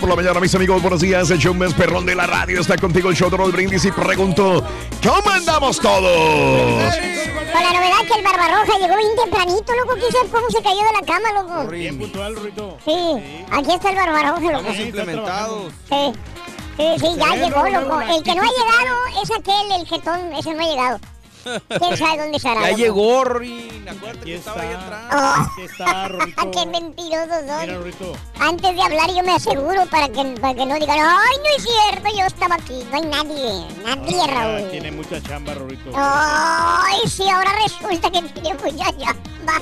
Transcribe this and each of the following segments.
Por la mañana, mis amigos, buenos días. El show más perrón de la radio está contigo, el show de Roll Brindis. Y pregunto, ¿cómo andamos todos? Con la novedad que el Barbarroja llegó bien tempranito, loco. ¿Quién sabe cómo se cayó de la cama, loco? Bien puntual, Rito. Sí, aquí está el Barbarroja, loco. Estamos implementados. Sí, sí, sí, ya llegó, loco. El que no ha llegado es aquel, el jetón, ese no ha llegado. ¿Quién sabe dónde estará? Ya loco? llegó, Rorín. Acuérdate Aquí que estaba ahí está. atrás. Oh, Aquí está, Rorrito. ¡Qué mentirosos Mira, son! Rorrito. Antes de hablar yo me aseguro para que, para que no digan ¡Ay, no es cierto! Yo estaba aquí. No hay nadie. Nadie, Ah, Raúl. Tiene mucha chamba, Rorrito. ¡Ay, sí! Ahora resulta que tiene mucha chamba.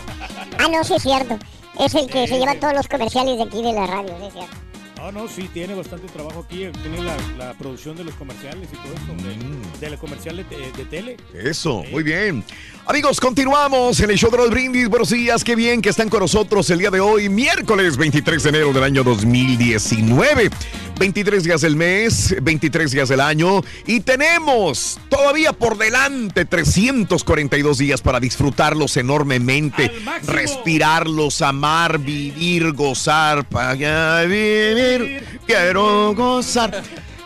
Ah, no, sí es cierto. Es el que se lleva todos los comerciales de aquí de la radio, sí es cierto. Ah, no, sí, tiene bastante trabajo aquí. Tiene la, la producción de los comerciales y todo eso. De, de los comerciales de, de tele. Eso, muy bien. Amigos, continuamos en el show de Roll Brindis. Buenos días, qué bien que están con nosotros el día de hoy, miércoles 23 de enero del año 2019. 23 días del mes, 23 días del año y tenemos todavía por delante 342 días para disfrutarlos enormemente, respirarlos, amar, vivir, gozar, para vivir, quiero gozar.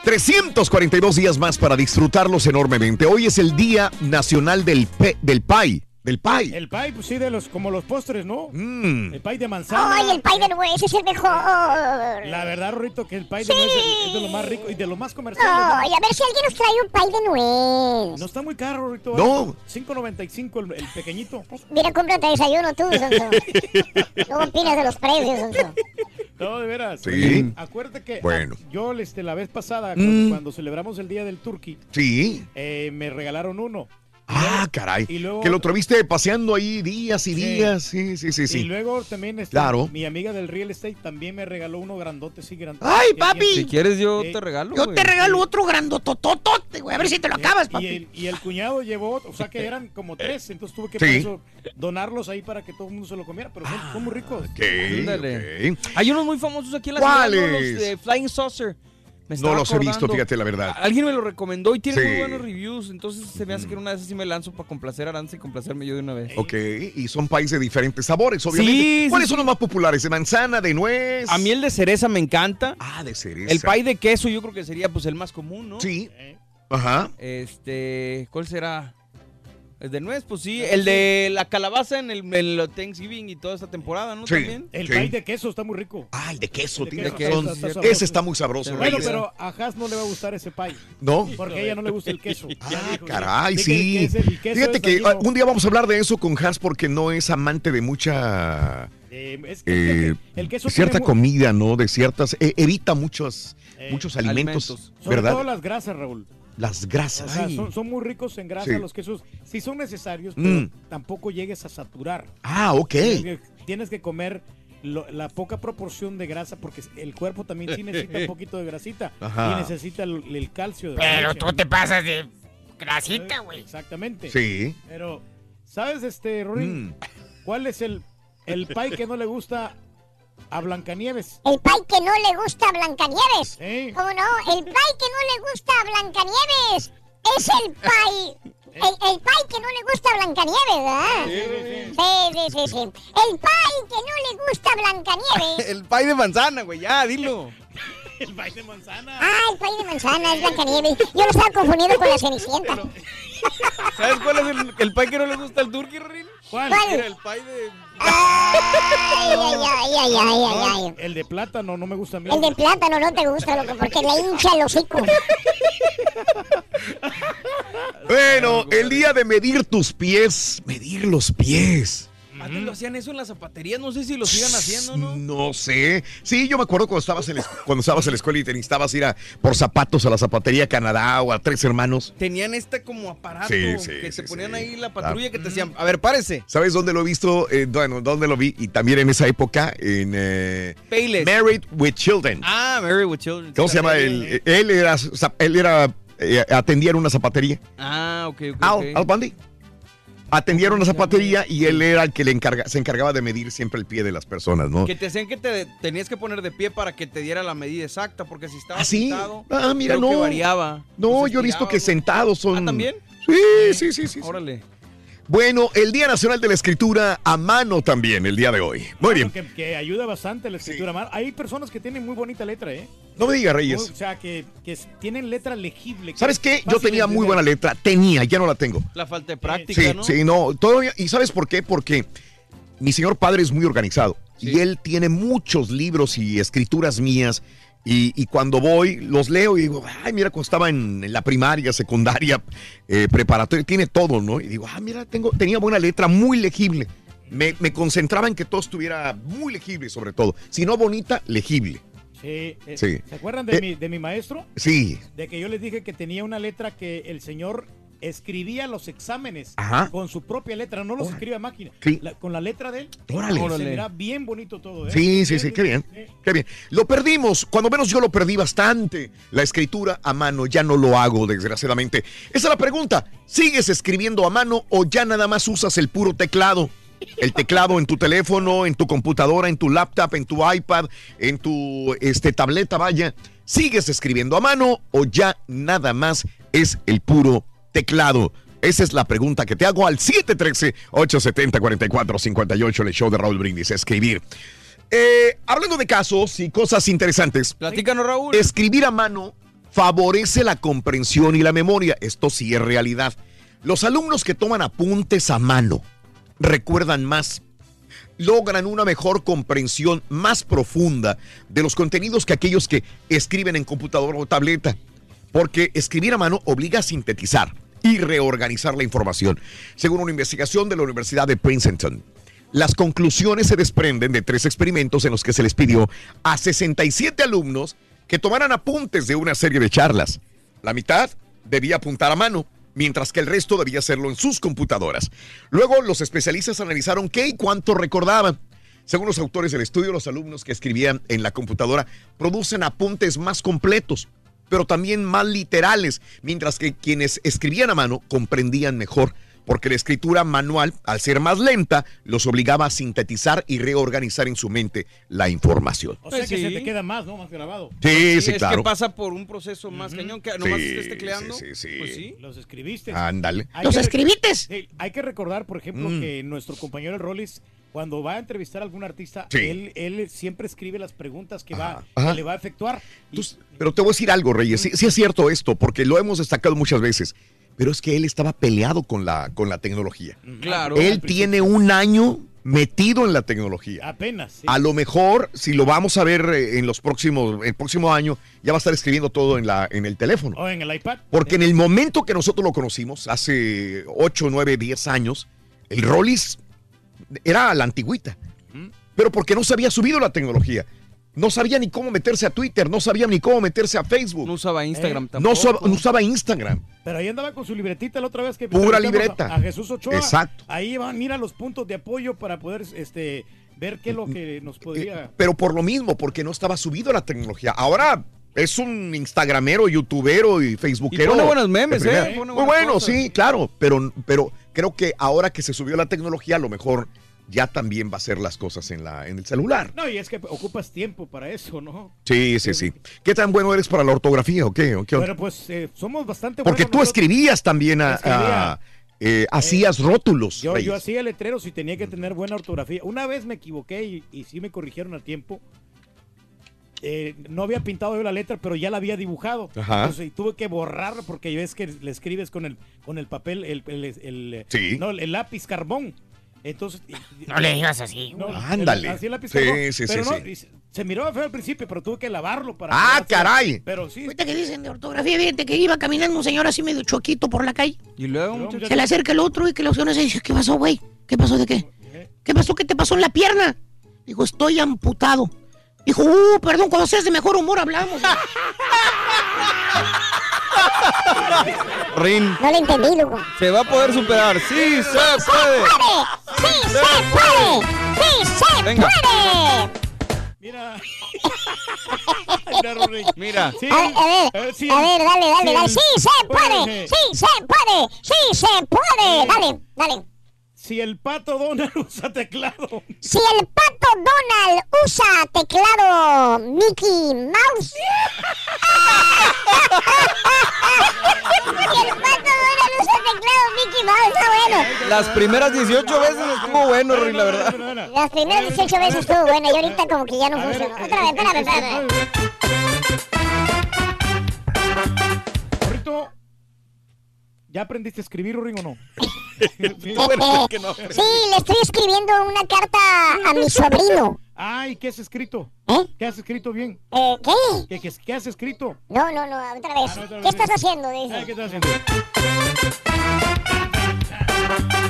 342 días más para disfrutarlos enormemente. Hoy es el Día Nacional del, pe- del Pie. Del pie. El pie, pues sí, de los, como los postres, ¿no? Mm. El pie de manzana. ¡Ay, el pay de nuez es el mejor! La verdad, Rorrito, que el pie de nuez es, es de lo más rico y de lo más comercial. ¡Ay, a ver si alguien nos trae un pay de nuez! No está muy caro, Rorrito. No. 5.95 el, el pequeñito. Mira, cómprate desayuno tú, Sonso. Luego opinas de los precios, Sonso. No, de veras. Sí. Acuérdate que Bueno. ah, yo este, la vez pasada, Mm. cuando, cuando celebramos el Día del Turkey, Sí. eh, me regalaron uno. Ah, caray. y luego- que lo tuviste paseando ahí días y Sí. días. Sí, sí, sí, Y sí. luego también este, Claro. mi amiga del real estate también me regaló uno grandote, sí, grandote. ¡Ay, papi! Si quieres, yo Eh, te regalo. Yo güey. te regalo otro grandotototote, güey. A ver si te lo acabas, y, papi. el, y el cuñado llevó, o sea que eran como tres, entonces tuve que Sí. por eso donarlos ahí para que todo el mundo se lo comiera, pero son, son muy ricos. Ok, Ándale. ok. Hay unos muy famosos aquí en la ciudad. Los de Flying Saucer. Me No los he visto, fíjate la verdad. Alguien me lo recomendó y tiene Sí. muy buenos reviews, entonces se me hace que una de esas sí me lanzo para complacer a Aranza y complacerme yo de una vez. Ok, y son países de diferentes sabores, obviamente. Sí, ¿Cuáles sí, son los más populares? ¿De manzana, de nuez? A mí el de cereza me encanta. Ah, de cereza. El pie de queso yo creo que sería pues el más común, ¿no? Sí. Ajá. Este, ¿cuál será? El de nuez, pues sí. El de la calabaza en el, en el Thanksgiving y toda esta temporada, ¿no? Sí. También. El Sí. pie de queso está muy rico. Ah, el de queso, El de tienes queso, razón. está- está sabroso. Ese está muy sabroso. Bueno, Reyes. pero a Haas no le va a gustar ese pie, ¿No? porque a ella no le gusta el queso. Ah, caray, sí. que ese- el queso Fíjate es que un día vamos a hablar de eso con Hans porque no es amante de mucha... Eh, es que eh, el queso cierta tiene comida, ¿no? De ciertas, eh, evita muchos, Eh, muchos alimentos, alimentos. Sobre ¿verdad? todo las grasas, Raúl. Las O grasas. sea, son, son muy ricos en grasa Sí. los quesos. Sí son necesarios, pero Mm. tampoco llegues a saturar. Ah, ok. Tienes que, comer lo- la poca proporción de grasa porque el cuerpo también sí necesita un poquito de grasita Ajá. y necesita el, el calcio. De Pero leche. tú te pasas de grasita, güey. Exactamente. Sí. Pero, ¿sabes, este, Rorín? Mm. ¿Cuál es el, el pie que no le gusta a Blancanieves? El pay que no le gusta a Blancanieves. ¿Eh? ¿Cómo no? El pay que no le gusta a Blancanieves es el pay. El, el pay que no le gusta a Blancanieves, ¿verdad? Sí, sí, sí, sí. El pay que no le gusta a Blancanieves. El pay de manzana, güey, ya, dilo. El pie de manzana. Ah, el pay de manzana es Blancanieves. Yo lo estaba confundiendo con la Cenicienta. ¿Sabes cuál es el, el pay que no le gusta al turkey? ¿Cuál? El pay de... Ay, ay, ay, ay, ay, ay, ay. El de plátano no me gusta a mí. El de plátano no te gusta, loco, porque le hincha el hocico. Bueno, el día de medir tus pies, medir los pies. Antes lo hacían eso en las zapaterías, no sé si lo sigan haciendo, ¿no? No sé. Sí, yo me acuerdo cuando estabas en la, cuando estabas en la escuela y te necesitabas ir a, por zapatos a la zapatería Canadá o a Tres Hermanos. Tenían este como aparato Sí, sí, que sí, te ponían ahí la patrulla que te decían, a ver, párese. ¿Sabes dónde lo he visto? Eh, bueno, ¿dónde lo vi? Y también en esa época, en eh, Payless. Married with Children. Ah, Mary with Children. ¿Cómo se llama? Él, él era, él era eh, atendía en una zapatería. Ah, ok, ok. Al, ok. Al Bundy. Atendía en una zapatería y él era el que le encarga, se encargaba de medir siempre el pie de las personas, ¿no? Que te decían que te tenías que poner de pie para que te diera la medida exacta, porque si estabas ¿Ah, sí? sentado, Ah, mira, creo que no. variaba. No, yo he visto que sentados son. ¿Ah, también? Sí, sí, sí, sí. sí. Bueno, el Día Nacional de la Escritura a mano también, el día de hoy. Muy bien. Que, que ayuda bastante la escritura. mano. Hay personas que tienen muy bonita letra, ¿eh? No me digas, Muy- Reyes. o sea, que, tienen letra legible. que ¿Sabes es qué? Yo tenía muy buena letra. Tenía, ya no la tengo. La falta de práctica, Sí, ¿no? sí, no. Todavía, ¿Y sabes por qué? Porque mi señor padre es muy organizado. Sí. Y él tiene muchos libros y escrituras mías. Y, y cuando voy, los leo y digo, ay, mira, cuando estaba en, en la primaria, secundaria, eh, preparatoria, tiene todo, ¿no? Y digo, ah, mira, tengo, tenía buena letra, muy legible. Me, me concentraba en que todo estuviera muy legible, sobre todo. Si no bonita, legible. Sí, eh, Sí. ¿Se acuerdan de, Eh, mi, de mi maestro? Sí. De que yo les dije que tenía una letra que el señor escribía los exámenes Ajá. con su propia letra, no los Órale. escribe a máquina. Sí. La- con la letra de él. Órale. Se mira bien bonito todo, ¿eh? Sí, sí, sí, qué bien, qué bien. Lo perdimos, cuando menos yo lo perdí bastante. La escritura a mano ya no lo hago, desgraciadamente. Esa es la pregunta. ¿Sigues escribiendo a mano o ya nada más usas el puro teclado? El teclado en tu teléfono, en tu computadora, en tu laptop, en tu iPad, en tu este, tableta, vaya. ¿Sigues escribiendo a mano o ya nada más es el puro teclado? Esa es la pregunta que te hago al 713-870-4458, el show de Raúl Brindis. Escribir. Eh, hablando de casos y cosas interesantes, Platícanos, Raúl. escribir a mano favorece la comprensión y la memoria. Esto sí es realidad. Los alumnos que toman apuntes a mano recuerdan más, logran una mejor comprensión más profunda de los contenidos que aquellos que escriben en computadora o tableta. Porque escribir a mano obliga a sintetizar y reorganizar la información, según una investigación de la Universidad de Princeton. Las conclusiones se desprenden de tres experimentos en los que se les pidió a 67 alumnos que tomaran apuntes de una serie de charlas. La mitad debía apuntar a mano, mientras que el resto debía hacerlo en sus computadoras. Luego, los especialistas analizaron qué y cuánto recordaban. Según los autores del estudio, los alumnos que escribían en la computadora producen apuntes más completos, pero también más literales, mientras que quienes escribían a mano comprendían mejor, porque la escritura manual, al ser más lenta, los obligaba a sintetizar y reorganizar en su mente la información. O sea que Sí. se te queda más, ¿no? Más grabado. Sí, sí, es claro. que pasa por un proceso más cañón que nomás Sí, estés tecleando. sí, sí, sí. Pues sí. Los escribiste. Ándale. ¿Los que- escribites? Sí, hay que recordar, por ejemplo, Mm. que nuestro compañero el Rollis, cuando va a entrevistar a algún artista, Sí. él, él siempre escribe las preguntas que, va, Ajá, que le va a efectuar. Y- pero te voy a decir algo, Reyes. Sí, sí es cierto esto, porque lo hemos destacado muchas veces. Pero es que él estaba peleado con la, con la tecnología. Claro. Él tiene un año metido en la tecnología. apenas. sí. A lo mejor, si lo vamos a ver eh, en los próximos, el próximo año, ya va a estar escribiendo todo en, la, en el teléfono. O en el iPad. Porque en el momento que nosotros lo conocimos, hace 8, 9, 10 años, el Rollis era la antigüita. pero porque no se había subido la tecnología. No sabía ni cómo meterse a Twitter, no sabía ni cómo meterse a Facebook. No usaba Instagram Eh, tampoco. No, usaba- no usaba Instagram. Pero ahí andaba con su libretita la otra vez que Pura libreta. A, a Jesús Ochoa. Exacto. Ahí van, mira los puntos de apoyo para poder este ver qué es lo que nos podría. Pero por lo mismo, porque no estaba subido la tecnología. Ahora es un instagramero, youtubero y facebookero. Y pone buenos memes. ¿eh? Pone Muy bueno, cosas. sí, claro. Pero, pero creo que ahora que se subió la tecnología, a lo mejor ya también va a hacer las cosas en, la, en el celular. No, y es que ocupas tiempo para eso, ¿no? Sí, sí, sí. ¿Qué tan bueno eres para la ortografía o qué? ¿O qué? Pero pues eh, somos bastante Porque buenos tú nosotros. escribías también, a, a- eh, hacías rótulos. Yo, yo hacía letreros y tenía que tener buena ortografía. Una vez me equivoqué y, y sí me corrigieron a tiempo. Eh, no había pintado yo la letra, pero ya la había dibujado. Ajá. Entonces, y tuve que borrarla porque ves que le escribes con el, con el papel, el, el- el- Sí. no, el lápiz carbón. Entonces. No le digas así. no, Ándale. el- así el lápiz Sí, carbón. sí, pero sí, no, se- miraba feo al principio, pero tuve que lavarlo para. ¡Ah, caray! Pero sí. Ahorita que dicen de ortografía, fíjate que iba caminando un señor así medio choquito por la calle. Y luego. Se le acerca el otro y que la opción se dice, ¿qué pasó, güey? ¿Qué pasó de qué? ¿Qué pasó? ¿Qué te pasó en la pierna? Dijo, estoy amputado. Dijo, uh, perdón, cuando seas de mejor humor hablamos. Rin, No lo entendí, loco. se va a poder superar. Sí, se puede. ¡Sí se puede! ¡Sí se Venga. puede! Mira. Mira. Sí, A ver, a ver, sí, a ver, dale, dale, dale. ¡Sí se puede! Puede. ¡Sí se puede! ¡Sí se puede! Dale, dale. Si el pato Donald usa teclado. Si el pato Donald usa teclado Mickey Mouse. si el pato Donald usa teclado Mickey Mouse, está bueno. Las primeras 18 veces estuvo bueno, Rin, la verdad. Las primeras 18 veces estuvo bueno y ahorita como que ya no funciona. eh, Otra vez, eh, espérame, eh, espérame. ¿Ya aprendiste a escribir, Ring, o no? Sí, le estoy escribiendo una carta a mi sobrino. Ay, ¿qué has escrito? ¿Eh? ¿Qué has escrito bien? Eh, ¿Qué? ¿Qué, qué, qué has escrito? No, no, no, otra vez. Ah, no, otra vez, ¿Qué estás haciendo? Ay, ¿qué Dice. estás haciendo?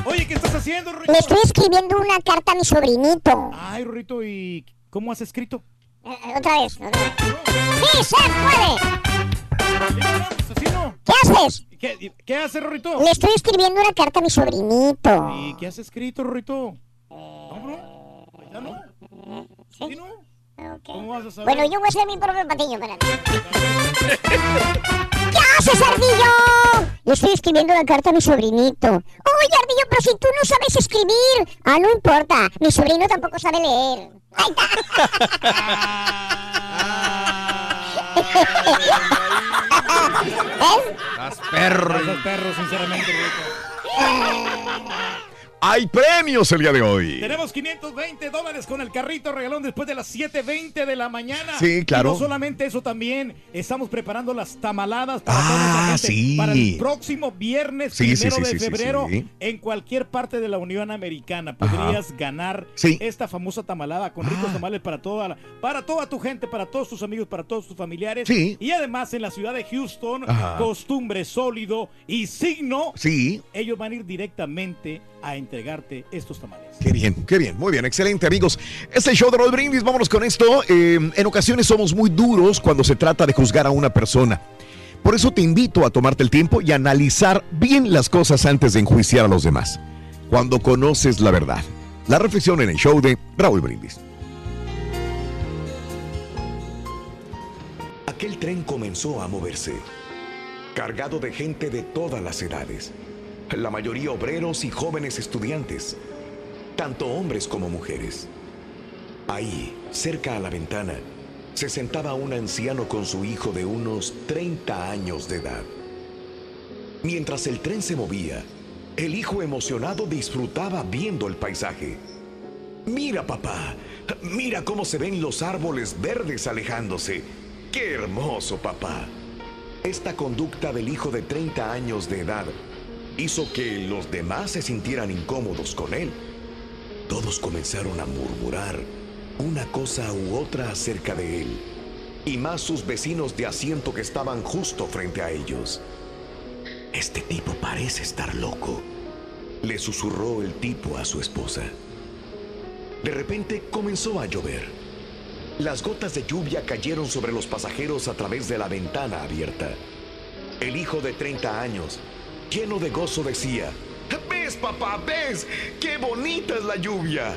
Oye, ¿qué estás haciendo, Rorrito? Le estoy escribiendo una carta a mi sobrinito. Ay, Rorrito, ¿y cómo has escrito? Eh, eh, otra vez, otra vez. ¡Sí se puede! ¿Qué haces? ¿Qué, qué haces, Rorrito? Le estoy escribiendo una carta a mi sobrinito. ¿Y qué has escrito, Rorrito? No, bro. ¿Ya no? ¿Sí, no? ¿Cómo vas a saber? Bueno, yo voy a hacer mi propio patillo, espérate. ¿Qué haces, Ardillo? Le estoy escribiendo una carta a mi sobrinito. Oye, Ardillo, pero si tú no sabes escribir. Ah, no importa. Mi sobrino tampoco sabe leer. Ahí está. ¿Ves? Las perro. Esos perros, sinceramente. Hay premios el día de hoy. Tenemos 520 dólares con el carrito regalón después de las 7.20 de la mañana. Sí, claro. Y no solamente eso, también estamos preparando las tamaladas para Ah, toda nuestra gente. sí. Para el próximo viernes, Sí, primero sí, de febrero, en cualquier parte de la Unión Americana. Podrías ganar esta famosa tamalada con ricos Ah. tamales para toda, la- para toda tu gente, para todos tus amigos, para todos tus familiares. Sí. Y además en la ciudad de Houston, Ajá. costumbre sólido y signo Sí, ellos van a ir directamente a entregarte estos tamales. Qué bien, qué bien, muy bien, excelente amigos. Este es el show de Roll Brindis, vámonos con esto. Eh, en ocasiones somos muy duros cuando se trata de juzgar a una persona. Por eso te invito a tomarte el tiempo y analizar bien las cosas antes de enjuiciar a los demás. Cuando conoces la verdad. La reflexión en el show de Raúl Brindis. Aquel tren comenzó a moverse, cargado de gente de todas las edades, la mayoría obreros y jóvenes estudiantes, tanto hombres como mujeres. Ahí, cerca a la ventana, se sentaba un anciano con su hijo de unos 30 años de edad. Mientras el tren se movía, el hijo emocionado disfrutaba viendo el paisaje. Mira, papá, mira cómo se ven los árboles verdes alejándose. ¡Qué hermoso, papá! Esta conducta del hijo de 30 años de edad hizo que los demás se sintieran incómodos con él. Todos comenzaron a murmurar una cosa u otra acerca de él, y más sus vecinos de asiento que estaban justo frente a ellos. Este tipo parece estar loco, le susurró el tipo a su esposa. De repente comenzó a llover. Las gotas de lluvia cayeron sobre los pasajeros a través de la ventana abierta. El hijo de 30 años, lleno de gozo, decía, ¿Ves, papá? ¿Ves? ¡Qué bonita es la lluvia!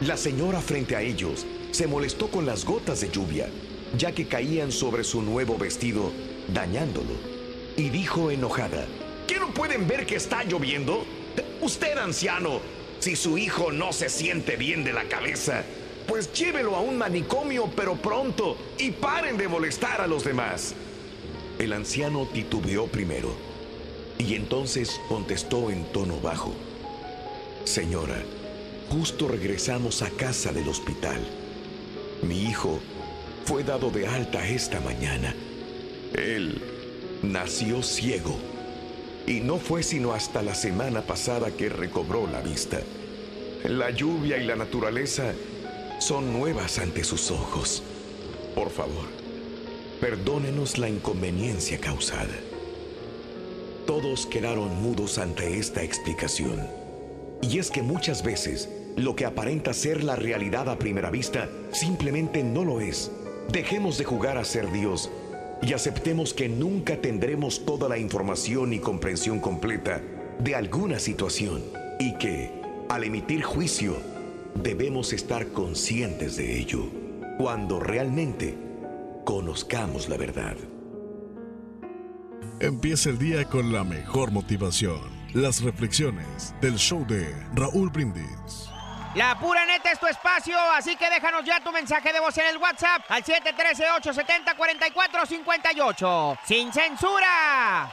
La señora frente a ellos se molestó con las gotas de lluvia, ya que caían sobre su nuevo vestido, dañándolo. Y dijo enojada, ¿qué no pueden ver que está lloviendo? Usted, anciano, si su hijo no se siente bien de la cabeza, pues llévelo a un manicomio, pero pronto, y paren de molestar a los demás. El anciano titubeó primero, y entonces contestó en tono bajo, Señora, justo regresamos a casa del hospital. Mi hijo fue dado de alta esta mañana. Él nació ciego y no fue sino hasta la semana pasada que recobró la vista. La lluvia y la naturaleza son nuevas ante sus ojos. Por favor, perdónenos la inconveniencia causada. Todos quedaron mudos ante esta explicación. Y es que muchas veces lo que aparenta ser la realidad a primera vista simplemente no lo es. Dejemos de jugar a ser Dios y aceptemos que nunca tendremos toda la información y comprensión completa de alguna situación y que, al emitir juicio, debemos estar conscientes de ello cuando realmente conozcamos la verdad. Empieza el día con la mejor motivación. Las reflexiones del show de Raúl Brindis. La pura neta es tu espacio, así que déjanos ya tu mensaje de voz en el WhatsApp al 713-870-4458. ¡Sin censura!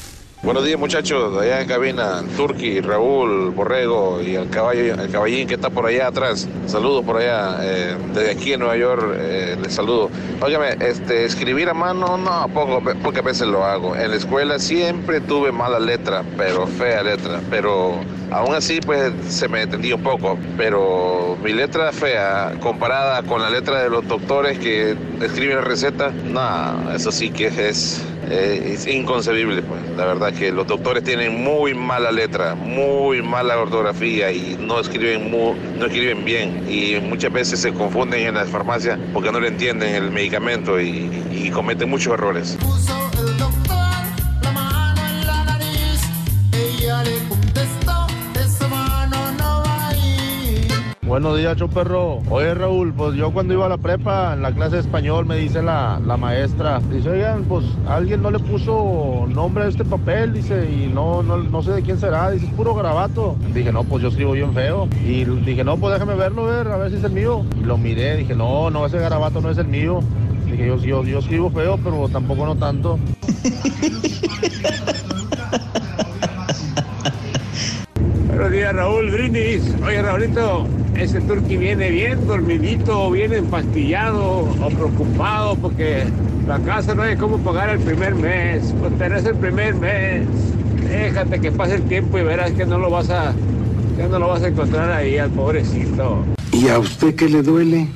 Buenos días muchachos, allá en cabina, Turki, Raúl, Borrego y el caballo, el caballín que está por allá atrás. Saludos por allá, eh, desde aquí en Nueva York eh, les saludo. Óigame, este, escribir a mano, no, poco, pocas veces lo hago. En la escuela siempre tuve mala letra, pero fea letra, pero aún así pues se me entendía un poco. Pero mi letra fea comparada con la letra de los doctores que escriben la receta, no, eso sí que es, eh, es inconcebible pues. La verdad que los doctores tienen muy mala letra, muy mala ortografía y no escriben, mu- no escriben bien. Y muchas veces se confunden en las farmacias porque no le entienden el medicamento y, cometen muchos errores. Buenos días, perro. Oye, Raúl, pues yo cuando iba a la prepa, en la clase de español, me dice la, la maestra, dice, oigan, pues alguien no le puso nombre a este papel, dice, y no, no, no sé de quién será, dice, es puro garabato. Dije, no, pues yo escribo bien feo. Y dije, no, pues déjame verlo, ver, a ver si es el mío. Y lo miré, dije, no, no, ese garabato no es el mío. Dije, yo, yo, yo escribo feo, pero tampoco no tanto. Buenos días, Raúl Brindis. Oye, Raulito, ese turqui viene bien dormidito, bien empastillado o preocupado porque la casa no hay cómo pagar el primer mes. Pues tenés el primer mes. Déjate que pase el tiempo y verás que no lo vas a, que no lo vas a encontrar ahí al pobrecito. ¿Y a usted qué le duele?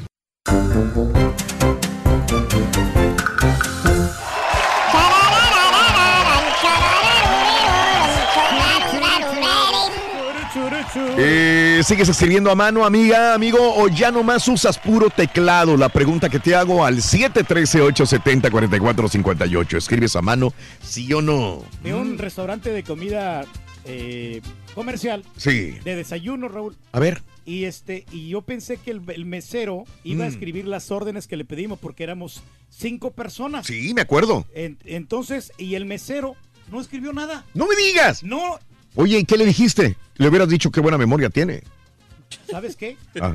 Eh, ¿Sigues escribiendo a mano, amiga, amigo, o ya nomás usas puro teclado? La pregunta que te hago al 713-870-4458. ¿Escribes a mano, sí o no? De un restaurante de comida eh, comercial. Sí. De desayuno, Raúl. A ver. Y este, y yo pensé que el, el mesero iba a Mm. escribir las órdenes que le pedimos porque éramos cinco personas. Sí, me acuerdo. En- entonces, y el mesero no escribió nada. ¡No me digas! No, Oye, ¿y qué le dijiste? Le hubieras dicho qué buena memoria tiene. ¿sabes qué? Ah.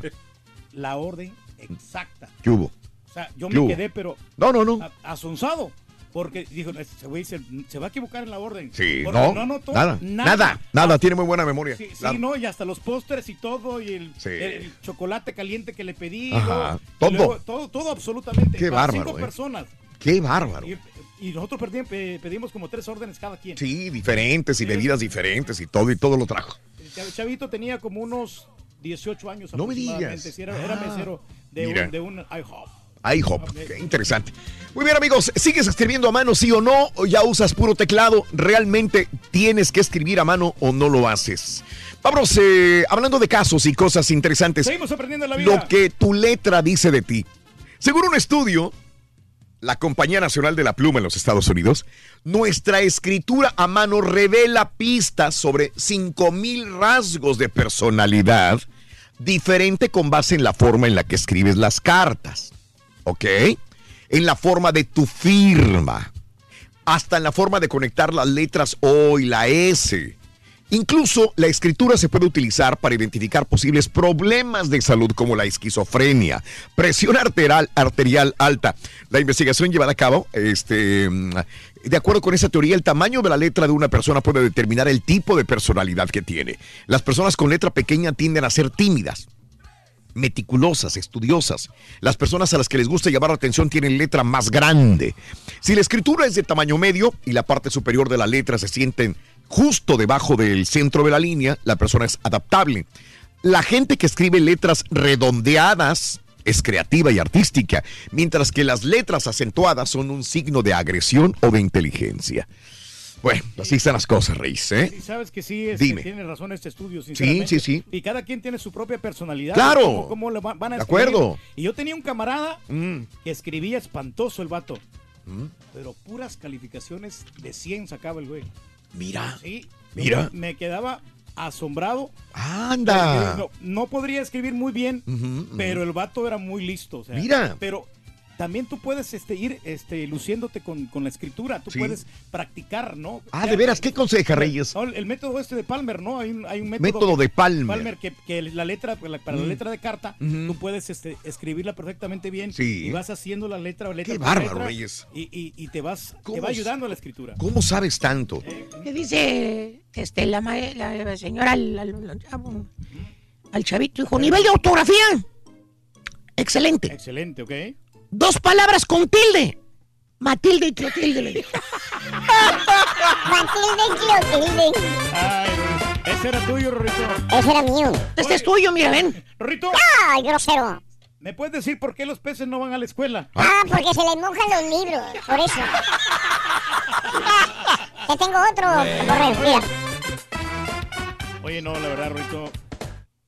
La orden exacta. ¿Qué hubo? O sea, yo ¿Qué me hubo? quedé, pero. No, no, no. a- Asonzado. Porque dijo, güey se, se va a equivocar en la orden. Sí, Porque no, anotó nada, nada, nada, tiene muy buena memoria. Sí, sí, no, y hasta los pósteres y todo, y el, Sí. el chocolate caliente que le pedí. Ajá, todo. luego todo, todo absolutamente. Qué Para bárbaro, Cinco eh. personas. Qué bárbaro. Y, y nosotros pedimos como tres órdenes cada quien. Sí, diferentes y bebidas diferentes y todo y todo lo trajo. El chav- chavito tenía como unos 18 años No me digas. Era, era Ah. mesero de Mira. un, de un IHOP. IHOP, qué interesante. Muy bien, amigos, ¿sigues escribiendo a mano, sí o no? ¿O ya usas puro teclado? ¿Realmente tienes que escribir a mano o no lo haces? Vamos, eh, hablando de casos y cosas interesantes. Seguimos aprendiendo en la vida. Lo que tu letra dice de ti. Según un estudio, la Compañía Nacional de la Pluma en los Estados Unidos, nuestra escritura a mano revela pistas sobre 5000 rasgos de personalidad diferente con base en la forma en la que escribes las cartas. ¿Ok? En la forma de tu firma. Hasta en la forma de conectar las letras O y la S. Incluso la escritura se puede utilizar para identificar posibles problemas de salud como la esquizofrenia, presión arterial, arterial alta. La investigación llevada a cabo, este, de acuerdo con esa teoría, el tamaño de la letra de una persona puede determinar el tipo de personalidad que tiene. Las personas con letra pequeña tienden a ser tímidas, meticulosas, estudiosas. Las personas a las que les gusta llamar la atención tienen letra más grande. Si la escritura es de tamaño medio y la parte superior de la letra se sienten justo debajo del centro de la línea, la persona es adaptable. La gente que escribe letras redondeadas es creativa y artística, mientras que las letras acentuadas son un signo de agresión o de inteligencia. Bueno, así están las cosas, Reis, ¿eh? Sí, sabes que sí, es Dime. que tiene razón este estudio, Sí, sinceramente. sí, sí. Y cada quien tiene su propia personalidad. Claro. Cómo, va- van a De escribir. acuerdo. Y yo tenía un camarada Mm. que escribía espantoso el vato. Mm. Pero puras calificaciones de 100 sacaba el güey. Mira. Sí. Mira. Me, quedaba asombrado. Anda. No, no podría escribir muy bien, pero el vato era muy listo. o sea, Mira. Pero también tú puedes este, ir este, luciéndote con, con la escritura. Tú Sí. puedes practicar, ¿no? Ah, de veras, ¿qué aconseja, Reyes? No, el, el método este de Palmer, ¿no? Hay un, hay un método, Método de Palmer. que, que la letra, para la, para la Mm. letra de carta, Ujú. tú puedes este, escribirla perfectamente bien Sí. y vas haciendo la letra, letra Qué bárbaro, letra, Reyes. Y, y- y te vas, te ¿Cómo va ayudando a la escritura. ¿Cómo sabes tanto? ¿Qué dice este, la, ma- la señora al, chavito? Dijo, nivel de ortografía. Excelente. Excelente, ¿ok? Dos palabras con tilde. Matilde y Clotilde le dijo. Matilde y Clotilde. Ay, ese era tuyo, Rorrito. Ese era mío. Este es tuyo, mira, ven. Rorrito. Ay, grosero. ¿Me puedes decir por qué los peces no van a la escuela? Ah, porque se les mojan los libros. Por eso. Te tengo otro, mira. Oye, no, la verdad, Rorrito,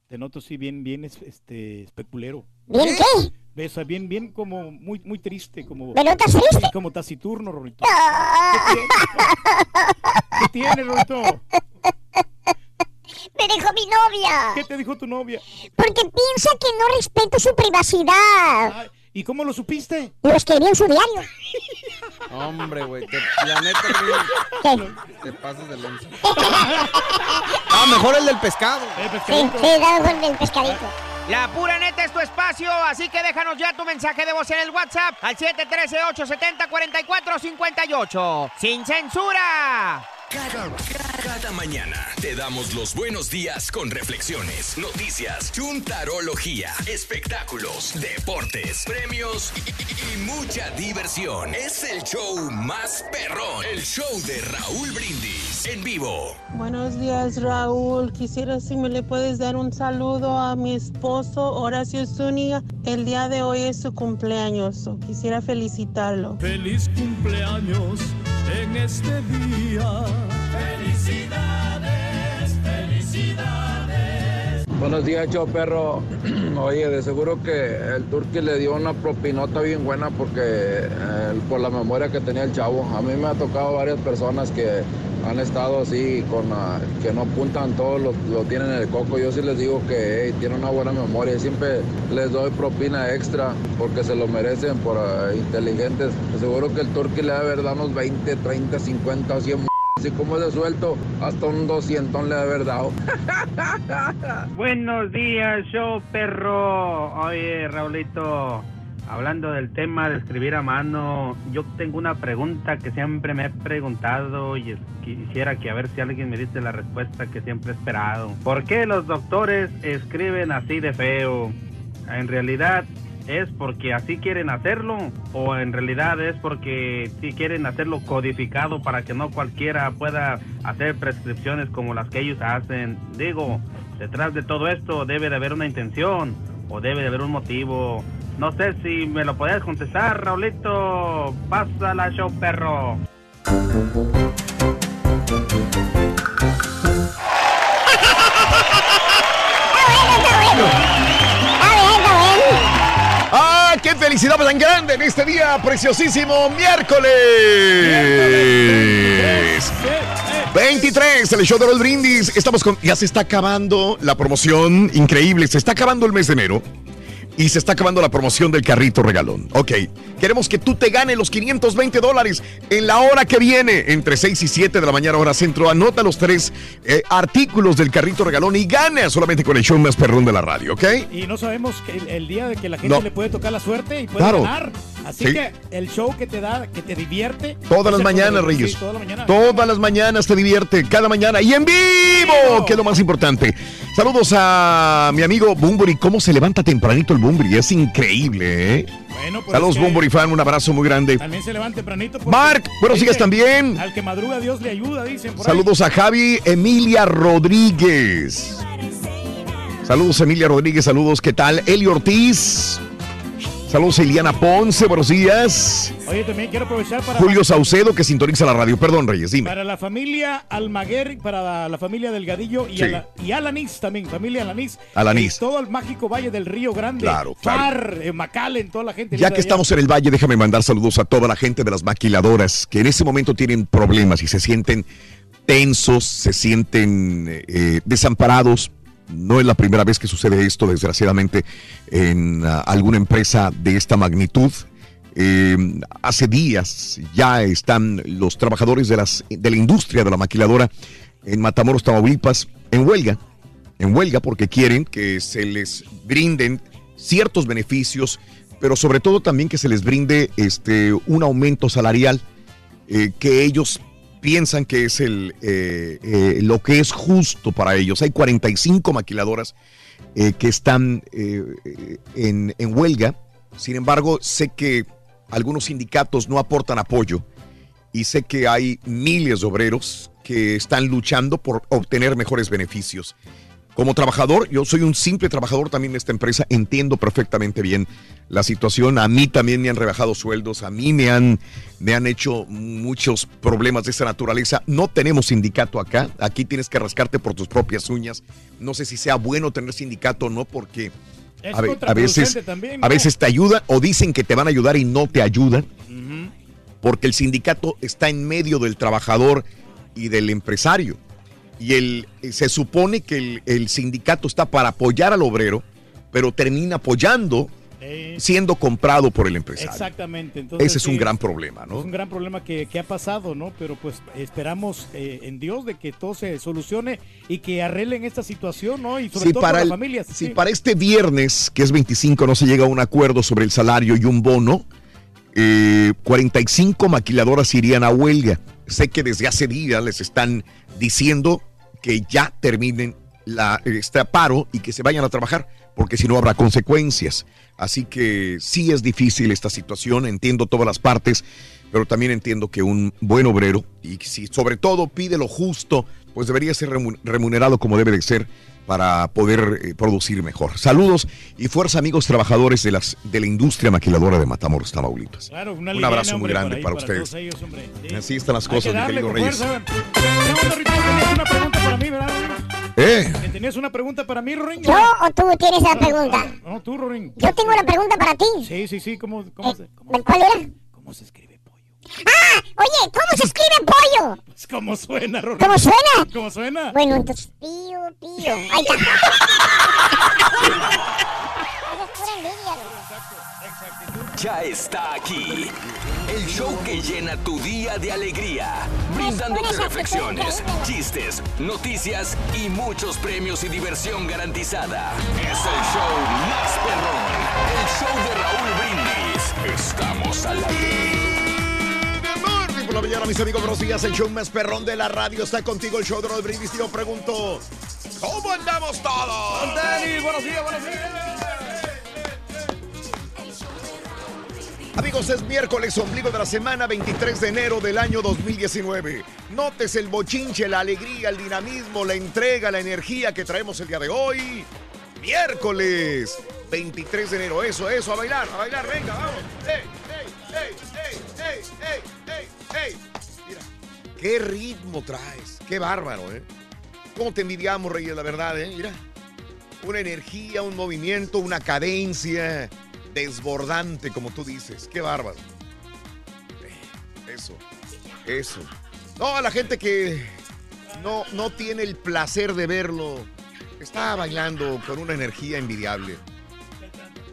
te noto sí bien, bien es- este, especulero. ¿Bien qué? Ves, bien, bien como muy, muy triste, como... ¿Me notas triste? Como taciturno, Rorrito. Ah. ¿Qué tienes, Rorrito? Me dejó mi novia. ¿Qué te dijo tu novia? Porque piensa que no respeto su privacidad. ¿Y cómo lo supiste? Lo escribí en su diario. Hombre, güey, te- la neta, te pasas de lanza. Ah, mejor el del pescado. Sí, sí, dado con el pescadito. La pura neta es tu espacio, así que déjanos ya tu mensaje de voz en el WhatsApp al 713-870-4458. ¡Sin censura! Cada, cada mañana te damos los buenos días con reflexiones, noticias, chuntarología, espectáculos, deportes, premios y, y- y mucha diversión. Es el show más perrón, el show de Raúl Brindis en vivo. Buenos días, Raúl. Quisiera si me le puedes dar un saludo a mi esposo, Horacio Zúñiga. El día de hoy es su cumpleaños. Quisiera felicitarlo. Feliz cumpleaños en este día. Felicidades, felicidades. Buenos días, show perro. Oye, de seguro que el Turqui le dio una propinota bien buena porque eh, por la memoria que tenía el chavo. A mí me ha tocado varias personas que han estado así con ah, que no apuntan todo lo, tienen en el coco. Yo sí les digo que hey, tiene una buena memoria. Siempre les doy propina extra porque se lo merecen por ah, inteligentes. De seguro que el Turqui le debe haber dado unos 20, 30, 50 o 100 Así como de suelto, hasta un 200 le ha dado. Buenos días, show perro. Oye, Raulito, hablando del tema de escribir a mano, yo tengo una pregunta que siempre me he preguntado y quisiera que a ver si alguien me dice la respuesta que siempre he esperado. ¿Por qué los doctores escriben así de feo? En realidad, ¿es porque así quieren hacerlo o en realidad es porque sí quieren hacerlo codificado para que no cualquiera pueda hacer prescripciones como las que ellos hacen? Digo, detrás de todo esto debe de haber una intención o debe de haber un motivo. No sé si me lo podías contestar, Raulito. Pásala, show perro. ¡Ah, qué felicidad tan grande en este día preciosísimo miércoles! 23, el show de los brindis. Estamos con. Ya se está acabando la promoción. Increíble. Se está acabando el mes de enero. Y se está acabando la promoción del carrito regalón. Ok. Queremos que tú te ganes los 520 dólares en la hora que viene, entre 6 y 7 de la mañana, hora centro. Anota los tres eh, artículos del carrito regalón y gana solamente con el show más perrón de la radio, ¿ok? Y no sabemos que el, el día de que la gente No. le puede tocar la suerte y puede Claro. ganar. Así Sí. que el show que te da, que te divierte. Todas las mañanas. Reyes. Sí, todas las mañanas. Todas las mañanas te divierte, cada mañana y en vivo, que es lo más importante. Saludos a mi amigo Bumburi. ¿Cómo se levanta tempranito el Bumburi? Es increíble, ¿eh? Bueno, pues Saludos, es que fan. Un abrazo muy grande. También se levanta tempranito. Mark, buenos días también. Al que madruga Dios le ayuda, dicen por ahí. Saludos a Javi Emilia Rodríguez. Saludos, Emilia Rodríguez. Saludos, ¿qué tal? Eli Ortiz. Saludos, Eliana Ponce. Buenos días. Oye, también quiero aprovechar para... Julio Saucedo, que sintoniza la radio. Perdón, Reyes, dime. Para la familia Almaguer, para la, familia Delgadillo y, Sí. Ala- y Alanís también, familia. Alanís. Eh, todo el mágico Valle del Río Grande. Claro, Far, eh, McAllen, toda la gente. Ya que estamos en el valle, déjame mandar saludos a toda la gente de las maquiladoras que en ese momento tienen problemas y se sienten tensos, se sienten eh, desamparados. No es la primera vez que sucede esto, desgraciadamente, en ah, alguna empresa de esta magnitud. Eh, hace días ya están los trabajadores de, las, de la industria de la maquiladora en Matamoros, Tamaulipas, en huelga en huelga porque quieren que se les brinden ciertos beneficios, pero sobre todo también que se les brinde este, un aumento salarial eh, que ellos piensan que es el, eh, eh, lo que es justo para ellos. Hay 45 maquiladoras eh, que están en, en huelga, sin embargo sé que algunos sindicatos no aportan apoyo y sé que hay miles de obreros que están luchando por obtener mejores beneficios. Como trabajador, yo soy un simple trabajador también de esta empresa, entiendo perfectamente bien la situación. A mí también me han rebajado sueldos, a mí me han, me han hecho muchos problemas de esa naturaleza. No tenemos sindicato acá, aquí tienes que rascarte por tus propias uñas. No sé si sea bueno tener sindicato o no, porque a, ve- a contraproducente veces, también, a veces te ayudan o dicen que te van a ayudar y no te ayudan porque el sindicato está en medio del trabajador y del empresario. Y el, se supone que el, el sindicato está para apoyar al obrero, pero termina apoyando Eh, siendo comprado por el empresario. Exactamente. Entonces, Ese es un gran problema, Es ¿no? un gran problema que, que ha pasado, ¿no? Pero pues esperamos eh, en Dios de que todo se solucione y que arreglen esta situación, ¿no? Y sobre Si todo para, para el- las familias. si sí. para este viernes, que es 25, no se llega a un acuerdo sobre el salario y un bono, eh, 45 maquiladoras irían a huelga. Sé que desde hace días les están diciendo que ya terminen la, este paro y que se vayan a trabajar, porque si no habrá consecuencias. Así que sí es difícil esta situación, entiendo todas las partes, pero también entiendo que un buen obrero, y si sobre todo pide lo justo, pues debería ser remu- remunerado como debe de ser para poder eh, producir mejor. Saludos y fuerza amigos trabajadores de, las, de la industria maquiladora de Matamoros, Tamaulipas. Claro, una un abrazo muy grande ahí, para, ustedes. ellos. Sí. Así están las Hay que cosas, mi querido Reyes. fuerza. ¿Qué onda, Rito? ¿Tenías una pregunta para mí, verdad? ¿Eh? ¿Que ¿Tenías una pregunta para mí, Rorín? ¿Yo o tú tienes la pregunta? No, tú, Rorín. Yo tengo una pregunta para ti. Sí, sí, sí. ¿Cómo, cómo se, ¿Cuál era? ¿Cómo se escribe? ¡Ah! Oye, ¿cómo se escribe pollo? Pues, ¿Cómo suena, Rorín? ¿Cómo suena? ¿Cómo suena? Bueno, entonces, pío, pío. Ahí está. Ya está aquí. El show que llena tu día de alegría, brindándote reflexiones, chistes, noticias y muchos premios y diversión garantizada. Es el show más perrón, el show de Raúl Brindis. Estamos al aire. Por la mañana, mis amigos, buenos días. El show más perrón de la radio está contigo, el show de los brindis. Y yo pregunto, ¿cómo andamos todos? Dani, buenos días, buenos días. Amigos, es miércoles, ombligo de la semana, 23 de enero del año 2019. Notes el bochinche, la alegría, el dinamismo, la entrega, la energía que traemos el día de hoy. Miércoles, 23 de enero. Eso, eso, a bailar, a bailar, venga, vamos. ¡Ey, ey, ey, ey, ey, qué ritmo traes, qué bárbaro, ¿eh? ¿Cómo te envidiamos, Reyes, la verdad, eh? Mira, una energía, un movimiento, una cadencia desbordante, como tú dices. Qué bárbaro. Eso, eso. No, a la gente que no, no tiene el placer de verlo, está bailando con una energía envidiable.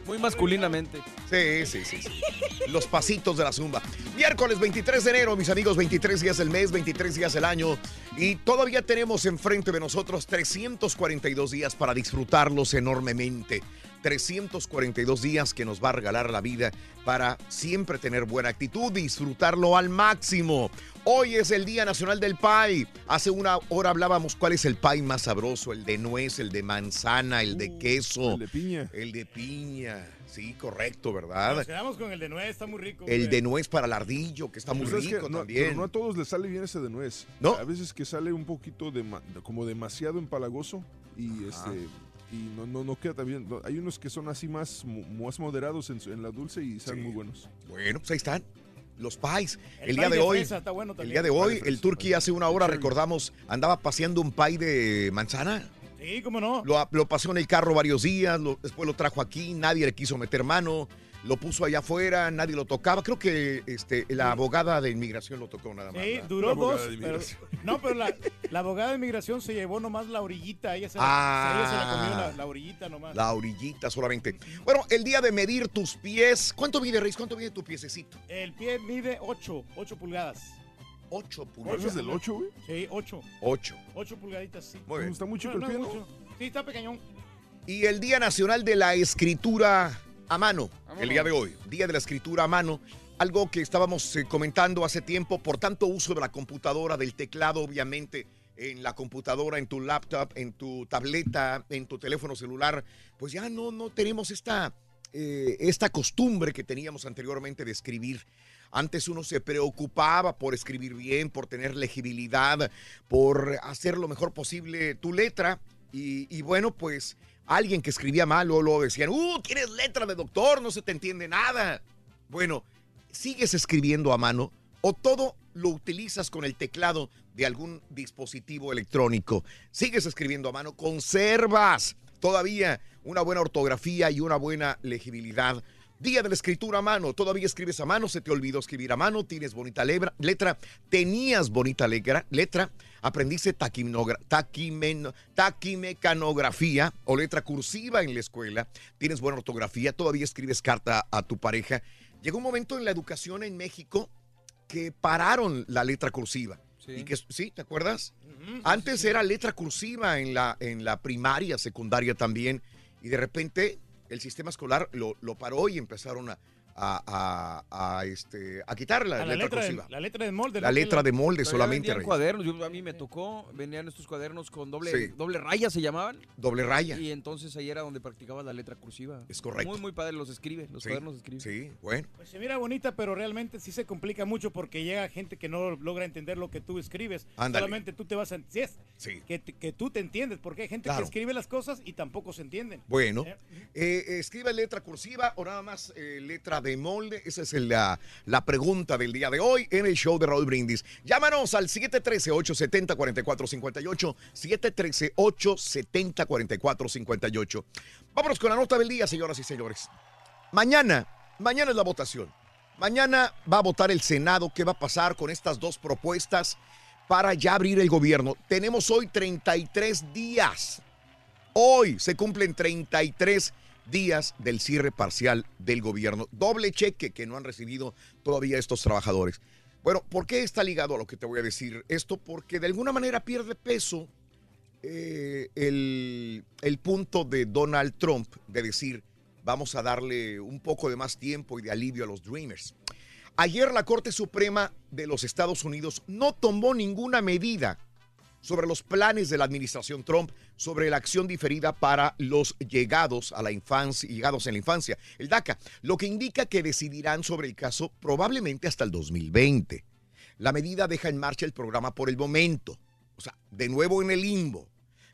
Muy masculinamente. Sí, sí, sí, sí. Los pasitos de la zumba. Miércoles 23 de enero, mis amigos, 23 días del mes, 23 días del año. Y todavía tenemos enfrente de nosotros 342 días para disfrutarlos enormemente. 342 días que nos va a regalar la vida para siempre tener buena actitud, disfrutarlo al máximo. Hoy es el Día Nacional del Pie. Hace una hora hablábamos cuál es el pie más sabroso, el de nuez, el de manzana, el de queso. el de piña. El de piña. Sí, correcto, ¿verdad? Nos quedamos con el de nuez, está muy rico. El güey. de nuez para el ardillo, que está muy Pues es que rico no, también. pero no a todos les sale bien ese de nuez. ¿No? A veces que sale un poquito de como demasiado empalagoso y este y no, no, no queda tan bien. No, Hay unos que son así más, más moderados en, su- en la dulce y están muy buenos. Bueno, pues ahí están. Los pies. El El, día de de hoy. fresa está bueno el también. día de hoy, el turqui hace una hora recordamos, andaba paseando un pie de manzana. Sí, cómo no. Lo, lo pasó en el carro varios días, lo- después lo trajo aquí, nadie le quiso meter mano, lo puso allá afuera, nadie lo tocaba. Creo que este, la abogada de inmigración lo tocó nada más. Sí, ¿verdad? duró La dos. abogada de pero- inmigración. no, pero la, la abogada de inmigración se llevó nomás la orillita. Ella se la, Ah. ella se la comió la, la orillita nomás. La orillita solamente. Bueno, el día de medir tus pies. ¿Cuánto mide, Reis? ¿Cuánto mide tu piececito? El pie mide 8, 8 pulgadas. 8 ¿Cuál es del 8, güey? Sí, 8. 8. 8 pulgaditas, sí. Muy bien. Está muy chico No, el no, pie, ¿no? mucho. Sí, está pequeñón. Y el Día Nacional de la Escritura a mano, el día de hoy, Día de la Escritura a mano, algo que estábamos eh, comentando hace tiempo, por tanto uso de la computadora, del teclado, obviamente, en la computadora, en tu laptop, en tu tableta, en tu teléfono celular, pues ya no, no tenemos esta, eh, esta costumbre que teníamos anteriormente de escribir. Antes uno se preocupaba por escribir bien, por tener legibilidad, por hacer lo mejor posible tu letra. Y, bueno, pues alguien que escribía mal o lo decían, ¡uh, tienes letra de doctor, no se te entiende nada! Bueno, ¿sigues escribiendo a mano o todo lo utilizas con el teclado de algún dispositivo electrónico? ¿Sigues escribiendo a mano? ¿Conservas todavía una buena ortografía y una buena legibilidad? Día de la escritura a mano. Todavía escribes a mano, se te olvidó escribir a mano, tienes bonita lebra- letra, tenías bonita letra, letra aprendiste taquimen- taquimecanografía o letra cursiva en la escuela, tienes buena ortografía, todavía escribes carta a tu pareja. Llegó un momento en la educación en México que pararon la letra cursiva. Y que, ¿Sí? ¿Te acuerdas? Antes era letra cursiva en la, en la primaria, secundaria también, y de repente el sistema escolar lo, lo paró y empezaron a, a, a- a, este, a quitar la, A la letra, letra de- cursiva. la letra de molde, La letra de molde solamente. Rey. cuadernos. Yo- a mí me tocó, venían estos cuadernos con doble, Sí. doble raya, se llamaban. Doble raya. Y entonces ahí era donde practicabas la letra cursiva. Es correcto. Muy, muy padre, los escribe, los Sí, cuadernos escribe. Sí, bueno. Pues se mira bonita, pero realmente sí se complica mucho porque llega gente que no logra entender lo que tú escribes. Ándale. Solamente tú te vas a... Es, Sí. Que, que tú te entiendes, porque hay gente Claro. que escribe las cosas y tampoco se entienden. Bueno, ¿Eh? eh, escribe letra cursiva o nada más eh, letra de molde. Esa es la, la pregunta del día de hoy en el show de Raúl Brindis. Llámanos al 713-870-4458. 713-870-4458. Vámonos con la nota del día, señoras y señores. Mañana, mañana es la votación. Mañana va a votar el Senado. ¿Qué va a pasar con estas dos propuestas para ya abrir el gobierno? Tenemos hoy 33 días Hoy se cumplen 33 días del cierre parcial del gobierno. Doble cheque que no han recibido todavía estos trabajadores. Bueno, ¿por qué está ligado a lo que te voy a decir esto? Porque de alguna manera pierde peso eh, el, el punto de Donald Trump de decir, vamos a darle un poco de más tiempo y de alivio a los Dreamers. Ayer la Corte Suprema de los Estados Unidos no tomó ninguna medida sobre los planes de la administración Trump sobre la acción diferida para los llegados a la infancia, llegados en la infancia, el DACA, lo que indica que decidirán sobre el caso probablemente hasta el 2020. La medida deja en marcha el programa por el momento, o sea, de nuevo en el limbo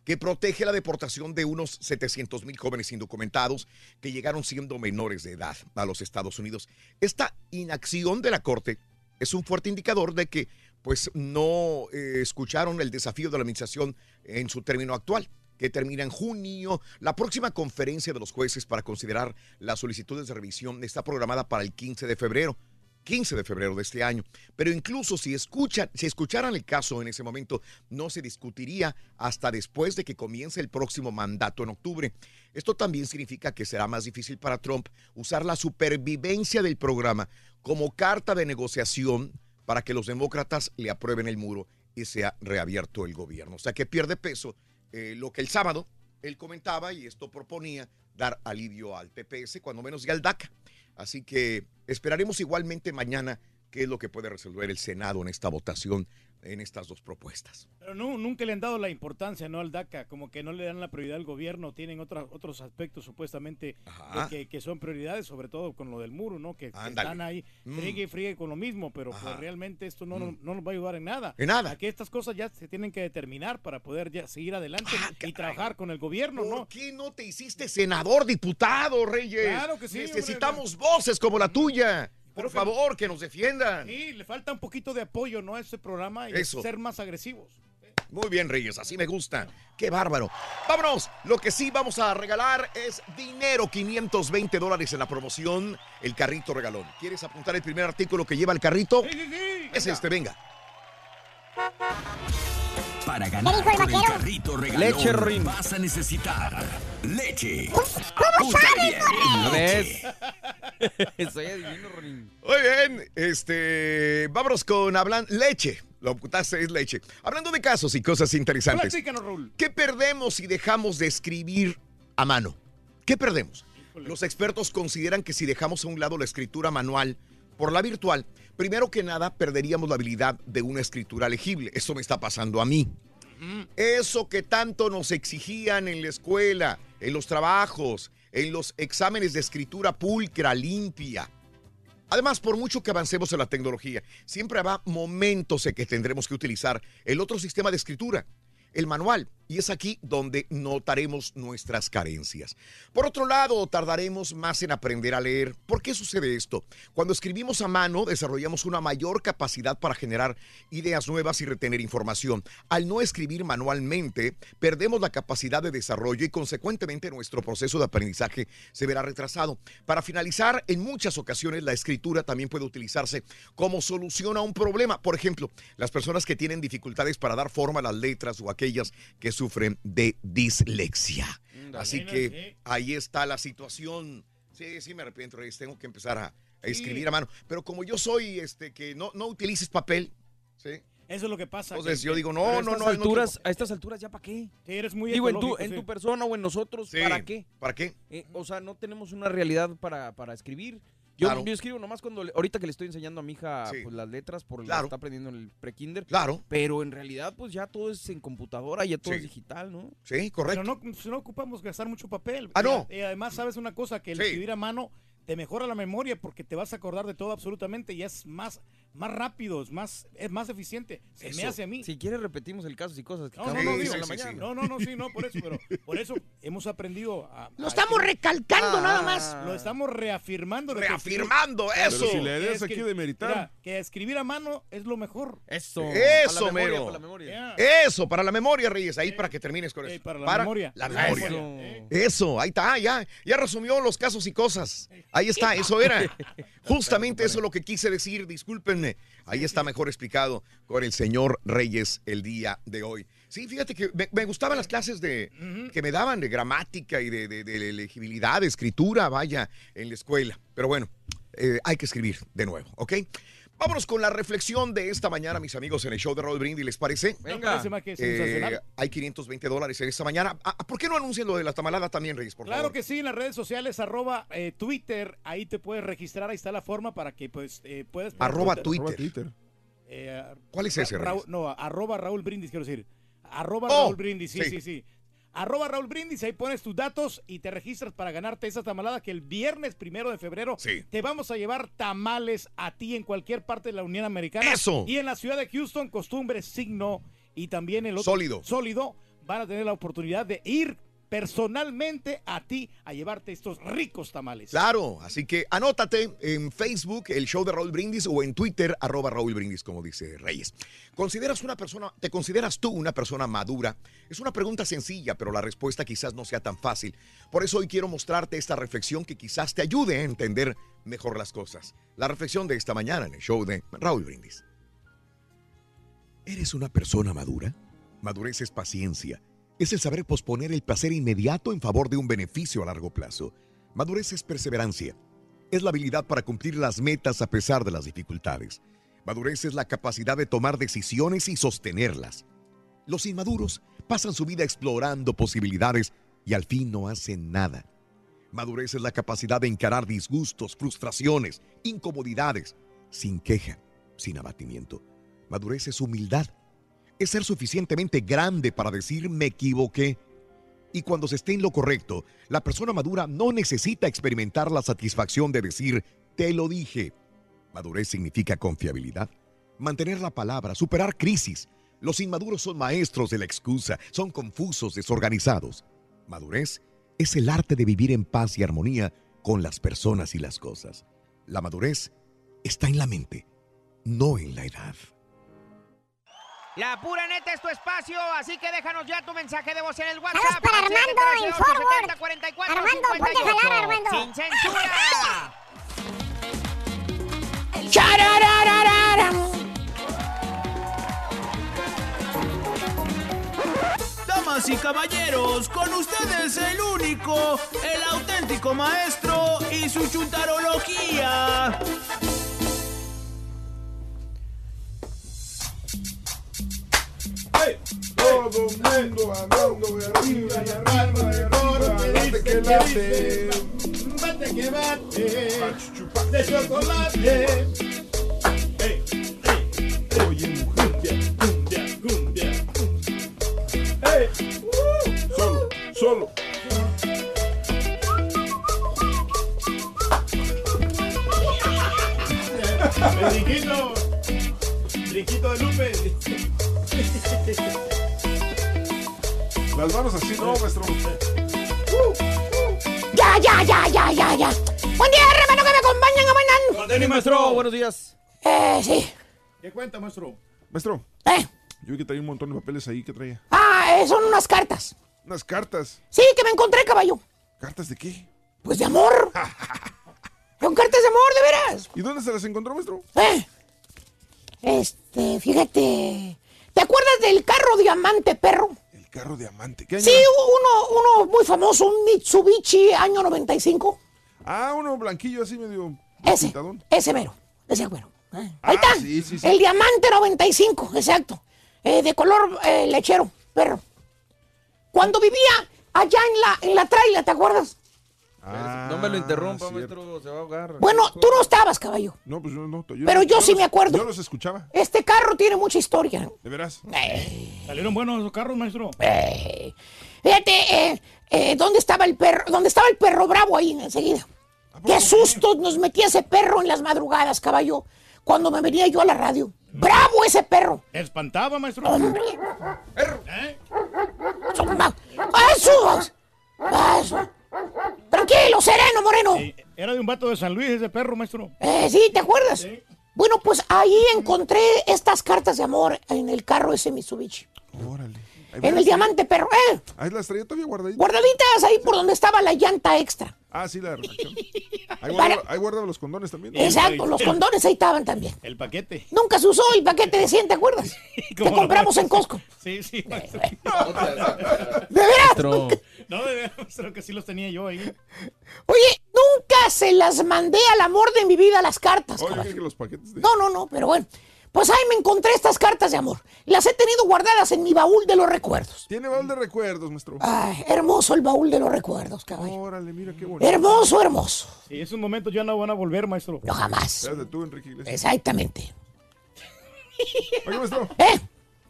que protege la deportación de unos 700 mil jóvenes indocumentados que llegaron siendo menores de edad a los Estados Unidos. Esta inacción de la Corte es un fuerte indicador de que pues no eh, escucharon el desafío de la administración en su término actual que termina en junio. La próxima conferencia de los jueces para considerar las solicitudes de revisión está programada para el 15 de febrero. 15 de febrero de este año. Pero incluso si, escuchan, si escucharan el caso en ese momento, no se discutiría hasta después de que comience el próximo mandato en octubre. Esto también significa que será más difícil para Trump usar la supervivencia del programa como carta de negociación para que los demócratas le aprueben el muro y sea reabierto el gobierno. O sea que pierde peso eh, lo que el sábado él comentaba y esto proponía dar alivio al TPS, cuando menos ya al DACA. Así que esperaremos igualmente mañana qué es lo que puede resolver el Senado en esta votación, en estas dos propuestas. Pero no, nunca le han dado la importancia no al DACA, como que no le dan la prioridad al gobierno, tienen otros otros aspectos supuestamente que, que son prioridades, sobre todo con lo del muro, ¿no? Que, están ahí, Mm. friegue y friegue con lo mismo, pero pues realmente esto no, nos- no nos va a ayudar en nada. En nada. Aquí estas cosas ya se tienen que determinar para poder ya seguir adelante y trabajar con el gobierno, ¿Por ¿no? qué no te hiciste senador, diputado, Reyes? Claro que sí, Necesitamos voces como la tuya. Por favor, que nos defiendan. Sí, le falta un poquito de apoyo, ¿no? A este programa y Eso. ser más agresivos. Muy bien, Reyes, así me gusta. Qué bárbaro. Vámonos. Lo que sí vamos a regalar es dinero, 520 dólares en la promoción, el carrito regalón. ¿Quieres apuntar el primer artículo que lleva el carrito? Sí, sí, sí. Es este, venga. Para ganar dijo el carrito regalón Leche, Rin. Vas a necesitar leche. ¿Cómo sabes, ¿No ves? Soy adivino, Ronin. Muy bien, este, vámonos con hablan leche. Lo ocultaste es leche. Hablando de casos y cosas interesantes. ¿Qué perdemos si dejamos de escribir a mano? ¿Qué perdemos? Los expertos consideran que si dejamos a un lado la escritura manual por la virtual, primero que nada perderíamos la habilidad de una escritura legible. Eso me está pasando a mí. Eso que tanto nos exigían en la escuela, en los trabajos, en los exámenes de escritura pulcra, limpia. Además, por mucho que avancemos en la tecnología, siempre habrá momentos en que tendremos que utilizar el otro sistema de escritura, el manual. Y es aquí donde notaremos nuestras carencias. Por otro lado, tardaremos más en aprender a leer. ¿Por qué sucede esto? Cuando escribimos a mano, desarrollamos una mayor capacidad para generar ideas nuevas y retener información. Al no escribir manualmente, perdemos la capacidad de desarrollo y consecuentemente nuestro proceso de aprendizaje se verá retrasado. Para finalizar, en muchas ocasiones la escritura también puede utilizarse como solución a un problema. Por ejemplo, las personas que tienen dificultades para dar forma a las letras o aquellas que sufren de dislexia. Así que ahí está la situación. Sí, sí, me arrepiento, Reyes. Tengo que empezar a, a escribir a mano. Pero como yo soy, este, que no, no utilices papel, ¿sí? Eso es lo que pasa. Entonces que- yo digo, no, no, no. no alturas, quiero- a estas alturas ya para qué. Sí, eres muy Digo, en tu, en tu persona o en nosotros, Sí, ¿para qué? ¿Para qué? Eh, o sea, no tenemos una realidad para, para escribir. Yo, Claro. yo escribo nomás cuando, le- ahorita que le estoy enseñando a mi hija Sí. pues, las letras, por Claro. la está aprendiendo en el prekinder. Claro. Pero en realidad, pues ya todo es en computadora, ya todo Sí. es digital, ¿no? Sí, correcto. Pero no, ocupamos gastar mucho papel. Ah, no. Y, además, sabes una cosa, que el Sí. escribir a mano te mejora la memoria porque te vas a acordar de todo absolutamente y es más, más rápido, es más, es más eficiente. Se me Eso. hace a mí. Si quieres repetimos el caso y cosas que No, no, no, digo, la mañana. no, no, no, sí, no, por eso, pero por eso hemos aprendido a... Lo a estamos recalcando Ah. nada más. Lo estamos reafirmando. que Reafirmando eso. Pero si la que idea es escri- aquí de meditar. mira, que escribir a mano es lo mejor. Eso. Eso, para la memoria, mero. para la memoria. Eso, para la memoria, Reyes. Ahí para que termines con Eh, eso. para la memoria. La memoria. memoria. Eso, ahí está, ya. Ya resumió los casos y cosas. Ahí está, eso era. Justamente eso es lo que quise decir, discúlpenme. Ahí está mejor explicado con el señor Reyes el día de hoy. Sí, fíjate que me, me gustaban las clases de que me daban de gramática y de, de- de legibilidad, de escritura, vaya, en la escuela. Pero bueno, eh, hay que escribir de nuevo, ¿ok? Vámonos con la reflexión de esta mañana, mis amigos, en el show de Roll Brindis, ¿les parece? Sensacional. Eh, hay 520 dólares en esta mañana. Ah, ¿Por qué no anuncian lo de la tamalada también, Reyes, por Claro favor? que sí, en las redes sociales, arroba eh, Twitter, ahí te puedes registrar, ahí está la forma para que pues eh, puedas... Arroba Twitter. Arroba Twitter. Eh, ¿Cuál es ese, Raúl- Reyes? no, arroba Raúl Brindis, quiero decir. Arroba Oh, Raúl Brindis, sí, sí. sí, sí. Arroba Raúl Brindis, ahí pones tus datos y te registras para ganarte esa tamalada que el viernes primero de febrero te vamos a llevar tamales a ti en cualquier parte de la Unión Americana. ¡Eso! Y en la ciudad de Houston, costumbre, signo y también el otro Sólido. sólido van a tener la oportunidad de ir personalmente a ti a llevarte estos ricos tamales. Claro, así que anótate en Facebook, el show de Raúl Brindis, o en Twitter, arroba Raúl Brindis, como dice Reyes. ¿Consideras una persona, te consideras tú una persona madura? Es una pregunta sencilla, pero la respuesta quizás no sea tan fácil. Por eso hoy quiero mostrarte esta reflexión que quizás te ayude a entender mejor las cosas. La reflexión de esta mañana en el show de Raúl Brindis. ¿Eres una persona madura? Madurez es paciencia. Es el saber posponer el placer inmediato en favor de un beneficio a largo plazo. Madurez es perseverancia. Es la habilidad para cumplir las metas a pesar de las dificultades. Madurez es la capacidad de tomar decisiones y sostenerlas. Los inmaduros pasan su vida explorando posibilidades y al fin no hacen nada. Madurez es la capacidad de encarar disgustos, frustraciones, incomodidades, sin queja, sin abatimiento. Madurez es humildad. Es ser suficientemente grande para decir me equivoqué. Y cuando se esté en lo correcto, la persona madura no necesita experimentar la satisfacción de decir te lo dije. Madurez significa confiabilidad, mantener la palabra, superar crisis. Los inmaduros son maestros de la excusa, son confusos, desorganizados. Madurez es el arte de vivir en paz y armonía con las personas y las cosas. La madurez está en la mente, no en la edad. La pura neta es tu espacio, así que déjanos ya tu mensaje de voz en el WhatsApp. para al Armando en 713-870-4458. Armando, ponte a jalar, Armando. Sin censura. Charararararam. Damas y caballeros, con ustedes el único, el auténtico maestro y su chuntarología. Todo mundo andando de arriba y arriba y arriba. Late que late. Bate que bate de chocolate. Ey, ey, Oye, mujer, cumbia, cumbia, cumbia. Ey, Solo, solo. El brinquito, brinquito de Lupe. Las manos así, no, maestro. Ya, ya, ya, ya, ya, ya. Buen día, hermano, que me acompañan a bailar. Denny, maestro, buenos días. Eh, sí. ¿Qué cuenta, maestro? Maestro. ¿Eh? Yo vi que traía un montón de papeles ahí. ¿Qué traía? Ah, eh, son unas cartas. Unas cartas. Sí, que me encontré, caballo. ¿Cartas de qué? Pues de amor. Son cartas de amor, de veras. ¿Y dónde se las encontró, maestro? Eh. Este, fíjate. ¿Te acuerdas del carro diamante, perro? El carro diamante. ¿Qué año Sí, uno, uno muy famoso, un Mitsubishi año 95. Ah, uno blanquillo así medio Ese, pintadón. ese mero, ese mero. Eh, Ah, Ahí está. sí, sí, sí. El diamante 95, exacto. Eh, de color eh, lechero, perro. Cuando vivía allá en la, en la traila, ¿te acuerdas? Ah, no me lo interrumpa, maestro, se va a ahogar. Bueno, tú no estabas, caballo. No, pues yo no. Pero yo sí los- me acuerdo. Yo los escuchaba. Este carro tiene mucha historia. ¿De veras? ¿Salieron buenos los carros, maestro? Eh, fíjate, eh, eh, ¿dónde estaba el perro? ¿Dónde estaba el perro bravo ahí enseguida? Qué sustos nos metía ese perro en las madrugadas, caballo, cuando me venía yo a la radio. ¡Bravo ese perro! ¿Espantaba, maestro? ¡Hombre! ¿Eh? ¡Eso! ¡Eso! Tranquilo, sereno, moreno. Era de un vato de San Luis ese perro, maestro. Eh, sí, ¿te acuerdas? Bueno, pues ahí encontré estas cartas de amor en el carro ese Mitsubishi. Órale. Ahí En el diamante perro, ¿eh? Ahí las traía todavía guardaditas. Guardaditas ahí por donde estaba la llanta extra. Ah, sí, la refacción. Ahí guardaba, ahí guardaba los condones también. ¿no? Exacto, los condones ahí estaban también. El paquete. Nunca se usó el paquete de 100, ¿te acuerdas? Que ¿Cómo no, compramos en? Costco. Sí, sí, maestro. ¿De veras? No, de veras, maestro, que sí los tenía yo ahí. Oye, nunca se las mandé al amor de mi vida las cartas, Oye, caballo. que los paquetes de... No, no, no, pero bueno. Pues ahí me encontré estas cartas de amor. Las he tenido guardadas en mi baúl de los recuerdos. Tiene baúl de recuerdos, maestro. Ay, hermoso el baúl de los recuerdos, caballo. Órale, mira qué bonito. Hermoso, hermoso. Y esos momentos ya no van a volver, maestro. No, jamás. Espérate tú, Enrique Iglesias. Exactamente. Oye, maestro. ¿Eh?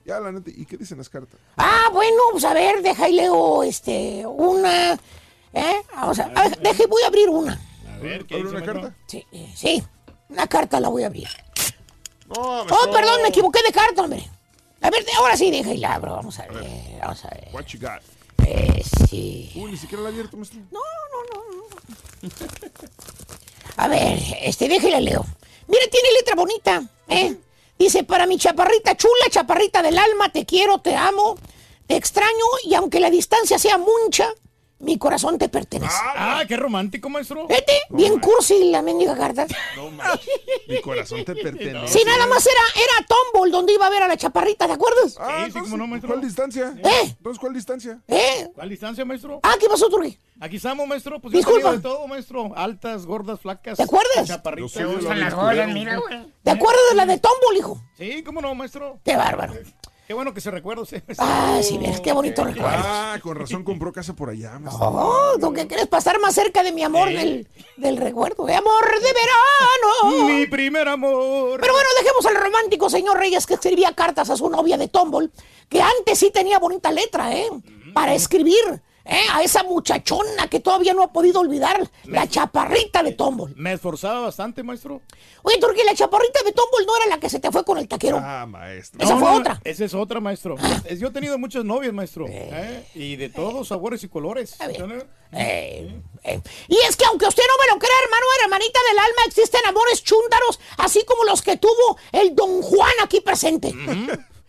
Ya, la neta, ¿y qué dicen las cartas? Ah, bueno, pues a ver, deja y leo este, una. ¿Eh? Vamos a, a ver, deja y voy a abrir una. A ver, ¿qué dice, una maestro? carta? Sí, eh, sí, una carta la voy a abrir. No, Oh, perdón, me equivoqué de carta, hombre. A ver, ahora sí, deja y la abro. Vamos a ver, vamos a ver. What you got? Eh, sí. Uy, ni siquiera la abierto, maestro. No, no, no. A ver, este, déjela leo. Mira, tiene letra bonita, ¿eh? Dice, para mi chaparrita chula, chaparrita del alma, te quiero, te amo, te extraño y aunque la distancia sea mucha, mi corazón te pertenece. Ah, qué romántico, maestro. Vete, bien cursi la mendiga carta. No. Mi corazón te pertenece. Sí, nada más era, era Tombol donde iba a ver a la chaparrita, ¿te acuerdas? Ah, Sí, sí, cómo no, maestro. ¿Cuál distancia? ¿Eh? Entonces, ¿cuál distancia? ¿Eh? ¿Cuál distancia, maestro? Ah, ¿qué pasó, Turgi? Aquí estamos, maestro. Pues Disculpa. de todo, maestro. Altas, gordas, flacas. ¿Te acuerdas? Chaparritas. Yo soy de las gordas, mira, güey. ¿Te acuerdas de la de Tombol, hijo? Sí, cómo no, maestro. Qué bárbaro. Qué bueno que se recuerda usted. Ah, sí, ves, qué bonito recuerdo. Ah, con razón compró casa por allá. Oh, ¿tú qué quieres pasar más cerca de mi amor del, del recuerdo? De amor de verano. Mi primer amor. Pero bueno, dejemos al romántico señor Reyes que escribía cartas a su novia de Tombol, que antes sí tenía bonita letra, ¿eh? Para escribir, ¿eh? A esa muchachona que todavía no ha podido olvidar, la chaparrita de Tombol. Me esforzaba bastante, maestro. Oye, Turquía, la chaparrita de Tombol no era la que se te fue con el taquero. Ah, maestro. Esa No, fue no, otra. Esa es otra, maestro. Es- Yo he tenido muchas novias, maestro. ¿eh? Y de todos sabores y colores. Eh, eh. Y es que aunque usted no me lo crea, hermano, hermanita del alma, existen amores chúntaros, así como los que tuvo el don Juan aquí presente.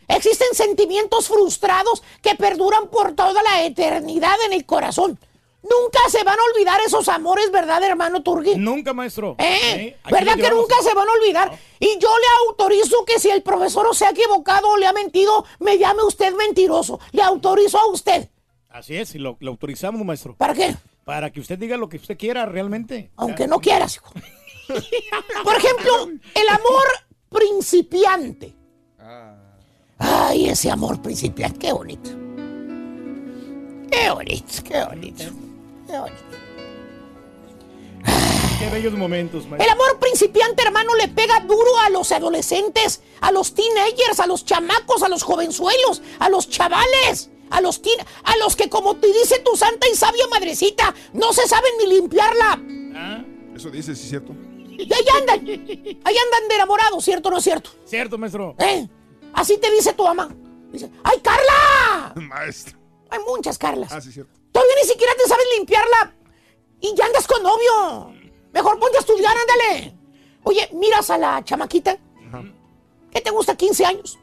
Existen sentimientos frustrados que perduran por toda la eternidad en el corazón. Nunca se van a olvidar esos amores, ¿verdad, hermano Turgi? Nunca, maestro. ¿Eh? ¿Verdad que nunca se van a olvidar? Y yo le autorizo que si el profesor se ha equivocado o le ha mentido, me llame usted mentiroso. Le autorizo a usted. Así es, y lo, lo autorizamos, maestro. ¿Para qué? Para que usted diga lo que usted quiera realmente. Aunque no quieras, hijo. Por ejemplo, el amor principiante. Ay, ese amor principiante, qué bonito. Qué bonito, qué bonito. Qué bonito. Qué bellos momentos, El maestro. amor principiante, hermano, le pega duro a los adolescentes, a los teenagers, a los chamacos, a los jovenzuelos, a los chavales, a los teen- a los que, como te dice tu santa y sabia madrecita, no se saben ni limpiarla. Eso dice, sí, es cierto. Y ahí andan, ahí andan de enamorados, ¿cierto o no es cierto? Cierto, maestro. ¿Eh? Así te dice tu mamá. Dice, ¡ay, Carla! Maestro. Hay muchas Carlas. Ah, sí, cierto. Todavía ni siquiera te sabes limpiarla. Y ya andas con novio. Mejor ponte a estudiar, ándale. Oye, miras a la chamaquita. ¿Qué te gusta? 15 años.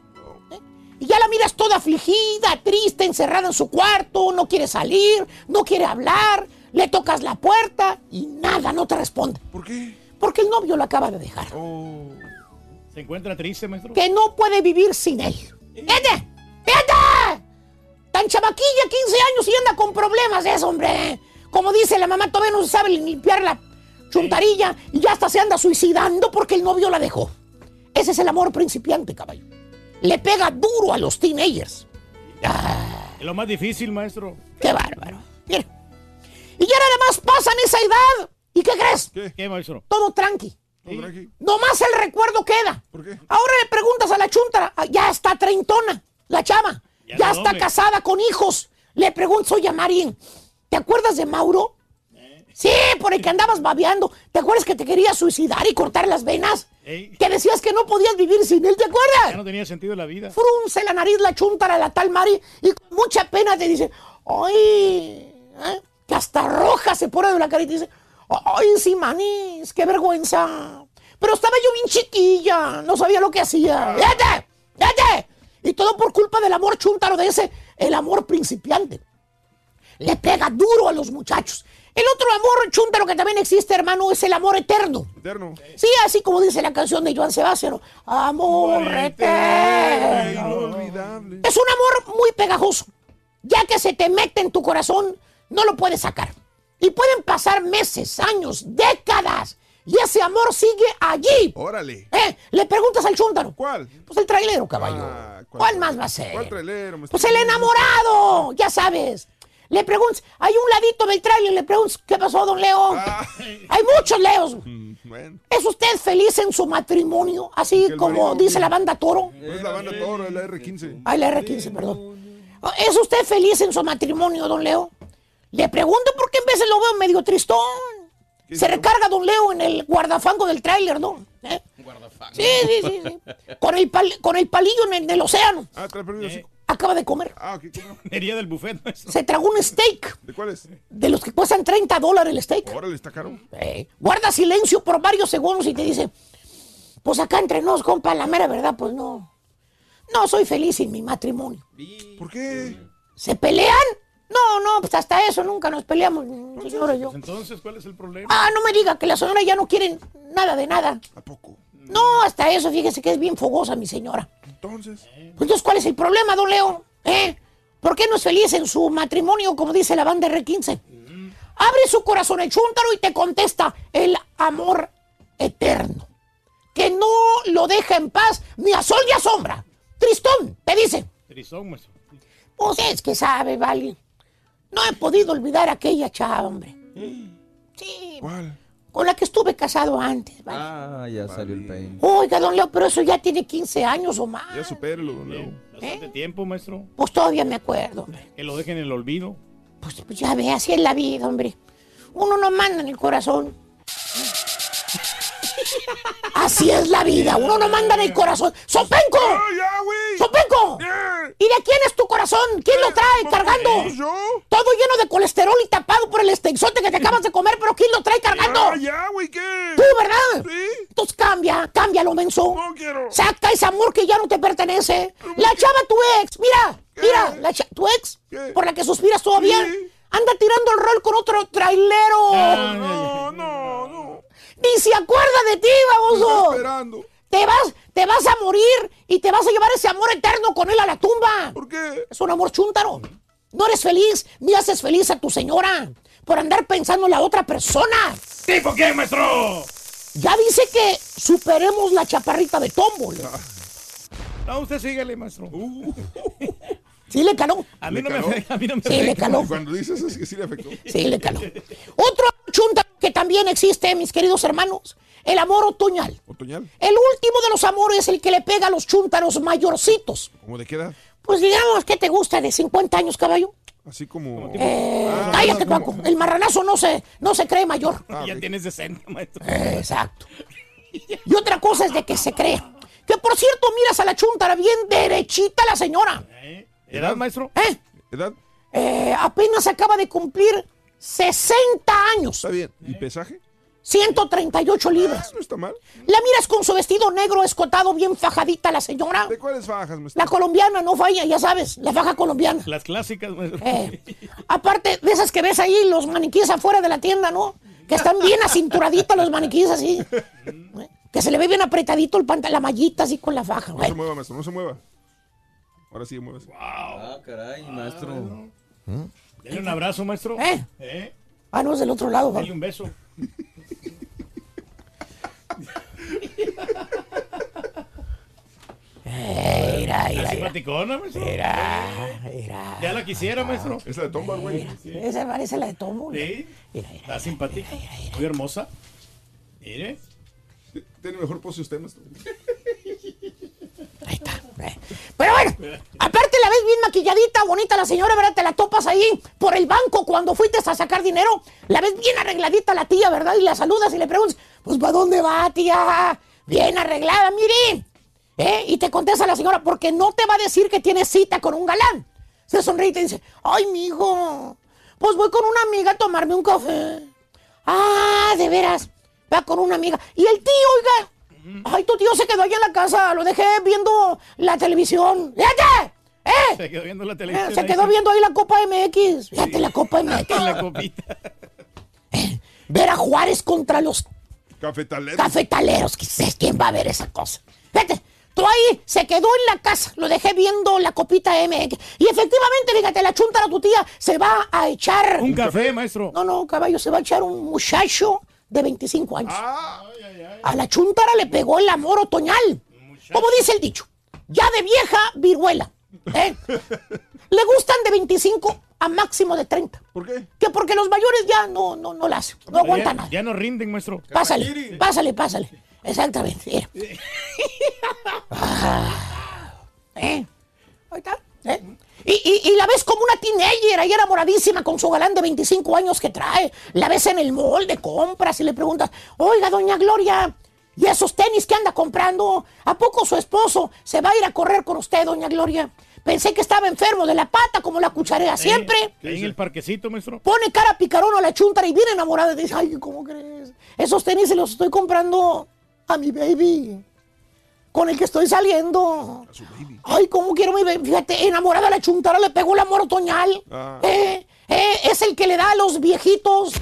¿Eh? Y ya la miras toda afligida, triste, encerrada en su cuarto, no quiere salir, no quiere hablar, le tocas la puerta y nada, no te responde. ¿Por qué? Porque el novio lo acaba de dejar. ¿Se encuentra triste, maestro? Que no puede vivir sin él. ¡Fíjate! ¡Fíjate! Tan chamaquilla, 15 años y anda con problemas de eso, hombre. Como dice la mamá, todavía no se sabe limpiar la chuntarilla y ya hasta se anda suicidando porque el novio la dejó. Ese es el amor principiante, caballo. Le pega duro a los teenagers. Es lo más difícil, maestro. ¡Qué bárbaro! Mira. Y ya nada más pasan esa edad. ¿Y qué crees? ¿Qué, maestro? Todo tranqui. Tranqui. Nomás el recuerdo queda. ¿Por qué? Ahora le preguntas a la chuntara, ah, ya está treintona, la chama, Ya ya, no, está hombre. casada con hijos. Le pregunto, oye, Marín, ¿te acuerdas de Mauro? Sí, por el que andabas babeando. ¿Te acuerdas que te quería suicidar y cortar las venas? Ey, Que decías que no podías vivir sin él, ¿te ya acuerdas? no tenía sentido la vida. Frunce la nariz la chuntara, la tal Mari, y con mucha pena te dice, ay, ¿eh? que hasta roja se pone de la cara y te dice, ay, sí, manís, qué vergüenza. Pero estaba yo bien chiquilla, no sabía lo que hacía. ¡Vete! ¡Vete! Y todo por culpa del amor chúntaro de ese, el amor principiante. Le pega duro a los muchachos. El otro amor chúntaro que también existe, hermano, es el amor eterno. Eterno. Sí, así como dice la canción de Joan Sebastián. Amor eterno. Es un amor muy pegajoso. Ya que se te mete en tu corazón, no lo puedes sacar. Y pueden pasar meses, años, décadas. Y ese amor sigue allí. Órale. ¿Eh? Le preguntas al chúntaro. ¿Cuál? Pues el trailero, caballo. Ah, ¿Cuál, más va a ser? ¿Cuál trailero? Pues el enamorado, ya sabes. Le preguntas, hay un ladito del trailer, le preguntas, ¿qué pasó, don Leo? Hay muchos Leos. Bueno. ¿Es usted feliz en su matrimonio? Así como dice la banda Toro. Es la banda Toro, es la R15. Ay, la R15, perdón. ¿Es usted feliz en su matrimonio, don Leo? Le pregunto porque en veces lo veo medio tristón. Se recarga don Leo en el guardafango del tráiler, ¿no? ¿Eh? Sí, sí, sí, sí. Con el, pal- con el palillo en el, en el océano. Ah, trae perdido. sí. Acaba de comer. Ah, ¿qué comió? Sería del buffet, maestro. Se tragó un steak. ¿De cuáles? De los que cuestan 30 dólares el steak. Órale, está caro. Eh, guarda silencio por varios segundos y te dice, pues acá entre nos, compa, la mera verdad, pues no. No soy feliz en mi matrimonio. ¿Por qué? ¿Se pelean? No, no, pues hasta eso nunca nos peleamos, mi señora y yo. Pues entonces, ¿cuál es el problema? Ah, no me diga que la señora ya no quiere nada de nada. ¿A poco? No, hasta eso, fíjese que es bien fogosa mi señora. Entonces. Pues entonces, ¿cuál es el problema, don Leo? ¿Eh? ¿Por qué no es feliz en su matrimonio, como dice la banda R15? Abre su corazón el chúntaro y te contesta el amor eterno. Que no lo deja en paz ni a sol ni a sombra. Tristón, te dice. Trizón, maestro. Pues es que sabe, vale. No he podido olvidar a aquella chava, hombre. Sí. ¿Cuál? Con la que estuve casado antes, vale. Ah, ya salió el peine. Oiga, don Leo, pero eso ya tiene 15 años o más. Ya supérelo, don Leo. Bastante tiempo, maestro. Pues todavía me acuerdo, hombre. Que lo dejen en el olvido. Pues, pues ya ve, así es la vida, hombre. Uno no manda en el corazón. Así es la vida, uno no manda en el corazón. ¡Sopenco! ¡Sopenco! ¿Y de quién es tu corazón? ¿Quién lo trae cargando? Todo lleno de colesterol y tapado por el estexote que te acabas de comer, pero ¿quién lo trae cargando? Tú, ¿verdad? Entonces cambia, cámbialo, menso. No quiero. Saca ese amor que ya no te pertenece. La chava, tu ex, mira, mira, la tu ex, por la que suspiras todavía, anda tirando el rol con otro trailero. No, no, no. Ni se acuerda de ti, baboso. esperando. Te vas, te vas a morir y te vas a llevar ese amor eterno con él a la tumba. ¿Por qué? Es un amor chúntaro. No eres feliz ni haces feliz a tu señora por andar pensando en la otra persona. ¿Tipo qué, maestro? Ya dice que superemos la chaparrita de tómbola. No, usted síguele, maestro. Sí le caló. a mí ¿Le no me caló? afecta, a mí no me Sí, le caló. Cuando dices así, sí le afectó. Sí, le caló. Otro chunta que también existe, mis queridos hermanos, el amor otoñal. ¿Otoñal? El último de los amores, el que le pega a los chúntaros mayorcitos. ¿Cómo de qué edad? Pues digamos, ¿qué te gusta de 50 años, caballo? Así como... Eh, Ah, cállate, como- Paco. El marranazo no se, no se cree mayor. ya tienes 60, maestro. Exacto. Y otra cosa es de que se cree. Que por cierto, miras a la chuntara bien derechita la señora. ¿Edad, maestro? ¿Eh? ¿Edad? Eh, apenas acaba de cumplir 60 años. Está bien. ¿Y pesaje? 138 libras. No está mal. La miras con su vestido negro escotado bien fajadita la señora. ¿De cuáles fajas, maestro? La colombiana, no falla, ya sabes, la faja colombiana. Las clásicas, maestro. Eh, aparte de esas que ves ahí, los maniquíes afuera de la tienda, ¿no? Que están bien acinturaditos los maniquíes así. Eh, Que se le ve bien apretadito el pantalón, la mallita así con la faja. No se Bueno, mueva, maestro, no se mueva. Ahora sí, muévese. Ah, caray, maestro. Dale un abrazo, maestro. ¿Eh? ¿Eh? Ah, no, es del otro lado. va. Dale un beso. Eh, Mira, mira, ¿Está mira. simpaticona, maestro? Mira, mira. Ya la quisiera, maestro. Es la de Tombar, güey. Esa parece la de Tomo. Sí. Está simpática. Muy hermosa. Mire. Tiene mejor pose usted, maestro. Pero bueno, aparte la ves bien maquilladita, bonita la señora, ¿verdad? Te la topas ahí por el banco cuando fuiste a sacar dinero. La ves bien arregladita la tía, ¿verdad? Y la saludas y le preguntas, pues ¿para dónde va, tía? Bien arreglada, mire. ¿Eh? Y te contesta la señora, porque no te va a decir que tienes cita con un galán. Se sonríe y dice, ay, mijo, pues voy con una amiga a tomarme un café. Ah, de veras, va con una amiga. Y el tío, oiga, ay, tu tío se quedó allá en la casa, lo dejé viendo la televisión. ¡Fíjate! ¡Eh! Se quedó viendo la Eh, televisión. Se ahí. quedó viendo ahí la Copa MX. Fíjate, la Copa MX. la copita. Ver a Juárez contra los Cafetalero. cafetaleros. ¿Qué- ¿Quién va a ver esa cosa? Fíjate, tú ahí se quedó en la casa. Lo dejé viendo la Copita MX. Y efectivamente, fíjate, la chuntara tu tía se va a echar. Un café, maestro. No, no, caballo, se va a echar un muchacho de 25 años. Ah. A la chuntara le pegó el amor otoñal. Como dice el dicho, ya de vieja viruela. ¿eh? le gustan de 25 a máximo de 30. ¿Por qué? Que porque los mayores ya no, no, no la hacen, no aguantan ya, nada. ya no rinden, maestro. Pásale, pásale, pásale. Exactamente. mira. Ah, ¿Eh? Ahí está. ¿eh? Y, y- y la ves como una teenager ahí enamoradísima con su galán de 25 años que trae. La ves en el mall de compras y le preguntas, oiga, doña Gloria, ¿y esos tenis que anda comprando? ¿A poco su esposo se va a ir a correr con usted, doña Gloria? Pensé que estaba enfermo de la pata como la cucharea siempre. Ahí en el parquecito, maestro. Pone cara picarón a la chuntara y viene enamorada y dice, ay, ¿cómo crees? Esos tenis se los estoy comprando a mi baby, con el que estoy saliendo. Ay, ¿cómo quiero mi baby? Fíjate, enamorada la chuntara le pegó el amor otoñal. Ah. Eh, eh, es el que le da a los viejitos.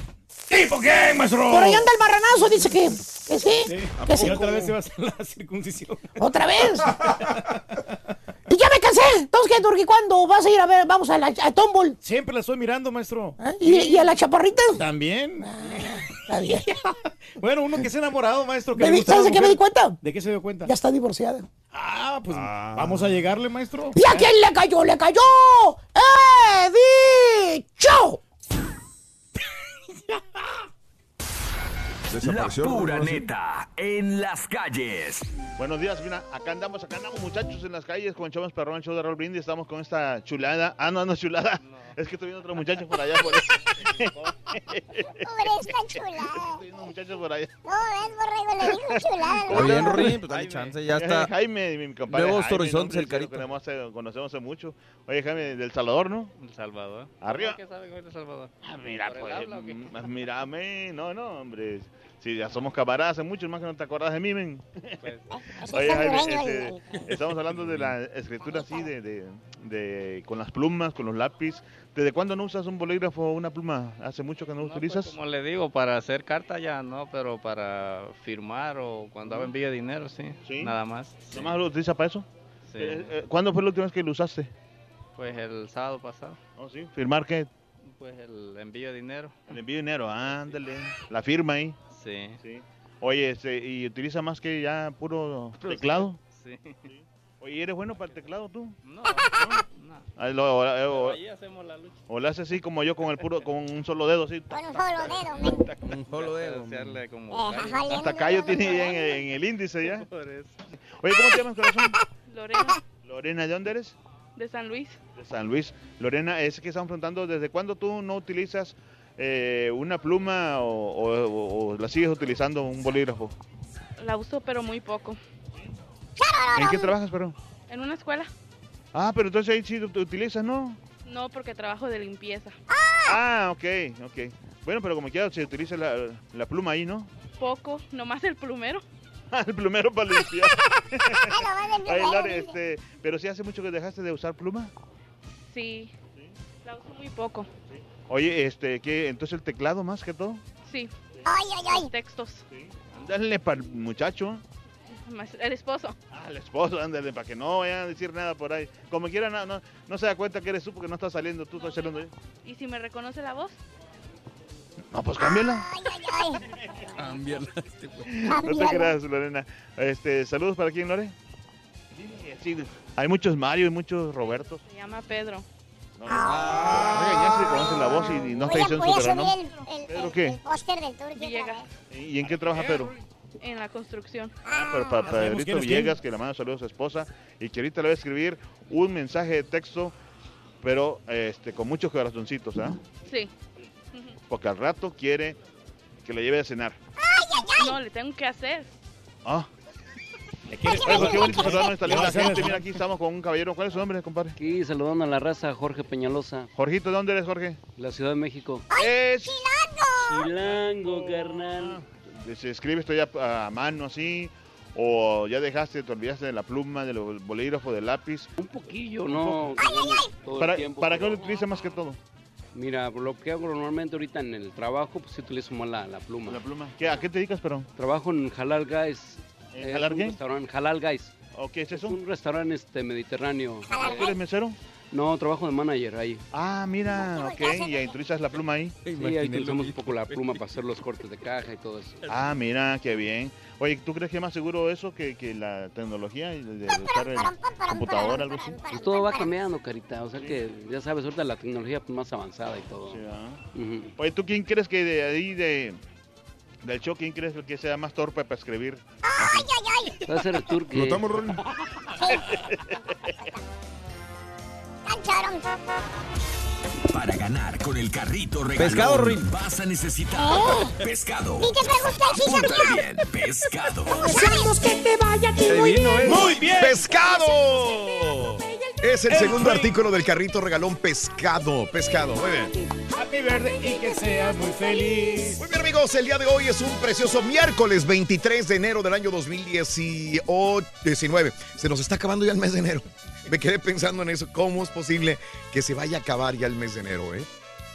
¿Tipo qué, maestro? Por ahí anda el marranazo, dice que, que sí. sí. Y otra vez se va a hacer la circuncisión. ¿Otra vez? y ya me cansé. Entonces, ¿qué, Turki? ¿Cuándo vas a ir a ver? Vamos a la a Tombol. Siempre la estoy mirando, maestro. ¿Y, y a la chaparrita? También. Está bien. bueno, uno que se ha enamorado, maestro. Que ¿Me le di- gusta la ¿Sabes de qué me di cuenta? ¿De qué se dio cuenta? Ya está divorciada. Ah, pues vamos a llegarle, maestro. ¿Y a quién le cayó? ¡Le cayó! ¡He dicho! La pura neta en las calles. Buenos días, mira, acá andamos, acá andamos muchachos en las calles con Chavos Perrón, show de Raúl Brindis, estamos con esta chulada. Ah, no, no chulada, es que estoy viendo otros muchachos por allá, por eso. Pobre, está chulada. Estoy viendo muchachos por allá. No, es borrego, le dijo chulada. Está bien, Rorín, pues dale chance, ya está. Jaime, mi compadre. Nuevos Jaime, horizontes, hombre, el carito. Conocemos hace, conocemos hace mucho. Oye, Jaime, del Salvador, ¿no? El Salvador. Arriba. ¿Qué saben hoy de Salvador? Ah, mira, ¿Por el pues, mm, mírame, no, no, hombre. Si ya somos camaradas hace mucho, más que no te acuerdas de mí, men. Pues, Oye, Jaime, este, estamos hablando de la escritura así, de, de, de- con las plumas, con los lápiz. ¿Desde cuándo no usas un bolígrafo o una pluma? ¿Hace mucho que no, no, pues, utilizas? como le digo, para hacer carta ya no, pero para firmar o cuando hago envío de dinero, sí. Sí. Nada más. ¿Nomás lo utilizas para eso? Sí. Eh, eh, ¿Cuándo fue la última vez que lo usaste? Pues el sábado pasado. Oh, sí. ¿Firmar qué? Pues el envío de dinero. El envío de dinero, ándale. La firma ahí. Sí. Sí. Oye, este, ¿y utiliza más que ya puro teclado? Sí. Oye, ¿eres bueno para el teclado tú? No, no. Ah, lo- o, o- Ahí hacemos la lucha. o le haces así como yo con el puro, con un solo dedo así. Con un solo dedo. Un solo dedo. Como Eh, callo. Hasta no, callo no, tiene no, ya en, no. en el índice ya. Por eso. Oye, ¿cómo te llamas, corazón? Lorena, Lorena, ¿de dónde eres? de San Luis. De San Luis. Lorena, es que estamos preguntando, ¿desde cuándo tú no utilizas eh, una pluma o, o- la sigues utilizando un bolígrafo? La uso, pero muy poco. ¿En qué trabajas, pero? En una escuela, Ah, pero entonces ahí sí tú utilizas, ¿no? no porque trabajo de limpieza. Ah, ok, ok. Bueno, pero como quiera se utiliza la, la pluma ahí, ¿no? Poco, nomás el plumero. Ah, el plumero para limpiar. Ay, este, pero si hace mucho que dejaste de usar pluma. Sí, la uso muy poco. Oye, este, ¿qué? Entonces el teclado más que todo. Sí, Ay, ay, ay. los textos. Dale para el muchacho. El esposo. Ah, el esposo, ándale, para que no vayan a decir nada por ahí. Como quiera, no, no, no se da cuenta que eres tú porque no estás saliendo, tú estás saliendo. ¿Y si me reconoce la voz? No, pues cámbiala. Ay, ay, ay. Cámbiala, este güey. No te Cámbiala. creas, Lorena. Este, saludos para quién, Lore. Sí, hay muchos Mario y muchos Robertos. Se llama Pedro. No, no, ya se conoce la voz y, y no está diciendo su subir verdadero el, nombre. el, ¿Pedro el- qué? póster del vez. ¿Y en qué trabaja Pedro? En la construcción. Ah, pero para sabemos Pedrito Villegas, que le manda saludos a su esposa y que ahorita le va a escribir un mensaje de texto, pero este con muchos corazoncitos, ¿ah? Sí. Porque al rato quiere que le lleve a cenar. No, le tengo que hacer. Ah. ¿Le quieres- Oye, pues qué bonito saludar a esta Le va a linda hacer gente. eso. Mira, aquí estamos con un caballero. ¿Cuál es su nombre, compadre? Aquí saludando a la raza, Jorge Peñalosa, Jorgito, ¿de dónde eres, Jorge? la Ciudad de México. Es... Chilango, carnal. Se escribe esto ya a mano así, o ya dejaste, te olvidaste de la pluma, del bolígrafo, del lápiz. Un poquillo, ¿no? Todo el ¿Para, tiempo, ¿para qué lo utiliza más que todo? Mira, lo que hago normalmente ahorita en el trabajo, pues sí utilizo más la, la pluma. La pluma. ¿Qué, ¿A qué te dedicas, pero? Trabajo en Halal Guys. ¿En Es Halal un restaurante, Halal Guys. ¿O qué es Es eso? un restaurante este, mediterráneo. ¿Tú eres mesero? No, trabajo de manager ahí. Ah, mira, ok, y utilizas la pluma ahí. Sí, ahí utilizamos un poco la pluma para hacer los cortes de caja y todo eso. Ah, mira, qué bien. Oye, ¿tú crees que es más seguro eso que, que la tecnología y de, usar el computador, algo así? Pues todo va cambiando, carita. O sea que ya sabes, ahorita la tecnología pues, más avanzada y todo. Ujú. Oye, ¿tú quién crees que de ahí de del show quién crees que sea más torpe para escribir? ¡Ay, ay, ay! Va a ser el turque. ¿Notamos, Ron? Cancharon. Para ganar con el carrito regalón Pescado, Rin. vas a necesitar Oh. pescado. ¿Y qué Apúntale bien, pescado. Sabemos que te vaya muy bien. Muy bien. ¡Pescado! Es el segundo artículo del carrito regalón pescado. Pescado, muy bien. Happy birthday y que seas muy feliz. Muy bien, amigos, el día de hoy es un precioso miércoles 23 de enero del año 2019. Se nos está acabando ya el mes de enero. Me quedé pensando en eso. ¿Cómo es posible que se vaya a acabar ya el mes de enero, eh?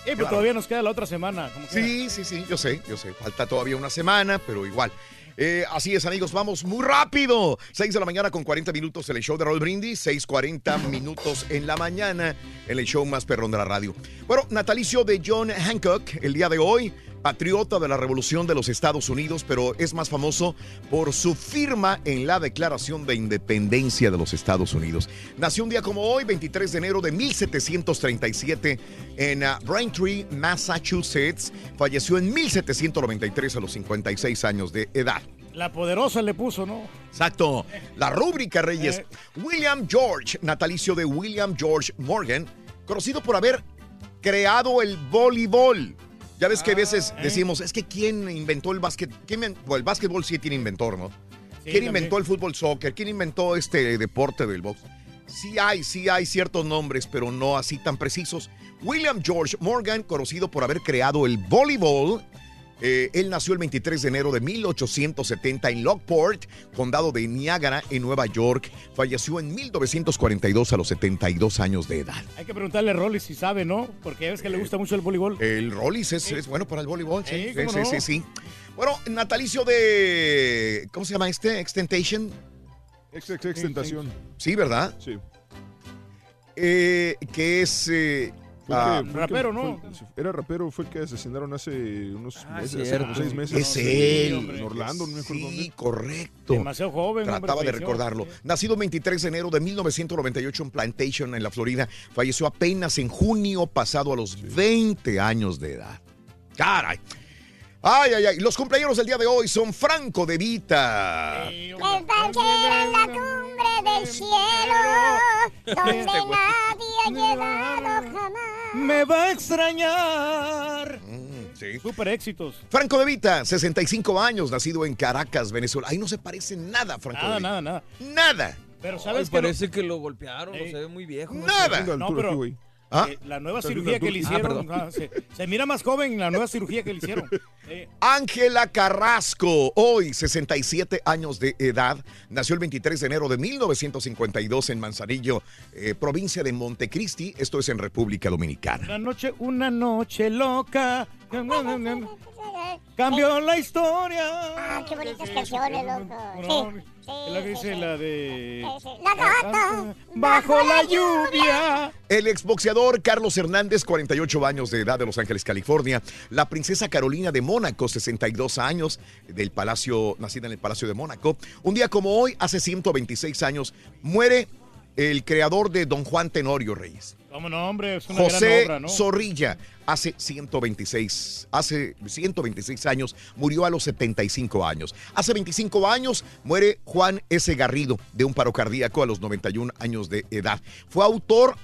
Eh, pero todavía nos queda la otra semana. como. Sí, sí, sí, yo sé, yo sé. Falta todavía una semana, pero igual. Eh, así es, amigos, vamos muy rápido. 6 de la mañana con 40 minutos en el show de Roll Brindis. 6:40 minutos en la mañana en el show más perrón de la radio. Bueno, natalicio de John Hancock el día de hoy. Patriota de la Revolución de los Estados Unidos, pero es más famoso por su firma en la Declaración de Independencia de los Estados Unidos. Nació un día como hoy, 23 de enero de 1737, en uh, Braintree, Massachusetts. Falleció en 1793 a los 56 años de edad. La poderosa le puso, ¿no? Exacto. La rúbrica Reyes. William George, natalicio de William George Morgan, conocido por haber creado el voleibol. Ya ves que a veces decimos, es que ¿quién inventó el básquet? ¿Quién bueno, el básquetbol sí tiene inventor, ¿no? ¿Quién también. inventó el fútbol soccer? ¿Quién inventó este deporte del box? Sí hay, sí hay ciertos nombres, pero no así tan precisos. William George Morgan, conocido por haber creado el voleibol, eh, él nació el 23 de enero de 1870 en Lockport, condado de Niágara, en Nueva York. Falleció en 1942 a los 72 años de edad. Hay que preguntarle a Rolly si sabe, ¿no? Porque ya ves que le gusta mucho el voleibol. El Rollis es, es bueno para el voleibol, sí, Sí, sí, ¿cómo sí, no? sí, sí. Bueno, natalicio de... ¿Cómo se llama este? Extentation. Ex, ex, extentación. Sí, ¿verdad? Sí. Eh, que es... eh, ah, que- fue el- era rapero, fue el que asesinaron hace unos meses, hace como cierto. seis meses. Es ¿no? él. En Orlando, no me acuerdo Sí, dónde. correcto. Demasiado joven. hombre, Trataba de recordarlo. Nacido el 23 de enero de 1998 en Plantation, en la Florida, falleció apenas en junio pasado a los 20 años de edad. Caray. Ay, ay, ay. Los cumpleaños del día de hoy son Franco de Vita. Que cualquiera en la cumbre del cielo, donde Este nadie ha llegado jamás. Me va a extrañar. Sí. Super éxitos. Franco de Vita, 65 años, nacido en Caracas, Venezuela. Ahí no se parece nada, Franco Nada, de Vita. nada, nada. Nada. Pero Ay, sabes que parece que lo golpearon, se ve muy viejo. Nada. No, pero ¿Ah? eh, la nueva cirugía que le. Ah, hicieron, ah, se, se mira más joven la nueva cirugía que le hicieron. Eh, Ángela Carrasco, hoy 67 años de edad, nació el 23 de enero de 1952 en Manzanillo, eh, provincia de Montecristi, esto es en República Dominicana. una noche, una noche loca. Cambió la historia. Ah, qué bonitas canciones, loco. Sí, la que dice la de. La gata. Bajo la lluvia. El exboxeador Carlos Hernández, 48 años de edad de Los Ángeles, California. La princesa Carolina de Mónaco, 62 años, del palacio, nacida en el Palacio de Mónaco. Un día como hoy, hace 126 años, muere el creador de Don Juan Tenorio Reyes. Cómo no, hombre, es una José gran obra, ¿no? Zorrilla, hace 126, hace 126 años, murió a los 75 años. Hace 25 años muere Juan S. Garrido de un paro cardíaco a los 91 años de edad. Fue autor,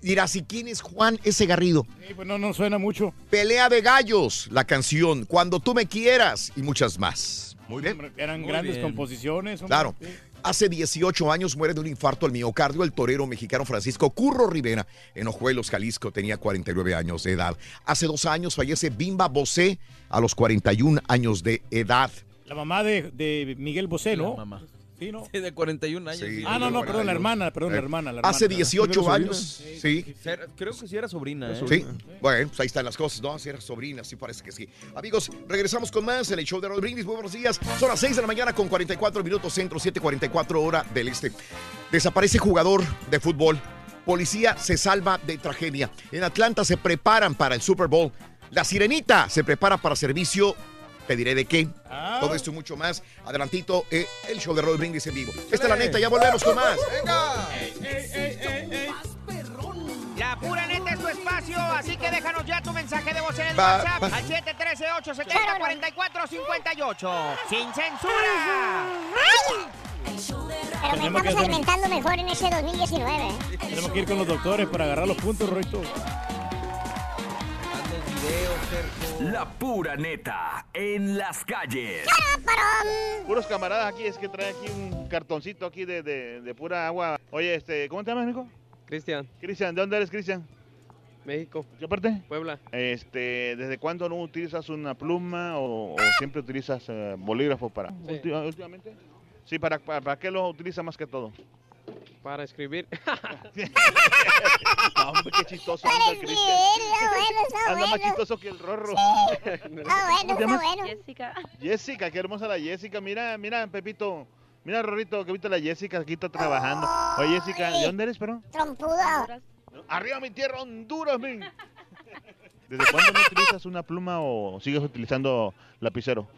dirás, ¿y quién es Juan S. Garrido? Sí, pues no, no suena mucho. Pelea de gallos, la canción, Cuando tú me quieras y muchas más. Muy bien. Hombre, Eran Muy grandes bien. composiciones. hombre. Claro. Hace 18 años muere de un infarto al miocardio el torero mexicano Francisco Curro Rivera en Ojuelos, Jalisco. Tenía 49 años de edad. Hace dos años fallece Bimba Bosé a los 41 años de edad. La mamá de, de Miguel Bosé, ¿no? mamá. Sí, ¿no? de 41 años. Sí. Ah, no, no, perdón, la hermana, perdón, la Eh, hermana. La hermana. Hace 18 años, sí. Creo que sí era sobrina, ¿eh? Sí, bueno, pues ahí están las cosas, ¿no? Si era sobrina, sí parece que sí. Amigos, regresamos con más en el show de Brindis. Muy buenos días. Son las 6 de la mañana con 44 minutos centro, 7:44 hora del este. Desaparece jugador de fútbol. Policía se salva de tragedia. En Atlanta se preparan para el Super Bowl. La Sirenita se prepara para servicio. Te diré de qué. Todo esto y mucho más. Adelantito, eh, el show de Roy Brindis en vivo. Esta es la neta, ya volvemos con más. La pura neta es tu espacio, así que déjanos ya tu mensaje de voz en el Va- WhatsApp va- al 713-870-4458. ¡Sin censura! Pero me que estamos alimentando mejor en ese 2019. ¿eh? Tenemos que ir con los doctores para agarrar los puntos, Roito. La pura neta en las calles. Puros camaradas aquí, es que trae aquí un cartoncito aquí de, de- de pura agua. Oye, este, ¿cómo te llamas, mijo? Cristian, Cristian, ¿de dónde eres, Cristian? México. ¿Qué parte? Puebla. Este, ¿desde cuándo no utilizas una pluma o, o siempre utilizas eh, bolígrafo para? Ulti- últimamente. Sí, ¿para, para, para qué lo utilizas más que todo? Para escribir. No, hombre, qué chistoso anda el Cristian. Anda más chistoso que el rorro. ¿Cómo bueno, está bueno. Jessica. Jessica, qué hermosa la Jessica. Mira, mira, Pepito. Mira, Rorrito, que viste la Jessica aquí está trabajando. Oye, Jessica, ¿de dónde eres, pero? Trompudo. Arriba mi tierra, Honduras, men. ¿Desde cuándo no utilizas una pluma o sigues utilizando lapicero?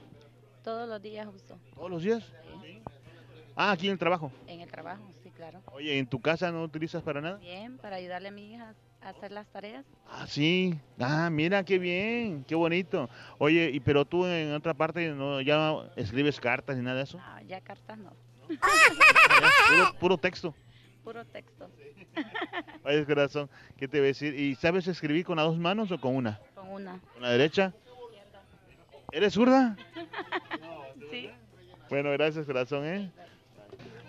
Todos los días uso. ¿Todos los días? Ah, aquí en el trabajo. En el trabajo, sí, claro. Oye, ¿en tu casa no utilizas para nada? Bien, para ayudarle a mi hija a hacer las tareas. Ah, sí. Ah, mira, qué bien, qué bonito. Oye, y pero tú en otra parte no ya escribes cartas ni nada de eso. Ah, ya cartas no. Puro, puro texto. Puro texto. Oye, corazón, ¿qué te voy a decir? ¿Y sabes escribir con las dos manos o con una? Con una. ¿Con la derecha? ¿Eres zurda? Sí. Bueno, gracias, corazón, ¿eh?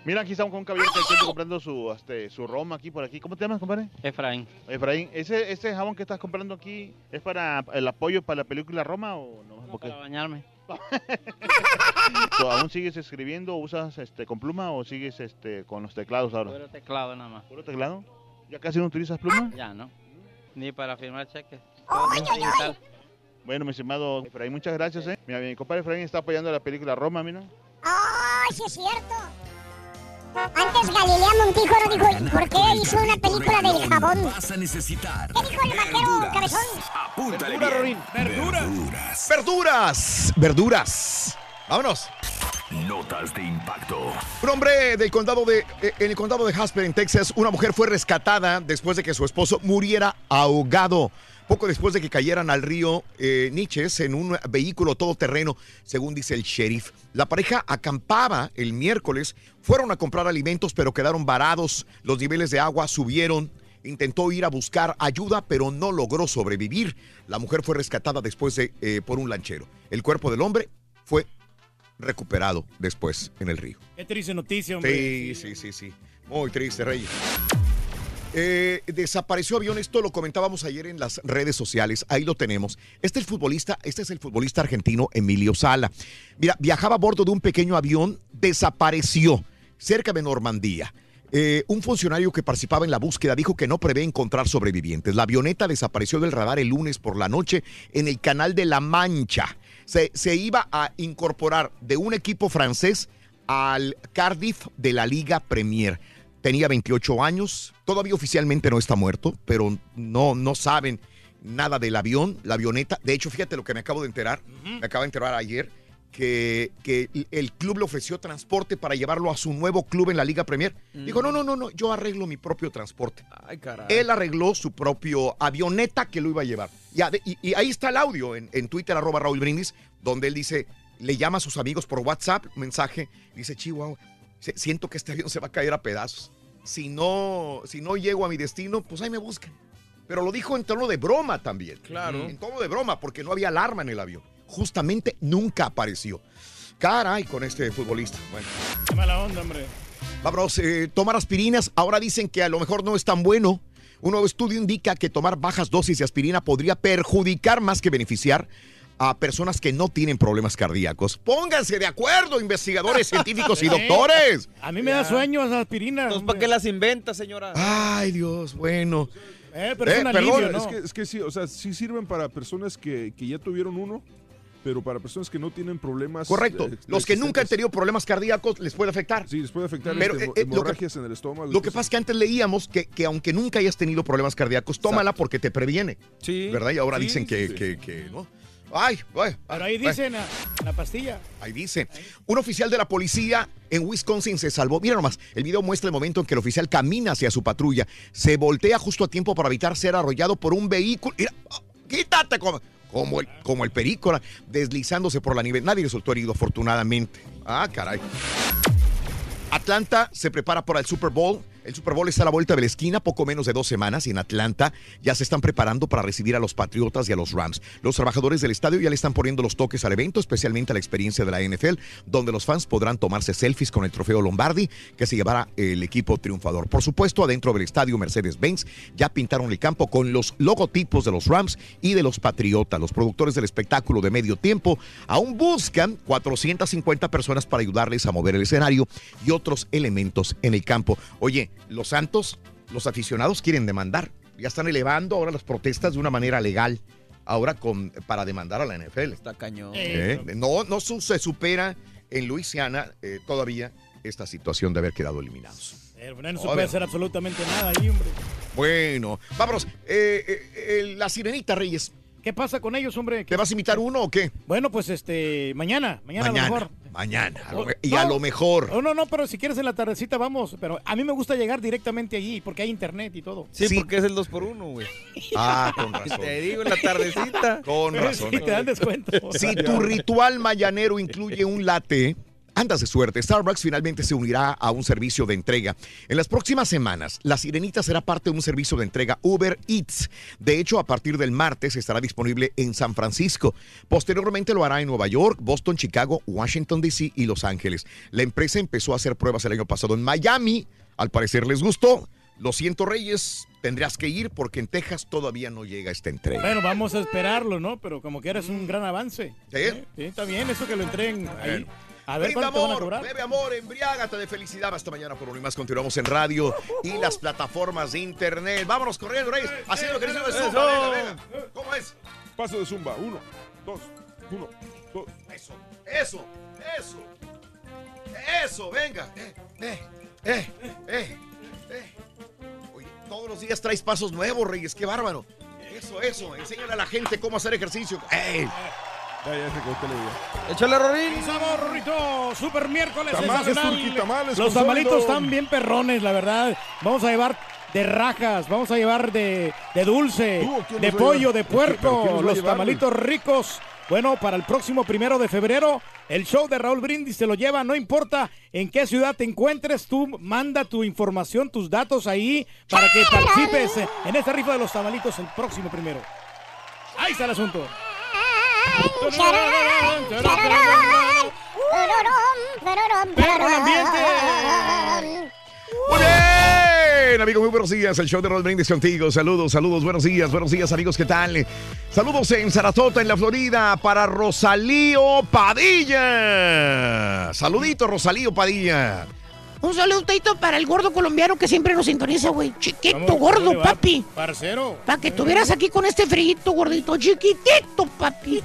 Mira, aquí estamos con un caballero que está comprando su, este, su Roma aquí por aquí. ¿Cómo te llamas, compadre? Efraín. Efraín, ¿ese, ¿ese jabón que estás comprando aquí es para el apoyo para la película Roma o no? Porque- Para bañarme. ¿Tú ¿Aún sigues escribiendo, usas este, con pluma o sigues este, con los teclados ahora? Puro teclado nada más. ¿Puro teclado? ¿Ya casi no utilizas pluma? Ya, ¿no? Ni para firmar cheques. Ay, Todo. Bueno, mi estimado Efraín, muchas gracias, ¿eh? Mira, mi compadre Efraín está apoyando la película Roma, mira. ¡Ay, sí es cierto! Antes Galilea Montijo no dijo, ¿por qué hizo una película del jabón? Vas a necesitar ¿Qué dijo el vaquero cabezón? Apúntale Verdura, bien. Rorín, verdura. Verduras. Verduras, verduras. Vámonos. Notas de impacto. Un hombre del condado de, eh, en el condado de Jasper, en Texas, una mujer fue rescatada después de que su esposo muriera ahogado. Poco después de que cayeran al río eh, Niches en un vehículo todoterreno, según dice el sheriff. La pareja acampaba el miércoles, fueron a comprar alimentos, pero quedaron varados. Los niveles de agua subieron. Intentó ir a buscar ayuda, pero no logró sobrevivir. La mujer fue rescatada después de, eh, por un lanchero. El cuerpo del hombre fue recuperado después en el río. Qué triste noticia, hombre. Sí, sí, sí, sí. Muy triste, Reyes. Eh, desapareció avión, esto lo comentábamos ayer en las redes sociales, ahí lo tenemos. Este es el futbolista, este es el futbolista argentino Emilio Sala. Mira, viajaba a bordo de un pequeño avión, desapareció cerca de Normandía. Eh, un funcionario que participaba en la búsqueda dijo que no prevé encontrar sobrevivientes. La avioneta desapareció del radar el lunes por la noche en el canal de La Mancha. Se, se iba a incorporar de un equipo francés al Cardiff de la Liga Premier. Tenía 28 años, todavía oficialmente no está muerto, pero no, no saben nada del avión, la avioneta. De hecho, fíjate lo que me acabo de enterar, me acabo de enterar ayer, que, que el club le ofreció transporte para llevarlo a su nuevo club en la Liga Premier. Dijo, no, no, no, no, yo arreglo mi propio transporte. Ay, caray. Él arregló su propio avioneta que lo iba a llevar. Y, y- y ahí está el audio en, en Twitter, arroba Raúl Brindis, donde él dice, le llama a sus amigos por WhatsApp, mensaje, dice, Chihuahua, siento que este avión se va a caer a pedazos. Si no, si no llego a mi destino, pues ahí me buscan. Pero lo dijo en tono de broma también. Claro. En tono de broma, porque no había alarma en el avión. Justamente nunca apareció. Caray, con este futbolista. Bueno. Qué mala onda, hombre. Vámonos, eh, tomar aspirinas. Ahora dicen que a lo mejor no es tan bueno. Un nuevo estudio indica que tomar bajas dosis de aspirina podría perjudicar más que beneficiar a personas que no tienen problemas cardíacos. Pónganse de acuerdo, investigadores científicos y doctores. A mí me da sueño esa aspirina. Entonces, ¿para qué las inventa, señora? Ay, Dios, bueno. Eh, pero es Eh, un perdón, es, que, es que sí, o sea, sí sirven para personas que, que ya tuvieron uno pero para personas que no tienen problemas. Correcto. eh, Los que nunca han tenido problemas cardíacos les puede afectar. Sí, les puede afectar Pero, este, eh, lo que- hemorragias en el estómago. Lo que cosas pasa es que antes leíamos que, que aunque nunca hayas tenido problemas cardíacos, tómala porque te previene. Sí. ¿Verdad? Y ahora Sí, dicen que, sí. que, que, ¿no? Ay, ay, Pero ahí ay. dice en la, pastilla. Ahí dice. Un oficial de la policía en Wisconsin se salvó. Mira nomás, el video muestra el momento en que el oficial camina hacia su patrulla. Se voltea justo a tiempo para evitar ser arrollado por un vehículo. Mira, quítate como, como el, como el perícola, deslizándose por la nieve. Nadie resultó herido, afortunadamente. Ah, caray. Atlanta se prepara para el Super Bowl. El Super Bowl está a la vuelta de la esquina, poco menos de dos semanas, y en Atlanta ya se están preparando para recibir a los Patriotas y a los Rams. Los trabajadores del estadio ya le están poniendo los toques al evento, especialmente a la experiencia de la NFL, donde los fans podrán tomarse selfies con el trofeo Lombardi que se llevará el equipo triunfador. Por supuesto, adentro del estadio Mercedes-Benz ya pintaron el campo con los logotipos de los Rams y de los Patriotas. Los productores del espectáculo de medio tiempo aún buscan 450 personas para ayudarles a mover el escenario y otros elementos en el campo. Oye, los Santos, los aficionados quieren demandar. Ya están elevando ahora las protestas de una manera legal. Ahora con, para demandar a la NFL. Está cañón. Eh, No, no su- se supera en Luisiana eh, todavía esta situación de haber quedado eliminados. Eh, no se puede hacer absolutamente nada ahí, hombre. Bueno, vámonos. Eh, eh, eh, la sirenita, Reyes. ¿Qué pasa con ellos, hombre? ¿Te vas a imitar uno o qué? Bueno, pues este, mañana, mañana, Mañana, a lo mejor. Mañana. a lo me- y no. a lo mejor. No, no, no, pero si quieres en la tardecita vamos. Pero a mí me gusta llegar directamente allí porque hay internet y todo. Sí, porque es el 2 por 1 güey. Ah, con razón. Te digo en la tardecita. Con razón. Sí, te dan descuento. Si tu ritual mañanero incluye un latte, andas de suerte. Starbucks finalmente se unirá a un servicio de entrega. En las próximas semanas, la Sirenita será parte de un servicio de entrega Uber Eats. De hecho, a partir del martes estará disponible en San Francisco. Posteriormente lo hará en Nueva York, Boston, Chicago, Washington, D.C. y Los Ángeles. La empresa empezó a hacer pruebas el año pasado en Miami. Al parecer les gustó. Lo siento, Reyes, tendrás que ir porque en Texas todavía no llega esta entrega. Bueno, vamos a esperarlo, ¿no? Pero como que eres un gran avance. ¿Sí? Sí, está bien eso que lo entreguen ahí. Bueno. A ver Brinda cuánto te van a amor, cobrar. bebe amor, embriágate de felicidad. Hasta mañana por y más. Continuamos en radio y las plataformas de internet. Vámonos corriendo, Reyes. Haciendo que de Zumba. Eso. Venga, venga. ¿Cómo es? Paso de zumba. Uno, dos, uno, dos. Eso, eso, eso. Eso, venga. Eh, eh, eh, eh, eh. Oye, todos los días traes pasos nuevos, Reyes. Qué bárbaro. Eso, eso. Enséñale a la gente cómo hacer ejercicio. ¡Ey! Ya, ya se idea. Échale, Rorín. ¡Sabor, Rorrito! ¡Super miércoles Tamales, sensacional! Turqui, tamales Los tamalitos están bien perrones, la verdad. Vamos a llevar de rajas, vamos a llevar de, de dulce, ¿Tú o quién de pollo, de ¿Pero quién puerco, los tamalitos ricos. Bueno, para el próximo primero de febrero, el show de Raúl Brindis se lo lleva, no importa en qué ciudad te encuentres, tú manda tu información, tus datos ahí para que participes en esta rifa de los tamalitos el próximo primero. Ahí está el asunto. El ambiente. Muy amigos, muy buenos días. El show de Roll Brindis contigo. Saludos, saludos, buenos días, buenos días, amigos, ¿qué tal? Saludos en Sarasota, en la Florida, para Rosalío Padilla. Saludito, Rosalío Padilla. Un saludito para el gordo colombiano que siempre nos sintoniza, güey. Chiquito, ¿Cómo- cómo gordo, va, papi. Parcero. Para que estuvieras aquí con este frito, gordito. Chiquitito, papi.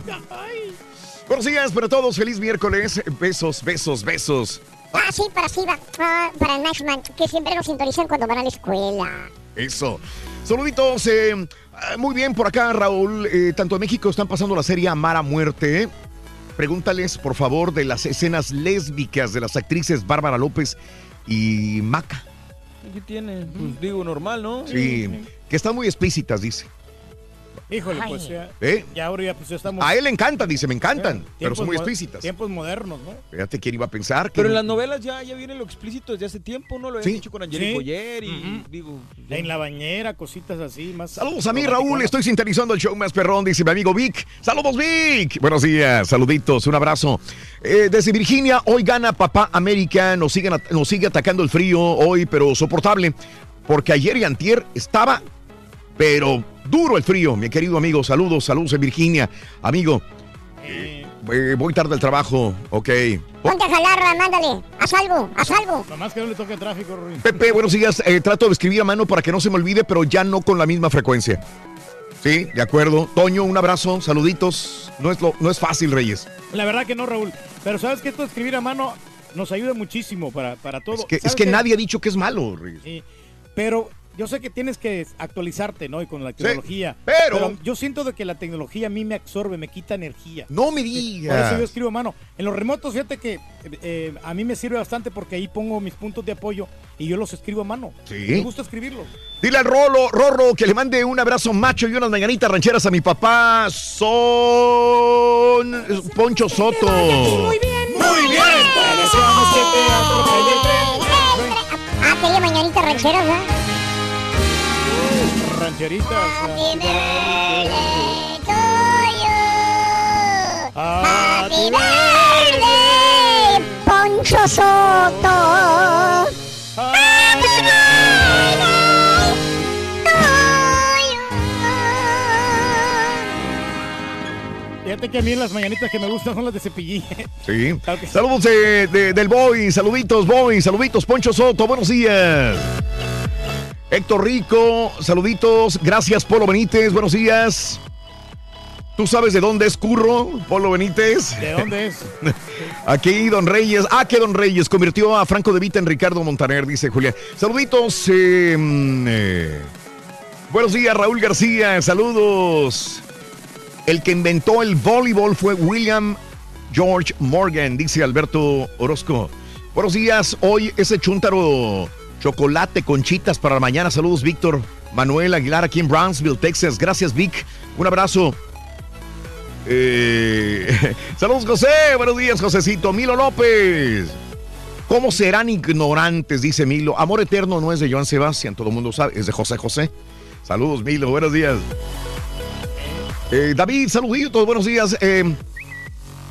Buenos días para todos, feliz miércoles. Besos, besos, besos. Ah, sí, para Siva, ah, para Nashman, que siempre nos sintonizan cuando van a la escuela. Eso. Saluditos. eh, ah, muy bien por acá, Raúl. Eh, tanto en México están pasando la serie Amar a Muerte. Pregúntales, por favor, de las escenas lésbicas de las actrices Bárbara López y Maca. ¿Qué tiene? Pues digo, normal, ¿no? Sí, que están muy explícitas, dice. Híjole, pues ya, ¿Eh? ya ahora ya pues ya estamos. A él le encantan, dice, me encantan, Eh, pero son muy explícitas. Tiempos modernos, ¿no? Fíjate quién iba a pensar que. Pero en las novelas ya, ya viene lo explícito desde hace tiempo, ¿no? Lo habían Sí. dicho con Angelique Sí. Boyer y digo... En la bañera, cositas así, más. Saludos a mí, Raúl. Estoy sintonizando el show más perrón, dice mi amigo Vic. Saludos, Vic. Buenos días, saluditos, un abrazo. Eh, desde Virginia, hoy gana Papá América. Nos, siguen at- nos sigue atacando el frío hoy, pero soportable. Porque ayer y antier estaba, pero duro el frío, mi querido amigo. Saludos, saludos en Virginia. Amigo, eh, voy tarde al trabajo, ok. Ponte a jalar, mándale. Haz algo, haz algo. Nomás que no le toque el tráfico, Rory. Pepe, buenos días. Eh, trato de escribir a mano para que no se me olvide, pero ya no con la misma frecuencia. Sí, de acuerdo. Toño, un abrazo, saluditos. No es, lo, no es fácil, Reyes. La verdad que no, Raúl. Pero sabes que esto de escribir a mano nos ayuda muchísimo para, para todo. Es que, es ¿Sabes que nadie ha dicho que es malo, Reyes. Sí, pero yo sé que tienes que actualizarte, ¿no? Y con la tecnología. pero- yo siento de que la tecnología a mí me absorbe, me quita energía. No me Por digas. eso yo escribo a mano. En los remotos, fíjate que eh, a mí me sirve bastante porque ahí pongo mis puntos de apoyo y yo los escribo a mano. Sí. Me gusta escribirlos. Dile al Rolo, Rorro, que le mande un abrazo macho y unas mañanitas rancheras a mi papá. Son Poncho Soto. Muy bien. Muy bien. Ah, quería mañanitas rancheras, ¿eh? Rancheritas. Happy birthday to you. Happy birthday, Poncho Soto. Happy birthday to Fíjate que a mí las mañanitas que me gustan son las de cepillín. Sí. Saludos de- de- del Boy, saluditos Boy, saluditos Poncho Soto, buenos días. Héctor Rico, saluditos, gracias Polo Benítez, buenos días. ¿Tú sabes de dónde es Curro, Polo Benítez? ¿De dónde es? Aquí Don Reyes, ah, que Don Reyes convirtió a Franco de Vita en Ricardo Montaner, dice Julián. Saluditos, eh, mm, eh, buenos días Raúl García, saludos. El que inventó el voleibol fue William George Morgan, dice Alberto Orozco. Buenos días, hoy ese chúntaro chocolate con chitas para mañana. Saludos, Víctor Manuel Aguilar, aquí en Brownsville, Texas. Gracias, Vic. Un abrazo. Eh, saludos, José. Buenos días, Josecito. Milo López. ¿Cómo serán ignorantes? Dice Milo. Amor eterno no es de Joan Sebastián, todo el mundo sabe, es de José José. Saludos, Milo. Buenos días. Eh, David, saluditos, buenos días. Eh,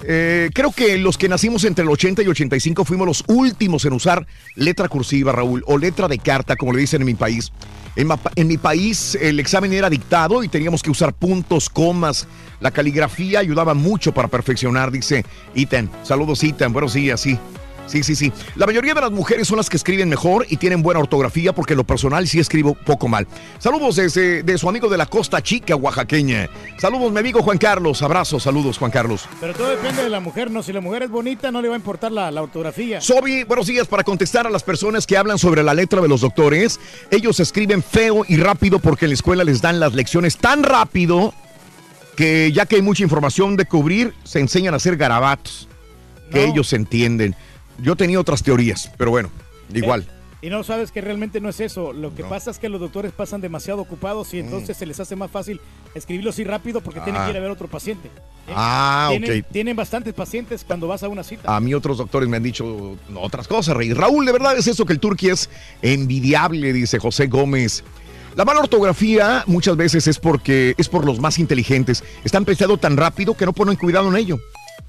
eh, creo que los que nacimos entre el 80 y 85 fuimos los últimos en usar letra cursiva, Raúl, o letra de carta, como le dicen en mi país. En, mi país el examen era dictado y teníamos que usar puntos, comas. La caligrafía ayudaba mucho para perfeccionar, dice Ethan. Saludos, Ethan. Buenos días, sí. Sí, sí, sí. La mayoría de las mujeres son las que escriben mejor y tienen buena ortografía porque lo personal sí escribo poco mal. Saludos desde de su amigo de la Costa Chica, oaxaqueña. Saludos, mi amigo Juan Carlos. Abrazos, saludos, Juan Carlos. Pero todo depende de la mujer, ¿no? Si la mujer es bonita, no le va a importar la, la ortografía. Sobi, buenos días. Para contestar a las personas que hablan sobre la letra de los doctores, ellos escriben feo y rápido porque en la escuela les dan las lecciones tan rápido que ya que hay mucha información de cubrir, se enseñan a hacer garabatos que No. ellos entienden. Yo tenía otras teorías, pero bueno, igual. Eh, Y no sabes que realmente no es eso. Lo que pasa es que los doctores pasan demasiado ocupados y entonces se les hace más fácil escribirlo así rápido porque tienen Mm. Ah. que ir a ver otro paciente. ¿eh? Ah, tienen, ok. tienen bastantes pacientes cuando vas a una cita. A mí otros doctores me han dicho otras cosas, Rey. Raúl, de verdad es eso que el turqui es envidiable, dice José Gómez. La mala ortografía muchas veces es porque es por los más inteligentes. Están pensando tan rápido que no ponen cuidado en ello.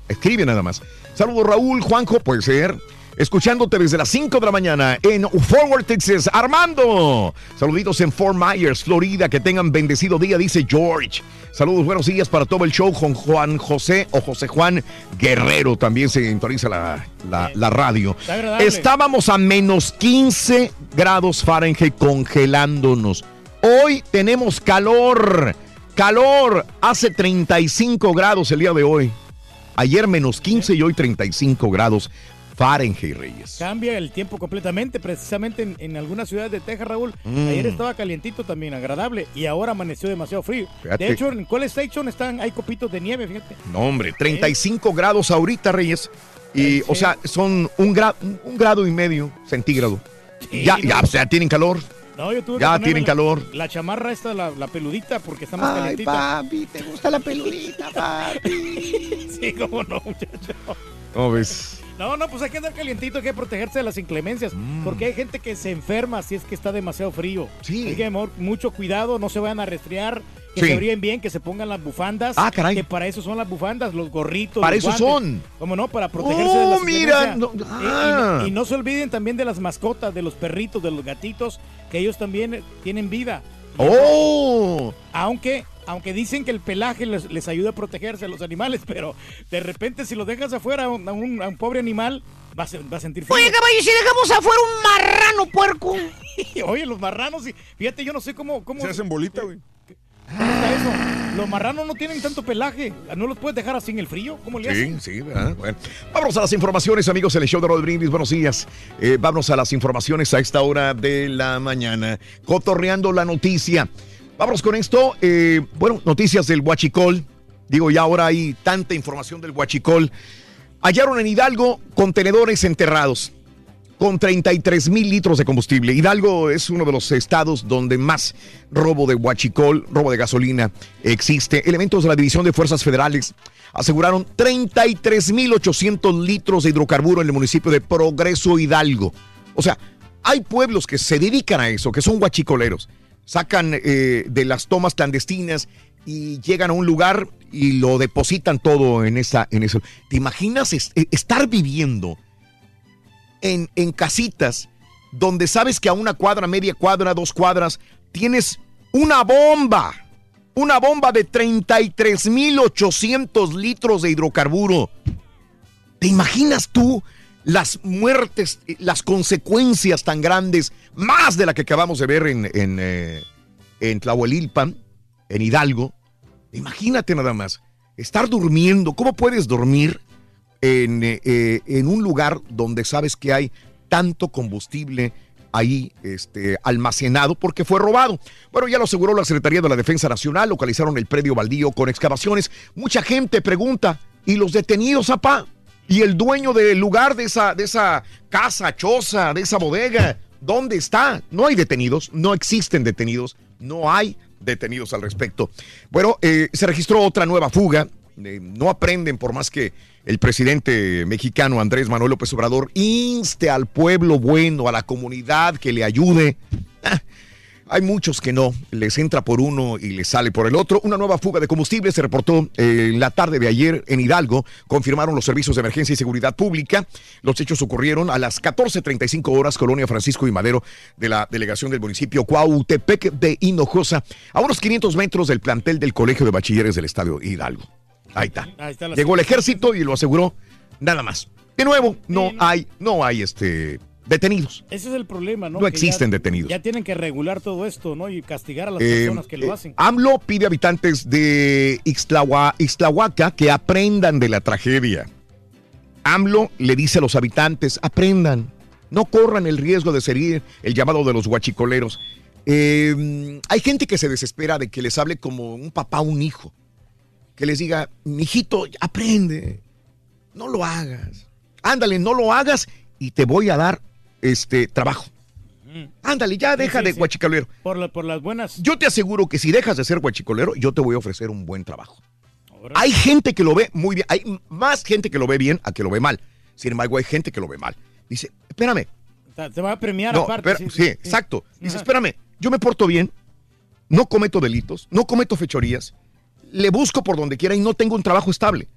Escribe nada más. Saludos, Raúl, Juanjo, puede ser. Escuchándote desde las 5 de la mañana en Forward, Texas. Armando. Saluditos en Fort Myers, Florida. Que tengan bendecido día, dice George. Saludos, buenos días para todo el show con Juan José o José Juan Guerrero. También se sintoniza la, la- la radio. Estábamos a menos 15 grados Fahrenheit congelándonos. Hoy tenemos calor. Calor. Hace 35 grados el día de hoy. Ayer menos 15 y hoy 35 grados Fahrenheit, Reyes. Cambia el tiempo completamente, precisamente en, en algunas ciudades de Texas, Raúl. Mm. Ayer estaba calientito también, agradable, y ahora amaneció demasiado frío. Fíjate. De hecho, en Cole Station están, hay copitos de nieve, fíjate. No, hombre, 35 grados ahorita, Reyes. Y, o sea, son un, gra- un grado y medio centígrado. ya, ya, o sea, tienen calor. No, yo tuve Ya tienen la- calor. La chamarra esta, la, la peludita, porque está más Ay, calientita. papi, ¿te gusta la peludita, papi? sí, cómo no, muchacho. ¿Cómo ves? No, no, pues hay que andar calientito, hay que protegerse de las inclemencias, Mm. porque hay gente que se enferma si es que está demasiado frío. Sí. Hay que mucho cuidado, no se vayan a resfriar, que Sí. se abríen bien, que se pongan las bufandas. Ah, caray. Que para eso son las bufandas, los gorritos. Para los eso guantes. son. ¿Cómo no? Para protegerse de Oh, las mira, inclemencias. no- Y- y, ah. no, y no se olviden también de las mascotas, de los perritos, de los gatitos, que ellos también eh, tienen vida. ¡Oh! Aunque, aunque dicen que el pelaje les, les ayuda a protegerse a los animales, pero de repente si los dejas afuera a un, a un- a un pobre animal, va a, se- va a sentir frío. Oye, caballo, ¿y si dejamos afuera un marrano puerco. Oye, los marranos, y- fíjate, yo no sé cómo... cómo Se hacen bolita, güey. ¿Cómo está eso? Los marranos no tienen tanto pelaje. ¿No los puedes dejar así en el frío? ¿Cómo le Sí, hacen? sí, ¿verdad? Bueno, vámonos a las informaciones, amigos, el show de Rod Brindis. Buenos días. Eh, vámonos a las informaciones a esta hora de la mañana. Cotorreando la noticia. Vámonos con esto. eh, bueno, noticias del Huachicol. Digo, ya ahora hay tanta información del Huachicol. Hallaron en Hidalgo contenedores enterrados con 33 mil litros de combustible. Hidalgo es uno de los estados donde más robo de huachicol, robo de gasolina existe. Elementos de la División de Fuerzas Federales aseguraron 33 mil 800 litros de hidrocarburo en el municipio de Progreso Hidalgo. O sea, hay pueblos que se dedican a eso, que son huachicoleros. Sacan eh, de las tomas clandestinas y llegan a un lugar y lo depositan todo en esa, en eso. ¿Te imaginas eh, estar viviendo en, en casitas donde sabes que a una cuadra, media cuadra, dos cuadras, tienes una bomba, una bomba de 33.800 litros de hidrocarburo. ¿Te imaginas tú las muertes, las consecuencias tan grandes, más de la que acabamos de ver en, en, eh, en Tlahuelilpan, en Hidalgo? Imagínate nada más, estar durmiendo, ¿cómo puedes dormir en, eh, eh, en un lugar donde sabes que hay tanto combustible ahí este, almacenado porque fue robado. Bueno, ya lo aseguró la Secretaría de la Defensa Nacional, localizaron el predio baldío con excavaciones. Mucha gente pregunta, ¿y los detenidos, apá? ¿Y el dueño del lugar de esa, de esa casa, choza, de esa bodega? ¿Dónde está? No hay detenidos, no existen detenidos, no hay detenidos al respecto. Bueno, eh, se registró otra nueva fuga. Eh, no aprenden por más que el presidente mexicano Andrés Manuel López Obrador inste al pueblo bueno, a la comunidad que le ayude. Ah, hay muchos que no, les entra por uno y les sale por el otro. Una nueva fuga de combustible se reportó eh, en la tarde de ayer en Hidalgo, confirmaron los servicios de emergencia y seguridad pública. Los hechos ocurrieron a las 14.35 horas, Colonia Francisco y Madero de la delegación del municipio Cuautepec de Hinojosa, a unos 500 metros del plantel del Colegio de Bachilleres del Estadio Hidalgo. Ahí está. Ahí está la Llegó el ejército y lo aseguró, nada más. De nuevo, no hay, no hay este detenidos. Ese es el problema, ¿no? No Que existen ya- detenidos. Ya tienen que regular todo esto, ¿no? Y castigar a las Eh, personas que lo eh, hacen. AMLO pide a habitantes de Ixtlahua- Ixtlahuaca que aprendan de la tragedia. AMLO le dice a los habitantes, aprendan, no corran el riesgo de ser el llamado de los guachicoleros. Eh, hay gente que se desespera de que les hable como un papá a un hijo. Que les diga, mijito, aprende, no lo hagas. Ándale, no lo hagas y te voy a dar este trabajo. Ándale, ya Sí, deja sí, de sí. guachicolero. Por, la- por las buenas. Yo te aseguro que si dejas de ser guachicolero, yo te voy a ofrecer un buen trabajo. Hay gente que lo ve muy bien, hay más gente que lo ve bien a que lo ve mal. Sin embargo, hay gente que lo ve mal. Dice, espérame. Te- va a premiar No, aparte. espera- sí, exacto. Dice, Ajá. espérame, yo me porto bien, no cometo delitos, no cometo fechorías, le busco por donde quiera y no tengo un trabajo estable.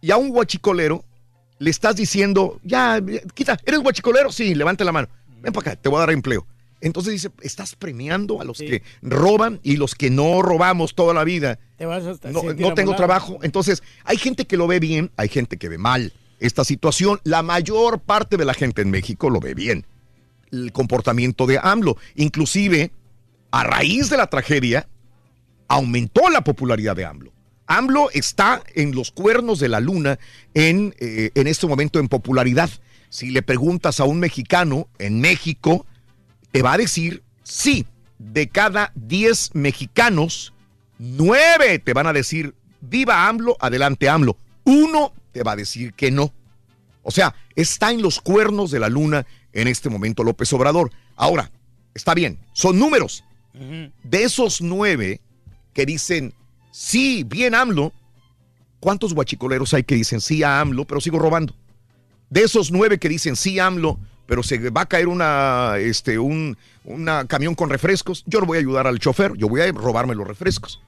Y a un guachicolero le estás diciendo, ya, quita, ¿eres guachicolero? Sí, levanta la mano. Ven para acá, te voy a dar empleo. Entonces dice, estás premiando a los que roban y los que no robamos toda la vida. Te vas a No, no tengo trabajo. Entonces, hay gente que lo ve bien, hay gente que ve mal esta situación. La mayor parte de la gente en México lo ve bien. El comportamiento de AMLO. Inclusive, a raíz de la tragedia, aumentó la popularidad de AMLO. AMLO está en los cuernos de la luna en, eh, en este momento en popularidad. Si le preguntas a un mexicano en México, te va a decir sí. De cada 10 mexicanos, 9 te van a decir viva AMLO, adelante AMLO. Uno te va a decir que no. O sea, está en los cuernos de la luna en este momento López Obrador. Ahora, está bien, son números. De esos nueve que dicen sí, bien AMLO, ¿cuántos guachicoleros hay que dicen sí a AMLO, pero sigo robando? De esos nueve que dicen sí AMLO, pero se va a caer una, este, un una camión con refrescos, yo no voy a ayudar al chofer, yo voy a robarme los refrescos.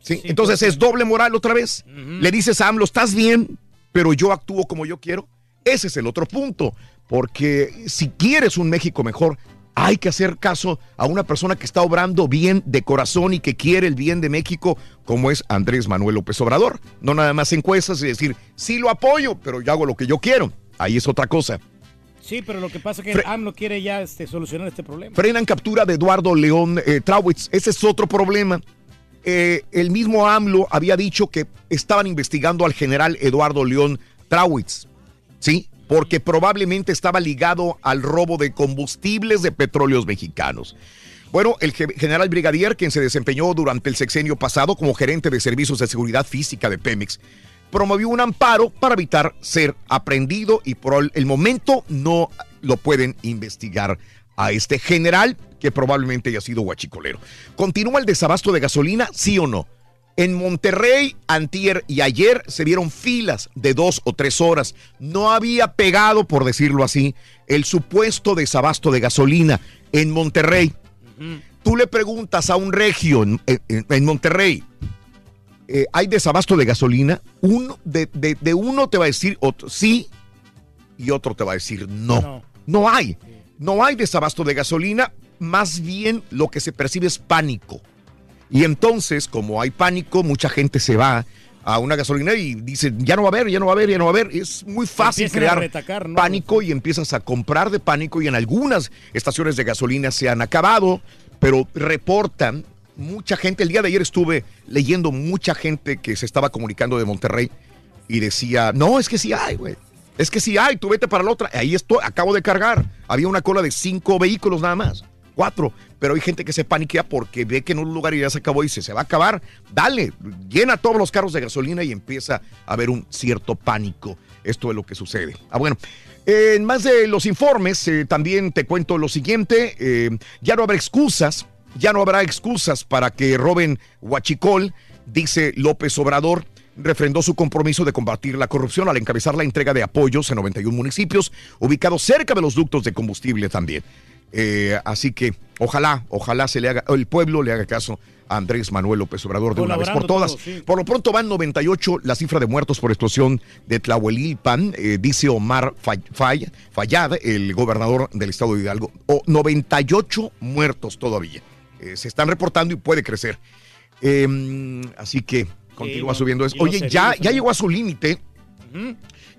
¿Sí? Entonces pues, es doble moral otra vez. Le dices a AMLO, estás bien, pero yo actúo como yo quiero. Ese es el otro punto, porque si quieres un México mejor, hay que hacer caso a una persona que está obrando bien de corazón y que quiere el bien de México, como es Andrés Manuel López Obrador. No nada más encuestas y decir, sí lo apoyo, pero yo hago lo que yo quiero. Ahí es otra cosa. Sí, pero lo que pasa es que Fre- AMLO quiere ya este, solucionar este problema. Frenan captura de Eduardo León eh, Trauwitz. Ese es otro problema. eh, el mismo AMLO había dicho que estaban investigando al general Eduardo León Trawitz, ¿sí? Porque probablemente estaba ligado al robo de combustibles de petróleos mexicanos. Bueno, el ge- general brigadier, quien se desempeñó durante el sexenio pasado como gerente de servicios de seguridad física de Pemex, promovió un amparo para evitar ser aprendido y por el momento no lo pueden investigar a este general que probablemente haya sido guachicolero. ¿Continúa el desabasto de gasolina? ¿Sí o no? En Monterrey, antier y ayer se vieron filas de dos o tres horas. No había pegado, por decirlo así, el supuesto desabasto de gasolina en Monterrey. Tú le preguntas a un regio en, en- en Monterrey, eh, ¿hay desabasto de gasolina? Uno, de, de- de uno te va a decir otro, sí y otro te va a decir no. No, hay. No hay desabasto de gasolina. Más bien lo que se percibe es pánico. Y entonces, como hay pánico, mucha gente se va a una gasolina y dice, ya no va a haber, ya no va a haber, ya no va a haber. Es muy fácil Empiezan crear retacar, ¿no? pánico y empiezas a comprar de pánico y en algunas estaciones de gasolina se han acabado, pero reportan mucha gente. El día de ayer estuve leyendo mucha gente que se estaba comunicando de Monterrey y decía, no, es que sí hay, güey. Es que sí hay, tú vete para la otra. Ahí estoy, acabo de cargar. Había una cola de cinco vehículos nada más, cuatro. Pero hay gente que se paniquea porque ve que en un lugar ya se acabó y dice, se va a acabar. Dale, llena todos los carros de gasolina y empieza a haber un cierto pánico. Esto es lo que sucede. Ah, bueno. En más de los informes, eh, también te cuento lo siguiente. eh, ya no habrá excusas, ya no habrá excusas para que roben Huachicol, dice López Obrador refrendó su compromiso de combatir la corrupción al encabezar la entrega de apoyos en 91 municipios ubicados cerca de los ductos de combustible también. Eh, así que ojalá, ojalá se le haga, el pueblo le haga caso a Andrés Manuel López Obrador de una vez por todas. sí. Por lo pronto van 98 la cifra de muertos por explosión de Tlahuelilpan, eh, dice Omar el gobernador del estado de Hidalgo. O 98 muertos todavía. Eh, se están reportando y puede crecer. Eh, así que continúa subiendo eso. Oye, ya, ya llegó a su límite.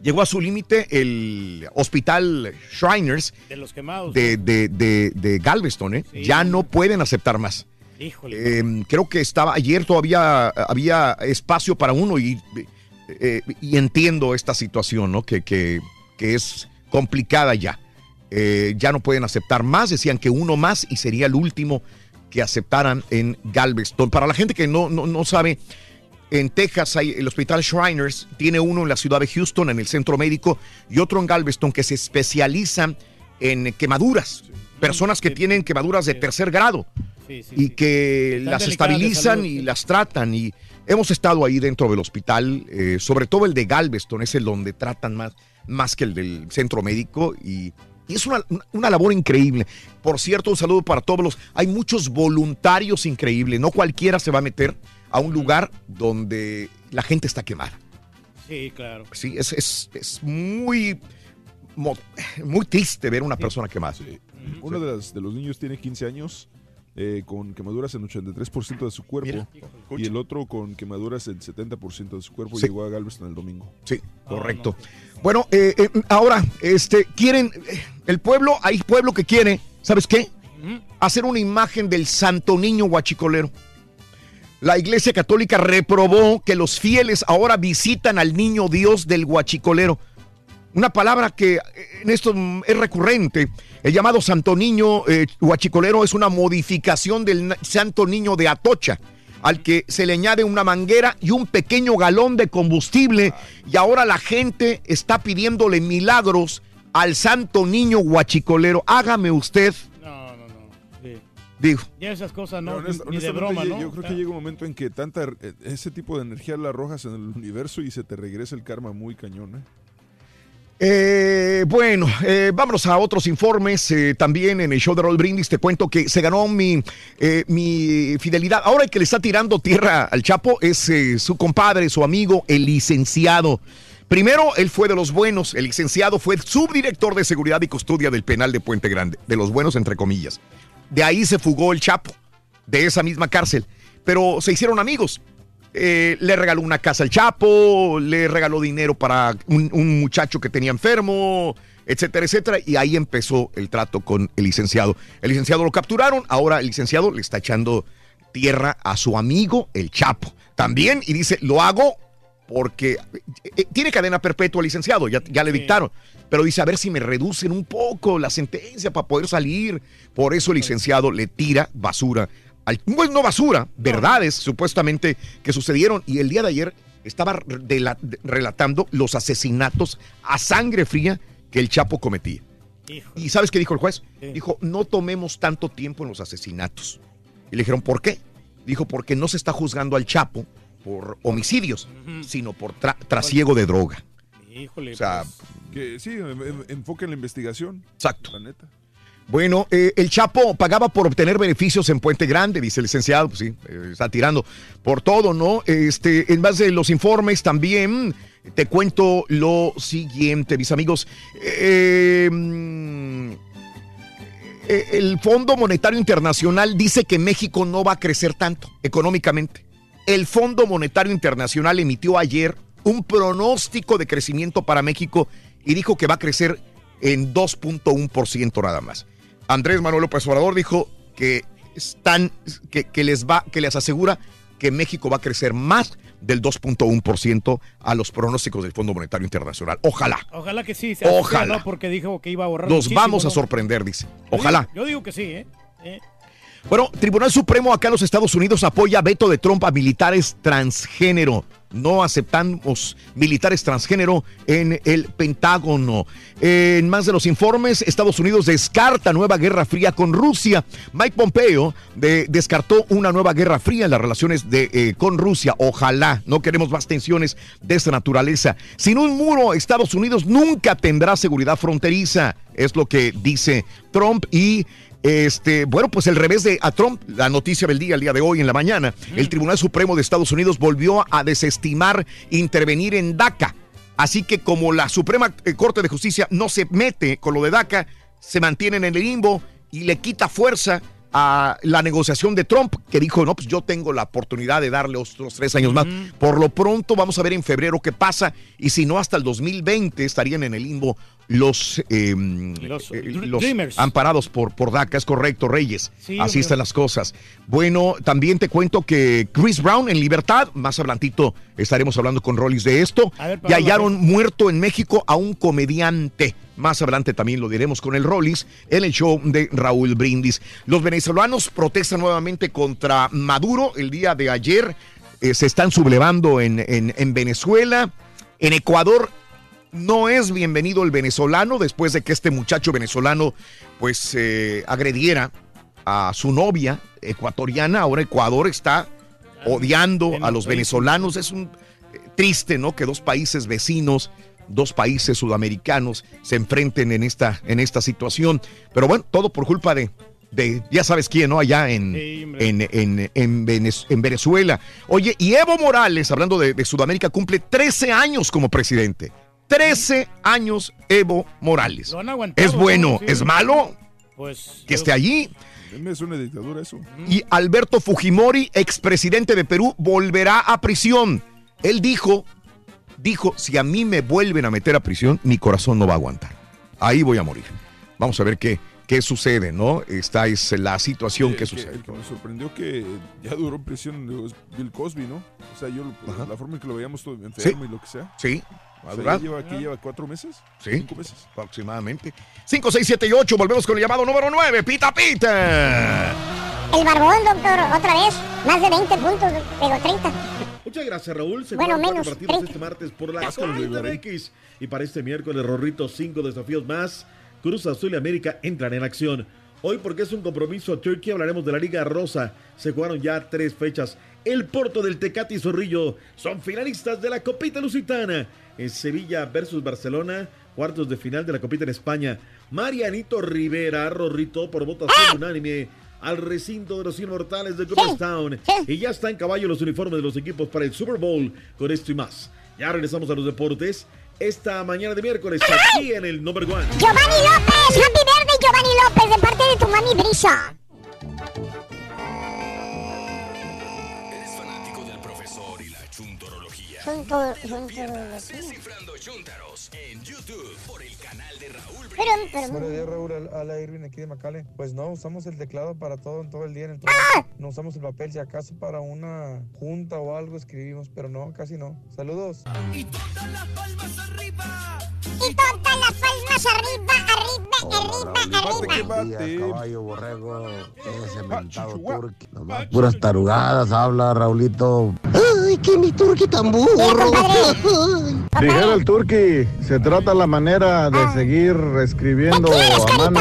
Llegó a su límite el hospital Shriners De los quemados. de, de, de, de Galveston, ¿eh? Ya no pueden aceptar más. Híjole. Eh, creo que estaba ayer todavía había espacio para uno y, eh, y entiendo esta situación, ¿no? Que, que, que es complicada ya. Eh, ya no pueden aceptar más, decían que uno más y sería el último que aceptaran en Galveston. Para la gente que no, no, no sabe, en Texas hay el hospital Shriners, tiene uno en la ciudad de Houston, en el centro médico, y otro en Galveston que se especializan en quemaduras. Personas que tienen quemaduras de tercer grado y que las estabilizan y las tratan. Y hemos estado ahí dentro del hospital, eh, sobre todo el de Galveston, es el donde tratan más, más que el del centro médico. Y, y es una, una labor increíble. Por cierto, un saludo para todos los. Hay muchos voluntarios increíbles. No cualquiera se va a meter a un lugar donde la gente está quemada. Sí, claro. Sí, es, es, es muy, muy triste ver una persona quemada. Uno de, las- de los niños tiene 15 años eh, con quemaduras en 83% de su cuerpo y el otro con quemaduras en 70% de su cuerpo y Sí. llegó a Galveston el domingo. Sí, correcto. Bueno, eh, eh, ahora, este, quieren, eh, el pueblo, hay pueblo que quiere, ¿sabes qué? Hacer una imagen del Santo Niño Huachicolero. La Iglesia Católica reprobó que los fieles ahora visitan al Niño Dios del Huachicolero. Una palabra que eh, en esto es recurrente. El llamado Santo Niño eh, Huachicolero es una modificación del Santo Niño de Atocha, al que se le añade una manguera y un pequeño galón de combustible. Y ahora la gente está pidiéndole milagros al Santo Niño Huachicolero. Hágame usted. Digo. Ya esas cosas no, honest- ni de broma, yo- ¿no? Yo creo que llega un momento en que tanta eh, ese tipo de energía la arrojas en el universo y se te regresa el karma muy cañón. ¿eh? Eh, bueno, eh, vámonos a otros informes. eh, también en el show de Roll Brindis te cuento que se ganó mi, eh, mi fidelidad. Ahora el que le está tirando tierra al Chapo es eh, su compadre, su amigo, el licenciado. Primero, él fue de los buenos. El licenciado fue subdirector de seguridad y custodia del penal de Puente Grande. De los buenos, entre comillas. De ahí se fugó el Chapo, de esa misma cárcel. Pero se hicieron amigos. Eh, le regaló una casa al Chapo, le regaló dinero para un, un muchacho que tenía enfermo, etcétera, etcétera. Y ahí empezó el trato con el licenciado. El licenciado lo capturaron, ahora el licenciado le está echando tierra a su amigo el Chapo. También, y dice, lo hago porque eh, eh, tiene cadena perpetua, licenciado, ya, ya le dictaron. Pero dice, a ver si me reducen un poco la sentencia para poder salir. Por eso el licenciado le tira basura. Al, pues no basura, verdades supuestamente que sucedieron. Y el día de ayer estaba de la- de- relatando los asesinatos a sangre fría que el Chapo cometía. ¿Y sabes qué dijo el juez? Dijo, no tomemos tanto tiempo en los asesinatos. Y le dijeron, ¿por qué? Dijo, porque no se está juzgando al Chapo por homicidios, sino por tra- trasiego de droga. Híjole. O sea, Que sí, en- en- enfoque en la investigación. Exacto. La neta. Bueno, eh, el Chapo pagaba por obtener beneficios en Puente Grande, dice el licenciado, pues sí, eh, está tirando por todo, ¿no? Este, en base a los informes también te cuento lo siguiente, mis amigos. Mm, eh, el Fondo Monetario Internacional dice que México no va a crecer tanto económicamente. El Fondo Monetario Internacional emitió ayer un pronóstico de crecimiento para México y dijo que va a crecer en 2.1% nada más. Andrés Manuel López Obrador dijo que están que, que les va que les asegura que México va a crecer más del 2.1% a los pronósticos del Fondo Monetario Internacional. Ojalá. Ojalá que sí. sea así, Ojalá. Porque dijo que iba a ahorrar. Nos vamos a sorprender, dice. Yo digo- Ojalá. Yo digo que sí, ¿eh? ¿Eh? Bueno, Tribunal Supremo acá en los Estados Unidos apoya veto de Trump a militares transgénero. No aceptamos militares transgénero en el Pentágono. En más de los informes, Estados Unidos descarta nueva guerra fría con Rusia. Mike Pompeo de- descartó una nueva guerra fría en las relaciones eh, con Rusia. Ojalá, no queremos más tensiones de esta naturaleza. Sin un muro, Estados Unidos nunca tendrá seguridad fronteriza. Es lo que dice Trump y este, bueno, pues el revés de a Trump, la noticia del día, el día de hoy en la mañana, el Tribunal Supremo de Estados Unidos volvió a desestimar intervenir en DACA. Así que como la Suprema eh, Corte de Justicia no se mete con lo de DACA, se mantiene en el limbo y le quita fuerza a la negociación de Trump, que dijo, no, pues yo tengo la oportunidad de darle otros tres años más. Por lo pronto vamos a ver en febrero qué pasa y si no, hasta el 2020 estarían en el limbo los, eh, Los eh, los Dreamers. amparados por, por DACA, es correcto, Reyes. Sí, Así están las cosas. Bueno, también te cuento que Chris Brown en libertad, más adelantito estaremos hablando con Rollis de esto, ver, y hallaron muerto en México a un comediante. Más adelante también lo diremos con el Rollis en el show de Raúl Brindis. Los venezolanos protestan nuevamente contra Maduro el día de ayer. eh, se están sublevando en, en- en Venezuela. En Ecuador no es bienvenido el venezolano después de que este muchacho venezolano pues eh, agrediera a su novia ecuatoriana. Ahora Ecuador está odiando a los venezolanos. Es un eh, triste, ¿no? Que dos países vecinos, dos países sudamericanos se enfrenten en esta, en esta situación. Pero bueno, todo por culpa de, de ya sabes quién, ¿no? Allá en, en, en, en Venez- en Venezuela. Oye, y Evo Morales, hablando de, de Sudamérica, cumple 13 años como presidente. 13 años Evo Morales. Lo han aguantado, ¿Es bueno? ¿no? Sí. ¿Es malo? Pues. Que esté allí. Es una dictadura eso. Y Alberto Fujimori, expresidente de Perú, volverá a prisión. Él dijo, dijo, si a mí me vuelven a meter a prisión, mi corazón no va a aguantar. Ahí voy a morir. Vamos a ver qué, qué sucede, ¿no? Esta es la situación que que- sucede. El que me sorprendió que ya duró en prisión es Bill Cosby, ¿no? O sea, yo la forma en que lo veíamos todo enfermo y lo que sea. Sí. Ya lleva, ¿qué lleva? ¿Cuatro meses? Sí, ¿Cinco meses? aproximadamente. 5, 6, 7 y 8, volvemos con el llamado número 9, Pita Pita. El barbón, doctor, otra vez. Más de 20 puntos, digo 30. Muchas gracias, Raúl. Se Bueno, menos, partidos 30. este martes por la. MX. Y para este miércoles, Rorrito, cinco desafíos más. Cruz Azul y América entran en acción. Hoy, porque es un compromiso Turquía, hablaremos de la Liga Rosa. Se jugaron ya tres fechas. El Porto del Tecate y Zorrillo son finalistas de la Copita Lusitana. En Sevilla versus Barcelona, cuartos de final de la Copita en España. Marianito Rivera, Rorrito, por votación unánime al recinto de los inmortales de Cooperstown. Y ya está en caballo los uniformes de los equipos para el Super Bowl con esto y más. Ya regresamos a los deportes esta mañana de miércoles aquí en el Number One. Giovanni López, Happy Verde Giovanni López, de parte de tu mami Brisa. ¿Eres fanático del profesor y la chuntorología? Todos. Descifrando Chuntaros en YouTube por el canal Buenos pero, días, Raúl. Al- Ala Irving aquí de Macale. Pues no, usamos el teclado para todo, en todo el día en el ¡Ah! trabajo. No usamos el papel. Si acaso para una junta o algo escribimos, pero no, casi no. Saludos. y todas las palmas arriba, arriba, arriba, arriba. caballo, borrego, ese mentado turqui. Nomás puras tarugadas habla, Raulito. Ay, que mi turqui tan burro. Dijera el turqui, se trata la manera de seguir escribiendo a mano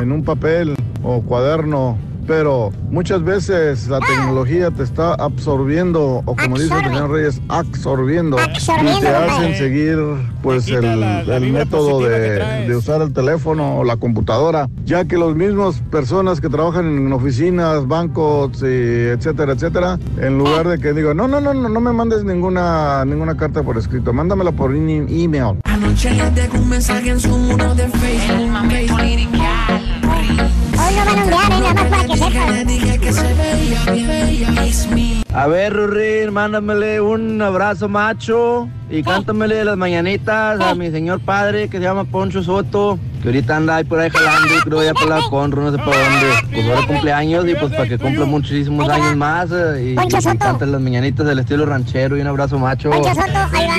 en un papel o cuaderno, pero muchas veces la tecnología te está absorbiendo, o como dice el señor Reyes, absorbiendo, y Absorbiendo, te hacen seguir pues el, el método de, de usar el teléfono o la computadora, ya que los mismos personas que trabajan en oficinas, bancos, y etcétera, etcétera, en lugar de que digan, no, no, no, no, no me mandes ninguna, ninguna carta por escrito, mándamela por email. Anoche le un mensaje en su muro de Facebook. El. Hoy no van a eh, nada más para que sepan. Ver, Rurín, mándamele un abrazo macho y cántamele las mañanitas a mi señor padre que se llama Poncho Soto, que ahorita anda ahí por ahí jalando y creo ya por la conro, no sé para dónde. Pues ahora cumpleaños y pues para que cumpla muchísimos años más eh, y, canten las mañanitas del estilo ranchero y un abrazo macho. Poncho Soto, ahí va.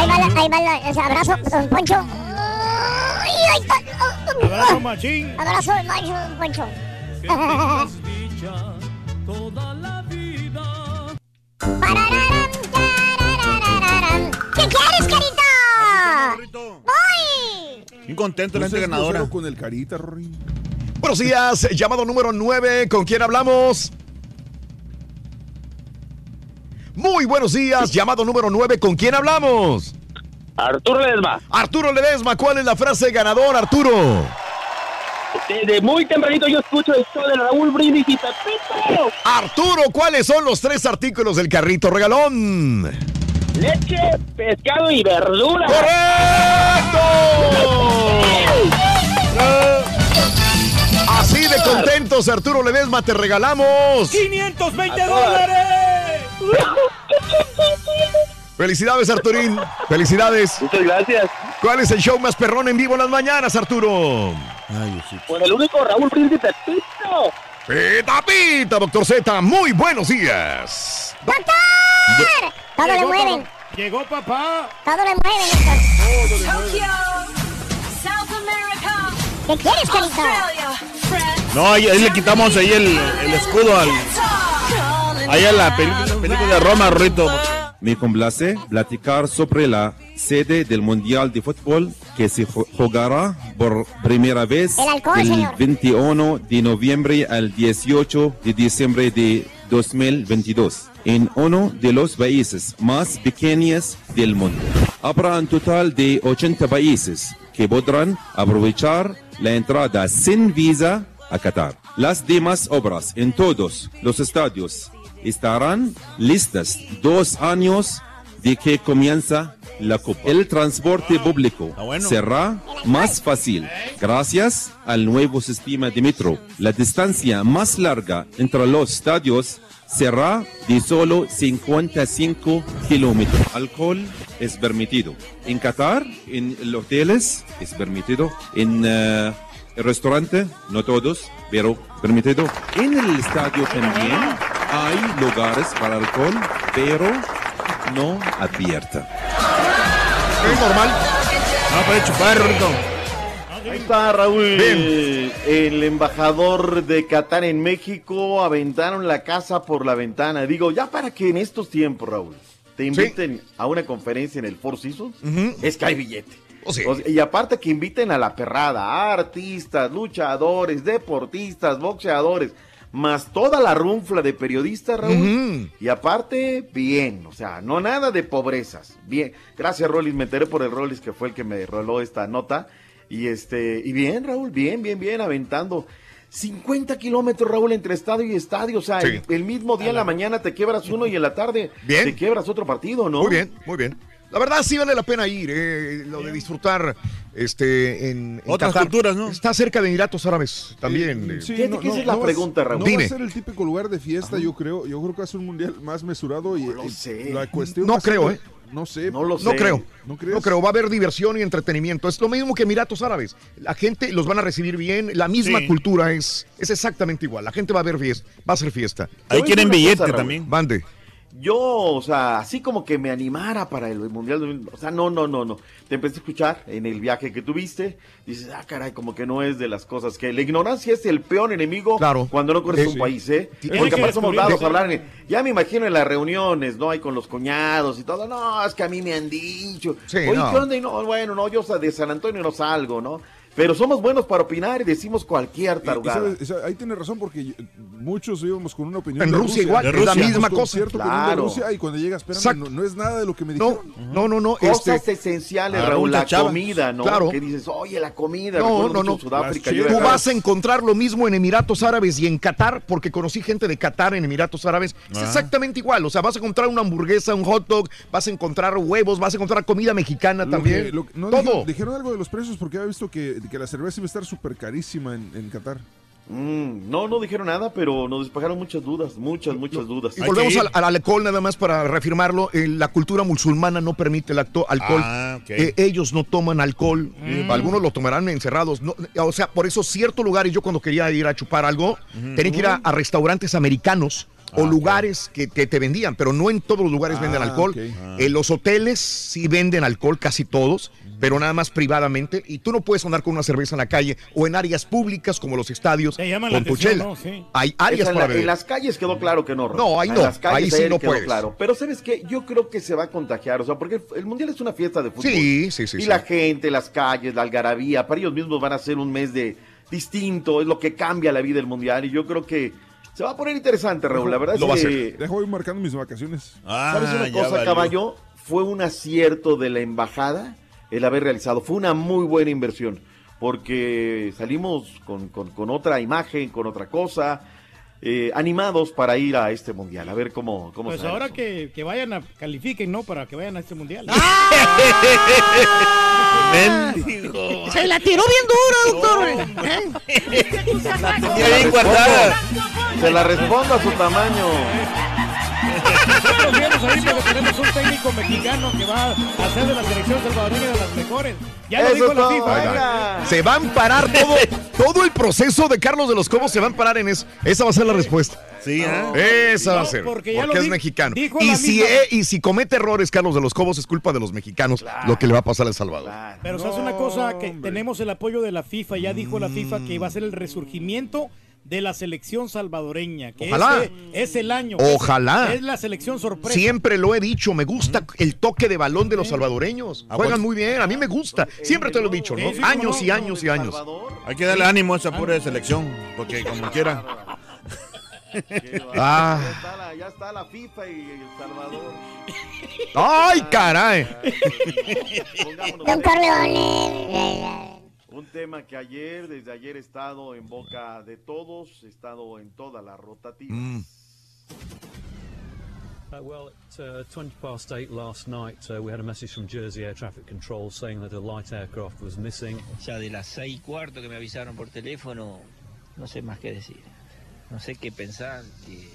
Ahí va, ahí va ese abrazo, don Poncho. Ay, ay, ay, Abrazo, machín. Abrazo, macho, Poncho. Parararán, tararararán. ¿Qué quieres, carita? ¡Voy! Bien contento la gente ganadora. grosero con el carita, Rory. Buenos días, llamado número 9, ¿con quién hablamos? Muy buenos días, llamado número 9, ¿con quién hablamos? Arturo Ledesma. Arturo Ledesma, ¿cuál es la frase ganador, Arturo? Desde muy tempranito yo escucho el show de Raúl Brindis y Pepito. Arturo, ¿cuáles son los tres artículos del carrito regalón? Leche, pescado y verdura. Así de contentos, Arturo Ledesma, te regalamos. 520 dólares. Felicidades, Arturín. Felicidades. Muchas gracias. ¿Cuál es el show más perrón en vivo en las mañanas, Arturo? Con el único Raúl Brindis y Pepito. Pita, pita, doctor Z. Muy buenos días. ¡Doctor! Todo le Llegó, mueven. Llegó papá. Todo le mueven, doctor. Tokyo, South America, ¿Qué quieres? Australia, No, ahí, ahí le quitamos ahí el, el escudo al. Ahí a la película, película de Roma, Rito. Me complace platicar sobre la sede del Mundial de Fútbol que se ju- jugará por primera vez El alcohol, del señor. 21 de noviembre al 18 de diciembre de 2022 en uno de los países más pequeños del mundo. Habrá un total de 80 países que podrán aprovechar la entrada sin visa a Qatar. Las demás obras en todos los estadios estarán listas dos años de que comienza la Copa. El transporte público bueno. será más fácil gracias al nuevo sistema de metro. La distancia más larga entre los estadios será de solo 55 kilómetros. Alcohol es permitido. En Qatar, en los hoteles es permitido. En eh, el restaurante, no todos, pero permitido. En el estadio también hay lugares para alcohol, pero no abierta. Es normal. No, puede chupar, Rito. Ahí está Raúl, el embajador de Qatar en México, aventaron la casa por la ventana. Digo, ya para que en estos tiempos, Raúl, te inviten a una conferencia en el Four Seasons, es que hay billete. Oh, sí. O sea, y aparte que inviten a la perrada, a artistas, luchadores, deportistas, boxeadores, más toda la runfla de periodistas, Raúl. Y aparte, bien, o sea, no nada de pobrezas. Bien, gracias Rolis, me enteré por el Rolis que fue el que me roló esta nota. Y este, y bien, Raúl, bien, bien, bien, aventando. 50 kilómetros, Raúl, entre estadio y estadio. O sea, Sí. el, el mismo día en la mañana te quiebras uno y en la tarde Bien. te quiebras otro partido, ¿no? Muy bien, muy bien. La verdad sí vale la pena ir, eh, lo de disfrutar este, en, en Otras Qatar. culturas, ¿no? Está cerca de Emiratos Árabes también. eh. Sí, no, que esa no, es la no pregunta, Raúl. No va a ser el típico lugar de fiesta, yo creo. Yo creo que va a ser un mundial más mesurado y, lo y sé. la cuestión No ser- creo, ¿eh? No sé. No lo No sé. creo. ¿No crees? No creo, va a haber diversión y entretenimiento. Es lo mismo que Emiratos Árabes. La gente los van a recibir bien, la misma Sí. cultura es, es exactamente igual. La gente va a ver fiesta, va a ser fiesta. Ahí quieren billete cosa, también. Bande. Yo, o sea, así como que me animara para el Mundial, 2000, o sea, no, no, no, no. Te empecé a escuchar en el viaje que tuviste, dices, ah, caray, como que no es de las cosas que... La ignorancia es el peor enemigo Claro. cuando no conoces un sí. país, ¿eh? Porque que aparte somos dados a hablar en... Ya me imagino en las reuniones, ¿no? Hay con los cuñados y todo, no, es que a mí me han dicho. Sí, Oye, no. ¿qué onda? Y no, bueno, no, yo de San Antonio no salgo, ¿no? Pero somos buenos para opinar y decimos cualquier y tarugada. y ahí tiene razón porque muchos íbamos con una opinión En de Rusia igual, de es la misma Con cosa. Claro. Rusia y cuando llega, espérame, no, no es nada de lo que me No, dijeron. no, no, no. Cosas Este, esenciales, Ah, Raúl, la Chava. comida, ¿no? Claro. Que dices, oye, la comida. No, no, no. en Sudáfrica. Tú vas a encontrar lo mismo en Emiratos Árabes y en Qatar, porque conocí gente de Qatar en Emiratos Árabes. Es exactamente igual. O sea, vas a encontrar una hamburguesa, un hot dog, vas a encontrar huevos, vas a encontrar comida mexicana Lo también. que- lo que- no, Todo. Dijeron, dijeron algo de los precios porque había visto que, que la cerveza iba a estar súper carísima en, en Qatar. Mm, no, no dijeron nada, pero nos despejaron muchas dudas, muchas, muchas dudas. Y volvemos al, alcohol nada más para reafirmarlo. eh, la cultura musulmana no permite el acto, alcohol. Ah. Eh, ellos no toman alcohol. Algunos lo tomarán encerrados. No, o sea, por eso ciertos lugares, yo cuando quería ir a chupar algo, tenía que ir a, a restaurantes americanos. O Ah, lugares que, que te vendían, pero no en todos los lugares venden Ah, alcohol. Ah. En los hoteles sí venden alcohol, casi todos, pero nada más privadamente. Y tú no puedes andar con una cerveza en la calle o en áreas públicas como los estadios con tu atención, chela. ¿no? Sí. Hay áreas Esa en, para la- beber. en las calles quedó claro que no. Raúl. No, ahí En no, las calles ahí sí no quedó puedes. claro. Pero ¿sabes qué? Yo creo que se va a contagiar, o sea, porque el, Mundial es una fiesta de fútbol. Sí, sí, sí, Y sí. la gente, las calles, la algarabía, para ellos mismos van a ser un mes de distinto, es lo que cambia la vida del Mundial. Y yo creo que se va a poner interesante, Raúl. La verdad Lo es que... Dejo ir marcando mis vacaciones. Ah, ¿Sabes una cosa, valió. caballo? Fue un acierto de la embajada el haber realizado. Fue una muy buena inversión. Porque salimos con, con- con otra imagen, con otra cosa, eh, animados para ir a este mundial. A ver cómo, cómo Pues ahora que, que vayan a califiquen, ¿no? Para que vayan a este mundial. Mendigo. Se la tiró bien dura, doctor. ¿Eh? Bien guardada. Se la respondo a su tamaño. Nosotros viemos ahí porque tenemos un técnico mexicano que va a hacer de la selección salvadoreña de las mejores. Ya lo Eso dijo la FIFA. ¿eh? Se va a amparar todo, todo el proceso de Carlos de los Cobos se va a amparar en eso. Esa va a ser la respuesta. Sí, ¿ah? Esa va a No, ser. porque es mexicano. Y si, eh, y si comete errores Carlos de los Cobos es culpa de los mexicanos lo que le va a pasar a El Salvador. Claro. Pero sabes una cosa, que tenemos el apoyo de la FIFA. Ya dijo la FIFA que va a ser el resurgimiento de la selección salvadoreña. Que Ojalá. es el año. Ojalá. Es la selección sorpresa. Siempre lo he dicho, me gusta el toque de balón de los salvadoreños. Ah, Juegan pues- muy bien, a mí me gusta. Siempre te lo he dicho, ¿no? Años y años y años. Hay que darle ánimo a esa pura selección, porque como quiera. Ah. Ya, está la, ya está la FIFA y El Salvador. ¡Ay, caray! Don Corleone. Un tema que ayer, desde ayer, he estado en boca de todos, he estado en todas las rotativas. Mm. Uh, well, at uh, 20 past 8 last night, uh, we had a message from Jersey Air Traffic Control saying that a light aircraft was missing. Ya de las seis y cuarto que me avisaron por teléfono, no sé más qué decir. No sé qué pensar, que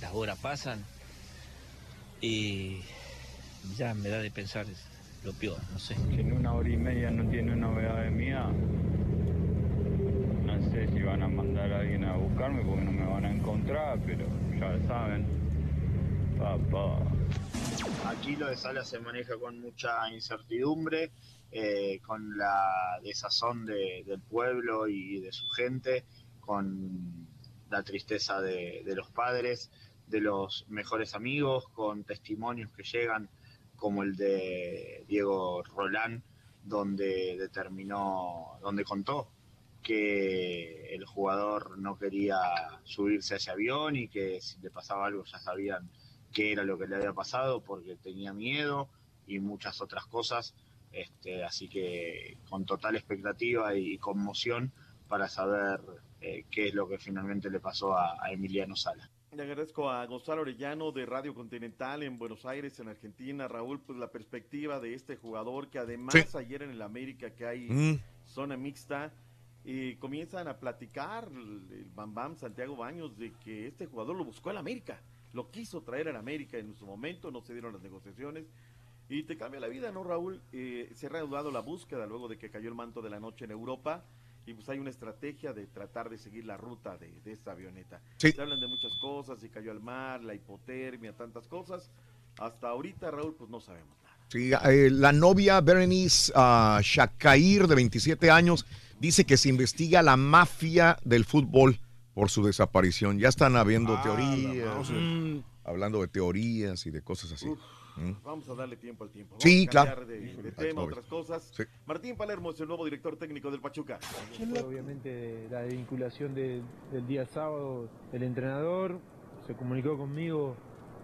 las horas pasan y ya me da de pensar lo peor, no sé. Si en una hora y media no tiene novedades mías, no sé si van a mandar a alguien a buscarme porque no me van a encontrar, pero ya saben. Papá. Aquí lo de Sala se maneja con mucha incertidumbre, eh, con la desazón de- del pueblo y de su gente, con la tristeza de, de los padres, de los mejores amigos, con testimonios que llegan como el de Diego Rolán, donde determinó, donde contó que el jugador no quería subirse a ese avión y que si le pasaba algo ya sabían qué era lo que le había pasado porque tenía miedo y muchas otras cosas. Este, así que con total expectativa y conmoción para saber eh, qué es lo que finalmente le pasó a, a Emiliano Sala. Le agradezco a Gonzalo Orellano de Radio Continental en Buenos Aires, en Argentina. Raúl, pues la perspectiva de este jugador que además Sí. ayer en el América que hay Mm. zona mixta, y comienzan a platicar el, Bam Bam Santiago Baños de que este jugador lo buscó el América, lo quiso traer al América en su momento, no se dieron las negociaciones. Y te cambia la vida, ¿no, Raúl? Eh, se ha reanudado la búsqueda luego de que cayó el manto de la noche en Europa. Y pues hay una estrategia de tratar de seguir la ruta de, de esta avioneta. Sí. Se hablan de muchas cosas, si cayó al mar, la hipotermia, tantas cosas. Hasta ahorita, Raúl, pues no sabemos nada. Sí, eh, la novia Berenice ah, Shakair, de 27 años, dice que se investiga la mafia del fútbol por su desaparición. Ya están habiendo Ah, teorías, mm, hablando de teorías y de cosas así. Uf. Vamos a darle tiempo al tiempo. Vamos Sí, a cambiar claro. De, de tema, otras cosas. Sí. Martín Palermo es el nuevo director técnico del Pachuca. Fue obviamente la vinculación de- del día sábado del entrenador, se comunicó conmigo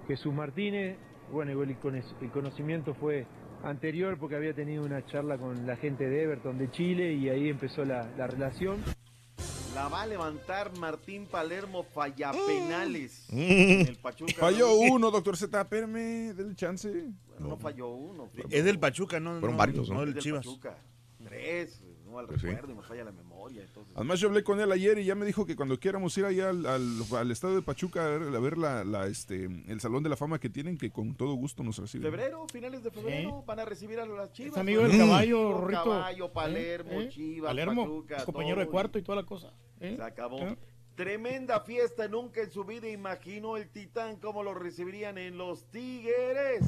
Jesús Martínez, bueno, igual el el conocimiento fue anterior porque había tenido una charla con la gente de Everton de Chile y ahí empezó la, la relación. La va a levantar Martín Palermo falla Mm. penales. Mm. El Pachuca. Falló ¿no? uno, doctor Z, espérame, del chance. No falló uno. Es del Pachuca, no, Fueron no, varios, no ¿no? del del Chivas. Pachuca. Tres, no al Pues sí. recuerdo, y me falla la memoria. Entonces, Además, yo hablé con él ayer y ya me dijo que cuando quieramos ir allá al, al, al estadio de Pachuca a ver, a ver la, la, este, el salón de la fama que tienen, que con todo gusto nos reciben. febrero, finales de febrero, van a recibir a las Chivas. Es amigo del ¿no? caballo, Mm. Rorrito. Caballo, Palermo, ¿Eh? ¿Eh? Chivas, Palermo, Pachuca, compañero de cuarto y toda la cosa. ¿Eh? Se acabó. ¿Eh? Tremenda fiesta, nunca en su vida imaginó el Titán cómo lo recibirían en los Tigres.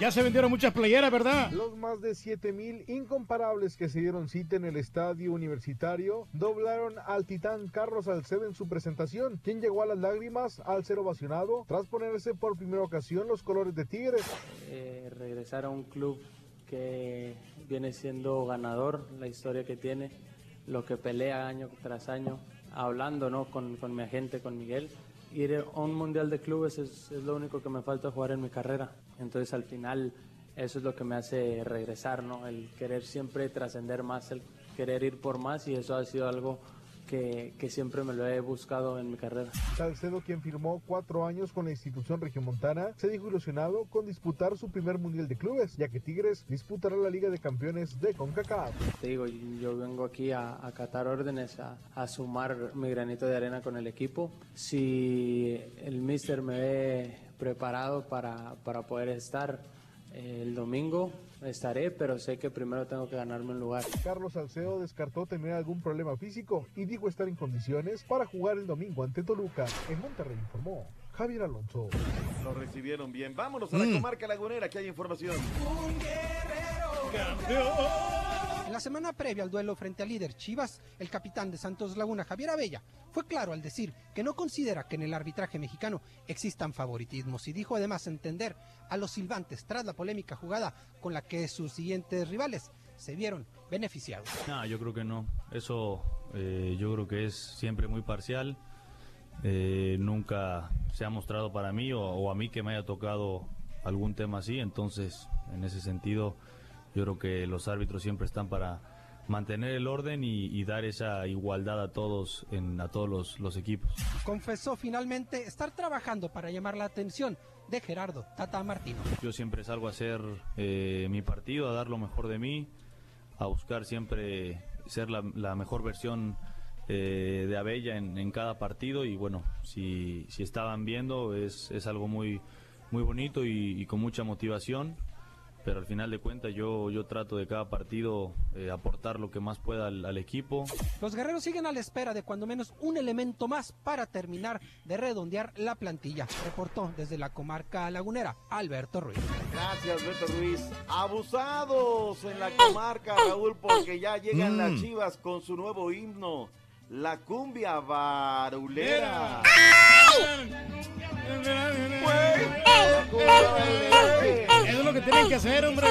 Ya se vendieron muchas playeras, ¿verdad? Los más de 7000 incomparables que se dieron cita en el estadio universitario doblaron al titán Carlos Salcedo en su presentación, quien llegó a las lágrimas al ser ovacionado tras ponerse por primera ocasión los colores de Tigres. Eh, regresar a un club que viene siendo ganador, la historia que tiene, lo que pelea año tras año, hablando ¿no? con, con mi agente, con Miguel. Ir a un mundial de clubes es, es lo único que me falta jugar en mi carrera. Entonces al final eso es lo que me hace regresar, ¿no? el querer siempre trascender más, el querer ir por más y eso ha sido algo que, que siempre me lo he buscado en mi carrera. Salcedo, quien firmó cuatro años con la institución regiomontana, se dijo ilusionado con disputar su primer mundial de clubes, ya que Tigres disputará la Liga de Campeones de CONCACAF. Te digo, yo vengo aquí a, a catar órdenes, a, a sumar mi granito de arena con el equipo. Si el mister me ve preparado para, para poder estar eh, el domingo, estaré, pero sé que primero tengo que ganarme un lugar. Carlos Salcedo descartó tener algún problema físico y dijo estar en condiciones para jugar el domingo ante Toluca. En Monterrey informó Javier Alonso. Lo recibieron bien. Vámonos a la Mm. comarca lagunera, que hay información. En la semana previa al duelo frente al líder Chivas, el capitán de Santos Laguna, Javier Abella, fue claro al decir que no considera que en el arbitraje mexicano existan favoritismos y dijo además entender a los silbantes tras la polémica jugada con la que sus siguientes rivales se vieron beneficiados. No, yo creo que no. Eso eh, yo creo que es siempre muy parcial. Eh, nunca se ha mostrado para mí o, o a mí que me haya tocado algún tema así. Entonces, en ese sentido, yo creo que los árbitros siempre están para mantener el orden y, y dar esa igualdad a todos, en, a todos los, los equipos. Confesó finalmente estar trabajando para llamar la atención de Gerardo Tata Martino. Yo siempre salgo a hacer eh, mi partido, a dar lo mejor de mí, a buscar siempre ser la, la mejor versión eh, de Abella en, en cada partido y bueno, si, si estaban viendo es, es algo muy, muy bonito y, y con mucha motivación, pero al final de cuentas yo, yo trato de cada partido eh, aportar lo que más pueda al, al equipo. Los guerreros siguen a la espera de cuando menos un elemento más para terminar de redondear la plantilla. Reportó desde la comarca lagunera Alberto Ruiz. Gracias, Beto Ruiz. Abusados en la comarca, Raúl, porque ya llegan Mm. las chivas con su nuevo himno, la cumbia barulera. Eso es lo que tienen que hacer, hombre.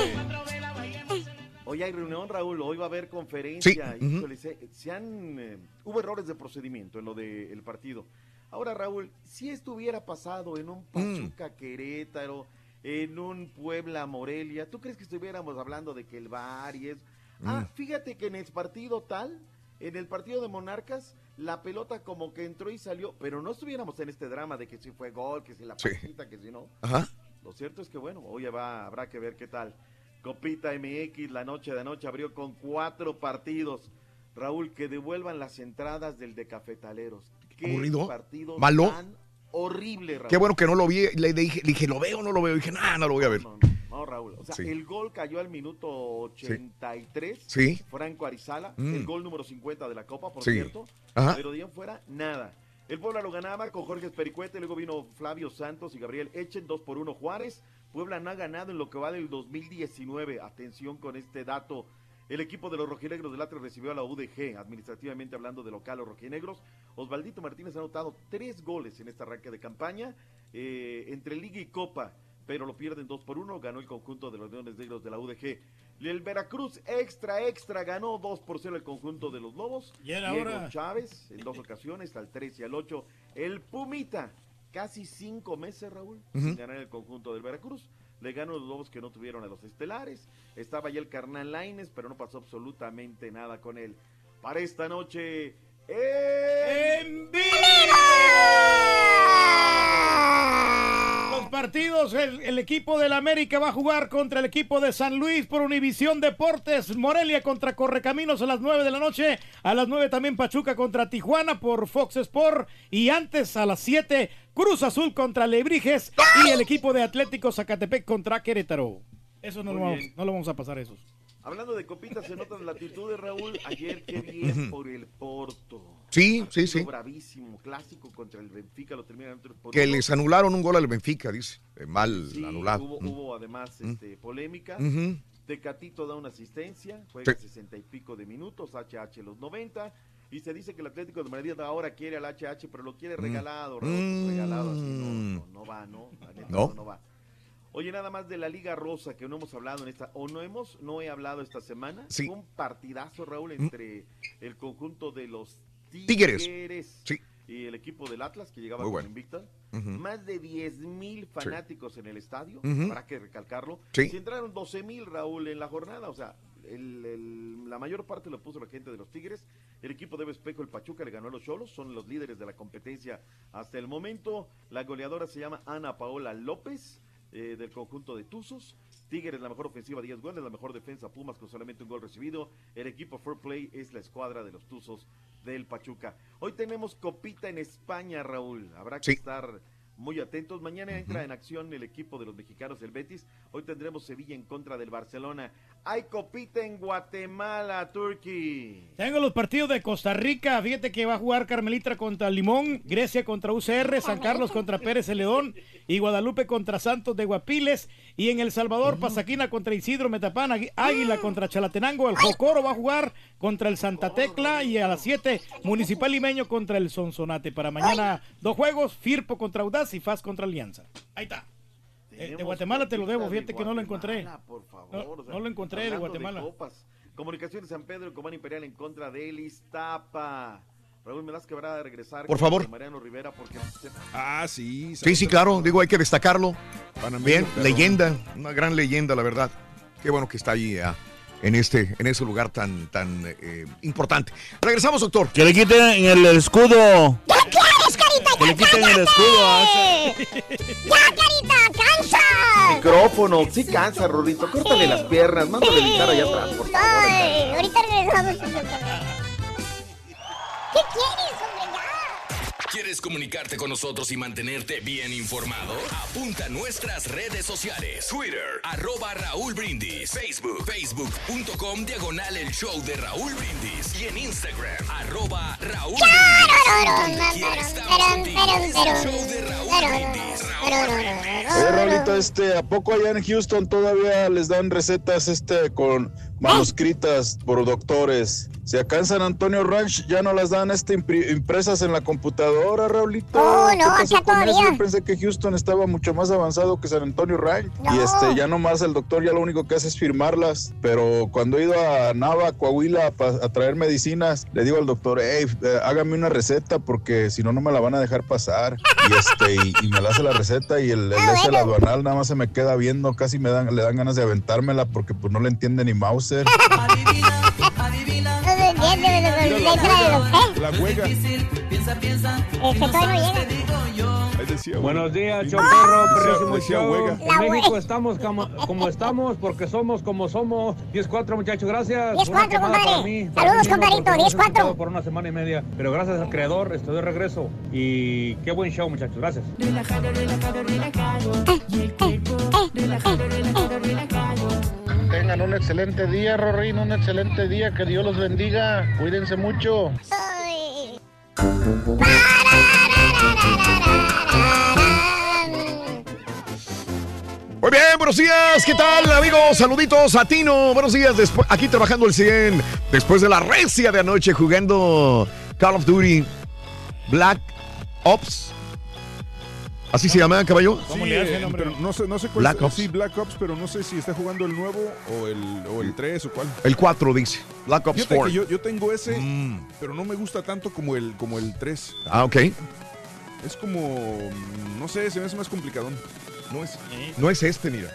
Hoy hay reunión, Raúl, hoy va a haber conferencia. Sí, se, se han, eh, hubo errores de procedimiento en lo del partido. Ahora, Raúl, si estuviera pasado en un Pachuca Querétaro, en un Puebla Morelia, ¿tú crees que estuviéramos hablando de que el VAR y es... Ah, fíjate que en el partido tal en el partido de Monarcas, la pelota como que entró y salió, pero no estuviéramos en este drama de que si fue gol, que si la Sí. pasita, que si no. Ajá. Lo cierto es que, bueno, hoy va, habrá que ver qué tal. Copita MX, la noche de anoche abrió con cuatro partidos. Raúl, que devuelvan las entradas del de Cafetaleros. Qué Aburrido. partido Malo. tan horrible, Raúl. Qué bueno que no lo vi. Le dije, le dije, ¿lo veo o no lo veo? Y dije, nah, no lo voy a ver. No, Raúl. O sea, Sí. el gol cayó al minuto 83. Sí. Franco Arizala, Mm. el gol número 50 de la Copa, por Sí. cierto. Ajá. Pero de fuera, nada. El Puebla lo ganaba con Jorge Espericuete, luego vino Flavio Santos y Gabriel Echen, 2 por 1 Juárez. Puebla no ha ganado en lo que va del 2019. Atención con este dato. El equipo de los rojinegros del Atlas recibió a la UDG, administrativamente hablando de local los rojinegros. Osvaldito Martínez ha anotado tres goles en este arranque de campaña eh, entre Liga y Copa, pero lo pierden 2 por 1. Ganó el conjunto de los Leones Negros de la UDG. El Veracruz extra, extra, ganó 2 por 0 el conjunto de los Lobos. Y era Diego hora. Chávez en dos ocasiones, al 3 y al 8. El Pumita, casi cinco meses, Raúl, Ujú. sin ganar el conjunto del Veracruz. Le ganó los Lobos que no tuvieron a los estelares. Estaba ya el carnal Laines, pero no pasó absolutamente nada con él. Para esta noche, ¡En Los partidos, el, el equipo del América va a jugar contra el equipo de San Luis por Univisión Deportes. Morelia contra Correcaminos a las 9 de la noche. A las 9 también Pachuca contra Tijuana por Fox Sport. Y antes a las 7 Cruz Azul contra Lebrijes y el equipo de Atlético Zacatepec contra Querétaro. Eso no, lo vamos, no lo vamos a pasar esos. Hablando de copitas, se notan latitudes, Raúl. Ayer, qué bien por el Porto. Sí, sí, Partido sí. Bravísimo, clásico contra el Benfica, lo por Que les anularon un gol al Benfica, dice. Eh, mal Sí, anulado. Hubo, Mm. hubo además Mm. este, polémica. Ujú. Tecatito da una asistencia, juega Sí. sesenta y pico de minutos, HH los 90. Y se dice que el Atlético de Madrid ahora quiere al HH, pero lo quiere Mm. regalado, Raúl, pues, regalado así. No, no, no va, ¿no? La neta, No. no, no va. Oye, nada más de la Liga Rosa, que no hemos hablado en esta, o no hemos, no he hablado esta semana. Sí. Fue un partidazo, Raúl, Mm. entre el conjunto de los Tigres. Tigres, Sí. y el equipo del Atlas, que llegaba Muy con bueno. invicta. Más de 10 mil fanáticos en el estadio, Ujú. habrá que recalcarlo. Sí. Si entraron 12 mil, Raúl, en la jornada, o sea, el- el- la mayor parte lo puso la gente de los Tigres. El equipo de Espejo, el Pachuca, le ganó a los Cholos, son los líderes de la competencia hasta el momento. La goleadora se llama Ana Paola López. Eh, del conjunto de Tuzos. Tigres la mejor ofensiva, 10 goles, la mejor defensa, Pumas con solamente un gol recibido. El equipo Fair Play es la escuadra de los Tuzos del Pachuca. Hoy tenemos copita en España, Raúl. Habrá que Sí. estar muy atentos. Mañana entra en acción el equipo de los mexicanos del Betis. Hoy tendremos Sevilla en contra del Barcelona. Hay copita en Guatemala, Turkey. Tengo los partidos de Costa Rica. Fíjate que va a jugar Carmelita contra Limón, Grecia contra UCR, San Carlos contra Pérez Celedón y Guadalupe contra Santos de Guapiles. Y en El Salvador, Pasaquina contra Isidro Metapán, Águi- Águila contra Chalatenango. El Jocoro va a jugar contra el Santa Tecla y a las 7 Municipal Limeño contra el Sonsonate. Para mañana, dos juegos: Firpo contra Audaz y Faz contra Alianza. Ahí está. Eh, de Guatemala te lo debo, de fíjate que no lo encontré. Por favor, No, o sea, no lo encontré de Guatemala. copas. Comunicaciones San Pedro, Comán Imperial en contra de el Iztapa. Raúl, me das que habrá de regresar Por favor. Mariano Rivera porque Ah, sí. Sí, sí, claro. Digo, hay que destacarlo. Bien, leyenda. Una gran leyenda, la verdad. Qué bueno que está ahí ah, en este, en ese lugar tan, tan eh, importante. Regresamos, doctor. Que le quiten el escudo. Que le quiten el escudo a ¡Ya, carita! ¡Cansa! Micrófono, sí cansa, Rorrito. Córtale las piernas, mándale editar allá atrás, por favor. Ay, ahorita regresamos. ¿Qué quieres, hombre? ¿Quieres comunicarte con nosotros y mantenerte bien informado? Apunta a nuestras redes sociales. Twitter, arroba Raúl Brindis. Facebook, facebook.com, diagonal el show de Raúl Brindis. Y en Instagram, arroba Raúl. Oye, Raulito, este, ¿a poco allá en Houston todavía les dan recetas este con manuscritas por doctores? Si acá en San Antonio Ranch ya no las dan este impri- impresas en la computadora, Raulito. Oh, ¿Qué no, pasó acá con todavía. Yo pensé que Houston estaba mucho más avanzado que San Antonio Ranch. No. Y este, ya nomás el doctor ya lo único que hace es firmarlas. Pero cuando he ido a Nava, Coahuila, pa- a traer medicinas, le digo al doctor, hey, eh, hágame una receta porque si no, no me la van a dejar pasar. Y este, y, y me la hace la receta y el, el Ah, ese, el bueno. aduanal nada más se me queda viendo, casi me dan, le dan ganas de aventármela porque pues no le entiende ni Mauser. De, de- letra de los... ¿Eh? La juega. Es que todavía no llega. Ahí decía, Buenos días. Choperro, perrísimo show. En La México estamos como, como estamos porque somos como somos. 10-4, muchachos, gracias. 10-4, Una quemada compadre. Saludos, compadrito, porque no los he 10-4. escuchado Por una semana y media. Pero gracias al creador, estoy de regreso. Y qué buen show, muchachos. Gracias. Tengan un excelente día, Rorín, un excelente día. Que Dios los bendiga. Cuídense mucho. Muy bien, buenos días. ¿Qué tal, amigos? Saluditos a Tino. Buenos días. Aquí trabajando el 100. Después de la recia de anoche jugando Call of Duty Black Ops. ¿Así se llama, caballo? Sí, eh, pero no sé, no sé cuál Black es- Ops. Sí, Black Ops, pero no sé si está jugando el nuevo o el, o el 3 o cuál. El 4 dice. Black Ops Fíjate 4. que yo, yo tengo ese, Mm. pero no me gusta tanto como el, como el 3. Ah, ok. Es como, no sé, se me hace más complicadón. No es. No es este, mira.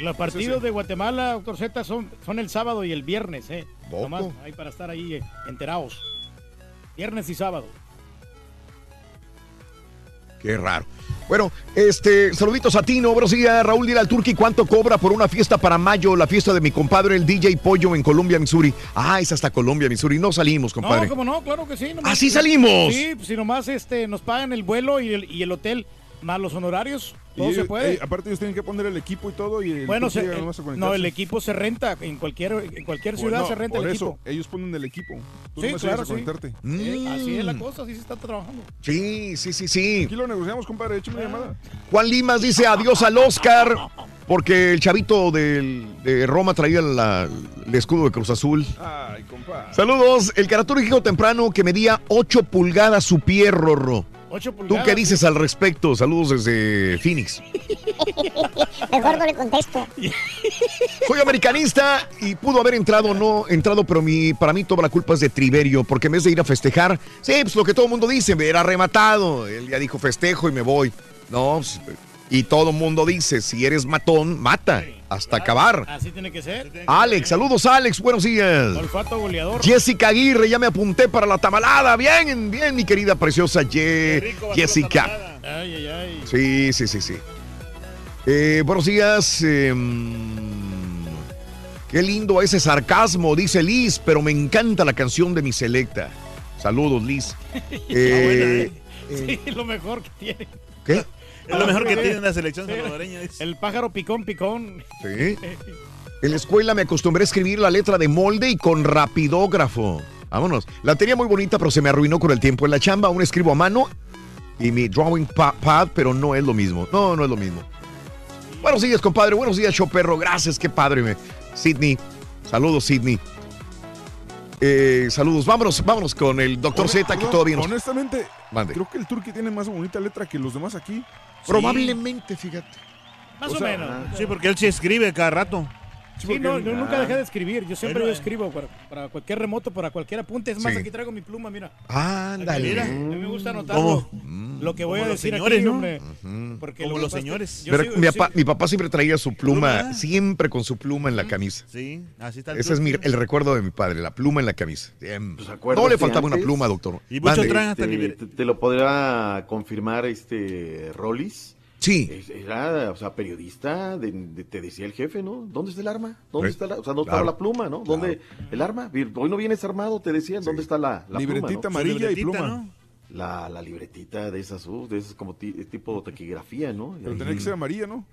Los partidos de Guatemala, doctor Z, son, son el sábado y el viernes, ¿eh? Nomás ahí para estar ahí eh, enterados. Viernes y sábado. Qué raro. Bueno, este, saluditos a Tino. Buenos días, Raúl. Dile al Turqui cuánto cobra por una fiesta para mayo, la fiesta de mi compadre, el DJ Pollo en Colombia, Missouri. Ah, es hasta Colombia, Missouri. No salimos, compadre. No, como no, claro que sí. ¿Ah, sí salimos? Sí, pues, si nomás este, nos pagan el vuelo y el, y el hotel, más los honorarios, Y todo se puede. eh, aparte ellos tienen que poner el equipo y todo y el bueno, se- el- a no, el equipo se renta en cualquier, en cualquier ciudad Bueno, se renta por el eso, equipo. ellos ponen el equipo. Tú Sí, claro, a sí. conectarte. Eh, así es la Mm. cosa, así se está trabajando. Sí, sí, sí, sí. Aquí lo negociamos, compadre. Échame una llamada. Juan Limas dice adiós al Oscar porque el chavito del- de Roma traía la- el escudo de Cruz Azul. Ay, compadre. Saludos. El caratórico temprano que medía 8 pulgadas su pie, Rorro. 8 ¿Tú qué dices al respecto? Saludos desde Phoenix. Mejor no le contesto. Soy americanista y pudo haber entrado o no entrado, pero mi, para mí toda la culpa es de Triverio, porque en vez de ir a festejar, sí, pues lo que todo el mundo dice, me era rematado. Él ya dijo festejo y me voy. No, pues, y todo el mundo dice, si eres matón, mata, hasta acabar. Así tiene que ser. Alex, saludos Alex, buenos días. Olfato goleador. Jessica Aguirre, ya me apunté para la tamalada. Bien, bien, mi querida preciosa Ye- Jessica. Ay, ay, ay. Sí, sí, sí, sí. Eh, buenos días. em, qué lindo ese sarcasmo, dice Liz, pero me encanta la canción de mi selecta. Saludos, Liz. Eh, Sí, lo mejor que tiene. ¿Qué? Es lo mejor que tiene la selección salvadoreña. El pájaro picón, picón. Sí. En la escuela me acostumbré a escribir la letra de molde y con rapidógrafo. Vámonos. La tenía muy bonita, pero se me arruinó con el tiempo. En la chamba aún escribo a mano y mi drawing pa- pad, pero no es lo mismo. No, no es lo mismo. Buenos días, compadre. Buenos días, show perro. Gracias, qué padre. me- Sidney. Saludos, Sidney. Eh, saludos. Vámonos, vámonos con el doctor Z, que todavía nos... Honestamente, Mande. creo que el Turqui tiene más bonita letra que los demás aquí. Probablemente, fíjate. Más O o, sea, menos. Sí, porque él sí escribe cada rato. Sí, no, yo nunca Ah. dejé de escribir. Yo siempre Bueno, yo eh. escribo para, para cualquier remoto, para cualquier apunte. Es más, Sí. aquí traigo mi pluma, mira. Ándale. Mira. A mí me gusta anotarlo. Lo que voy Como a decir señores, aquí, ¿no? hombre. Porque Como lo que los señores. Pero sigo- mi, papá, sigo- mi papá siempre traía su pluma, Pluma. siempre con su pluma en la camisa. Sí, así está el Ese es mi- el recuerdo de mi padre, la pluma en la camisa. Pues, ¿acuerdas no le faltaba una pluma, doctor. Y hasta Este, te, te lo podrá confirmar este Rollis. Sí. Era, o sea, periodista, de- de- te decía el jefe, ¿no? ¿Dónde está el arma? ¿Dónde Sí. está la, o sea, ¿dónde Claro. estaba la pluma, no? ¿Dónde el arma? Hoy no vienes armado, te decían, ¿dónde está la, la Libretita pluma, no? amarilla y libretita, pluma. ¿no? La, la libretita de esas, uh, de esas como ti- tipo taquigrafía, ¿no? Pero tenía que ser amarilla, ¿no?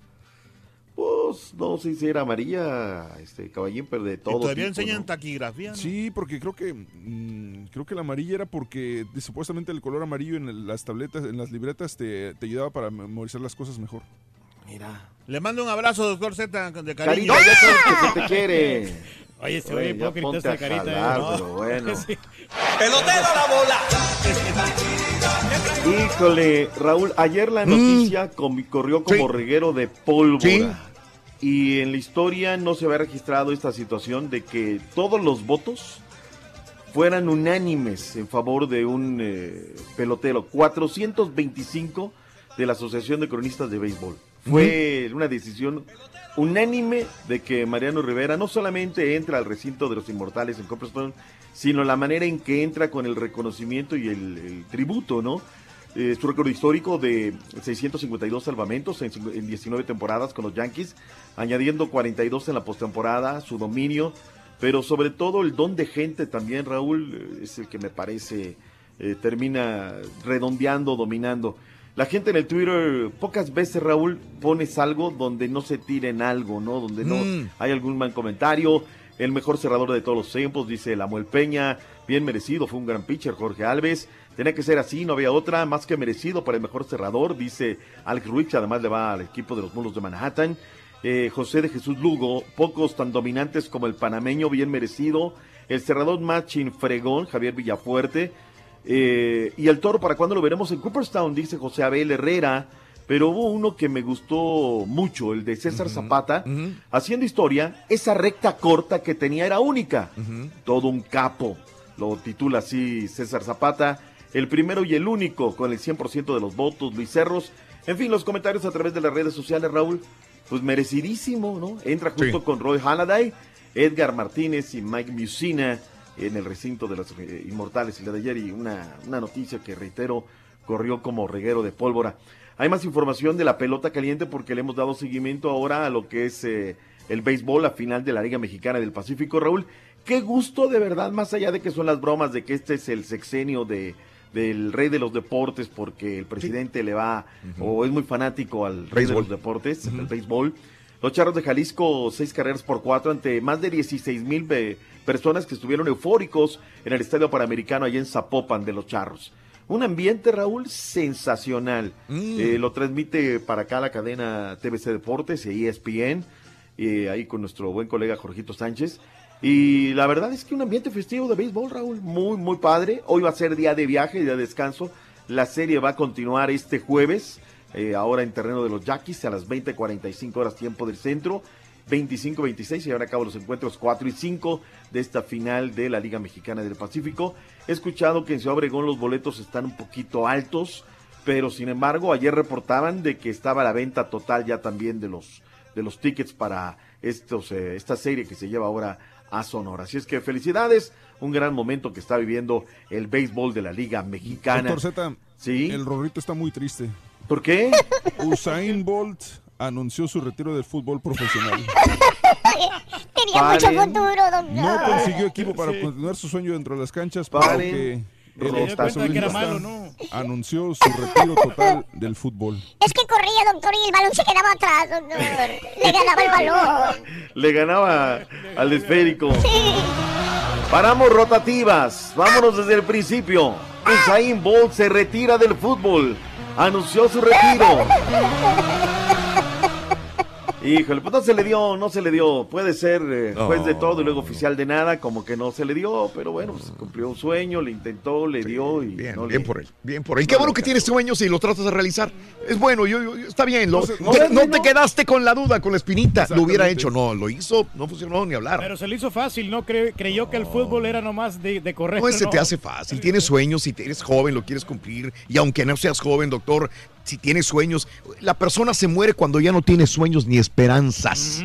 Pues no sé si era amarilla, este caballín, pero de Y todo. todavía tipo, enseñan ¿no? taquigrafía. ¿no? Sí, porque creo que mm, creo que la amarilla era porque supuestamente el color amarillo en el- las tabletas, en las libretas te, te ayudaba para memorizar las cosas mejor. Mira. Le mando un abrazo, doctor Z, de cariño. Carita, ya sabes que se te quiere. Oye, Oye, oye, ya hipócrita esta carita. jalar, eh. pero bueno. Sí. ¡Pelotero la bola! Híjole, Raúl, ayer la noticia comi- corrió como Sí. reguero de pólvora. Sí. Y en la historia no se había registrado esta situación de que todos los votos fueran unánimes en favor de un eh, pelotero. 425 de la Asociación de Cronistas de Béisbol. Fue una decisión unánime de que Mariano Rivera no solamente entra al recinto de los inmortales en Copperstone, sino la manera en que entra con el reconocimiento y el, el tributo, ¿no? Eh, su récord histórico de 652 salvamentos en, en 19 temporadas con los Yankees, añadiendo 42 en la postemporada, su dominio, pero sobre todo el don de gente también, Raúl, eh, es el que me parece eh, termina redondeando, dominando. La gente en el Twitter, pocas veces, Raúl, pones algo donde no se tiren algo, ¿no? Donde no Mm. hay algún mal comentario. El mejor cerrador de todos los tiempos, dice Lamuel Peña. Bien merecido, fue un gran pitcher, Jorge Alves. Tenía que ser así, no había otra. Más que merecido para el mejor cerrador, dice Alex Ruiz, además le va al equipo de los Mulos de Manhattan. Eh, José de Jesús Lugo, pocos tan dominantes como el panameño, bien merecido. El cerrador más chinfregón, Javier Villafuerte. Eh, y el toro, ¿para cuándo lo veremos en Cooperstown? Dice José Abel Herrera. Pero hubo uno que me gustó mucho, el de César Zapata, haciendo historia. Esa recta corta que tenía era única. Todo un capo. Lo titula así César Zapata. El primero y el único, con el 100% de los votos, Luis Cerros. En fin, los comentarios a través de las redes sociales, Raúl. Pues merecidísimo, ¿no? Entra justo Sí. con Roy Halladay, Edgar Martínez y Mike Musina en el recinto de los eh, Inmortales el día de ayer y una, una noticia que reitero corrió como reguero de pólvora. Hay más información de la pelota caliente porque le hemos dado seguimiento ahora a lo que es eh, el béisbol, la final de la Liga Mexicana del Pacífico, Raúl. Qué gusto de verdad, más allá de que son las bromas de que este es el sexenio de del rey de los deportes porque el presidente le va o es muy fanático al rey de los deportes, el béisbol. Los Charros de Jalisco, seis carreras por cuatro ante más de 16 mil personas que estuvieron eufóricos en el Estadio Panamericano allá en Zapopan de los Charros. Un ambiente, Raúl, sensacional. Eh, lo transmite para acá la cadena TVC Deportes y ESPN, eh, ahí con nuestro buen colega Jorgito Sánchez. Y la verdad es que un ambiente festivo de béisbol, Raúl, muy, muy padre. Hoy va a ser día de viaje, día de descanso. La serie va a continuar este jueves, eh, ahora en terreno de los Yaquis, a las 20:45 horas tiempo del centro. 25-26 se llevan a cabo los encuentros 4 y 5 de esta final de la Liga Mexicana del Pacífico. He escuchado que en Ciudad Obregón los boletos están un poquito altos, pero sin embargo ayer reportaban de que estaba la venta total ya también de los de los tickets para estos eh, esta serie que se lleva ahora a Sonora. Así es que felicidades, un gran momento que está viviendo el béisbol de la Liga Mexicana. Doctor Z, ¿Sí? el Rorrito está muy triste. ¿Por qué? Usain Bolt anunció su retiro del fútbol profesional. Tenía mucho futuro, doctor. No consiguió equipo para continuar su sueño dentro de las canchas Paren. porque Malo, ¿no? anunció su retiro total del fútbol. Es que corría, doctor, y el balón se quedaba atrás, doctor. Le ganaba el balón. Le ganaba al esférico. Paramos rotativas. Vámonos desde el principio. Usain Bolt se retira del fútbol. Anunció su retiro. Híjole, pues no se le dio, no se le dio. Puede ser eh, juez de todo y luego oficial de nada, como que no se le dio, pero bueno, pues cumplió un sueño, le intentó, le dio y Bien, no bien le- por él, bien por él. Qué bueno que tienes sueños y los tratas de realizar. Es bueno, yo, yo- está bien. lo- No no, no, te, no no. te quedaste con la duda, con la espinita. Lo hubiera hecho, no, lo hizo, no funcionó ni hablar. Pero se le hizo fácil, ¿no? Cre- creyó que el fútbol era nomás de, de correr. No, se ¿no? te hace fácil. Tienes sueños, si eres joven, lo quieres cumplir. Y aunque no seas joven, doctor, si tienes sueños, la persona se muere cuando ya no tiene sueños ni esperanzas.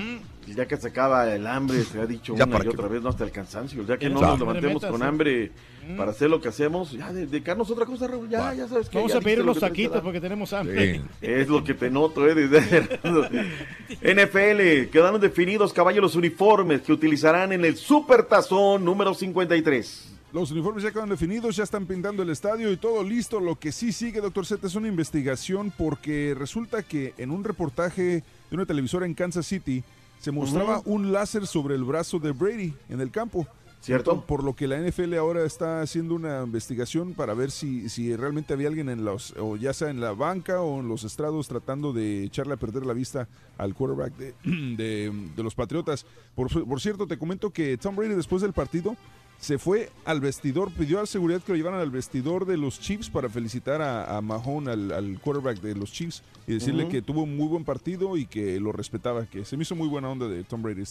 Ya que se acaba el hambre, se ha dicho Ya una y que- otra vez, no hasta el cansancio. Ya que no Claro. nos levantemos Metas, con sí. hambre para hacer lo que hacemos, ya dedicarnos a otra cosa, Raúl. Ya, ya sabes que Vamos ya a pedir dijiste lo unos que tenés que saquitos dar. porque tenemos hambre. Es lo que te noto, ¿eh? NFL, quedaron definidos, caballos, los uniformes que utilizarán en el Super Tazón número 53. Los uniformes ya quedan definidos, ya están pintando el estadio y todo listo. Lo que sí sigue, doctor Z, es una investigación porque resulta que en un reportaje de una televisora en Kansas City se mostraba un láser sobre el brazo de Brady en el campo. ¿Cierto? Por lo que la NFL ahora está haciendo una investigación para ver si, si realmente había alguien en los, o ya sea en la banca o en los estrados tratando de echarle a perder la vista al quarterback de, de- de los Patriotas. Por, por cierto, te comento que Tom Brady después del partido se fue al vestidor, pidió a la seguridad que lo llevaran al vestidor de los Chiefs para felicitar a, a Mahone, al, al quarterback de los Chiefs, y decirle que tuvo un muy buen partido y que lo respetaba, que se me hizo muy buena onda de Tom Brady.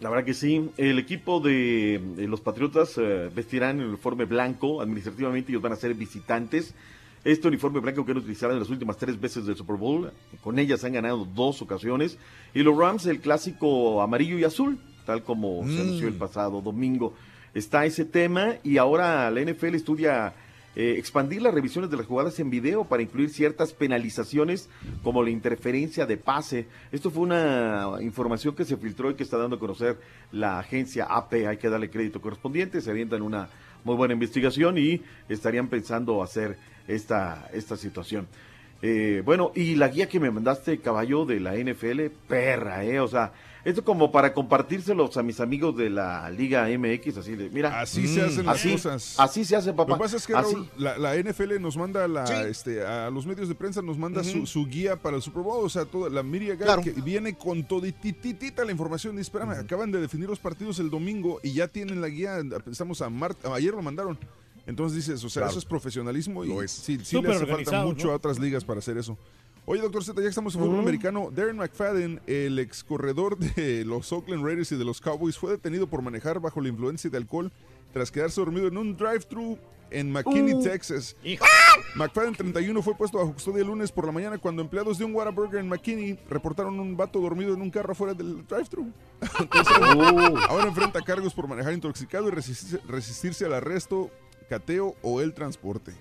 La verdad que sí. El equipo de, de los Patriotas eh, vestirán el uniforme blanco. Administrativamente ellos van a ser visitantes. este uniforme blanco que han utilizado en las últimas tres veces del Super Bowl. Con ellas han ganado dos ocasiones. Y los Rams, el clásico amarillo y azul, tal como se Mm. anunció el pasado domingo. Está ese tema y ahora la NFL estudia eh, expandir las revisiones de las jugadas en video para incluir ciertas penalizaciones como la interferencia de pase. Esto fue una información que se filtró y que está dando a conocer la agencia AP. Hay que darle crédito correspondiente. Se avientan una muy buena investigación y estarían pensando hacer esta, esta situación. Eh, bueno, y la guía que me mandaste, caballo, de la NFL, perra, ¿eh? O sea, esto como para compartírselos a mis amigos de la Liga MX, así de, mira. Así se hacen las así, cosas. Así se hace, papá. Lo que pasa es que. Raúl, la, la NFL nos manda la, Sí. este, a los medios de prensa nos manda su, guía para el Super Bowl, o sea, toda la Claro. que viene con todititita la información. Y espérame, acaban de definir los partidos el domingo y ya tienen la guía, pensamos a Mart, ayer lo mandaron. Entonces dices, o sea, Claro. eso es profesionalismo y es. sí, sí le hace falta mucho ¿no? a otras ligas para hacer eso. Oye, doctor Z, ya estamos en fútbol americano, Darren McFadden, el ex corredor de los Oakland Raiders y de los Cowboys, fue detenido por manejar bajo la influencia de alcohol tras quedarse dormido en un drive-thru en McKinney, Uh. Texas. McFadden 31 fue puesto bajo custodia el lunes por la mañana cuando empleados de un Whataburger en McKinney reportaron un vato dormido en un carro afuera del drive-thru. Uh. ahora enfrenta cargos por manejar intoxicado y resistirse, resistirse al arresto, cateo o el transporte.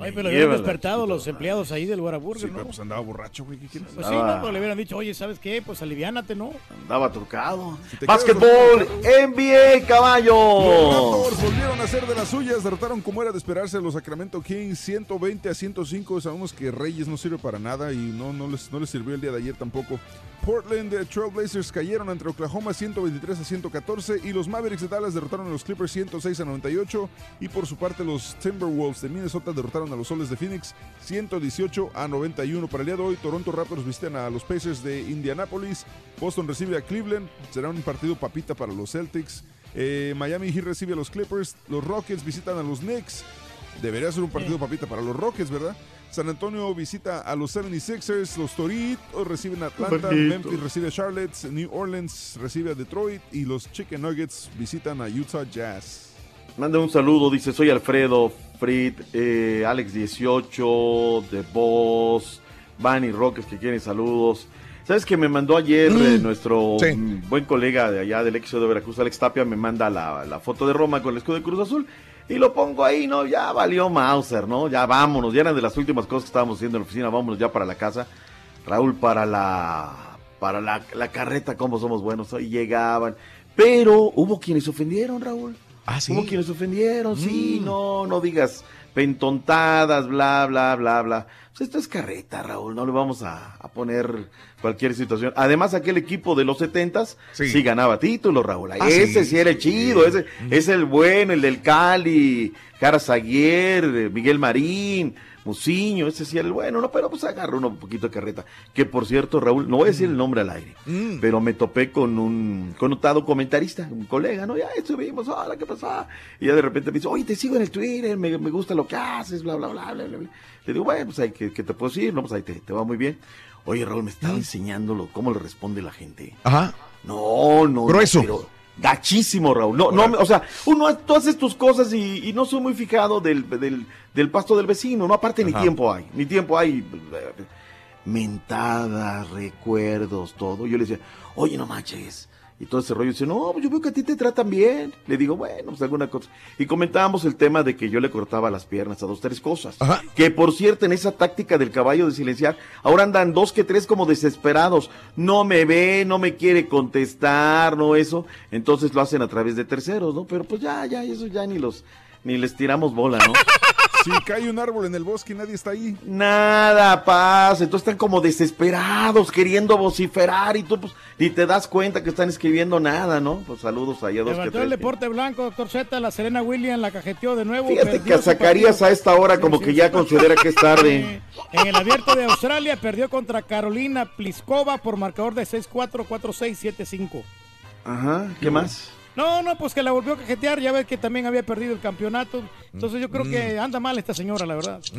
Oye, pero le hubieran despertado los empleados ahí del Whataburger, Sí, ¿no? pero pues andaba borracho, güey. ¿Qué quieres? Pues sí, no, pero le hubieran dicho, oye, ¿sabes qué? Pues aliviánate, ¿no? Andaba trucado. te Básquetbol, NBA, caballo. Los Raptors volvieron a hacer de las suyas, derrotaron como era de esperarse a los Sacramento Kings 120 a 105. Sabemos que Reyes no sirve para nada y no, no, les, no les sirvió el día de ayer tampoco. Portland eh, Trailblazers cayeron entre Oklahoma 123 a 114 y los Mavericks de Dallas derrotaron a los Clippers 106 a 98 y por su parte los Timberwolves de Minnesota derrotaron a los Soles de Phoenix 118 a 91. Para el día de hoy Toronto Raptors visitan a los Pacers de Indianapolis, Boston recibe a Cleveland, será un partido papita para los Celtics. Eh, Miami Heat recibe a los Clippers, los Rockets visitan a los Knicks. Debería ser un partido papita para los Rockets, ¿verdad? San Antonio visita a los 76ers, los Toritos reciben a Atlanta. Memphis recibe a Charlotte, New Orleans recibe a Detroit y los Chicken Nuggets visitan a Utah Jazz. Manda un saludo, dice, soy Alfredo, Frit, eh, Alex 18, The Boss, Bunny Rockets que quieren saludos. ¿Sabes que me mandó ayer eh, nuestro sí. mm, buen colega de allá del éxodo de Veracruz, Alex Tapia, me manda la, la foto de Roma con el escudo de Cruz Azul y lo pongo ahí, ¿no? Ya valió Mauser, ¿no? Ya vámonos, ya eran de las últimas cosas que estábamos haciendo en la oficina, vámonos ya para la casa. Raúl, para la, para la, la carreta, cómo somos buenos, hoy llegaban. Pero hubo quienes ofendieron, Raúl. Ah, sí. Hubo quienes ofendieron, sí, no, no digas pentontadas, bla, bla, bla, bla. Pues esto es carreta, Raúl, no le vamos a, a poner cualquier situación. Además, aquel equipo de los setentas sí, Sí. ganaba títulos, Raúl. Ah, ese sí, sí, era el chido, ese es el bueno, el del Cali, Jara Zaguer, Miguel Marín, Muciño, ese sí era el bueno, no, pero pues agarra uno un poquito de carreta. Que por cierto, Raúl, no voy a decir el nombre al aire, Mm. pero me topé con un connotado comentarista, un colega, ¿no? Ya estuvimos, hola, ¿qué pasa? Y ya de repente me dice, oye, te sigo en el Twitter, me, me gusta lo que haces, bla, bla, bla, bla, bla. Le digo, bueno, pues ahí, ¿qué, qué te puedo decir? No, pues ahí te, te va muy bien. Oye, Raúl, me estaba enseñándolo, cómo le responde la gente. Ajá. No, no. Grueso. no, pero gachísimo, Raúl. No, no, o sea, uno, tú haces tus cosas y, y no soy muy fijado del, del, del pasto del vecino, ¿no? Aparte, ni tiempo hay, ni tiempo hay. eh, Mentadas, recuerdos, todo. Yo le decía, oye, no manches. Y todo ese rollo dice, no, pues yo veo que a ti te tratan bien. Le digo, bueno, pues alguna cosa. Y comentábamos el tema de que yo le cortaba las piernas a dos, tres cosas. Que por cierto, en esa táctica del caballo de silenciar, ahora andan dos que tres como desesperados. No me ve, no me quiere contestar, no eso. Entonces lo hacen a través de terceros, ¿no? Pero pues ya, ya, eso ya ni los, ni les tiramos bola, ¿no? Si cae un árbol en el bosque y nadie está ahí. Nada pasa, entonces están como desesperados, queriendo vociferar y tú pues ni te das cuenta que están escribiendo nada, ¿no? Pues saludos allá dos que Levantó el tres. deporte blanco, doctor Z, la Serena Williams la cajeteó de nuevo. Fíjate que sacarías a esta hora como que ya considera que es tarde. En el abierto de Australia perdió contra Carolina Pliskova por marcador de 6-4, 4-6, 7-5. Ajá, ¿qué más? No, no, pues que la volvió a cajetear, ya ves que también había perdido el campeonato. Entonces yo creo Mm. que anda mal esta señora, la verdad.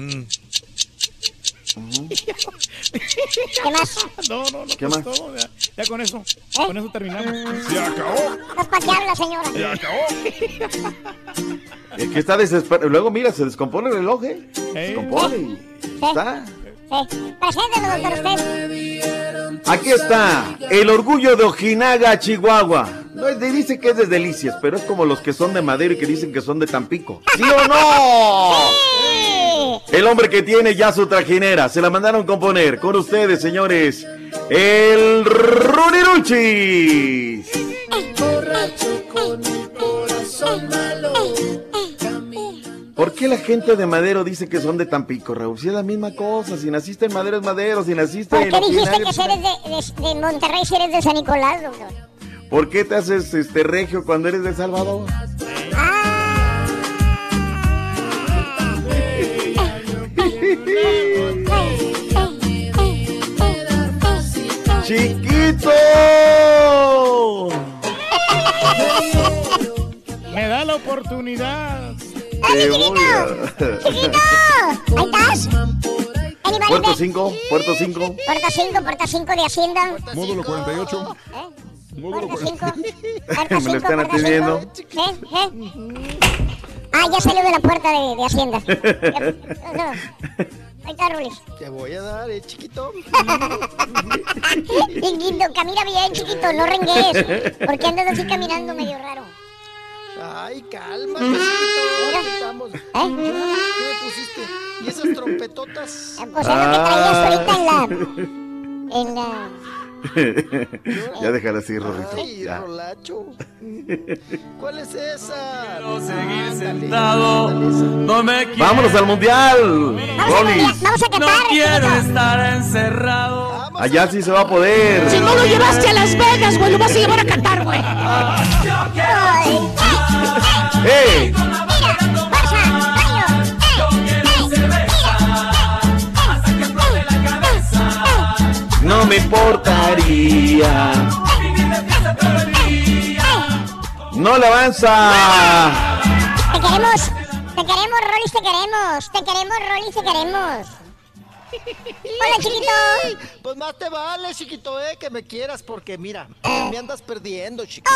¿Qué más? No, no, no, ¿Qué pues más? todo, ya, ya con eso, ¿Eh? con eso terminamos. Se acabó. Pues, ¿Para qué habla, señora? Se acabó. El que está desesperado. Luego, mira, se descompone el reloj, ¿eh? se compone y está. Sí. Preséntelo, doctor, usted. Aquí está, el orgullo de Ojinaga, Chihuahua. No dice que es de Delicias, pero es como los que son de Madero y que dicen que son de Tampico. ¿Sí o no? El hombre que tiene ya su trajinera, se la mandaron componer. Con ustedes, señores, el Runiruchis. Borracho con mi corazón malo. ¿Por qué la gente de Madero dice que son de Tampico, Raúl? Si es la misma cosa, si naciste en Madero es Madero, si naciste ¿Por en qué dijiste que si eres de, de, de Monterrey si eres de San Nicolás, doctor? ¿Por qué te haces este regio cuando eres de Salvador? ¡Chiquito! Me da la oportunidad. Voy a- ¡Chiquito! ¿Ahí estás? Puerto there? 5, Puerto 5. Puerta 5, puerta 5 de Hacienda. Módulo 48. Módulo 5. Me lo están atendiendo. ¿Eh? ¿Eh? Ah, ya salió de la puerta de, de Hacienda. No. Ahí está, Rulis. Te voy a dar, eh, chiquito. Chiquito, camina bien, chiquito, no rengues. ¿Por qué andas así caminando medio raro? Ay, calma, chiquito. ¿Dónde estamos? ¿Eh? ¿Qué me pusiste? ¿Y esas trompetotas? Pues es lo que traías ahorita en la... En la... ya déjala así, Rorrito. Ay, ya. Rolacho. ¿Cuál es esa? seguir sentado, no me quiero. Vámonos al mundial. Rolis. Vamos a No quiero estar encerrado. Allá sí se va a poder. Si no lo llevaste a Las Vegas, güey, lo vas a llevar a Qatar, güey. ¡Ey! No me importaría. No le avanza. Te queremos, te queremos, Rolis, te queremos. Te queremos, Rolis, te queremos. Hola, chiquito. Pues más te vale, chiquito, eh, que me quieras, porque mira, me andas perdiendo, chiquito.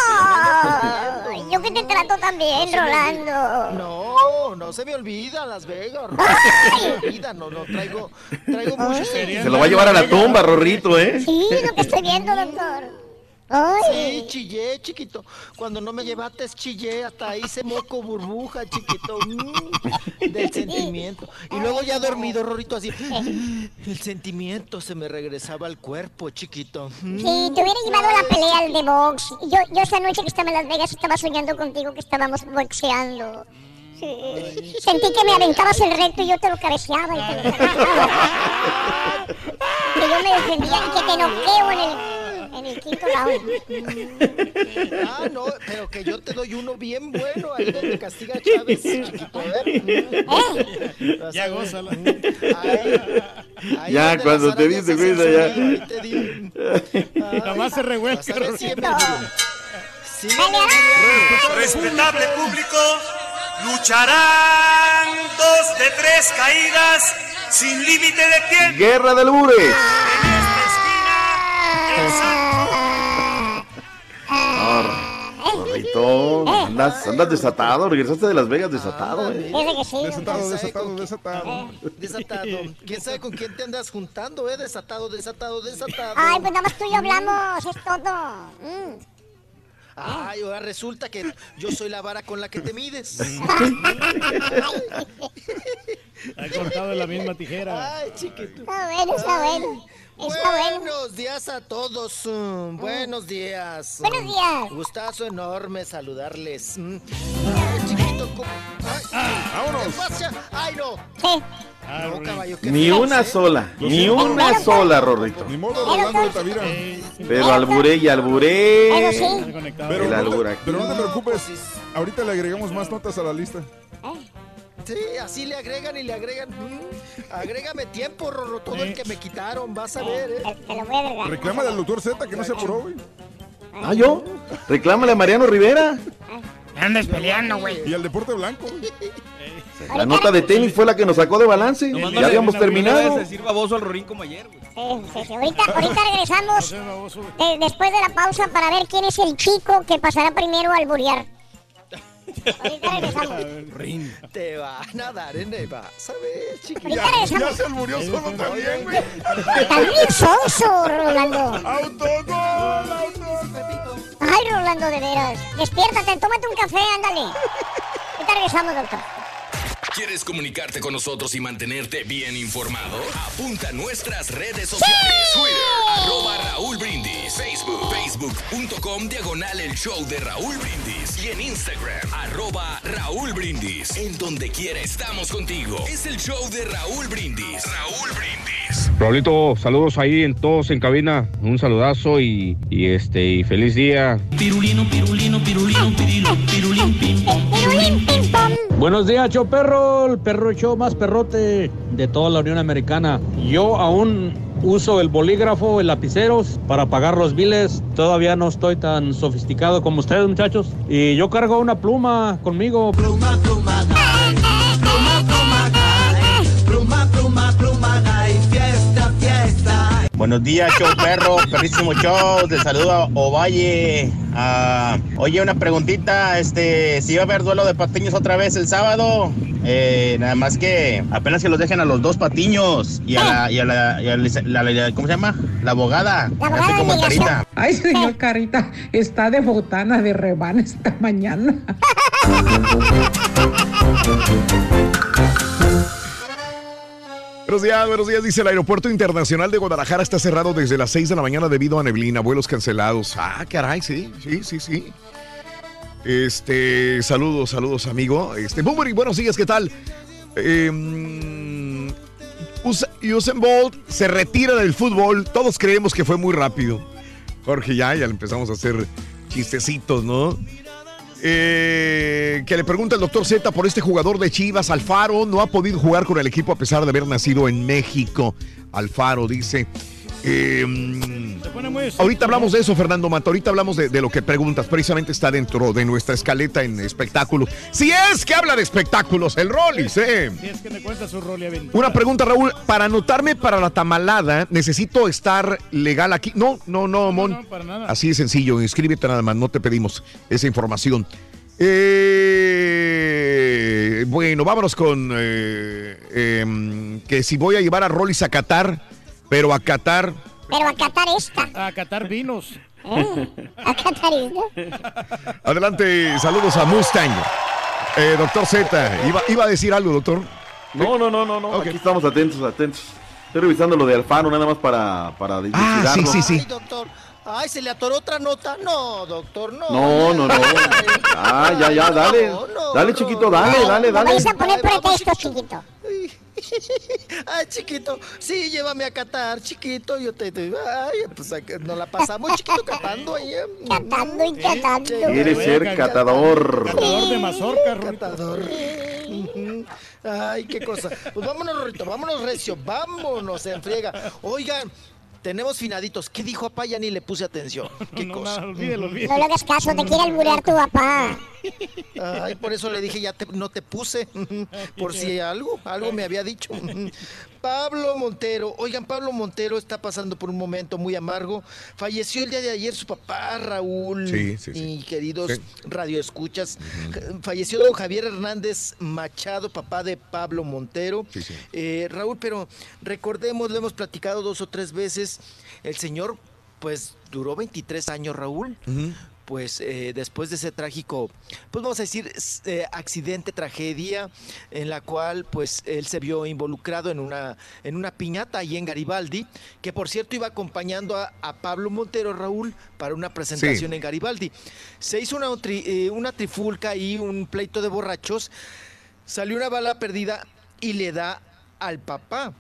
perdiendo. yo que te trato tan bien, No se me Rolando. olvida- No, no se me olvida Las Vegas. No se me olvida, no, no, traigo, traigo mucho Se lo va a llevar a la tumba, Rorrito, ¿eh? Sí, lo que estoy viendo, doctor. Sí, chillé, chiquito. Cuando no me llevaste, chillé. Hasta ahí se moco burbuja, chiquito. mm, del sentimiento. Y luego ya dormido, Rorito, así. El sentimiento se me regresaba al cuerpo, chiquito. Mm. Si te hubiera llevado a la pelea al de box. Yo, yo esa noche que estaba en Las Vegas estaba soñando contigo que estábamos boxeando. Sí. Sentí que me aventabas el recto y yo te lo cabeceaba y te lo cabeceaba. Que yo me defendía y que te noqueo en el, en el quinto round. Ah, no, pero que yo te doy uno bien bueno ahí donde castiga a Chávez, chiquito. ¿eh? Mm. Ya gózala. Ahí Ya, donde cuando te hacen cuida, ya. ahí te. Nomás se revuelca. Sí, Respetable público, lucharán dos de tres caídas sin límite de tiempo. Guerra del Bure. Rorrito, andas, andas desatado, regresaste de Las Vegas desatado, ¿eh? Desatado, desatado, desatado. Desatado. ¿Quién sabe con quién te andas juntando, eh? Desatado, desatado, desatado. Ay, pues nada más tú y yo hablamos, es todo. Mm. Ay, ahora resulta que yo soy la vara con la que te mides. Ha cortado en la misma tijera. Ay, chiquito. Está bueno, está bueno. Está bueno. Buenos días a todos. mm, buenos días. Buenos días. Gustazo enorme saludarles. mm. Ay, chiquito, ¿cómo? Ay, vámonos. ¿qué pasa? Ay, no. No, caballo, qué Ni una ¿eh? sola, ni una sola, Rorrito. Ni modo, Rolando de Tavira. Pero alburé y alburé. Pero El no, te, pero no te preocupes, ahorita le agregamos más notas a la lista. Sí, así le agregan y le agregan. mm, agrégame tiempo, Rorro, todo el que me quitaron, vas a ver, ¿eh? Te lo voy a agregar. Reclámale al doctor Z que no se apuró, güey. Ah, yo. Reclámale a Mariano Rivera. Andas peleando, güey. Y al deporte blanco. La nota de tenis fue la que nos sacó de balance. Ya habíamos terminado. decir baboso al Rorín como ayer, güey. Sí, sí, sí. Ahorita, ahorita regresamos de- después de la pausa para ver quién es el chico que pasará primero al buriar. Ahorita regresamos. Te van a dar en el vas a ver, chiquito. Ahorita regresamos. Ya se murió solo también, güey. Bien soso, Rolando. ¡Autogol! ¡Autogol! Ay, Rolando, de veras. Despiértate, tómate un café, ándale. Ahorita regresamos, doctor. ¿Quieres comunicarte con nosotros y mantenerte bien informado? Apunta a nuestras redes sociales. Twitter, arroba Raúl Brindis. Facebook, facebook.com, diagonal el show de Raúl Brindis. Y en Instagram, arroba Raúl Brindis. En donde quiera estamos contigo. Es el show de Raúl Brindis. Raúl Brindis. Raulito, saludos ahí en todos en cabina. Un saludazo y, y este y feliz día. Pirulino, pirulino, pirulino, pirilo, pirulín, pim, pom. Pirulín, pim, pom. Buenos días, show perro, el perro más perrote de toda la Unión Americana. Yo aún uso el bolígrafo, el lapiceros para pagar los biles. Todavía no estoy tan sofisticado como ustedes, muchachos. Y yo cargo una pluma conmigo. Pluma, pluma, ay. Buenos días, show perro, perrísimo show. Te saludo Ovalle. Ah, oye, una preguntita, este, si va a haber duelo de patiños otra vez el sábado, eh, nada más que apenas que los dejen a los dos patiños y a la, y a la, y a la- la- la- ¿cómo se llama? La abogada. Así como carita. Ay, señor Carita, está de botana de rebana esta mañana. Buenos días, buenos días. Dice el aeropuerto internacional de Guadalajara está cerrado desde las 6 de la mañana debido a neblina, vuelos cancelados. Ah, caray, sí, sí, sí, sí. Este, saludos, saludos, amigo. Este, Boomerang, buenos días, ¿qué tal? Eh, Us- Usain Bolt se retira del fútbol. Todos creemos que fue muy rápido. Jorge, ya, ya empezamos a hacer chistecitos, ¿no? Eh, que le pregunta el doctor Z por este jugador de Chivas, Alfaro, no ha podido jugar con el equipo a pesar de haber nacido en México. Alfaro dice. Eh, ahorita hablamos de eso, Fernando Mato. Ahorita hablamos de, de lo que preguntas. Precisamente está dentro de nuestra escaleta en espectáculo. Si es que habla de espectáculos, el Rollis, ¿eh? Si es que me cuenta su rol y aventura. Una pregunta, Raúl. Para anotarme para la tamalada, ¿necesito estar legal aquí? No, no, no, Mon. no, para nada. Así de sencillo. Inscríbete nada más. No te pedimos esa información. Eh, bueno, vámonos con eh, em, que si voy a llevar a Rollis a Qatar, pero a Qatar. Pero a Qatar esta. A catar vinos. ¿eh? A Qatar esta. Adelante, saludos a Mustang. Eh, doctor Z, iba, iba a decir algo, doctor. No, no, no, no, no. Aquí estamos atentos, atentos. Estoy revisando lo de Alfano nada más para, para Ah, sí, sí, sí. Ay, doctor. Ay, se le atoró otra nota. No, doctor, no. No, no, no. Ah, ya, ya, dale. Dale, chiquito, dale, dale, No dale. vais a poner pretextos, chiquito. Ay, chiquito, sí, llévame a Qatar, chiquito. Yo te. te- ay, pues nos la pasamos, chiquito, catando ahí. eh. Catando y catando. Quiere ser catador. Catador de mazorca. Catador. Ay, qué cosa. Pues vámonos, Rorrito, vámonos, Recio, vámonos, en friega. Oigan, tenemos finaditos. ¿Qué dijo papá? Ya ni le puse atención. ¿Qué cosa? No, olvídelo, No le hagas caso, te quiere alburear tu papá. Ay, por eso le dije, ya te- no te puse. Por si algo, algo me había dicho. Pablo Montero. Oigan, Pablo Montero está pasando por un momento muy amargo. Falleció el día de ayer su papá, Raúl. Sí, sí, sí. Y queridos Sí. radioescuchas. Falleció don Javier Hernández Machado, papá de Pablo Montero. Sí, sí. Eh, Raúl, pero recordemos, lo hemos platicado dos o tres veces. El señor, pues, duró 23 años, Raúl pues eh, después de ese trágico, pues vamos a decir, eh, accidente, tragedia, en la cual pues él se vio involucrado en una, en una piñata ahí en Garibaldi, que por cierto iba acompañando a, a Pablo Montero Raúl para una presentación Sí. en Garibaldi. Se hizo una, tri- eh, una trifulca y un pleito de borrachos, salió una bala perdida y le da al papá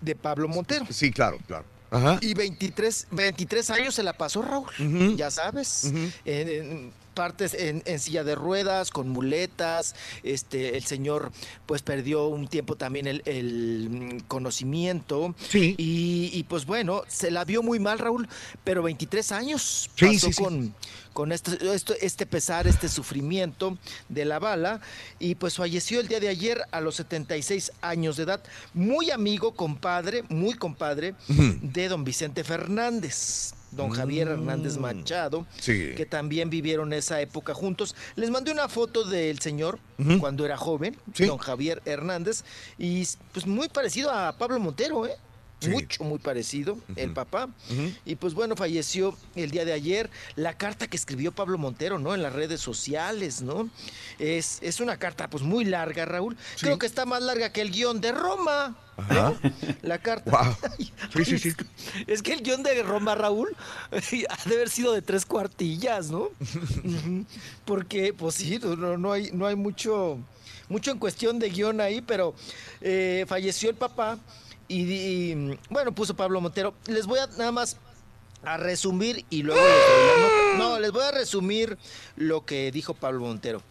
de Pablo Montero. Sí, claro, claro. Ajá. Y 23, 23 años se la pasó Raúl, Ujú. ya sabes. en, en partes en, en silla de ruedas, con muletas. Este, el señor pues perdió un tiempo también el, el, mm, conocimiento. Sí. Y, y, pues bueno, se la vio muy mal Raúl, pero 23 años Sí, pasó sí, sí. con, con este, esto- este pesar, este sufrimiento de la bala. Y pues falleció el día de ayer a los 76 años de edad. Muy amigo, compadre, muy compadre de don Vicente Fernández. Don Javier Hernández Machado, Sí. que también vivieron esa época juntos. Les mandé una foto del señor cuando era joven, don Javier Hernández, y pues muy parecido a Pablo Montero, ¿eh? Mucho, muy parecido, el papá. Y pues bueno, falleció el día de ayer. La carta que escribió Pablo Montero, ¿no? En las redes sociales, ¿no? Es, es una carta pues muy larga, Raúl. Creo que está más larga que el guion de Roma. Ajá. La carta. Wow. Sí, sí, sí. Es que el guion de Roma, Raúl, ha de haber sido de tres cuartillas, ¿no? Porque, pues sí, no, no hay, no hay mucho, mucho en cuestión de guion ahí, pero eh, falleció el papá y, y, bueno, puso Pablo Montero. Les voy a nada más a resumir y luego les. No, les voy a resumir lo que dijo Pablo Montero.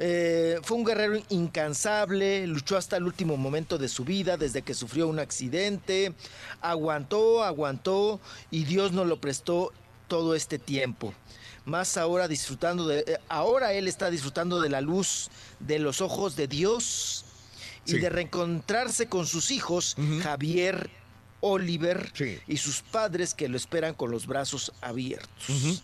Eh, fue un guerrero incansable, luchó hasta el último momento de su vida, desde que sufrió un accidente, aguantó, aguantó y Dios nos lo prestó todo este tiempo. Más ahora disfrutando de, eh, ahora él está disfrutando de la luz de los ojos de Dios y de reencontrarse con sus hijos, Javier, Oliver y sus padres que lo esperan con los brazos abiertos.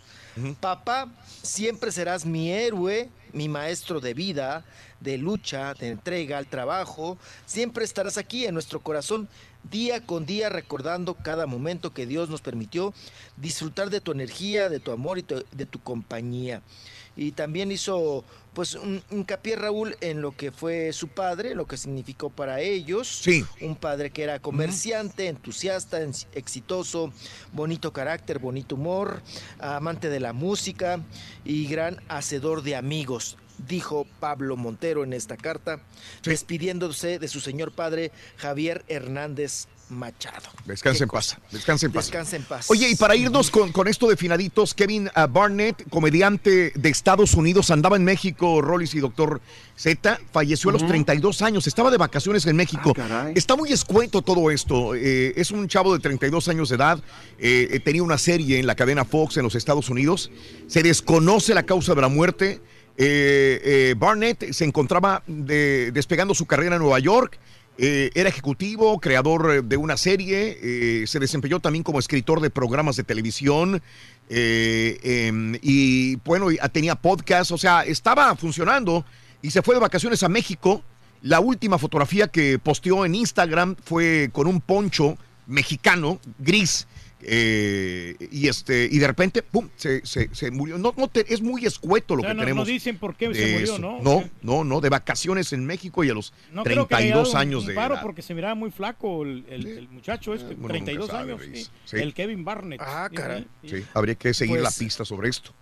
Papá, siempre serás mi héroe, mi maestro de vida, de lucha, de entrega al trabajo. Siempre estarás aquí en nuestro corazón, día con día, recordando cada momento que Dios nos permitió disfrutar de tu energía, de tu amor y tu- de tu compañía. Y también hizo, pues, un hincapié, Raúl, en lo que fue su padre, lo que significó para ellos. Sí. Un padre que era comerciante, entusiasta, en- exitoso, bonito carácter, bonito humor, amante de la música y gran hacedor de amigos, dijo Pablo Montero en esta carta, despidiéndose de su señor padre Javier Hernández Machado. Descansa en paz. Descansa en paz. Descansa en paz. Oye, y para irnos con, con esto de finaditos, Kevin ah, Barnett, comediante de Estados Unidos, andaba en México, Rollis y Doctor Z, falleció a los Ujú. 32 años, estaba de vacaciones en México. Está muy escueto todo esto. eh, es un chavo de 32 años de edad, eh, eh, tenía una serie en la cadena Fox en los Estados Unidos. Se desconoce la causa de la muerte. Eh, eh, Barnett se encontraba de- despegando su carrera en Nueva York. Eh, era ejecutivo, creador eh, de una serie, eh, se desempeñó también como escritor de programas de televisión em, y bueno, tenía podcast, o sea, estaba funcionando y se fue de vacaciones a México. La última fotografía que posteó en Instagram fue con un poncho mexicano, gris, eh, y este y de repente, pum, se, se- se murió. No, no te- es muy escueto lo O sea, que no- no tenemos. dicen por qué se de murió. ¿no? No, no, no, de vacaciones en México y a los No creo que haya 32 dado un- años un de paro edad. porque se miraba muy flaco el, el- el muchacho este, uno 32 nunca sabe, años. Luis. sí. Sí. El Kevin Barnett. Ah, caray. Sí, habría que seguir Pues- la pista sobre esto.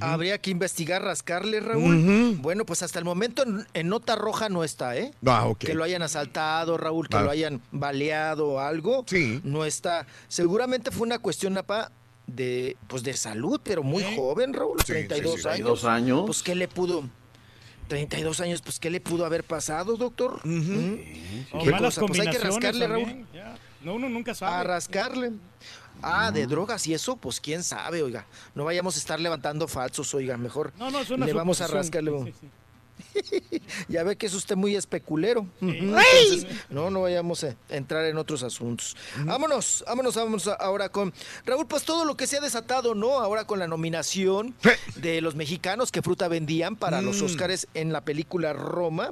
Habría que investigar, rascarle, Raúl. Bueno, pues hasta el momento en, en nota roja no está, ¿eh? Ah, ok. Que lo hayan asaltado, Raúl, que Ah. lo hayan baleado o algo. Sí. No está. Seguramente fue una cuestión, Napa, de, pues de salud, pero muy joven, Raúl. Sí, 32 sí, sí. años. 32 años. Pues, ¿qué le pudo? 32 años, pues, ¿qué le pudo haber pasado, doctor? O ¿Qué cosa? Pues hay que rascarle, Raúl. también, ya. No, uno nunca sabe. A rascarle. Ah, de drogas y eso, pues quién sabe, oiga. No vayamos a estar levantando falsos, oiga, mejor. No, no, Le vamos a rascarle. Sí, sí, ya ve que es usted muy especulero. No, no vayamos a entrar en otros asuntos. Vámonos, vámonos, vámonos ahora con Raúl, pues todo lo que se ha desatado, ¿no? Ahora con la nominación de los mexicanos que fruta vendían para los Mm. Óscares en la película Roma.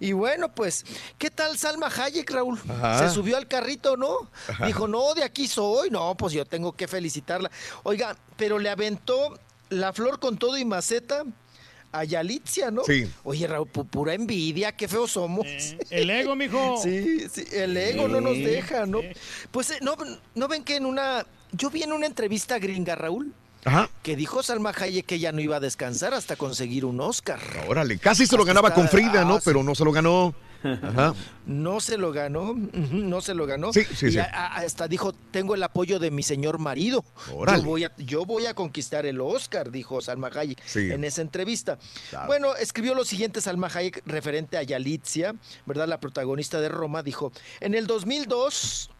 Y bueno, pues, ¿qué tal Salma Hayek, Raúl? Ajá. Se subió al carrito, ¿no? Ajá. Dijo, no, de aquí soy. No, pues yo tengo que felicitarla. Oiga, pero le aventó la flor con todo y maceta a Yalitza, ¿no? Sí. Oye, Raúl, pu- pura envidia, qué feos somos. El ego, mijo. Sí, sí, el ego no nos deja, ¿no? Pues eh, no, no ven que en una. Yo vi en una entrevista gringa, Raúl, Ajá. que dijo Salma Hayek que ella no iba a descansar hasta conseguir un Oscar. Órale, casi se lo Hasta ganaba está- con Frida, ¿no? ah, sí. Pero no se lo ganó. Ajá. No se lo ganó, no se lo ganó. Sí, sí, y sí. a- a- hasta dijo, tengo el apoyo de mi señor marido. Yo voy, a, yo voy a conquistar el Oscar, dijo Salma Hayek en esa entrevista. Claro. Bueno, escribió lo siguiente Salma Hayek referente a Yalitza, ¿verdad? La protagonista de Roma, dijo, en el 2002,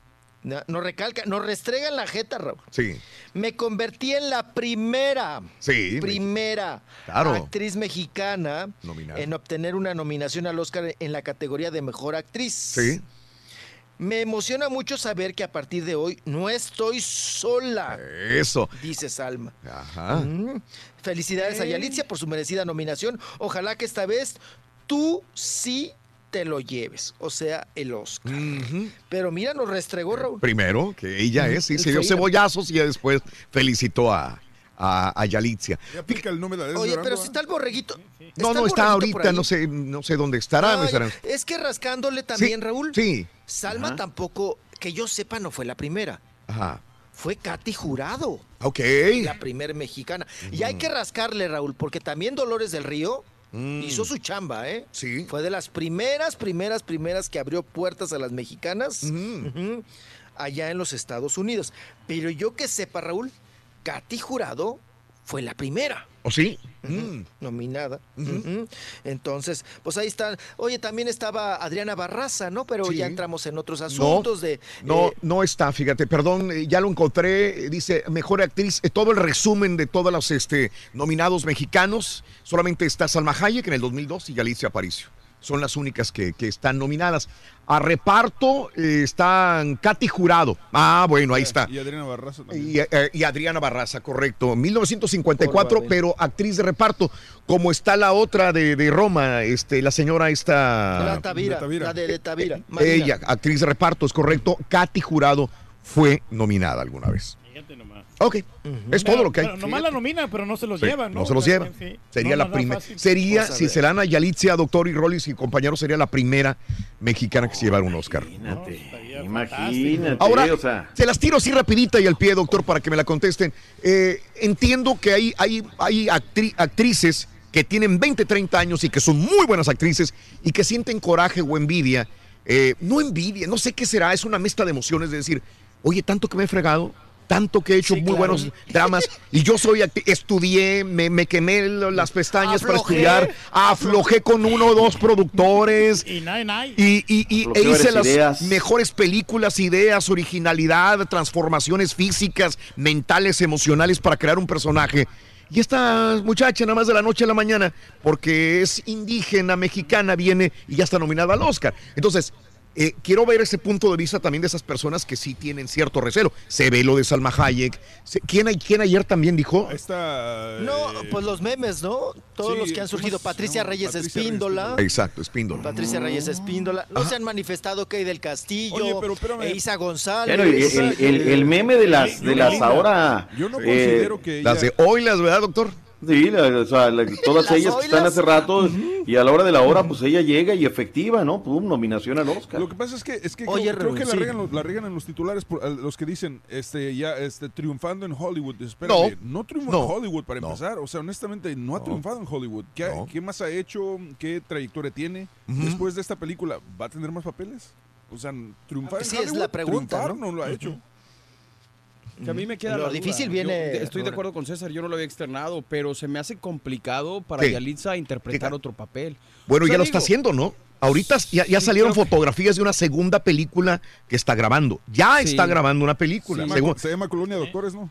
no- nos recalca, nos restregan la jeta, Raúl. Sí. Me convertí en la primera, Sí. primera Claro. actriz mexicana en obtener una nominación al Oscar en la categoría de mejor actriz. Sí. Me emociona mucho saber que a partir de hoy no estoy sola. Eso. Dice Salma. Ajá. Mm. Felicidades a Yalitza por su merecida nominación. Ojalá que esta vez tú sí te lo lleves, o sea, el Oscar. Pero mira, nos restregó Raúl. Primero, que ella es, sí, El se dio cebollazos y después felicitó a, a, a Yalitza. Ya pica el número de Oye, pero si está el borreguito. No, no está ahorita, no sé, no sé dónde estará. no Ay, estará. es que rascándole también, Raúl. Sí. Salma Ajá. tampoco, que yo sepa, no fue la primera. Ajá. Fue Katy Jurado. Ok. La primer mexicana. Y hay que rascarle, Raúl, porque también Dolores del Río hizo su chamba, ¿eh? Mm. Sí. Fue de las primeras, primeras, primeras que abrió puertas a las mexicanas allá en los Estados Unidos. Pero yo que sepa, Raúl, Katy Jurado fue la primera. ¿O sí? Ujú, Nominada. Entonces, pues ahí están. Oye, también estaba Adriana Barraza, ¿no? Pero Sí. ya entramos en otros No, asuntos de. no, eh, no está, fíjate, perdón, eh, ya lo encontré, eh, dice mejor actriz, todo el resumen de todos los este, nominados mexicanos, solamente está Salma Hayek en el 2002 y Alicia Aparicio. Son las únicas que, que están nominadas. A reparto eh, están Katy Jurado. Ah, bueno, ahí está. Y Adriana Barraza también. Y, eh, y Adriana Barraza, correcto. 1954, Por pero actriz de reparto. Como está la otra de, de Roma, este, la señora esta. la Tavira, la de, de Tavira. Ella, actriz de reparto, es correcto. Katy Jurado fue nominada alguna vez. Ok, es todo lo que hay. Pero nomás la nomina, pero no se los Sí, llevan, ¿no? no se los O sea, lleva. sí. Sería No, la primera. Sería, si se la dan a Yalitza, Doctor y Rollis y compañeros, sería la primera mexicana que se llevara un Oscar. Imagínate, Ahora, o sea. se las tiro así rapidita y al pie, doctor, para que me la contesten. Eh, entiendo que hay, hay, hay actri- actrices que tienen 20, 30 años y que son muy buenas actrices y que sienten coraje o envidia. Eh, no envidia, no sé qué será, es una mezcla de emociones de decir, oye, tanto que me he fregado, tanto que he hecho muy claro. buenos dramas y yo soy estudié, me, me quemé las pestañas para estudiar, aflojé con uno o dos productores Y nada, y nada. y, y, e hice las ideas. mejores películas, ideas, originalidad, transformaciones físicas, mentales, emocionales para crear un personaje. Y esta muchacha, nada más de la noche a la mañana, porque es indígena, mexicana, viene y ya está nominada al Oscar. Entonces, eh, quiero ver ese punto de vista también de esas personas que sí tienen cierto recelo. Se ve lo de Salma Hayek. Se- ¿Quién, quién ayer también dijo? Esta, No, eh, pues los memes, ¿no? Todos sí, los que han ¿cómo surgido. Patricia? Reyes Patricia Reyes Espíndola. Exacto, Espíndola. Patricia Reyes Espíndola. No se han manifestado Kay del Castillo. Oye, pero espérame. e Isa González. El, el- el meme de las, de las ahora. Yo no eh, considero que ella... Las de hoy, las verdad, doctor. Sí, la- o sea, la- todas Las ellas que están hace rato y a la hora de la hora, pues ella llega y efectiva, ¿no? Pum, nominación al Oscar. Lo que pasa es que, es que Oye, creo, creo que la sí. riegan, los- la riegan en los titulares por, los que dicen este ya este triunfando en Hollywood. Espérame, no, No, triunfó no, en Hollywood para no. empezar. O sea, honestamente, no ha No. triunfado en Hollywood. ¿Qué, No. qué más ha hecho? ¿Qué trayectoria tiene? Después de esta película, ¿va a tener más papeles? O sea, triunfar en Sí, es la pregunta, triunfar ¿no? no lo ha hecho. Que a mí me queda Lo la duda. difícil Yo viene estoy de acuerdo con César, yo no lo había externado, pero se me hace complicado para Sí. Yalitza interpretar Sí. otro papel. Bueno, O sea, ya lo está haciendo, ¿no? Ahorita ya, ya sí, salieron fotografías de una segunda película que está grabando. Ya Sí. está grabando una película. Se llama, se llama Colonia Doctores, ¿no?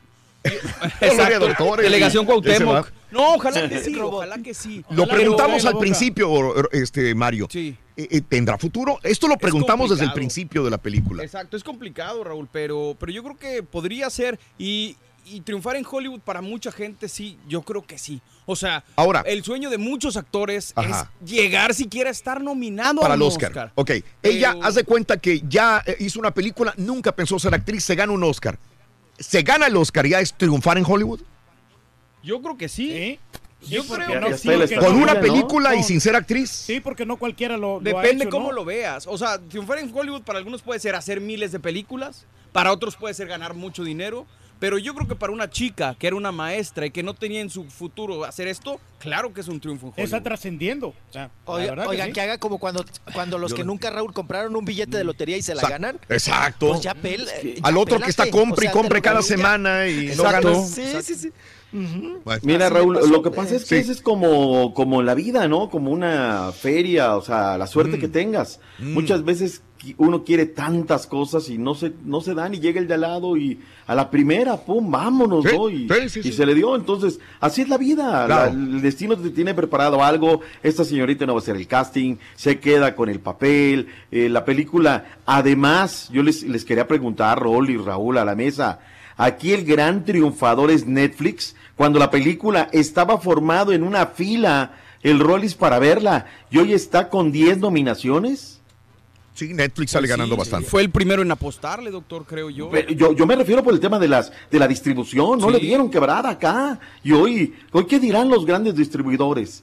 Exacto. doctores, Delegación Cuauhtémoc. No, ojalá que sí, ojalá que sí. Lo preguntamos al principio, este Mario. Sí. Eh, eh, ¿Tendrá futuro? Esto lo preguntamos desde el principio de la película. Exacto, es complicado, Raúl, pero, pero yo creo que podría ser y, y triunfar en Hollywood para mucha gente, sí, yo creo que sí. O sea, Ahora- el sueño de muchos actores Ajá. es llegar siquiera a estar nominado Para a el Oscar. Ok. Ella, haz de cuenta que ya eh, hizo una película, nunca pensó ser actriz, se gana un Oscar. ¿Se gana el Oscar ya es triunfar en Hollywood? Yo creo que sí. Yo creo que sí, sí. porque Con no- una ¿no? película y No. sin ser actriz. Sí, porque no cualquiera lo, lo ha Depende hecho, cómo ¿no? lo veas. O sea, triunfar en Hollywood para algunos puede ser hacer miles de películas, para otros puede ser ganar mucho dinero. Pero yo creo que para una chica que era una maestra y que no tenía en su futuro hacer esto, claro que es un triunfo en Hollywood. Está trascendiendo. O sea, Oiga, que oigan, sí. que haga como cuando, cuando los Yo que no- nunca, Raúl, compraron un billete de lotería y se la Exacto. ganan. Exacto. Pues ya pel- ya Al otro que está compre O y compre cada semana y no gana. Sí, sí, sí. Mira, Raúl, lo que pasa es que Sí. ese es como, como la vida, ¿no? Como una feria, o sea, la suerte Mm. que tengas. Muchas veces uno quiere tantas cosas y no se, no se dan y llega el de al lado y a la primera, pum, vámonos, Sí, ¿no? Y, sí, sí, y sí. se le dio. Entonces, así es la vida. Claro. La- el destino te tiene preparado algo, esta señorita no va a hacer el casting, se queda con el papel, eh, la película. Además, yo les, les quería preguntar, Rol y Raúl a la mesa, aquí el gran triunfador es Netflix, cuando la película estaba formado en una fila, el Rollis para verla, y hoy está con 10 nominaciones. Sí, Netflix sale ganando bastante. Fue el primero en apostarle, doctor, creo yo. Pero Yo, yo me refiero por el tema de las de la distribución, no Sí. le dieron quebrada acá. Y hoy, hoy ¿qué dirán los grandes distribuidores?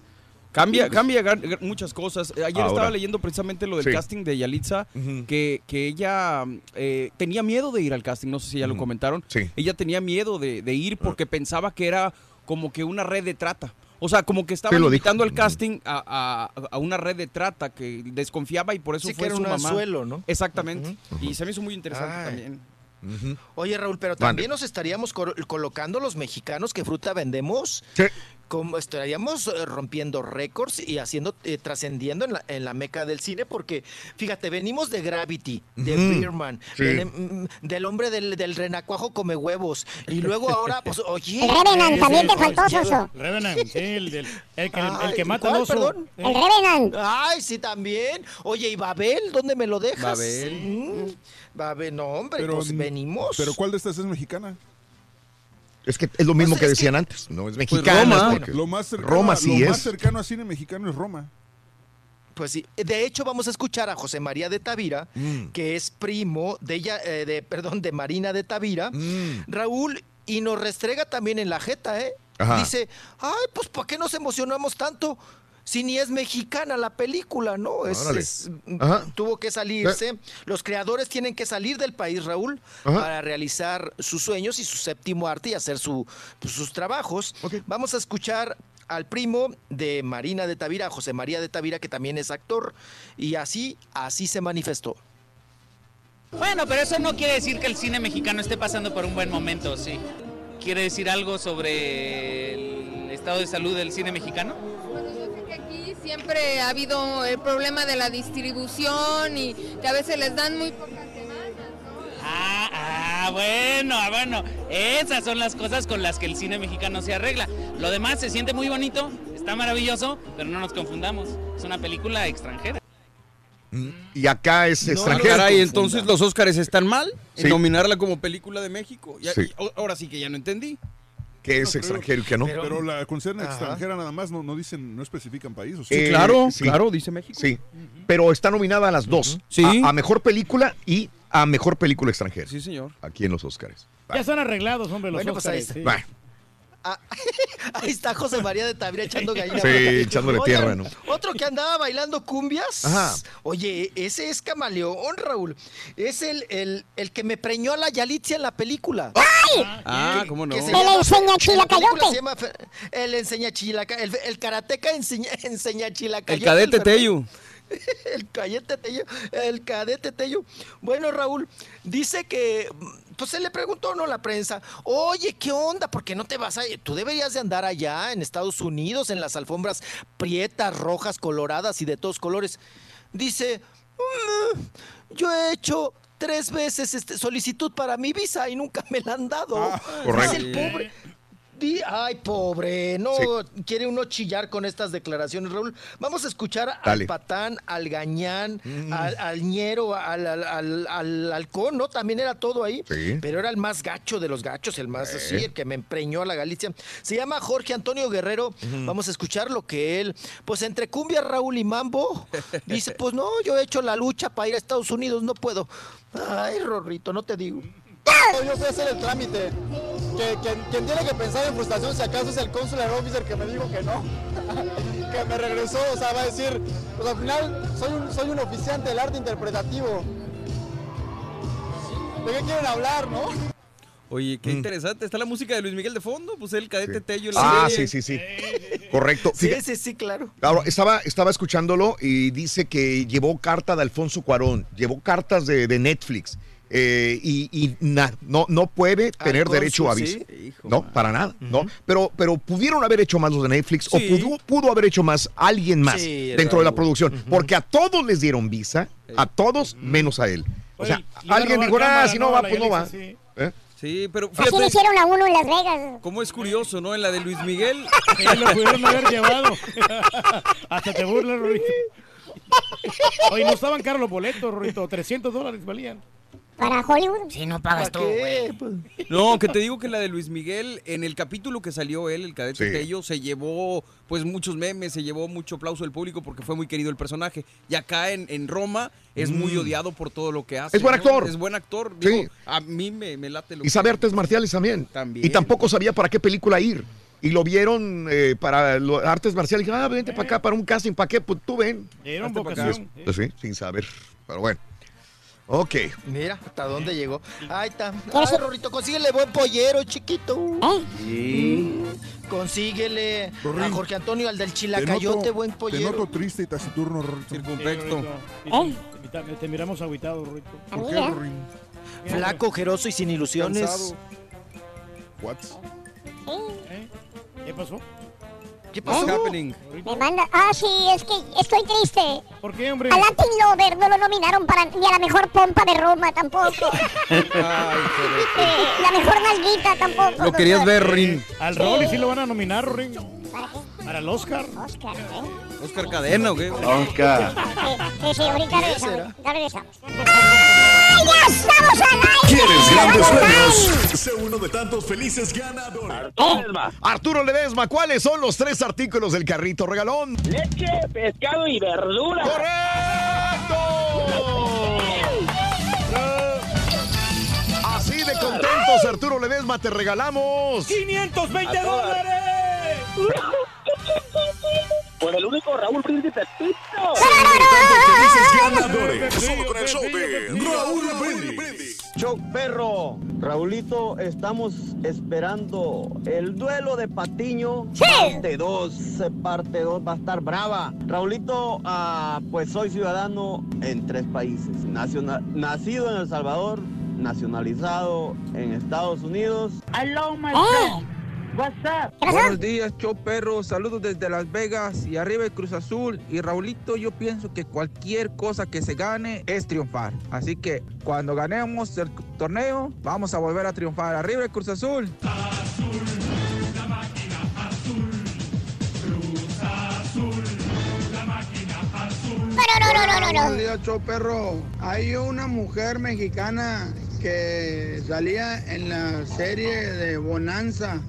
Cambia, Pues- cambia gar- muchas cosas. Eh, Ayer Ahora. estaba leyendo precisamente lo del Sí. casting de Yalitza, que, que ella eh, tenía miedo de ir al casting, no sé si ya lo comentaron. Ella tenía miedo de, de ir porque pensaba que era como que una red de trata. O sea, como que dijo. invitando al casting a, a- a una red de trata que desconfiaba y por eso Sí, que fue era su un mamá. anzuelo, ¿no? Exactamente. Y se me hizo muy interesante Ay. también. Oye, Raúl, pero Mande. también nos estaríamos colocando los mexicanos que fruta vendemos. Como estaríamos eh, rompiendo récords y haciendo, eh, trascendiendo en la, en la meca del cine, porque fíjate, venimos de Gravity, de. Beerman, Sí. del, mm, del hombre del, del renacuajo come huevos, y luego ahora, pues, oye. El Revenant, eh, también te eh, faltó, ya- Soso. Revenant, sí, el, del- el que, el Ay, que mata al ¿cuál, oso. perdón? Eh. El Revenant. Ay, sí, también. Oye, ¿y Babel? ¿Dónde me lo dejas? Babel. Mm, Babel, no, hombre, Pero, pues venimos. Pero ¿cuál de estas es mexicana? Es que es lo mismo Pues que decían antes, no es mexicana. Roma. porque- Lo más cercano, Roma sí lo más cercano a cine mexicano es Roma. Pues sí, de hecho vamos a escuchar a José María de Tavira, Mm. que es primo de ella, eh, de, perdón, de Marina de Tavira, Mm. Raúl, y nos restrega también en la jeta, ¿eh? Ajá. Dice, ay, pues ¿por qué nos emocionamos tanto? Si ni es mexicana la película, ¿no? Es, tuvo que salirse. Los creadores tienen que salir del país, Raúl, Ajá. para realizar sus sueños y su séptimo arte y hacer su, pues, sus trabajos. Vamos a escuchar al primo de Marina de Tavira, José María de Tavira, que también es actor, y así, así se manifestó. Bueno, pero eso no quiere decir que el cine mexicano esté pasando por un buen momento, sí. ¿Quiere decir algo sobre el estado de salud del cine mexicano? Siempre ha habido el problema de la distribución y que a veces les dan muy pocas Ah, ah, bueno, ah, bueno. Esas son las cosas con las que el cine mexicano se arregla. Lo demás se siente muy bonito, está maravilloso, pero no nos confundamos. Es una película extranjera. Y acá es No, extranjero. caray, entonces los Óscares están mal en Sí. nominarla como película de México. Ya- Sí. y o- ahora sí que ya no entendí. Que es extranjero y que no. Pero, la concerna Ajá. extranjera nada más no, no dicen, no especifican país. ¿o Eh, dice México. Sí, pero está nominada a las dos. Sí. A, a mejor película y a mejor película extranjera. Sí, señor. Aquí en los Oscars. Ya están arreglados, hombre, los Bueno, pues ahí está. Sí. Ahí está José María de Tavira echando gallina. Sí, echándole Oigan, tierra, ¿no? Otro que andaba bailando cumbias. Ajá. Oye, ese es camaleón, Raúl. Es el, el, el que me preñó a la Yalitza en la película. Ah, cómo no. Se El llama- enseña en la película chilacayote. se llama El enseña chilaca. El, el karateca enseña, enseña chilacayote. El cadete Fernando. Tello. El cadete Tello, el cadete Tello. Bueno, Raúl, dice que, pues se le preguntó, ¿no? La prensa, oye, ¿qué onda? ¿Por qué no te vas a...? Tú deberías de andar allá en Estados Unidos, en las alfombras prietas, rojas, coloradas y de todos colores. Dice, "Mm, yo he hecho tres veces este, solicitud para mi visa y nunca me la han dado. correcto. Dice el pobre... Di- ay, pobre, no quiere uno chillar con estas declaraciones, Raúl. Vamos a escuchar Dale. al patán, al gañán, Mm. al, al ñero, al, al, al- al halcón, ¿no? También era todo ahí. Sí. Pero era el más gacho de los gachos, el más Eh. así, el que me empreñó a la Galicia. Se llama Jorge Antonio Guerrero. Vamos a escuchar lo que él, pues entre cumbia, Raúl y mambo, dice, pues no, yo he hecho la lucha para ir a Estados Unidos, no puedo. Ay, Rorrito, no te digo. Yo fui a hacer el trámite. Que, quien, quien tiene que pensar en frustración, si acaso es el consular officer que me dijo que no. que me regresó, o sea, va a decir, pues al final soy un, soy un oficiante del arte interpretativo. ¿De qué quieren hablar, no? Oye, qué interesante. Está la música de Luis Miguel de fondo. Pues el cadete Tello. la Mm. Ah, serie. sí, sí, sí. Correcto. Sí, sí, sí, claro. Ahora, estaba, estaba escuchándolo y dice que llevó carta de Alfonso Cuarón, llevó cartas de, de Netflix eh, y, y na- no, no puede tener cónsul, derecho a sí. visa. No, para nada, ¿no? Pero, pero pudieron haber hecho más los de Netflix Sí. o pudo, pudo haber hecho más alguien más Sí, dentro de la producción, porque a todos les dieron visa, a todos menos a él. O sea, Oye, alguien dijo, ah, si no ¿no? va, pues no va. Sí. ¿Eh? Sí, pero Así le fíjate hicieron a uno en Las Vegas. cómo es curioso, ¿no? En la de Luis Miguel. Sí, lo pudieron haber llevado. Hasta te burlas, Rorito. Oye, no estaban caros los boletos, Rorito. 300 dólares valían. Para Hollywood. Si no pagas tú, güey. No, que te digo que la de Luis Miguel, en el capítulo que salió él, el cadete Sí. Tello, se llevó pues muchos memes, se llevó mucho aplauso del público porque fue muy querido el personaje. Y acá en, en Roma es muy Mm. odiado por todo lo que hace. Es buen ¿no? actor. Es buen actor. Sí. Digo, a mí me, me late lo Y sabe artes marciales también. También. Y tampoco sabía para qué película ir. Y lo vieron eh, para lo- artes marciales. Dije, ah, vente para acá, para un casting, ¿para qué? Pues tú ven. Era acá. vocación. Pues sí, sin saber. Pero bueno. Ok. Mira, hasta dónde llegó. Ahí está. ¿Quieres Ay? Rorrito, consíguele buen pollero, chiquito. ¿Eh? Sí. Consíguele Rorín, a Jorge Antonio, al del Te chilacayote, noto, buen te pollero. noto triste y taciturno, Rorrito. Circunfecto. ¿Eh? Te, te miramos agüitado, Rorito. A ¿Por qué, ¿eh? Rorín? Flaco, ojeroso y sin ilusiones. Cansado. What? ¿Eh? ¿Qué pasó? ¿Qué pasó? happening? Me manda. Ah, sí, es que estoy triste. ¿Por qué, hombre? A Latin Lover no lo nominaron para ni a la mejor pompa de Roma tampoco. Ay, Eh, la mejor nalguita tampoco. Lo querías doctor. ver, Rin. Al Rolly sí lo van a nominar, Rorín. ¿Para qué? Para el Oscar. Oscar, ¿eh? Oscar Cadena, ¿o qué? Oscar. Sí, sí, ahorita regresamos. Ahorita regresamos. ¡Ay, ya estamos al aire! ¿Quieres grandes ¡Vamos, premios? Sé uno de tantos felices ganadores. Arturo Ledesma, ¿cuáles son los tres artículos del carrito regalón? Leche, pescado y verdura. Así de contentos, Arturo Ledesma, te regalamos. 520 A todas. dólares. Por el único Raúl Príncipe Pito. Felices ganadores. Solo con el show de Raúl Brindis. Choc perro, Raulito, estamos esperando el duelo de Patiño, parte 2, parte 2 va a estar brava. Raulito, ah, pues soy ciudadano en tres países, Naciona- nacido en El Salvador, nacionalizado en Estados Unidos. Hello, my ¡Eh! What's Buenos días, show perro. Saludos desde Las Vegas y arriba el Cruz Azul. Y Raulito, yo pienso que cualquier cosa que se gane es triunfar. Así que cuando ganemos el torneo, vamos a volver a triunfar. Arriba el Cruz Azul. No, no, no, no, no, Buenos no. días, show perro. Hay una mujer mexicana que salía en la serie de Bonanza.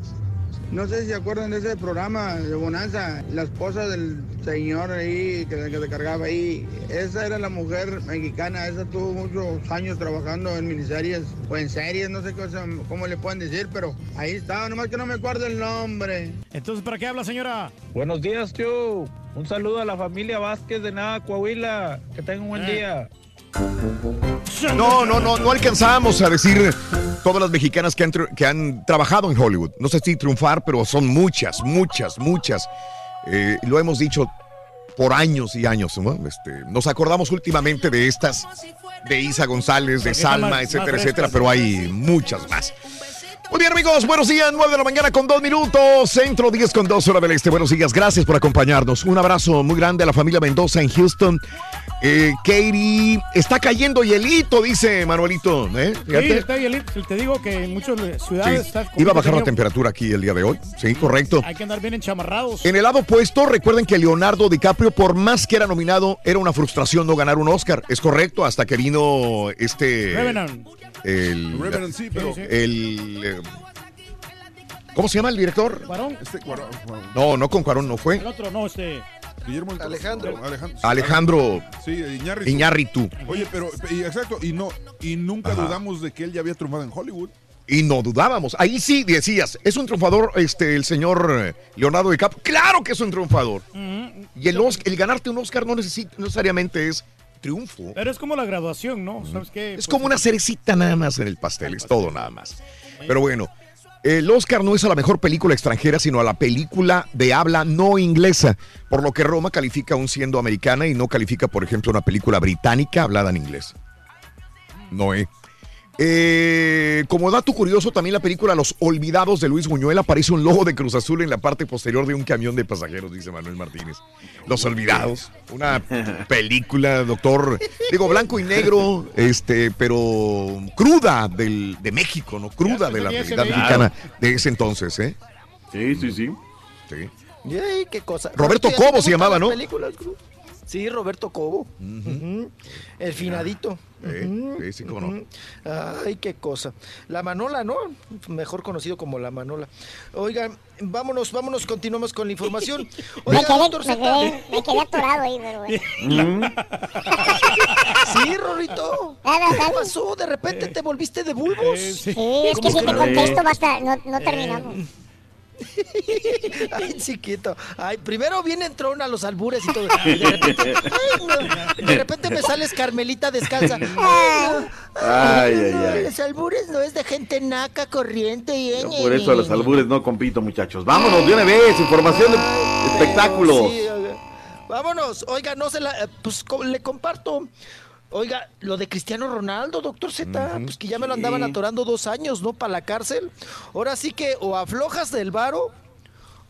No sé si se acuerdan de ese programa de Bonanza, la esposa del señor ahí que, que se cargaba ahí. Esa era la mujer mexicana, esa tuvo muchos años trabajando en miniseries o en series, no sé cosa- cómo le pueden decir, pero ahí estaba, nomás que no me acuerdo el nombre. Entonces, ¿para qué habla, señora? Buenos días, tío. Un saludo a la familia Vázquez de Nada, Coahuila. Que tengan un buen Eh. día. No, no, no, no alcanzamos a decir todas las mexicanas que han, que han trabajado en Hollywood. No sé si triunfar, pero son muchas, muchas, muchas. Eh, lo hemos dicho por años y años. ¿no? Este, nos acordamos últimamente de estas, de Isa González, de Salma, etcétera, etcétera, pero hay muchas más. Muy bien, amigos, buenos días, 9 de la mañana con 2 minutos, centro 10 con 2 hora del este. Buenos días, gracias por acompañarnos. Un abrazo muy grande a la familia Mendoza en Houston. Eh, Katie, está cayendo hielito, dice Manuelito. ¿eh? Sí, está bien. Te digo que en muchas Sí, ciudades está Iba a bajar la temperatura aquí el día de hoy. Sí, correcto. Hay que andar bien enchamarrados. En el lado opuesto, recuerden que Leonardo DiCaprio, por más que era nominado, era una frustración no ganar un Oscar. Es correcto, hasta que vino este. Revenant. El. Revenant, sí, pero-. El. eh, ¿Cómo se llama el director? ¿Cuarón? Este Cuarón, Cuarón. No, no con Cuarón, no fue. El otro, no, este. Guillermo. Alejandro. Alejandro. Alejandro Sí, Iñárritu. Iñárritu. Oye, pero, y exacto, y no, y nunca Ajá. dudamos de que él ya había triunfado en Hollywood. Y no dudábamos. Ahí sí decías, es un triunfador este, el señor eh, Leonardo DiCaprio. Claro que es un triunfador. Y el, Oscar- el ganarte un Oscar no, necesita, no necesariamente es triunfo. Pero es como la graduación, ¿no? ¿Sabes qué? Es Pues, como una cerecita nada más en el pastel, es todo nada más. Pero bueno, el Oscar no es a la mejor película extranjera, sino a la película de habla no inglesa, por lo que Roma califica aún siendo americana y no califica, por ejemplo, una película británica hablada en inglés. Noé. Eh, como dato curioso, también la película Los Olvidados de Luis Buñuel aparece un logo de Cruz Azul en la parte posterior de un camión de pasajeros, dice Manuel Martínez. Los Olvidados, una película, doctor, digo, blanco y negro, este, pero cruda del, de México, ¿no? Cruda de la realidad mexicana de ese entonces, ¿eh? Sí, sí, sí. Sí. Ay, qué cosa. Roberto ¿A ti te Cobo se llamaba, ¿no? películas, Cruz? Sí, Roberto Cobo. Ujú. El finadito. Ujú. sí, sí, cómo no. Ay, qué cosa. La Manola, ¿no? Mejor conocido como La Manola. Oigan, vámonos, vámonos, continuamos con la información. Me Oiga, quedé, doctor me, quedé, me quedé atorado ahí, pero bueno. Sí, Rorrito. ¿Qué pasó? De repente te volviste de bulbos. Sí, es que si te contesto basta, no, no terminamos. Ay, chiquito. Ay, primero viene entrón a los albures y todo. Y de repente, ay, no. De repente me sales Carmelita descalza. Ay, no. Ay, ay, No, ay. Los albures no es de gente naca, corriente y... Yo por eso a los albures no compito, muchachos. Vámonos de una vez, información de espectáculos. Sí. Vámonos. Oiga, no se la... eh, Pues co- le comparto. Oiga, lo de Cristiano Ronaldo, doctor Z, pues que ya me lo andaban Sí. atorando dos años, ¿no? Para la cárcel. Ahora sí que o aflojas del varo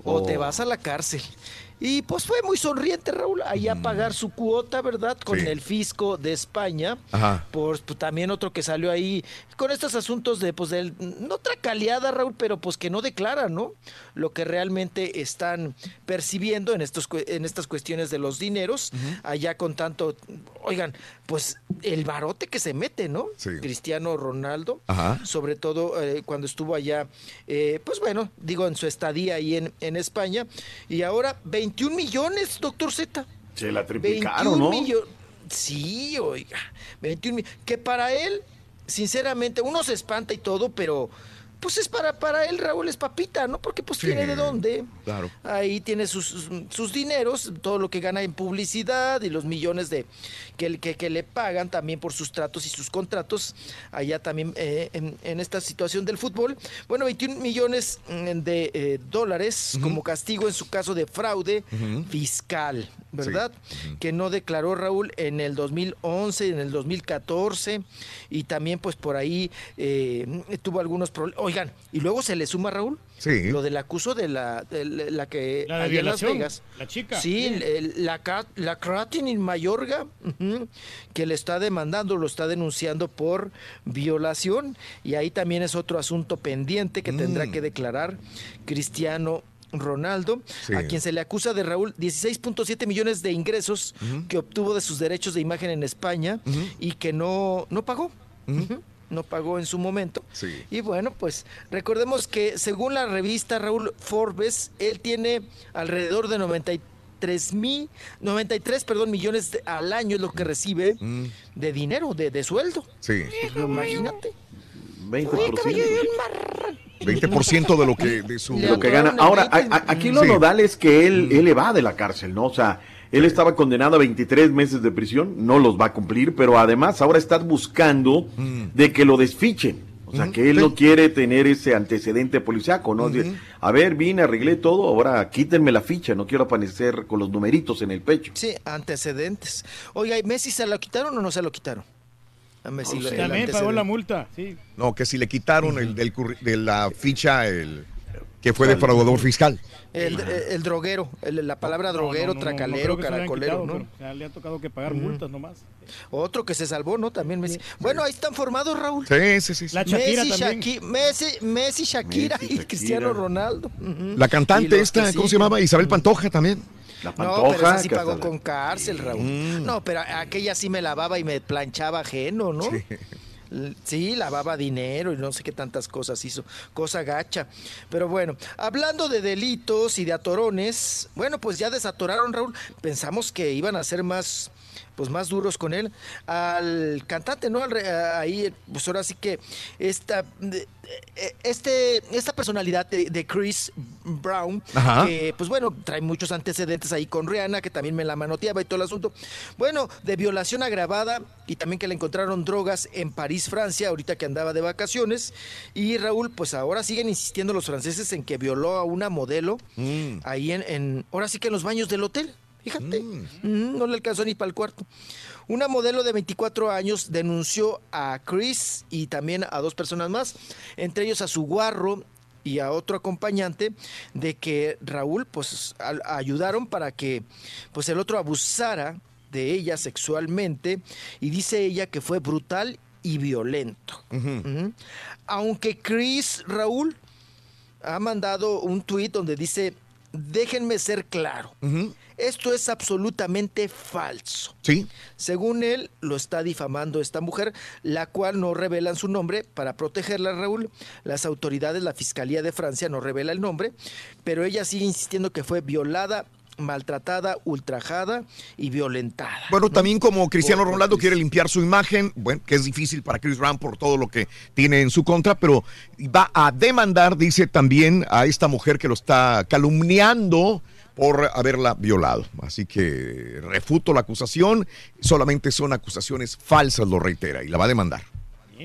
o Oh. te vas a la cárcel. Y pues fue muy sonriente, Raúl, ahí a pagar su cuota, ¿verdad? Con Sí. el fisco de España. Ajá. Por pues, también otro que salió ahí con estos asuntos de, pues, del, no tracaleada, Raúl, pero pues que no declara, ¿no? Lo que realmente están percibiendo en, estos, en estas cuestiones de los dineros, allá con tanto, oigan, pues el barote que se mete, ¿no? Sí. Cristiano Ronaldo, Ajá. sobre todo eh, cuando estuvo allá, eh, pues bueno, digo, en su estadía ahí en, en España, y ahora 21 millones, doctor Z. Se la triplicaron, ¿no? millo- Sí, oiga, 21 mi- Que para él, sinceramente, uno se espanta y todo, pero pues es para, para él, Raúl, es papita, ¿no? Porque pues Sí. tiene de dónde. Claro. Ahí tiene sus, sus, sus dineros, todo lo que gana en publicidad y los millones de que, que, que le pagan también por sus tratos y sus contratos allá también eh, en, en esta situación del fútbol. Bueno, 21 millones mm, de eh, dólares como castigo en su caso de fraude fiscal, ¿verdad? Que no declaró Raúl en el 2011, en el 2014 y también pues por ahí eh, tuvo algunos problemas. Oigan, y luego se le suma Raúl Sí. lo del acuso de la, de la- que La de allá en Las violación, Vegas. la chica. Sí, el- el- la, la Kratin en Mayorga, que le está demandando, lo está denunciando por violación. Y ahí también es otro asunto pendiente que tendrá Mm. que declarar Cristiano Ronaldo, Sí. a quien se le acusa de Raúl 16.7 millones de ingresos que obtuvo de sus derechos de imagen en España y que no, no pagó. Ujú, No pagó en su momento. Sí. Y bueno, pues recordemos que según la revista Raúl Forbes, él tiene alrededor de 93 mil, 93, perdón, millones de- al año es lo que recibe Mm, de dinero, de, de sueldo. sí. Imagínate. 20%. 20% de lo que de su lo que gana. Ahora, a- a- aquí lo Sí. nodal es que él, él evade de la cárcel, ¿no? O sea, él estaba condenado a 23 meses de prisión, no los va a cumplir, pero además ahora está buscando de que lo desfichen. O sea, que él no quiere tener ese antecedente policiaco, ¿no? A ver, vine, arreglé todo, ahora quítenme la ficha, no quiero aparecer con los numeritos en el pecho. Sí, antecedentes. Oiga, ¿y Messi se lo quitaron o no se lo quitaron? A Messi También pagó la multa, sí. No, que si le quitaron el del curri- de la ficha el que fue defraudador fiscal. El, el- el droguero, el- la palabra droguero, No, no, no, no tracalero, caracolero, quitado, ¿no? le ha tocado que pagar Ujú. multas nomás. Otro que se salvó, ¿no? También Messi. Bueno, ahí están formados, Raúl. Sí, sí, sí. sí. La Shakira Messi. Shaki- Messi, Messi, Shakira Messi, y Shakira. Cristiano Ronaldo. La cantante esta, ¿cómo se llamaba? Isabel Pantoja también. La No, pantoja. pero esa sí pagó la- con cárcel, Raúl. No, pero aquella sí me lavaba y me planchaba ajeno, ¿no? L- Sí, lavaba dinero y no sé qué tantas cosas hizo, cosa gacha. Pero bueno, hablando de delitos y de atorones, bueno, pues ya desatoraron, Raúl. Pensamos que iban a ser más, pues más duros con él. Al cantante, ¿no? Al ahí, pues ahora sí que esta, eh, este, esta personalidad de, de Chris Brown, Ajá. que pues bueno, trae muchos antecedentes ahí con Rihanna, que también me la manoteaba y todo el asunto. Bueno, de violación agravada y también que le encontraron drogas en París, Francia, ahorita que andaba de vacaciones. Y Raúl, pues ahora siguen insistiendo los franceses en que violó a una modelo Mm. ahí en, en ahora sí que en los baños del hotel. Fíjate, Mm, no le alcanzó ni para el cuarto. Una modelo de 24 años denunció a Chris y también a dos personas más, entre ellos a su guarro y a otro acompañante, de que Raúl pues ayudaron para que pues el otro abusara de ella sexualmente y dice ella que fue brutal y violento. Aunque Chris Raúl ha mandado un tuit donde dice, déjenme ser claro, esto es absolutamente falso. Sí. Según él, lo está difamando esta mujer, la cual no revelan su nombre para protegerla, Raúl. Las autoridades, la Fiscalía de Francia no revela el nombre, pero ella sigue insistiendo que fue violada, maltratada, ultrajada y violentada. Bueno, también como Cristiano Por- Ronaldo quiere limpiar su imagen, bueno, que es difícil para Chris Brown por todo lo que tiene en su contra, pero va a demandar, dice también, a esta mujer que lo está calumniando por haberla violado. Así que refuto la acusación, solamente son acusaciones falsas, lo reitera, y la va a demandar.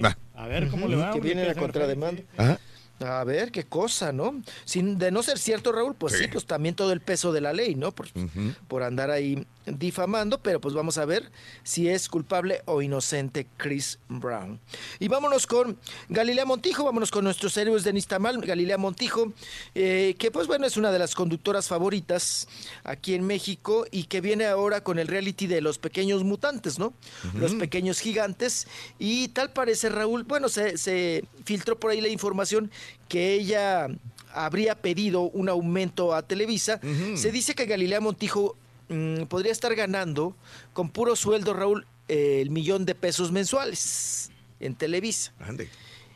Va. A ver cómo le va. Que viene ¿qué la contrademanda. Ajá. A ver, qué cosa, ¿no? Sin, de no ser cierto, Raúl, pues sí. pues también todo el peso de la ley, ¿no? Por, por andar ahí difamando, pero pues vamos a ver si es culpable o inocente Chris Brown. Y vámonos con Galilea Montijo, vámonos con nuestros héroes de Nistamal, Galilea Montijo, eh, que pues bueno, es una de las conductoras favoritas aquí en México y que viene ahora con el reality de los pequeños mutantes, ¿no? Los pequeños gigantes. Y tal parece, Raúl, bueno, se, se filtró por ahí la información que ella habría pedido un aumento a Televisa. Se dice que Galilea Montijo mm, podría estar ganando con puro sueldo, Raúl, eh, el millón de pesos mensuales en Televisa. Ande.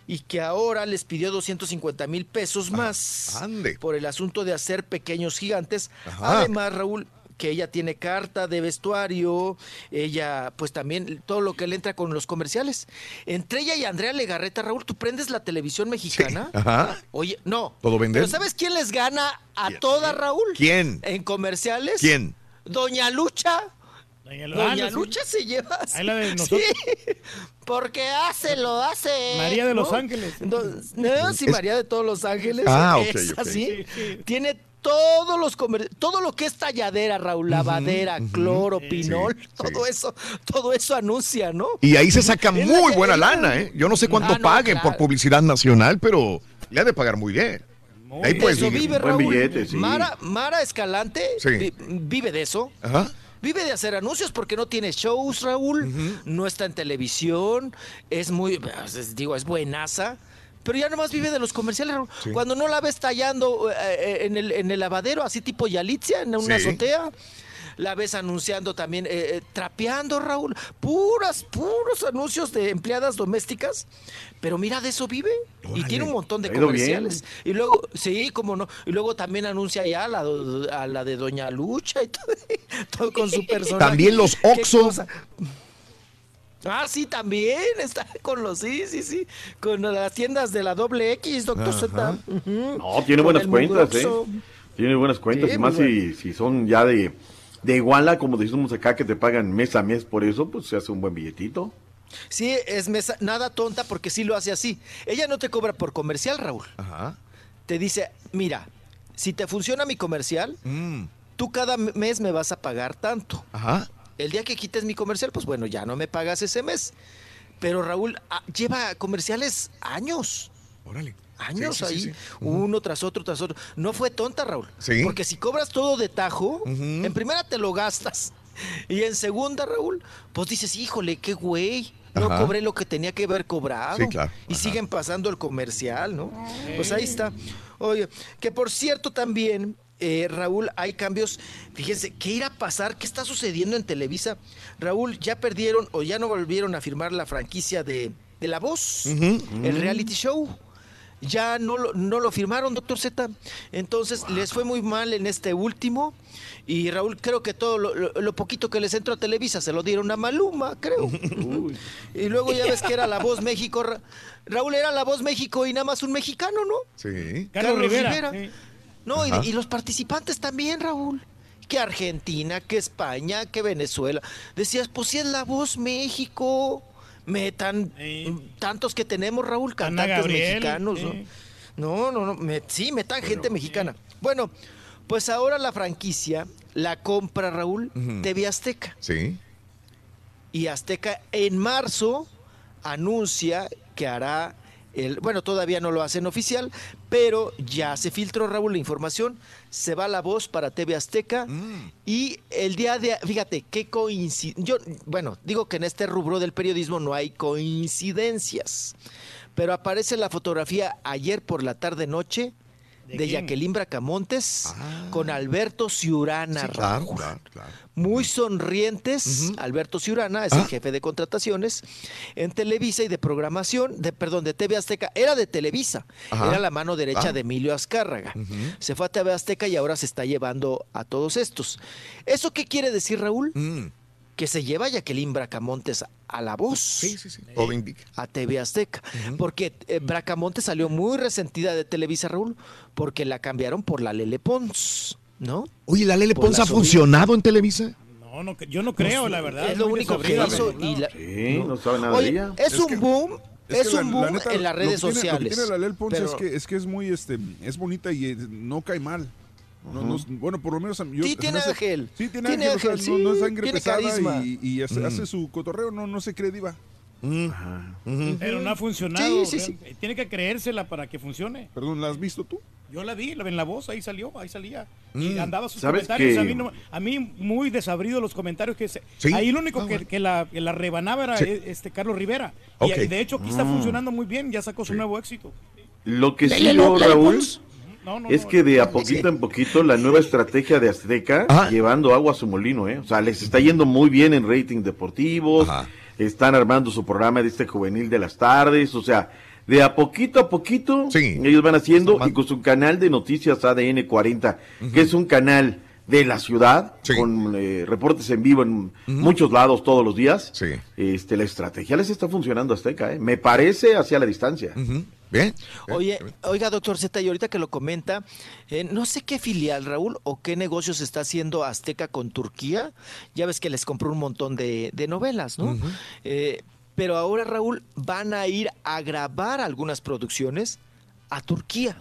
Y que ahora les pidió 250 mil pesos más por el asunto de hacer pequeños gigantes. Ajá. Además, Raúl, que ella tiene carta de vestuario, ella, pues también todo lo que le entra con los comerciales. Entre ella y Andrea Legarreta, Raúl, tú prendes la televisión mexicana. Ajá. Oye, no. ¿Todo vender? ¿Pero sabes quién les gana a toda, Raúl? ¿Quién? En comerciales. ¿Quién? Doña Lucha. Doña, Doña Ah, sí. Lucha se lleva. Ahí la de Sí, nosotros. porque hace, lo hace. María de Los. Ángeles. No, no, sí, Es- María de todos los ángeles. Ah, ok, es ok. así. Tiene todos los comer- todo lo que es talladera, Raúl, lavadera, cloro, pinol, todo eso, todo eso anuncia, ¿no? Y ahí se saca Es muy buena lana, ¿eh? Yo no sé cuánto Ah, no, paguen claro. por publicidad nacional, pero le ha de pagar muy bien. ahí De puedes eso vive Raúl. billete, sí. Mara, Mara Escalante Sí. vi- vive de eso. Ajá. Vive de hacer anuncios porque no tiene shows, Raúl. No está en televisión. Es muy, pues, digo, es buenaza. Pero ya nomás vive de los comerciales, Raúl. Sí. Cuando no la ves tallando eh, eh, en, el, en el lavadero, así tipo Yalitzia, en una Sí. azotea. La ves anunciando también, eh, eh, trapeando, Raúl. Puras, puros anuncios de empleadas domésticas. Pero mira, de eso vive. Y tiene un montón de comerciales. Y luego, sí, como no. Y luego también anuncia ya a la, a la de Doña Lucha y todo, todo con su personaje. También los cosa. Ah, sí, también está con los, sí, sí, sí, con las tiendas de la doble X, doctor. Z. Ujú. No, tiene Con buenas cuentas, ¿eh? Tiene buenas cuentas, Sí, y más si, si son ya de, de iguala, como decimos acá, que te pagan mes a mes por eso, pues se hace un buen billetito. Sí, es mesa- nada tonta porque sí lo hace así. Ella no te cobra por comercial, Raúl. Ajá. Te dice, mira, si te funciona mi comercial, tú cada mes me vas a pagar tanto. Ajá. El día que quites mi comercial, pues bueno, ya no me pagas ese mes. Pero Raúl ah, lleva comerciales años. Órale. Años Sí, sí, ahí, sí, sí. uno tras otro, tras otro. No fue tonta, Raúl. Sí. Porque si cobras todo de tajo, en primera te lo gastas. Y en segunda, Raúl, pues dices, híjole, qué güey. No Ajá. cobré lo que tenía que haber cobrado. Sí, claro. Y siguen pasando el comercial, ¿no? Pues ahí está. Oye, que por cierto también, eh, Raúl, hay cambios. Fíjense, ¿qué irá a pasar? ¿Qué está sucediendo en Televisa? Raúl, ya perdieron o ya no volvieron a firmar la franquicia de, de La Voz, el reality show. Ya no lo, no lo firmaron, doctor Z. Entonces les fue muy mal en este último. Y Raúl, creo que todo lo, lo- lo poquito que les entró a Televisa se lo dieron a Maluma, creo. y luego ya ves que era La Voz México. Ra- Raúl era La Voz México y nada más un mexicano, ¿no? Sí. Carlos Rivera, sí. No, y, los participantes también, Raúl. Que Argentina, que España, que Venezuela. Decías, pues si es La Voz México. Metan tantos que tenemos, Raúl, cantantes Gabriel, mexicanos. ¿no? No, no, no, me- sí, metan gente mexicana. Bueno, pues ahora la franquicia la compra, Raúl, Ujú. TV Azteca. Sí. Y Azteca en marzo anuncia que hará el, bueno, todavía no lo hacen oficial, pero ya se filtró Raúl la información, se va la voz para TV Azteca y el día de, fíjate, qué coincidencia, yo, bueno, digo que en este rubro del periodismo no hay coincidencias, pero aparece la fotografía ayer por la tarde de? Jacqueline Bracamontes con Alberto Ciurana, Claro, Raúl claro, claro. muy sonrientes. Alberto Ciurana es Ah. el jefe de contrataciones en Televisa y de programación, de perdón, de TV Azteca. Era de Televisa, Ajá. era la mano derecha Ah. de Emilio Azcárraga. Se fue a TV Azteca y ahora se está llevando a todos estos. ¿Eso qué quiere decir, Raúl? Mm. Que se lleva a Jacqueline Bracamontes a la voz. Sí, sí, sí. A TV Azteca. Porque eh, Bracamontes salió muy resentida de Televisa, Raúl, porque la cambiaron por la Lele Pons, ¿no? Oye, ¿la Lele Por Pons la ha sobrina. funcionado en Televisa? No, no, yo no creo, la verdad. Es lo único que hizo. y la- Sí, no sabe nada Oye, de ella. es, un boom, es, que la- un la boom neta, en las lo redes que tiene- sociales. Lo que tiene la Lel Pons pero- es que es que es muy este es bonita y eh, no cae mal. No, no- bueno, por lo menos yo Sí, tiene ángel. Sí, tiene, Tiene ángel, o sea, ángel, no, no es sí, sangre tiene pesada carisma. y, y hace, Mm. hace su cotorreo, no, no se cree diva. Pero no ha funcionado. Sí, sí, sí. Tiene que creérsela para que funcione. Perdón, ¿la has visto tú? Yo la vi, la- en la voz, ahí salió, ahí salía. Y andaba sus ¿Sabes comentarios. que- A, mí no- a mí muy desabrido los comentarios que se, Sí. Ahí lo único Ah, que, bueno. que la, que la rebanaba era Sí. e- este Carlos Rivera. Y, de hecho aquí está Mm. funcionando muy bien, ya sacó su nuevo éxito. Lo que sí yo, Raúl. No, no, es no, que de a poquito en poquito la nueva estrategia de Azteca llevando agua a su molino, ¿eh? O sea, les está yendo muy bien en rating deportivos, están armando su programa de este juvenil de las tardes, o sea, de a poquito a poquito ellos van haciendo y con su canal de noticias ADN 40, que es un canal de la ciudad con eh, reportes en vivo en muchos lados todos los días. Este, la estrategia les está funcionando a Azteca, ¿eh? Me parece hacia la distancia. Bien. Oye, oiga, doctor Z, y ahorita que lo comenta, eh, no sé qué filial, Raúl, o qué negocios está haciendo Azteca con Turquía. Ya ves que les compró un montón de, de novelas, ¿no? Eh, pero ahora, Raúl, van a ir a grabar algunas producciones a Turquía.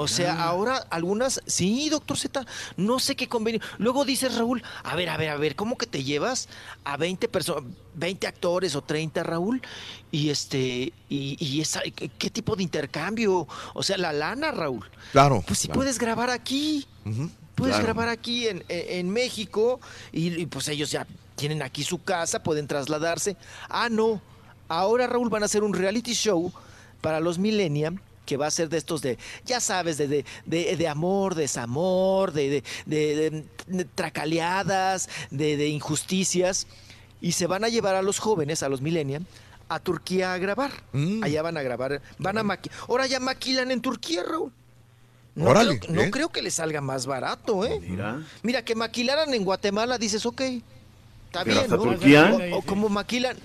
O sea, ahora algunas, sí, doctor Z, no sé qué convenio. Luego dices, Raúl, a ver, a ver, a ver, ¿cómo que te llevas a 20 personas, 20 actores o 30, Raúl? Y este, y, y esa, ¿qué, qué tipo de intercambio? O sea, la lana, Raúl. Claro. Pues si claro. puedes grabar aquí, puedes Claro. grabar aquí en, en- en México y, y, pues ellos ya tienen aquí su casa, pueden trasladarse. Ah, no, ahora Raúl van a hacer un reality show para los millennials que va a ser de estos de, ya sabes, de, de, de- de amor, desamor, de, de, de- de- de tracaleadas, de, de injusticias, y se van a llevar a los jóvenes, a los millennials, a Turquía a grabar. Mm. Allá van a grabar, van a maquilar. Ahora ya maquilan en Turquía, Raúl. No, Órale, creo, no bien. creo que le salga más barato, ¿eh? Mira. Mira, que maquilaran en Guatemala, dices, ok, está bien, hasta ¿no? Turquía. O, o como maquilan,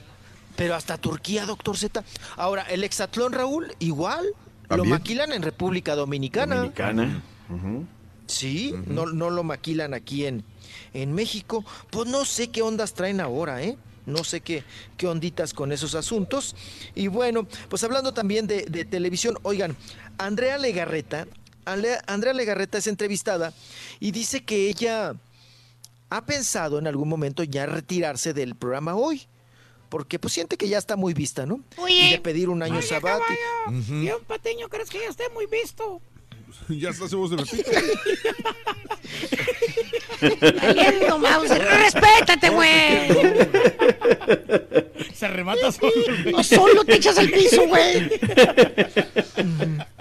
pero hasta Turquía, doctor Z. Ahora, el hexatlón, Raúl, igual, lo maquilan en República Dominicana. Dominicana. Sí, no, no lo maquilan aquí en, en México. Pues no sé qué ondas traen ahora, ¿eh? No sé qué, qué onditas con esos asuntos. Y bueno, pues hablando también de, de televisión, oigan, Andrea Legarreta, Andrea Legarreta es entrevistada y dice que ella ha pensado en algún momento ya retirarse del programa hoy. Porque pues siente que ya está muy vista, ¿no? Oye. y de pedir un año Oye, sabático. ¿Y un pateño crees que ya esté muy visto? ya está su voz de repito. Valiendo, Mauser. Respétate, güey. Se remata solo. No solo te echas al piso, güey.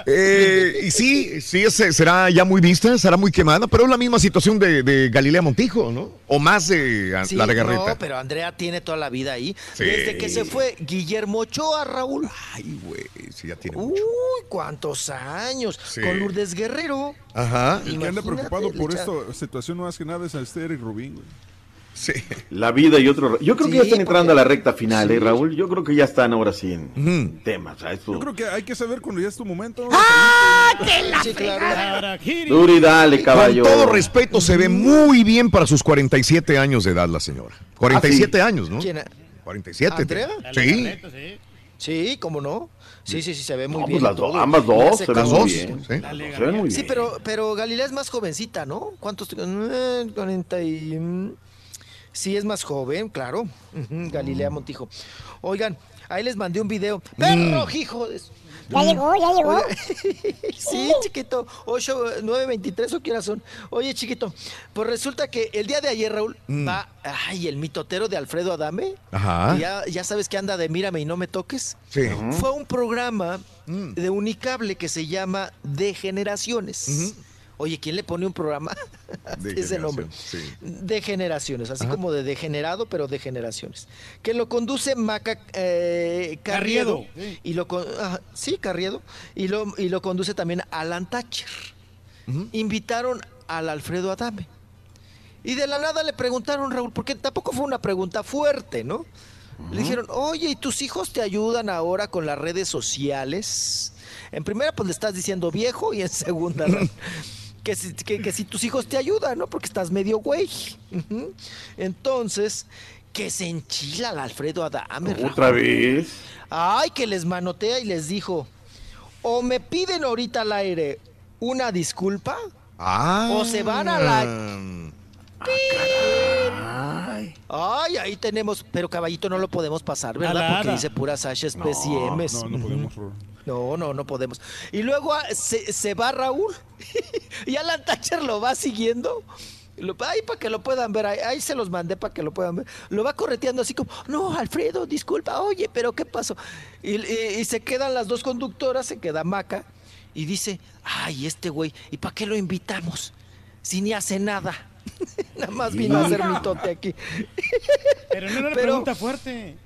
Eh, y sí, sí, será ya muy vista, será muy quemada, pero es la misma situación de, de Galilea Montijo, ¿no? O más de a- Sí, la Legarreta. No, pero Andrea tiene toda la vida ahí. Sí. Desde que se fue Guillermo Ochoa, Raúl. Ay, güey, sí, ya tiene Uy, cuántos años. Sí. Con Lourdes Guerrero. Ajá. El que anda preocupado por esta situación no más que nada es a este Eric Rubín, güey. Sí. La vida y otro. Yo creo que Sí, ya están entrando porque- a la recta final, ¿eh, Sí. Raúl? Yo creo que ya están ahora sí en temas. o sea, esto- Yo creo que hay que saber cuando ya es tu momento. ¡Ah, que la Sí, claro. fregada! Duri, dale, caballo. Con todo respeto, se ve muy bien para sus 47 años de edad la señora. 47 años, ¿no? ¿Quién? 47. ¿Andrea? Sí. Sí, ¿cómo no? Sí, sí, sí, se ve muy No, bien. pues las y todo. dos- ambas dos se ven muy bien. Sí. Se ven muy Sí, bien. pero, pero Galilea es más jovencita, ¿no? ¿Cuántos? Eh, 40 y... mm, Sí, es más joven, claro. Galilea Montijo. Oigan, ahí les mandé un video. ¡Perro, hijo de... su- Ya llegó, ya llegó. Sí, chiquito. 8, 9, 23 o qué horas son. Oye, chiquito, pues resulta que el día de ayer, Raúl, Mm. va, ay, el mitotero de Alfredo Adame. Ajá. Ya, ya sabes que anda de mírame y no me toques. Sí. Fue un programa de Unicable que se llama De Generaciones. Oye, ¿quién le pone un programa? De Ese nombre. sí. De generaciones, así Ajá. como de degenerado, pero de generaciones. Que lo conduce Maca eh, Carriedo. Carriedo, sí. Y lo con- ajá, sí, Carriedo. Y lo, y lo conduce también Alan Thatcher. Invitaron al Alfredo Adame. Y de la nada le preguntaron, Raúl, porque tampoco fue una pregunta fuerte, ¿no? Le dijeron, oye, ¿y tus hijos te ayudan ahora con las redes sociales? En primera, pues le estás diciendo viejo y en segunda, que si, que, que si tus hijos te ayudan, ¿no? Porque estás medio güey. Entonces, que se enchila al Alfredo Adame. Otra Raúl. vez. Ay, que les manotea y les dijo, o me piden ahorita al aire una disculpa, Ah. o se van a la... Ay, ahí tenemos, pero caballito no lo podemos pasar, ¿verdad? Porque dice puras H PCMs. No, no podemos. No, no, no podemos. Y luego ah, se, se va Raúl y Alan Thatcher lo va siguiendo. Lo- Ahí para que lo puedan ver, ahí, ahí se los mandé para que lo puedan ver. Lo va correteando así como, no, Alfredo, disculpa, oye, pero ¿qué pasó? Y, y- y se quedan las dos conductoras, se queda Maca y dice, ay, este güey, ¿y para qué lo invitamos? Si ni hace nada. Nada más vino a hacer mitote aquí. Pero no era una Pero- pregunta fuerte.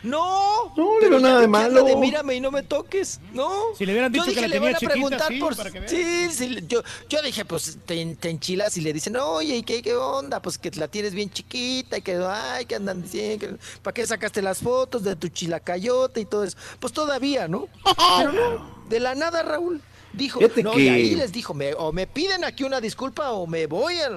No, No, nada de que anda malo. de mírame y no me toques, ¿no? Si le hubieran Yo dicho que dije, la le van tenía a chiquita, preguntar sí, por... para que veas. Sí, sí, yo, yo dije, pues te, te enchilas y le dicen, oye, ¿y qué, qué onda? Pues que la tienes bien chiquita y que, ay, que andan diciendo, que- ¿para qué sacaste las fotos de tu chilacayote y todo eso? Pues todavía, ¿no? Pero no, de la nada, Raúl, dijo, Fíjate no, que- y ahí les dijo, me- o me piden aquí una disculpa o me voy a...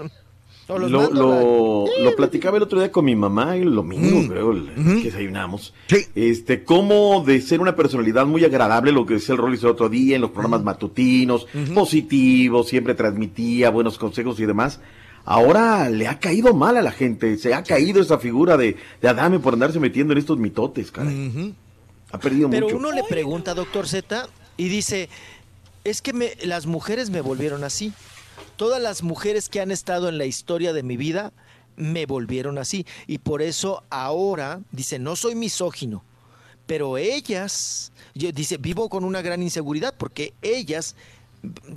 Lo, mando a la- lo, lo platicaba el otro día con mi mamá, el domingo, Mm. creo, el- que desayunamos. Este, cómo de ser una personalidad muy agradable, lo que decía el Rollis el otro día en los programas matutinos, positivos, siempre transmitía buenos consejos y demás. Ahora le ha caído mal a la gente, se ha caído esa figura de, de Adame por andarse metiendo en estos mitotes, caray. Ha perdido Pero mucho. uno le pregunta, doctor Z, y dice, es que me- las mujeres me volvieron así. Todas las mujeres que han estado en la historia de mi vida me volvieron así. Y por eso ahora, dice, no soy misógino, pero ellas, dice, vivo con una gran inseguridad porque ellas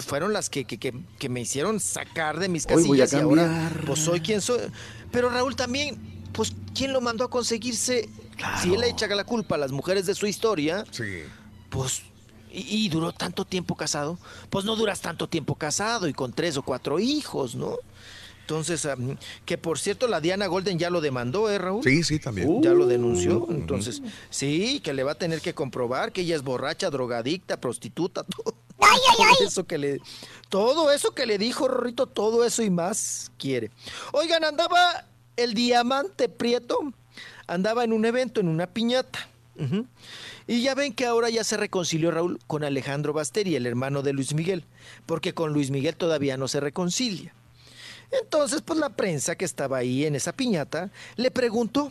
fueron las que, que- que- que me hicieron sacar de mis casillas y ahora pues soy quien soy. Pero Raúl también, pues, ¿quién lo mandó a conseguirse? Si él le echa la culpa a las mujeres de su historia, pues, y, y duró tanto tiempo casado, pues no duras tanto tiempo casado y con tres o cuatro hijos, ¿no? Entonces, que por cierto, la Diana Golden ya lo demandó, ¿eh, Raúl? Sí, sí, también. Ya lo denunció. Entonces, sí, que le va a tener que comprobar que ella es borracha, drogadicta, prostituta, todo. Todo eso que le, todo eso que le dijo Rorrito, todo eso y más quiere. Oigan, andaba el diamante Prieto, andaba en un evento, en una piñata. Y ya ven que ahora ya se reconcilió Raúl con Alejandro Basteri, el hermano de Luis Miguel, porque con Luis Miguel todavía no se reconcilia. Entonces, pues la prensa que estaba ahí en esa piñata le preguntó,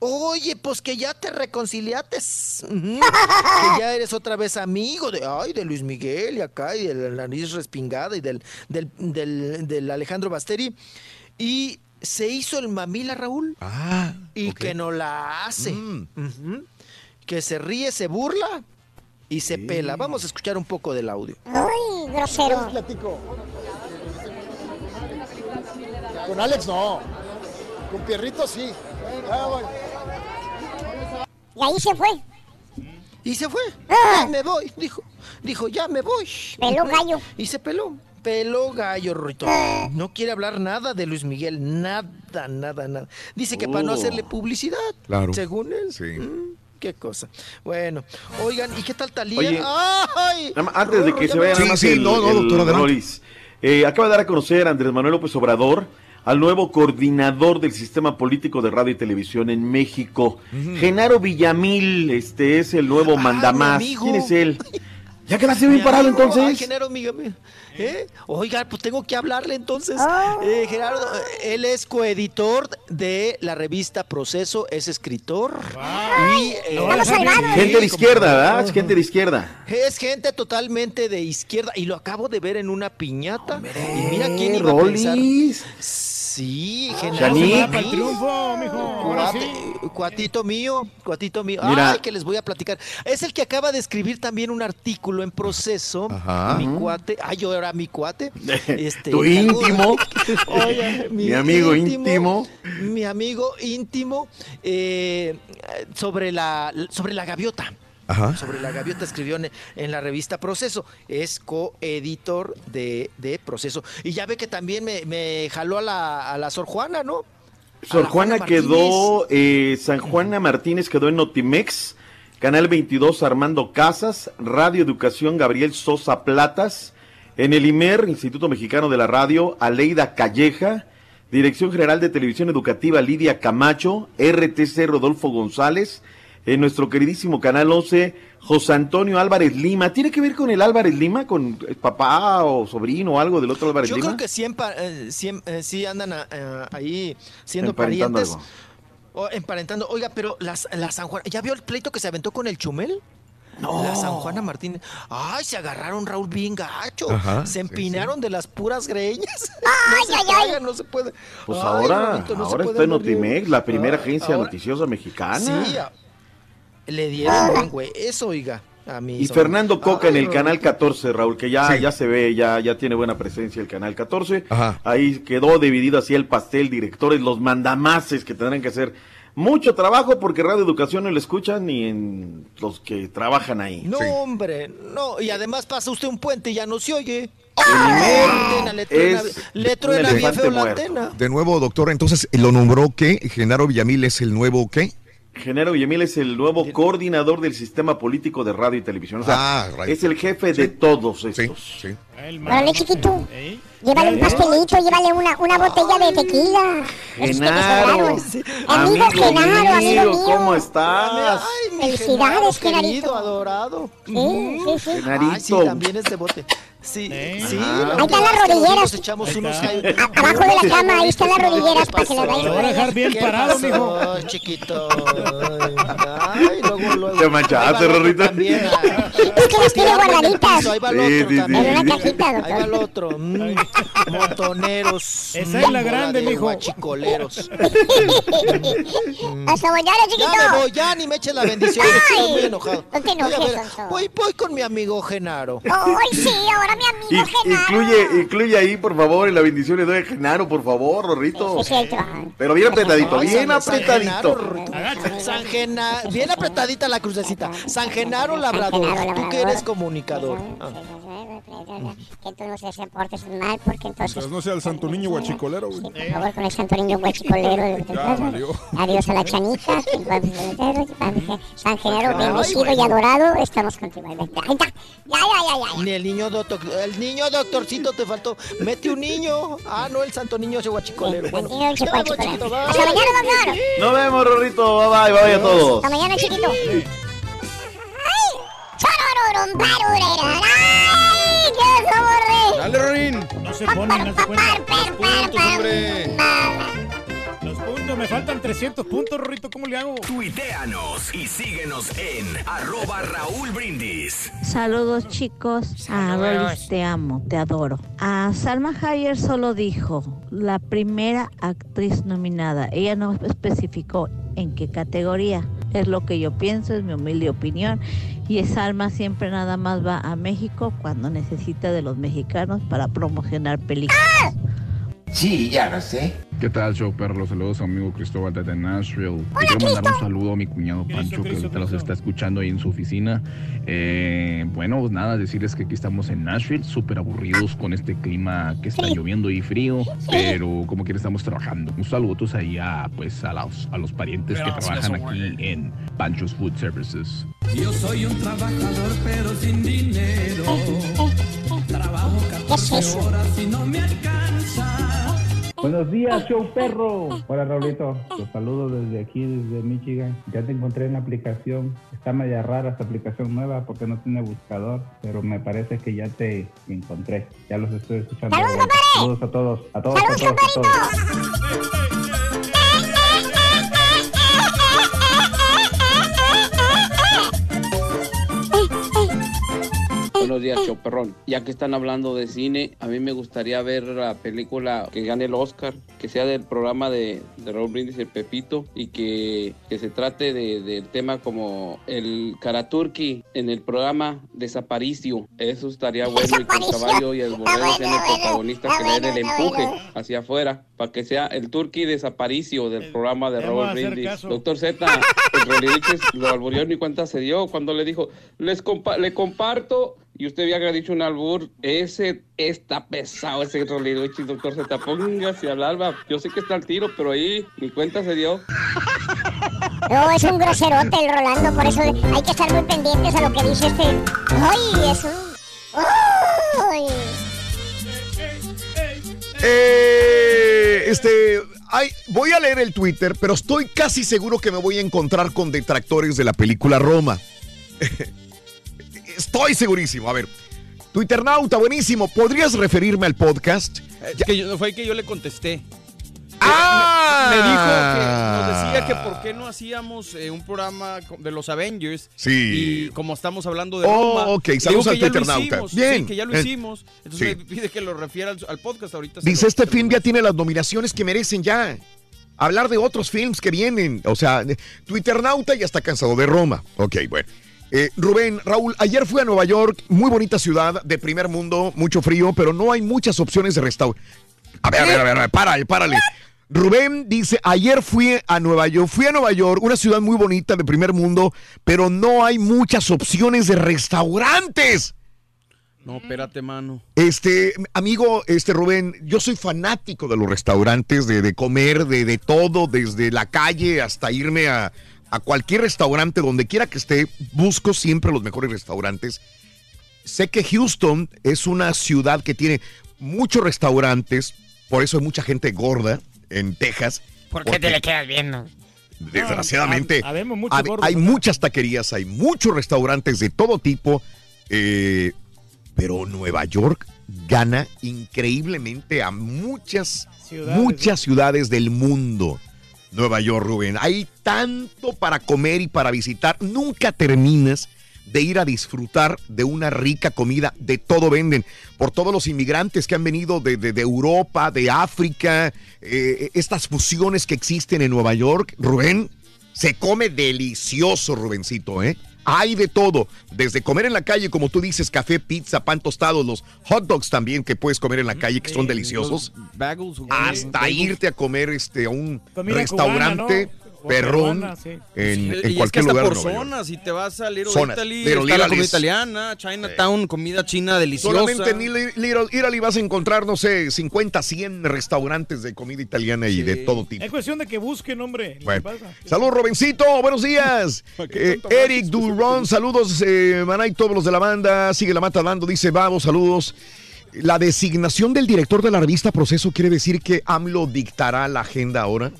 oye, pues que ya te reconciliates, ujú, que ya eres otra vez amigo de, ay, de Luis Miguel y acá, y de la nariz respingada y del, del, del- del Alejandro Basteri. Y se hizo el mamila, Raúl. Ah, y que no la hace. Ujú. Que se ríe, se burla y se pela. Vamos a escuchar un poco del audio. Uy, grosero. platico. Con Alex no. Con Pierrito sí. Ah, bueno. Y ahí se fue. Y se fue. Ah. Ya me voy, dijo. Dijo, ya me voy. Peló gallo. Y se peló. Peló gallo, Rorrito. No quiere hablar nada de Luis Miguel. Nada, nada, nada. Dice que para no Oh. hacerle publicidad. Claro. Según él. Sí. Mm, qué cosa. Bueno, oigan, ¿y qué tal Talía? Antes de que se vaya nada Sí, más sí, el, no, no, el doctor, adelante. Rolis, eh, acaba de dar a conocer Andrés Manuel López Obrador al nuevo coordinador del sistema político de radio y televisión en México. Genaro Villamil, este es el nuevo mandamás. amigo. ¿Quién es él? ¿Ya quedaste bien parado entonces? ay, Genaro, mi- mi- ¿eh? Oiga, pues tengo que hablarle entonces. Ah. Eh, Gerardo, él es coeditor de la revista Proceso, es escritor. Y, eh. Gente de izquierda, ¿verdad? Es gente de izquierda. Es gente totalmente de izquierda y lo acabo de ver en una piñata. y mira quién iba a pensar. Sí, Genaro. Chaní. Villamil. Para el triunfo, mijo. Ahora sí. Cuate- Cuatito mío, cuatito mío. Mira. Ay, que les voy a platicar. Es el que acaba de escribir también un artículo en proceso. Ajá. Mi cuate. Ay, yo era mi cuate. Este, Tu íntimo. Oye, Mi amigo íntimo. Mi amigo íntimo eh, sobre la sobre la gaviota. Ajá. Sobre la gaviota escribió en, en la revista Proceso. Es coeditor de, de Proceso. Y ya ve que también me, me jaló a la, a la Sor Juana, ¿no? Sor Juana quedó, eh, San Juana Martínez quedó en Notimex, Canal 22 Armando Casas, Radio Educación Gabriel Sosa Platas, en el IMER, Instituto Mexicano de la Radio, Aleida Calleja, Dirección General de Televisión Educativa Lidia Camacho, RTC Rodolfo González, en nuestro queridísimo Canal 11, José Antonio Álvarez Lima. ¿Tiene que ver con el Álvarez Lima, con el papá o sobrino o algo del otro Álvarez Yo Lima? creo que sí, empa- eh, sí, em- eh, sí andan eh, ahí siendo parientes. algo. O emparentando. Oiga, pero las, la San Juana, ¿ya vio el pleito que se aventó con el Chumel? La San Juana Martínez. Ay, se agarraron Raúl bien gacho. Ajá, se sí, empinaron de las puras greñas. Ay, no se ay, ay. no se puede. Pues Ay, ahora, no ahora puede está en. Notimex, la primera agencia ahora- noticiosa mexicana. Sí, le dieron buen güey. Eso, oiga. A mí. Y Fernando Coca en el canal 14, Raúl, que ya, Sí. ya se ve, ya, ya tiene buena presencia el canal 14. Ajá. Ahí quedó dividido así el pastel, directores, los mandamases que tendrán que hacer mucho trabajo porque Radio Educación no le escuchan ni en los que trabajan ahí. No, hombre, no. Y además pasa usted un puente y ya no se oye. De nuevo, doctor, entonces lo nombró que Genaro Villamil es el nuevo qué? Genaro Villamil es el nuevo coordinador del sistema político de radio y televisión. O sea, Ah, radio. es el jefe de todos Sí, estos. sí. Órale, chiquito. ¿Eh? Llévale un pastelito, llévale una, una botella de tequila. Que te Genaro, sobraron. Amigo Genaro, amigo mío. ¿cómo estás? Ay, mi Felicidades, Genaro, Genarito. querido, adorado. Sí, sí, sí. Genarito. Ay, sí, también es de bote. Sí, sí. Ah. Ahí están las rodilleras. Nos echamos unos abajo de la cama, ahí están las rodilleras para que le pasó? vayas Lo voy a dejar bien ¿Qué parado, mijo. chiquito? Ay, luego, luego. Te manchaste, Rorrito. también, Es que las tiene tirarme en el guardaditas. Ahí va el Sí, otro sí, sí. también. En una cajita, Ahí va el doctor. otro. mm, montoneros. Esa es la grande, de mijo. guachicoleros. Hasta mañana, chiquito. Ya me voy, ya ni me eche la bendición. Estoy muy Ay, enojado. no te enojes, voy, voy con mi amigo Genaro. Ay, sí, ahora mi Y- amigo Genaro. incluye, incluye ahí, por favor, en la bendición le doy a Genaro, por favor, Rorrito. Es. Pero bien apretadito, bien San- San Genaro, apretadito. San Genaro, bien apretadita la crucecita. San Genaro Labrador, tú que eres comunicador. Ah. Que tú no se portes mal, porque entonces... Mientras no sea el santo niño guachicolero, güey. Por favor, con el santo niño valió. Adiós a la chanita. San Genaro, bendecido y adorado, estamos contigo. Ya, ya, ya, ya. Ni el niño doctor, el niño doctorcito te faltó. Mete un niño. Ah, no, el santo niño ese guachicolero. Bueno, Niño ese ya voy, guachicolero. chiquito, bye. Hasta mañana, doctor. Nos vemos, Rorrito. Bye bye, bye a todos. Hasta mañana, chiquito. ¡Ay! ¡Qué sabor! Dale, Rorín. No se ponen, no se cuenta. Puntos, hombre. Me faltan 300 puntos, Rorrito, ¿cómo le hago? Tuiteanos y síguenos en arroba Raúl Brindis. Saludos chicos. A Rolis te amo, te adoro. A Salma Hayek solo dijo la primera actriz nominada. Ella no especificó en qué categoría. Es lo que yo pienso, es mi humilde opinión. Y Salma siempre nada más va a México cuando necesita de los mexicanos para promocionar películas. Sí, ya lo sé. ¿Qué tal, show perro? Saludos a mi amigo Cristóbal desde Nashville. Le quiero mandar un saludo a mi cuñado Pancho que ahorita los está escuchando ahí en su oficina. Eh, bueno, pues nada, decirles que aquí estamos en Nashville, súper aburridos con este clima que está lloviendo y frío, pero como quiera estamos trabajando. Un saludo ahí a, pues, a, los, a los parientes que Gracias, trabajan aquí en Pancho's Food Services. Yo soy un trabajador pero sin dinero. Trabajo 14 horas y no me alcanza. Buenos días, show perro. Hola, Raulito. Los saludo desde aquí, desde Michigan. Ya te encontré en la aplicación. Está media rara esta aplicación nueva porque no tiene buscador, pero me parece que ya te encontré. Ya los estoy escuchando. ¡Saludos, Saludos a todos, a todos, a todos, a todos. Buenos días, Choperrón. Ya que están hablando de cine, a mí me gustaría ver la película que gane el Oscar, que sea del programa de, de Raúl Brindis, el Pepito, y que, que se trate de- del tema como el Karaturki en el programa Desaparicio. Eso estaría bueno y que el caballo y el borrego sean el protagonista que le den el empuje hacia afuera, para que sea el Turki Desaparicio del programa de te vamos a Raúl Brindis. caso. Doctor Z, el lo alburió ni cuenta se dio cuando le dijo, les compa- le comparto, y usted había dicho un albur, ese está pesado, ese Roliliches, doctor Z, póngase al alba. Yo sé que está al tiro, pero ahí ni cuenta se dio. No, es un groserote el Rolando, por eso hay que estar muy pendientes a lo que dice este. ¡Ay, es un. ¡Ay! Eh, este, ay, voy a leer el Twitter, pero estoy casi seguro que me voy a encontrar con detractores de la película Roma. estoy segurísimo. A ver, Twitternauta, buenísimo. ¿Podrías referirme al podcast? Es que yo- fue que yo le contesté. ¡Ah! Me, me dijo que nos decía que por qué no hacíamos eh, un programa de los Avengers. Sí. Y como estamos hablando de Oh, Roma. ok, saludos al Twitternauta. Bien. sí, que ya lo Eh, hicimos. Entonces sí. me pide que lo refiera al, al podcast ahorita. Dice, este film ya tiene las nominaciones que merecen ya. Hablar de otros films que vienen. O sea, Twitternauta ya está cansado de Roma. Ok, bueno. Eh, Rubén, Raúl, ayer fui a Nueva York, muy bonita ciudad, de primer mundo, mucho frío, pero no hay muchas opciones de restaurante. A ver, a ver, a ver, a ver, párale, párale. Rubén dice, ayer fui a Nueva York, fui a Nueva York, una ciudad muy bonita de primer mundo, pero no hay muchas opciones de restaurantes. No, espérate, mano. Este, amigo, este Rubén, yo soy fanático de los restaurantes, de, de comer, de, de todo, desde la calle hasta irme a, a cualquier restaurante, donde quiera que esté, busco siempre los mejores restaurantes. Sé que Houston es una ciudad que tiene muchos restaurantes, por eso hay mucha gente gorda en Texas. ¿Por qué te le quedas viendo? Desgraciadamente, No, hab- hay muchas taquerías, hay muchos restaurantes de todo tipo, eh, pero Nueva York gana increíblemente a muchas, Ciudades. muchas ciudades del mundo. Nueva York, Rubén. Hay tanto para comer y para visitar. Nunca terminas de ir a disfrutar de una rica comida. De todo venden. Por todos los inmigrantes que han venido de, de- Europa, de África, eh, estas fusiones que existen en Nueva York. Rubén, se come delicioso, Rubencito, ¿eh? Hay de todo, desde comer en la calle, como tú dices, café, pizza, pan tostado, los hot dogs también que puedes comer en la calle, que son deliciosos, bagels, güey, hasta irte a comer este, a un restaurante cubana, ¿no? Perrón sí. en, Sí, en y es que cualquier hasta lugar por zonas, si te vas a Little Zonas. Italy, Little está la comida italiana, Chinatown, comida china deliciosa. Solamente en Little Italy vas a encontrar, no sé, 50, 100 restaurantes de comida italiana y de todo tipo. Es cuestión de que busquen, hombre. ¿Qué Bueno. Robencito. Buenos días. Eh, Eric Durón, saludos, eh, Manay, todos los de la banda. Sigue la mata dando, dice, vamos, saludos. La designación del director de la revista Proceso quiere decir que AMLO dictará la agenda ahora.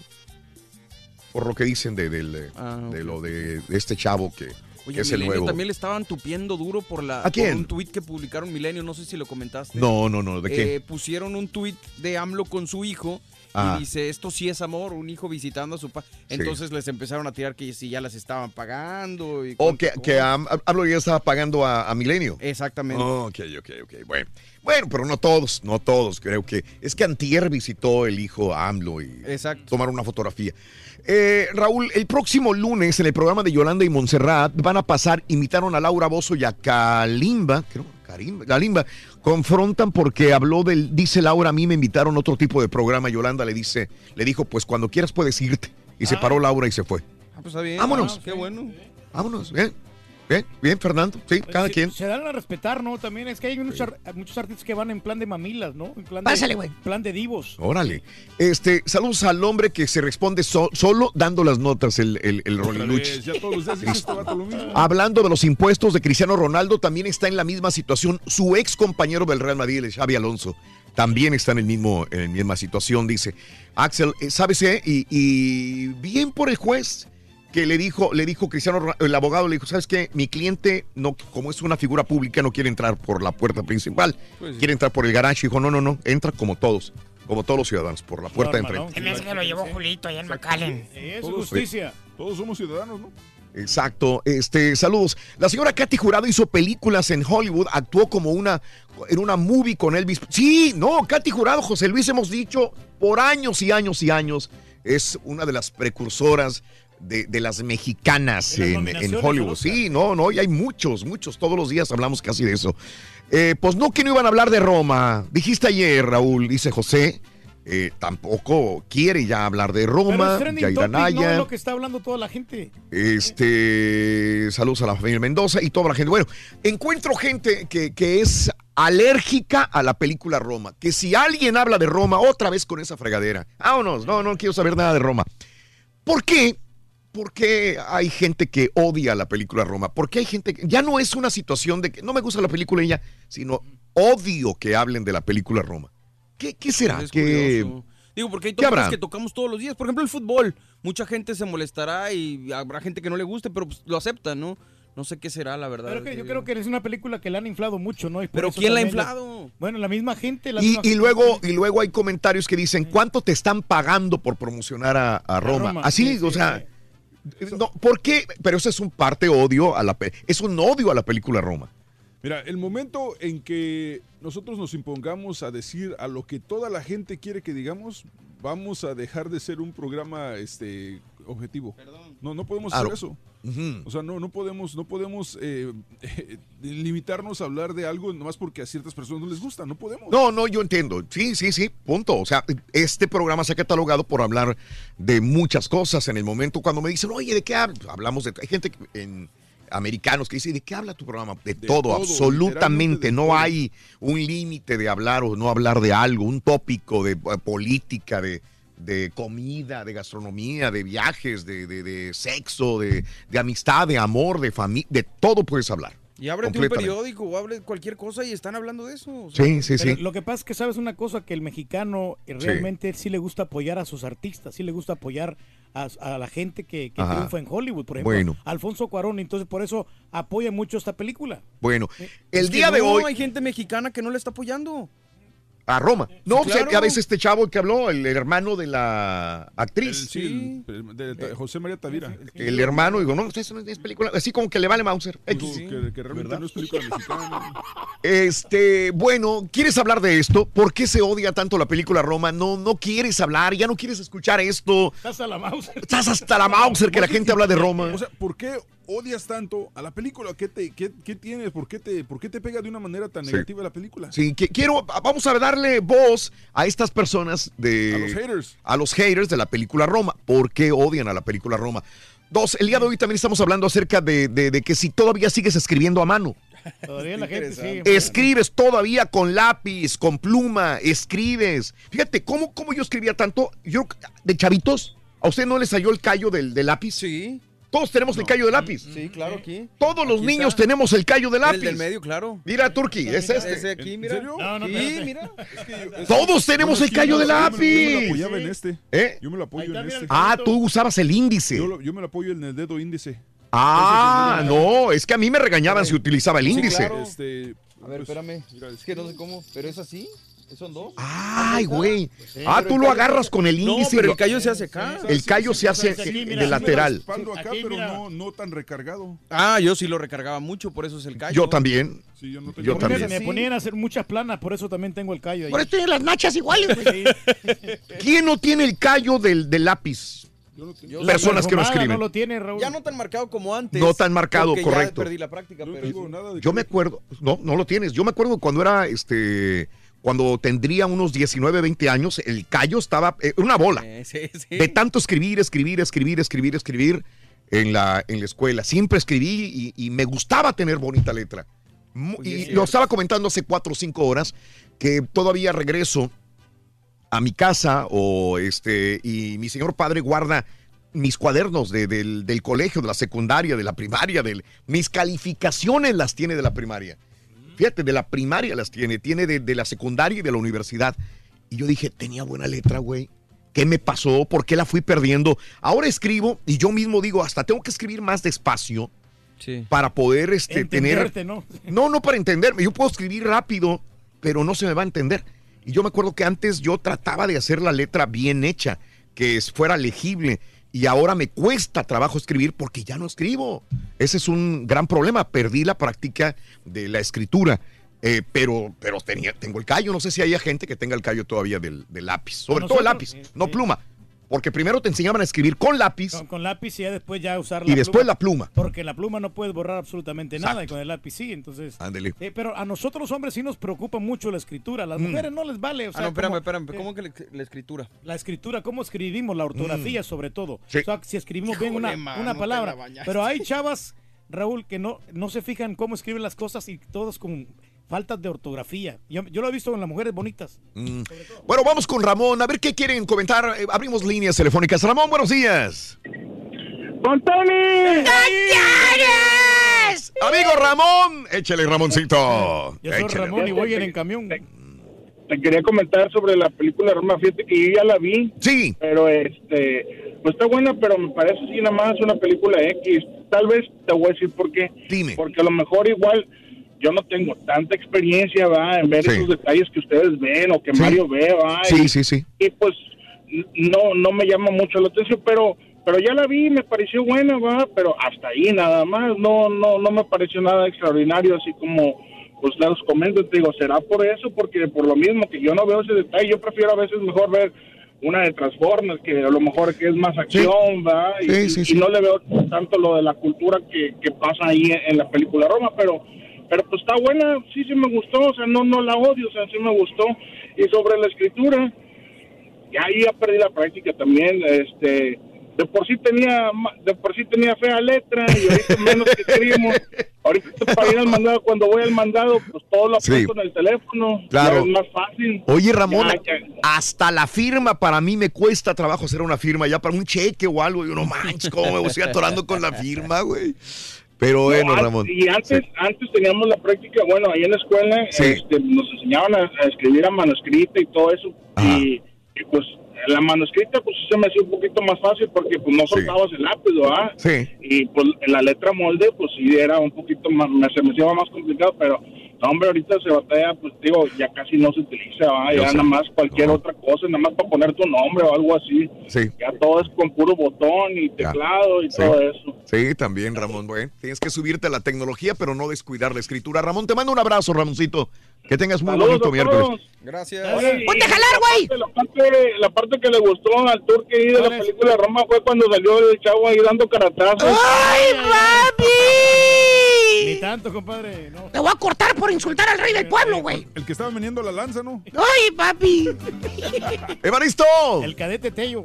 Por lo que dicen de, eh, Ah, de lo de, este chavo que, Oye, que es el nuevo. también le estaban tupiendo duro por la ¿A quién? por un tuit que publicaron Milenio, no sé si lo comentaste. No, no, no, ¿de qué? Eh, pusieron un tuit de AMLO con su hijo Ah. y dice, esto sí es amor, un hijo visitando a su papá. Entonces les empezaron a tirar que si ya las estaban pagando. Y O cuánto que, que AMLO ya estaba pagando a, a Milenio. Exactamente. Oh, ok, ok, ok. Bueno. bueno, pero no todos, no todos. Creo que es que Antier visitó el hijo a AMLO y Exacto. tomaron una fotografía. Eh, Raúl, el próximo lunes en el programa de Yolanda y Montserrat van a pasar, imitaron a Laura Bozo y a Kalimba, creo, Karimba, Kalimba, confrontan porque habló del, dice Laura, a mí me invitaron a otro tipo de programa, Yolanda le dice, le dijo, pues cuando quieras puedes irte. Y se paró Laura y se fue. Ah, pues está bien. Vámonos. Ah, qué bueno. Vámonos, bien, bien, bien, Fernando, sí, cada se, quien. Se dan a respetar, ¿no? También es que hay muchos, ar- muchos artistas que van en plan de mamilas, ¿no? En plan de, Pásale, güey. plan de divos. Órale. Este, saludos al hombre que se responde so- solo dando las notas, el, el, el Roliluch. Ya todos los días este lo mismo. Hablando de los impuestos de Cristiano Ronaldo, también está en la misma situación su ex compañero del Real Madrid, el Xavi Alonso. también está en el mismo, en la misma situación, dice. Axel, eh, ¿sabes qué? Y, y bien por el juez que le dijo, le dijo Cristiano, el abogado le dijo, ¿sabes qué? Mi cliente, no, como es una figura pública, no quiere entrar por la puerta principal, Pues sí. quiere entrar por el garage. Dijo, no, no, no, entra como todos, como todos los ciudadanos, por la puerta de enfrente. me hace que lo llevó Julito allá en McAllen. Es Todos- justicia. Todos somos ciudadanos, ¿no? Exacto. Este, saludos. La señora Katy Jurado hizo películas en Hollywood, actuó como una en una movie con Elvis. Sí, no, Katy Jurado, José Luis, hemos dicho por años y años y años, es una de las precursoras de, de las mexicanas De las en, en Hollywood. Sí, no, no, y hay muchos, muchos. Todos los días hablamos casi de eso. Eh, pues no, que no iban a hablar de Roma. Dijiste ayer, Raúl, dice José. eh, tampoco quiere ya hablar de Roma, topic, no es lo que está hablando toda la gente. Este, saludos a la familia Mendoza y toda la gente. Bueno, encuentro gente que, que es alérgica a la película Roma. Que si alguien habla de Roma, otra vez con esa fregadera. Vámonos, no, no quiero saber nada de Roma. ¿Por qué? ¿Por qué hay gente que odia la película Roma? ¿Por qué hay gente que ya no es una situación de que no me gusta la película y ya, sino odio que hablen de la película Roma? ¿Qué, qué será? Es ¿Qué-. Digo, porque hay ¿Qué habrá? tópicos que tocamos todos los días. Por ejemplo, el fútbol. Mucha gente se molestará y habrá gente que no le guste, pero pues, lo acepta, ¿no? No sé qué será, la verdad. Pero que yo creo que es una película que la han inflado mucho, ¿no? ¿Pero quién la ha inflado? Bueno, la misma gente. La Y, misma y gente. luego, y luego hay comentarios que dicen, ¿cuánto te están pagando por promocionar a, a Roma? Roma, Así, sí, sí, o sea, no, ¿por qué? Pero eso es un parte odio a la pe- es un odio a la película Roma. Mira, el momento en que nosotros nos impongamos a decir a lo que toda la gente quiere que digamos, vamos a dejar de ser un programa este objetivo. No, no podemos Claro. hacer eso. O sea, no, no podemos, no podemos eh, limitarnos a hablar de algo nomás porque a ciertas personas no les gusta. No podemos. No, no, yo entiendo. Sí, sí, sí, punto. O sea, este programa se ha catalogado por hablar de muchas cosas. En el momento cuando me dicen, oye, ¿de qué hablas? Hablamos de... Hay gente que- en americanos que dice, ¿de qué habla tu programa? De, todo, todo, absolutamente. de No todo. hay un límite de hablar o no hablar de algo, un tópico de eh, política, de, de comida, de gastronomía, de viajes, de, de- de sexo, de, de amistad, de amor, de familia, de todo puedes hablar. Y ábrete un periódico o abre cualquier cosa y están hablando de eso. o sea, Sí, sí, Pero sí. Lo que pasa es que sabes una cosa, que el mexicano eh, Sí. realmente sí le gusta apoyar a sus artistas, sí le gusta apoyar a, a la gente que, triunfa en Hollywood, por ejemplo, Bueno. Alfonso Cuarón, entonces por eso apoya mucho esta película. Bueno, es el que día de no, hoy... hay gente mexicana que no le está apoyando. A Roma. No, Sí, o sea, claro. a veces este chavo que habló, el hermano de la actriz. Sí, el- de- de José María Tavira. El hermano, digo, no, eso no es película. Así como que le vale Mauser. X. Que, que realmente no es película mexicana. Este, bueno, ¿quieres hablar de esto? ¿Por qué se odia tanto la película Roma? No, no quieres hablar, ya no quieres escuchar esto. Estás a la mouse. Estás hasta la Mauser que la gente habla de Roma. O sea, ¿por qué odias tanto a la película? ¿Qué, te, qué, qué tienes? ¿Por qué, te, ¿Por qué te pega de una manera tan Sí. negativa la película? Sí, que quiero, vamos a darle voz a estas personas de... A los haters. A los haters de la película Roma. ¿Por qué odian a la película Roma? Dos, el día de hoy también estamos hablando acerca de, de- de que si todavía sigues escribiendo a mano. Todavía la gente sí. Escribes todavía con lápiz, con pluma, escribes. Fíjate, ¿cómo, cómo yo escribía tanto? Yo, de chavitos, ¿a usted no le salió el callo del, del lápiz? Sí. Todos tenemos el callo de lápiz. Sí, claro, aquí. Todos los Aquí niños está. tenemos el callo de lápiz. El del medio, claro. Mira, Turki, es este. Ese aquí, mira. serio? No, no, sí, mira. Todos tenemos el callo de me- Yo me lo lápiz. apoyaba en este. ¿Eh? Yo me lo apoyo en este. Ah, tú usabas el índice. Yo, lo- yo me lo apoyo en el dedo índice. Ah, no, es que a mí me regañaban si utilizaba el Sí, índice. claro. Este, A ver, pues, espérame. mira, Es que no sé cómo, pero es así. Son dos. Ay, güey. Sí, Ah, tú lo agarras con el No, índice. y pero el callo se hace acá. El callo se hace Aquí, mira, de lateral. acá, Aquí, pero no, no tan recargado. Ah, yo sí lo recargaba mucho, por eso es el callo. Yo también. Sí, yo no tengo Yo también. Me ponían a hacer muchas planas, por eso también tengo el callo ahí. Por eso tiene las nachas iguales, güey. ¿Quién no tiene el callo del, del lápiz? Yo no tengo. Personas que no escriben. No lo tiene, Raúl. Ya no tan marcado como antes. No tan marcado, correcto. Ya perdí la práctica, Yo no pero tengo sí. nada de Yo me acuerdo, no, no lo tienes. Yo me acuerdo cuando era, este, cuando tendría unos 19, 20 años, el callo estaba, eh, una bola. Eh, sí, sí. De tanto escribir, escribir, escribir, escribir, escribir en la, en la escuela. Siempre escribí y, y me gustaba tener bonita letra. Mu- sí, y lo estaba comentando hace cuatro o cinco horas que todavía regreso a mi casa o este y mi señor padre guarda mis cuadernos de- del, del colegio, de la secundaria, de la primaria, del, mis calificaciones las tiene de la primaria. Fíjate, de la primaria las tiene, tiene de, de la secundaria y de la universidad. Y yo dije, tenía buena letra, güey. ¿Qué me pasó? ¿Por qué la fui perdiendo? Ahora escribo y yo mismo digo, hasta tengo que escribir más despacio Sí. para poder este, tener... ¿no? No, no para entenderme. Yo puedo escribir rápido, pero no se me va a entender. Y yo me acuerdo que antes yo trataba de hacer la letra bien hecha, que es- fuera legible. Y ahora me cuesta trabajo escribir porque ya no escribo. Ese es un gran problema. Perdí la práctica de la escritura. Eh, pero pero tenía, tengo el callo. No sé si haya gente que tenga el callo todavía del, del lápiz. Sobre todo el lápiz, no pluma. Porque primero te enseñaban a escribir con lápiz Con, con lápiz y ya después ya usar y después la pluma. Porque la pluma no puedes borrar absolutamente nada y con el lápiz sí, entonces... Ándele. Eh, pero a nosotros los hombres sí nos preocupa mucho la escritura, a las Mm. mujeres no les vale. O Ah, sea, no, espérame, espérame. eh, ¿Cómo que la, la escritura? La escritura, cómo escribimos, la ortografía Mm. sobre todo. Sí. O sea, si escribimos bien una, una palabra. la. Pero hay chavas, Raúl, que no, no se fijan cómo escriben las cosas y todos con faltas de ortografía. Yo, yo lo he visto en las mujeres bonitas. Mm. Bueno, vamos con Ramón. A ver qué quieren comentar. Eh, abrimos líneas telefónicas. Ramón, buenos días. ¡Con Tony! Amigo Ramón, échale Ramoncito. Yo soy Échale. Ramón y voy en el camión. Te quería comentar sobre la película Roma, fíjate que yo ya la vi. Sí. Pero este, pues está buena, pero me parece sí nada más una película X. Tal vez te voy a decir por qué. Dime. Porque a lo mejor igual yo no tengo tanta experiencia, va, en ver Sí. esos detalles que ustedes ven o que Sí. Mario ve, va. Sí, y, sí, sí. y pues no no me llama mucho la atención, pero pero ya la vi, me pareció buena, va, pero hasta ahí nada más, no no no me pareció nada extraordinario, así como pues los comento, te digo, será por eso, porque por lo mismo que yo no veo ese detalle, yo prefiero a veces mejor ver una de Transformers que a lo mejor que es más acción, va, y, Sí, sí, y sí. no le veo tanto lo de la cultura que, que pasa ahí en, en la película Roma, pero pero pues está buena, sí, sí me gustó, o sea, no no la odio, o sea, sí me gustó. Y sobre la escritura, ya ahí ya perdí la práctica también, este de por sí tenía de por sí tenía fea letra y ahorita menos que escribimos. Ahorita para ir al mandado, cuando voy al mandado, pues todo lo Sí. apunto en el teléfono. Claro. Es más fácil. Oye, Ramón, Ya, ya. hasta la firma para mí me cuesta trabajo hacer una firma ya para un cheque o algo. Yo no manches, cómo me estoy atorando con la firma, güey. Pero bueno, No, Ramón. Y antes, antes teníamos la práctica, bueno, ahí en la escuela Sí. este, nos enseñaban a, a escribir a manuscrita y todo eso. Y, y, pues la manuscrita pues se me hacía un poquito más fácil porque pues no soltabas el lápiz, ¿verdad? Sí. Y pues la letra molde pues sí era un poquito más, se me hacía más complicado, pero no, hombre, ahorita se batalla, pues digo, ya casi no se utiliza. Yo ya sé. nada más cualquier otra cosa, nada más para poner tu nombre o algo así. Sí. Ya todo es con puro botón y teclado y Sí. todo eso. Sí, también, Ramón. Bueno, tienes que subirte a la tecnología, pero no descuidar la escritura. Ramón, te mando un abrazo, Ramoncito. Que tengas muy Saludos bonito miércoles. Gracias. Oye, ¡Ponte a jalar, güey! La parte, la parte que le gustó al tour que de la película de Roma fue cuando salió el chavo ahí dando caratazos. ¡Ay, papi! Ni tanto, compadre. No. Te voy a cortar por insultar al rey del pueblo, güey. El que estaba vendiendo la lanza, ¿no? ¡Ay, papi! ¡Evaristo! El cadete Tello.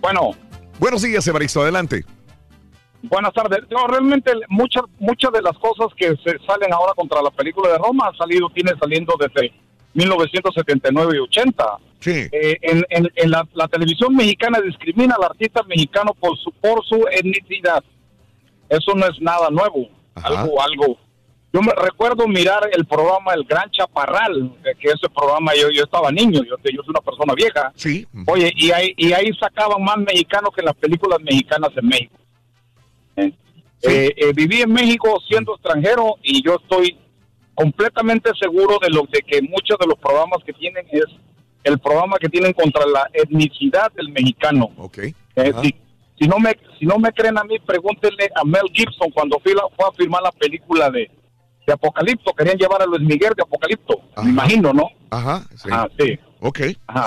Bueno. Buenos días, Evaristo. Adelante. Buenas tardes. No, realmente muchas muchas de las cosas que se salen ahora contra la película de Roma han salido, tiene saliendo desde 1979 y 80. Sí. Eh, en en- en la, la televisión mexicana discrimina al artista mexicano por su por su etnicidad. Eso no es nada nuevo. Algo algo. Yo me recuerdo mirar el programa El Gran Chaparral, que ese programa yo yo estaba niño, yo, yo soy una persona vieja. Sí. Oye, y ahí, y ahí sacaban más mexicanos que las películas mexicanas en México. Eh, eh, eh, viví en México siendo extranjero y yo estoy completamente seguro de lo de que muchos de los programas que tienen es el programa que tienen contra la etnicidad del mexicano. Ok. Eh, si, si no me si no me creen a mí, pregúntenle a Mel Gibson cuando la- fue a filmar la película de, de Apocalipto. Querían llevar a Luis Miguel de Apocalipto, me imagino, ¿no? Ajá. Sí. Ah, sí. Ok.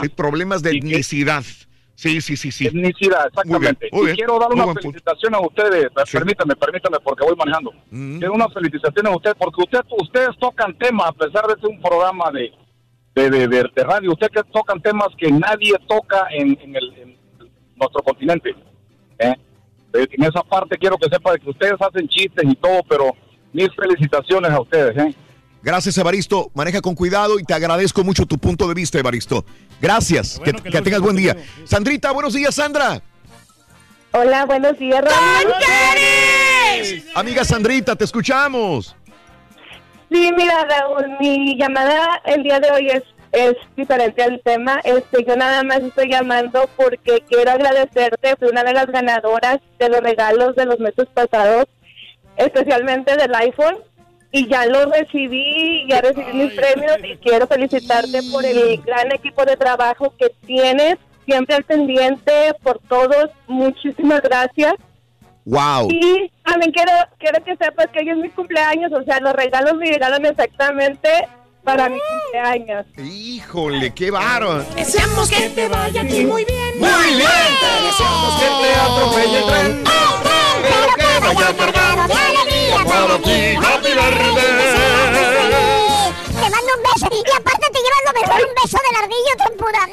Sí, problemas de etnicidad. Sí, sí, sí, sí. Etnicidad, exactamente. Muy bien, muy y quiero dar una punto. felicitación a ustedes. Permítanme, permítanme, porque voy manejando. Mm. Quiero una felicitación a ustedes, porque usted, ustedes tocan temas, a pesar de ser un programa de, de, de, de- de radio, ustedes tocan temas que nadie toca en, en el, en nuestro continente. ¿Eh? En esa parte quiero que sepa de que ustedes hacen chistes y todo, pero mis felicitaciones a ustedes. ¿eh? Gracias, Evaristo. Maneja con cuidado y te agradezco mucho tu punto de vista, Evaristo. Gracias. que, que tengas buen día. Sandrita, buenos días, Sandra. Hola, buenos días, Raúl. Amiga Sandrita, te escuchamos. Sí, mira, Raúl, mi llamada el día de hoy es, es diferente al tema. Este, yo nada más estoy llamando porque quiero agradecerte. Fui una de las ganadoras de los regalos de los meses pasados, especialmente del iPhone. Y ya lo recibí, ya recibí mis premios y quiero felicitarte por el gran equipo de trabajo que tienes, siempre al pendiente por todos. Muchísimas gracias. Wow. Y también quiero, quiero que sepas que hoy es mi cumpleaños, o sea, los regalos me llegaron exactamente para mi cumpleaños. Híjole, qué bárbaro. Deseamos que te vaya aquí muy bien. Muy bien. Deseamos que te atropelle el tren. Pero que vaya cargado de alegría para ti. Happy Te mando un beso y aparte te llevas lo mejor, un beso del ardillo trompuda.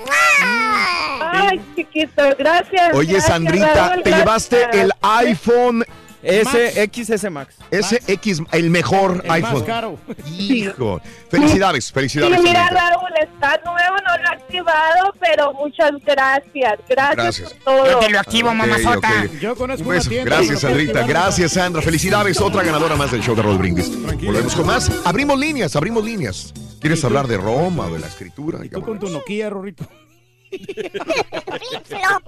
Ay, chiquito, gracias. Oye, gracias, Sandrita, Raúl, te llevaste gracias. el iPhone S, XS Max. SX, el mejor El más iPhone. caro. Hijo. Felicidades, felicidades. Sí, mira. Raúl, está nuevo, no lo he activado, pero muchas gracias. Gracias, Gracias. por todo. Yo te lo activo, mamazota. Yo conozco Un una tienda. Gracias, Sandrita. Gracias, Sandra. Felicidades. Otra ganadora más del show de Roll Brindis. Volvemos con más. Abrimos líneas, abrimos líneas. ¿Quieres hablar de Roma o de la escritura? Tú con tu Nokia, Rorrito. Flip-flop.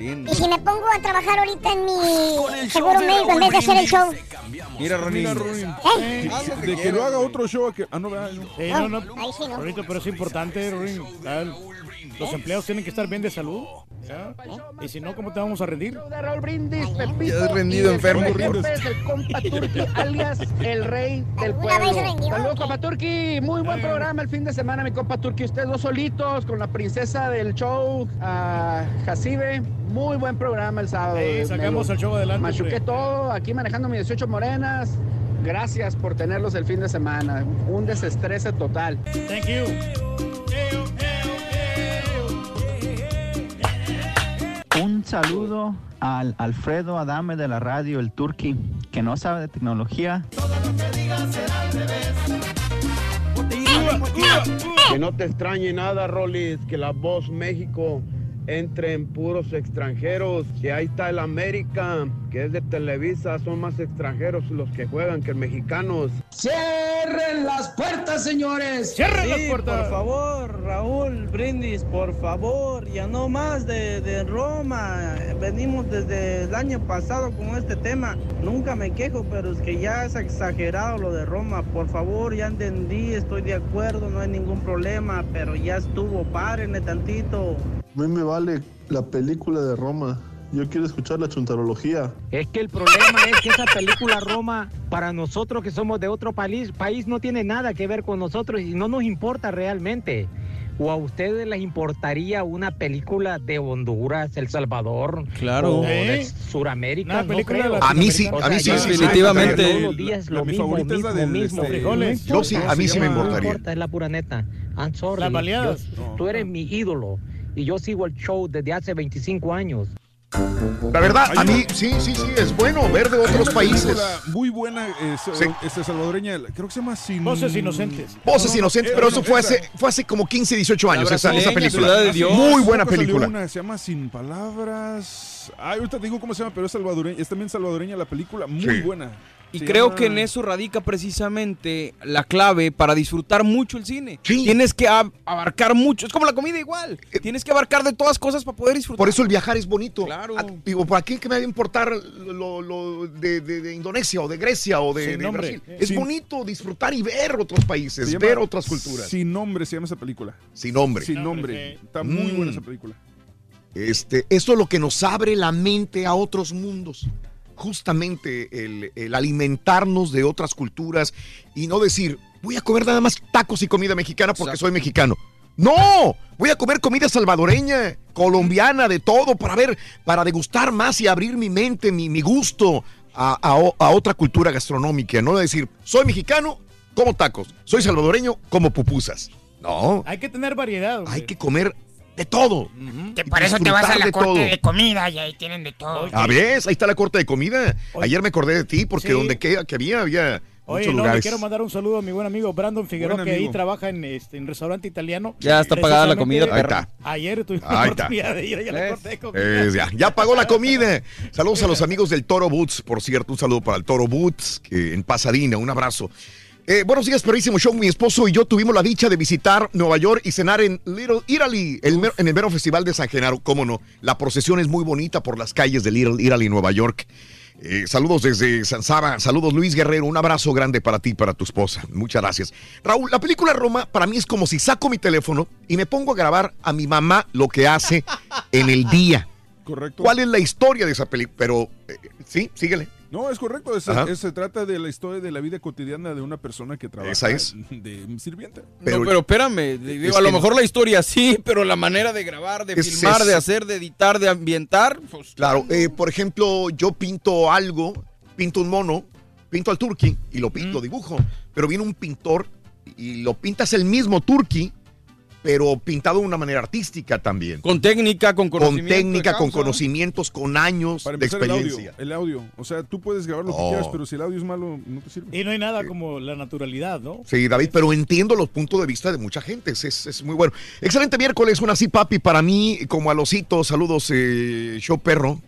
Y si me pongo a trabajar ahorita en mi seguro médico en vez de hacer el show. Mira, Ronnie. Mira, Ronin. ¿Eh? De que lo haga otro show. a Que, ah, no, vea, no. Eh, no, no. Ahí sí no. Rorrito, pero es importante. Tal. Los empleados tienen que estar bien de salud. ¿Ya? Y si no, ¿cómo te vamos a rendir? de Raúl Brindis, Pepito. Ya has rendido, enfermo. El compa Turki, alias el rey del ¿Alguna vez pueblo. Saludos, compa Turki. Muy buen programa el fin de semana, mi compa Turki. Ustedes dos solitos con la princesa del show, a Jacibe. Muy buen programa el sábado. Sí, sacamos Me el show adelante, Machuqué hombre. todo, aquí manejando mis 18 morenas. Gracias por tenerlos el fin de semana. Un desestrese total. Thank you. Un saludo al Alfredo Adame de la radio, el Turqui, que no sabe de tecnología. Que no te extrañe nada, Rolis, que la voz México entre en puros extranjeros. Que ahí está el América, que es de Televisa, son más extranjeros los que juegan que mexicanos. ¡Cierren las puertas, señores! ¡Cierren las Sí, puertas! Por favor, Raúl Brindis, por favor, ya no más de, de Roma. Venimos desde el año pasado con este tema. Nunca me quejo, pero es que ya es exagerado lo de Roma. Por favor, ya entendí, estoy de acuerdo, no hay ningún problema, pero ya estuvo, párenle tantito. A mí me vale la película de Roma. Yo quiero escuchar la chuntarología. Es que el problema es que esa película Roma, para nosotros que somos de otro país, país no tiene nada que ver con nosotros y no nos importa realmente. ¿O a ustedes les importaría una película de Honduras, El Salvador? Claro. O de ¿Eh? Sudamérica. Una no película creo. A mí sí, O a mí sí, definitivamente. Mismo. este, frijoles. Yo sí, a mí sí me No importaría. importa, es la pura neta. I'm sorry. Las baleadas. Yo- tú eres mi ídolo y yo sigo el show desde hace 25 años. La verdad, a mí sí, sí, sí, es bueno ver de otros países. Muy buena, es, Sí. este, salvadoreña, creo que se llama Sin... Voces inocentes. Voces No, no, inocentes, eh, pero no, eso fue hace, fue hace como 15, 18 años, esa, esa película. Ciudad de Dios. Muy buena película. Una, se llama Sin Palabras. Ay, ahorita te digo cómo se llama, pero es salvadoreña, es también salvadoreña la película, muy Sí. buena. Y creo que en eso radica precisamente la clave para disfrutar mucho el cine. Sí. Tienes que ab- abarcar mucho. Es como la comida igual. Tienes que abarcar de todas cosas para poder disfrutar. Por eso el viajar es bonito. Claro. Ah, Digo, ¿para qué que me va a importar lo, lo de, de- de Indonesia o de Grecia o de. Brasil? Es Sin- bonito disfrutar y ver otros países, llama ver otras culturas. Sin nombre se llama esa película. Sin nombre. Sin Nombre, nombre. sí. Está muy Mm. buena esa película. Este, esto es lo que nos abre la mente a otros mundos. Justamente el, el alimentarnos de otras culturas y no decir, voy a comer nada más tacos y comida mexicana porque Exacto. soy mexicano. No, voy a comer comida salvadoreña, colombiana, de todo, para ver, para degustar más y abrir mi mente, mi, mi gusto a, a otra cultura gastronómica. No decir, soy mexicano, como tacos, soy salvadoreño, como pupusas. No, Hay que tener variedad. hombre. hay que comer de todo. Que por eso te vas a la de corte todo. de comida y ahí tienen de todo. A ver, ahí está la corte de comida. Ayer me acordé de ti porque Sí. donde que, que había, había Oye, muchos no, le lugares. quiero mandar un saludo a mi buen amigo Brandon Figueroa, que ahí trabaja en este en restaurante italiano. Ya está pagada la comida, Ahí está. Ayer la Ahí está. oportunidad de ir allá a la corte de comida. Ya, ya pagó la comida. Saludos a los amigos del Toro Boots, por cierto, un saludo para el Toro Boots que en Pasadena, un abrazo. Eh, buenos días, perrísimo show. Mi esposo y yo tuvimos la dicha de visitar Nueva York y cenar en Little Italy, el mer- en el mero festival de San Genaro. Cómo no, la procesión es muy bonita por las calles de Little Italy, Nueva York. Eh, saludos desde San Saba, saludos Luis Guerrero, un abrazo grande para ti y para tu esposa. Muchas gracias. Raúl, la película Roma para mí es como si saco mi teléfono y me pongo a grabar a mi mamá lo que hace en el día. Correcto. ¿Cuál es la historia de esa película? Pero, eh, sí, síguele. No, es correcto. Es- Ajá. es- se trata de la historia de la vida cotidiana de una persona que trabaja Esa es. de sirviente. Pero, no, pero espérame, digo, Es a lo mejor la historia sí, pero la manera de grabar, de Es- filmar, es- de hacer, de editar, de ambientar, pues Claro, eh, por ejemplo, yo pinto algo, pinto un mono, pinto al turqui y lo pinto, dibujo, pero viene un pintor y lo pintas el mismo turqui, pero pintado de una manera artística también. con técnica, con Con conocimiento. de técnica, con conocimientos, con años Para de empezar, el audio, experiencia. el audio. O sea, tú puedes grabar lo que Oh. quieras, pero si el audio es malo, no te sirve. Y no hay nada como la naturalidad, ¿no? Sí, David, pero entiendo los puntos de vista de mucha gente. Es, es- es muy bueno. Excelente miércoles, una así, papi, para mí, como a losito. Saludos, eh, show perro.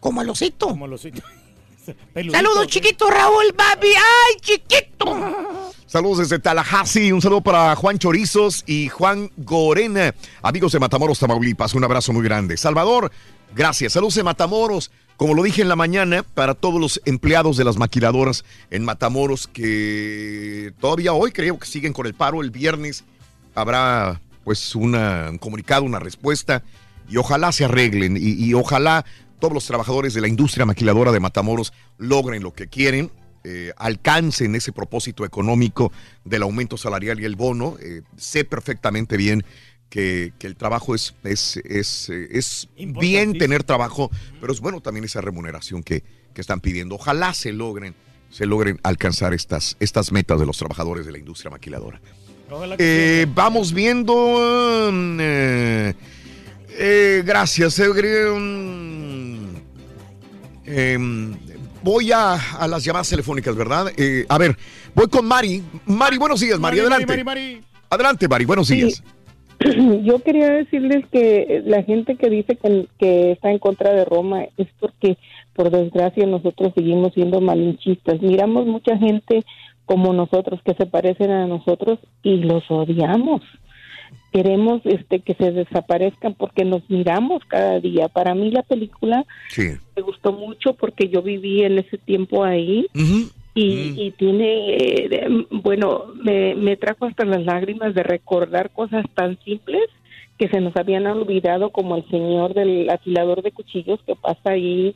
Como al osito. Como los Saludos, chiquito Raúl, papi. ¡Ay, chiquito! Saludos desde Tallahassee, un saludo para Juan Chorizos y Juan Gorena, amigos de Matamoros, Tamaulipas, un abrazo muy grande. Salvador, gracias. Saludos de Matamoros, como lo dije en la mañana, para todos los empleados de las maquiladoras en Matamoros que todavía hoy creo que siguen con el paro. El viernes habrá pues una- un comunicado, una respuesta y ojalá se arreglen y, y ojalá todos los trabajadores de la industria maquiladora de Matamoros logren lo que quieren, eh, alcancen ese propósito económico del aumento salarial y el bono. Eh, sé perfectamente bien que, que el trabajo es, es, es, eh, es bien tener trabajo, pero es bueno también esa remuneración que, que están pidiendo. Ojalá se logren, se logren alcanzar estas, estas metas de los trabajadores de la industria maquiladora. Eh, vamos viendo. mm, eh, eh, gracias. Voy a, a las llamadas telefónicas, ¿verdad? Eh, a ver, voy con Mari. Mari, buenos días, Mari, Mari, adelante. Mari, Mari, Adelante, Mari, buenos Sí. días. Yo quería decirles que la gente que dice que, que está en contra de Roma es porque, por desgracia, nosotros seguimos siendo malinchistas. Miramos mucha gente como nosotros que se parecen a nosotros y los odiamos. Queremos este que se desaparezcan porque nos miramos cada día. Para mí la película Sí. me gustó mucho porque yo viví en ese tiempo ahí y, y tiene, eh, de- bueno, me, me trajo hasta las lágrimas de recordar cosas tan simples que se nos habían olvidado como el señor del afilador de cuchillos que pasa ahí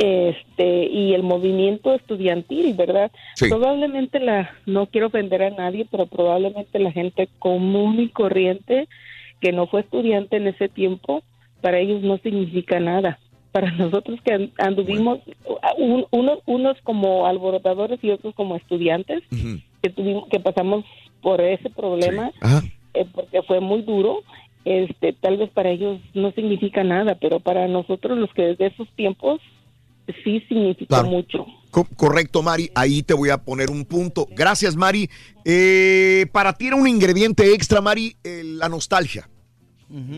este y el movimiento estudiantil, ¿verdad? Sí. Probablemente la no quiero ofender a nadie, pero probablemente la gente común y corriente que no fue estudiante en ese tiempo, para ellos no significa nada. Para nosotros que an- anduvimos un- unos unos como alborotadores y otros como estudiantes que tuvimos que pasamos por ese problema eh, porque fue muy duro este tal vez para ellos no significa nada pero para nosotros los que desde esos tiempos sí significó Claro. mucho Co- correcto, Mari. Ahí te voy a poner un punto. Gracias, Mari. Eh, para ti era un ingrediente extra, Mari, eh, la nostalgia.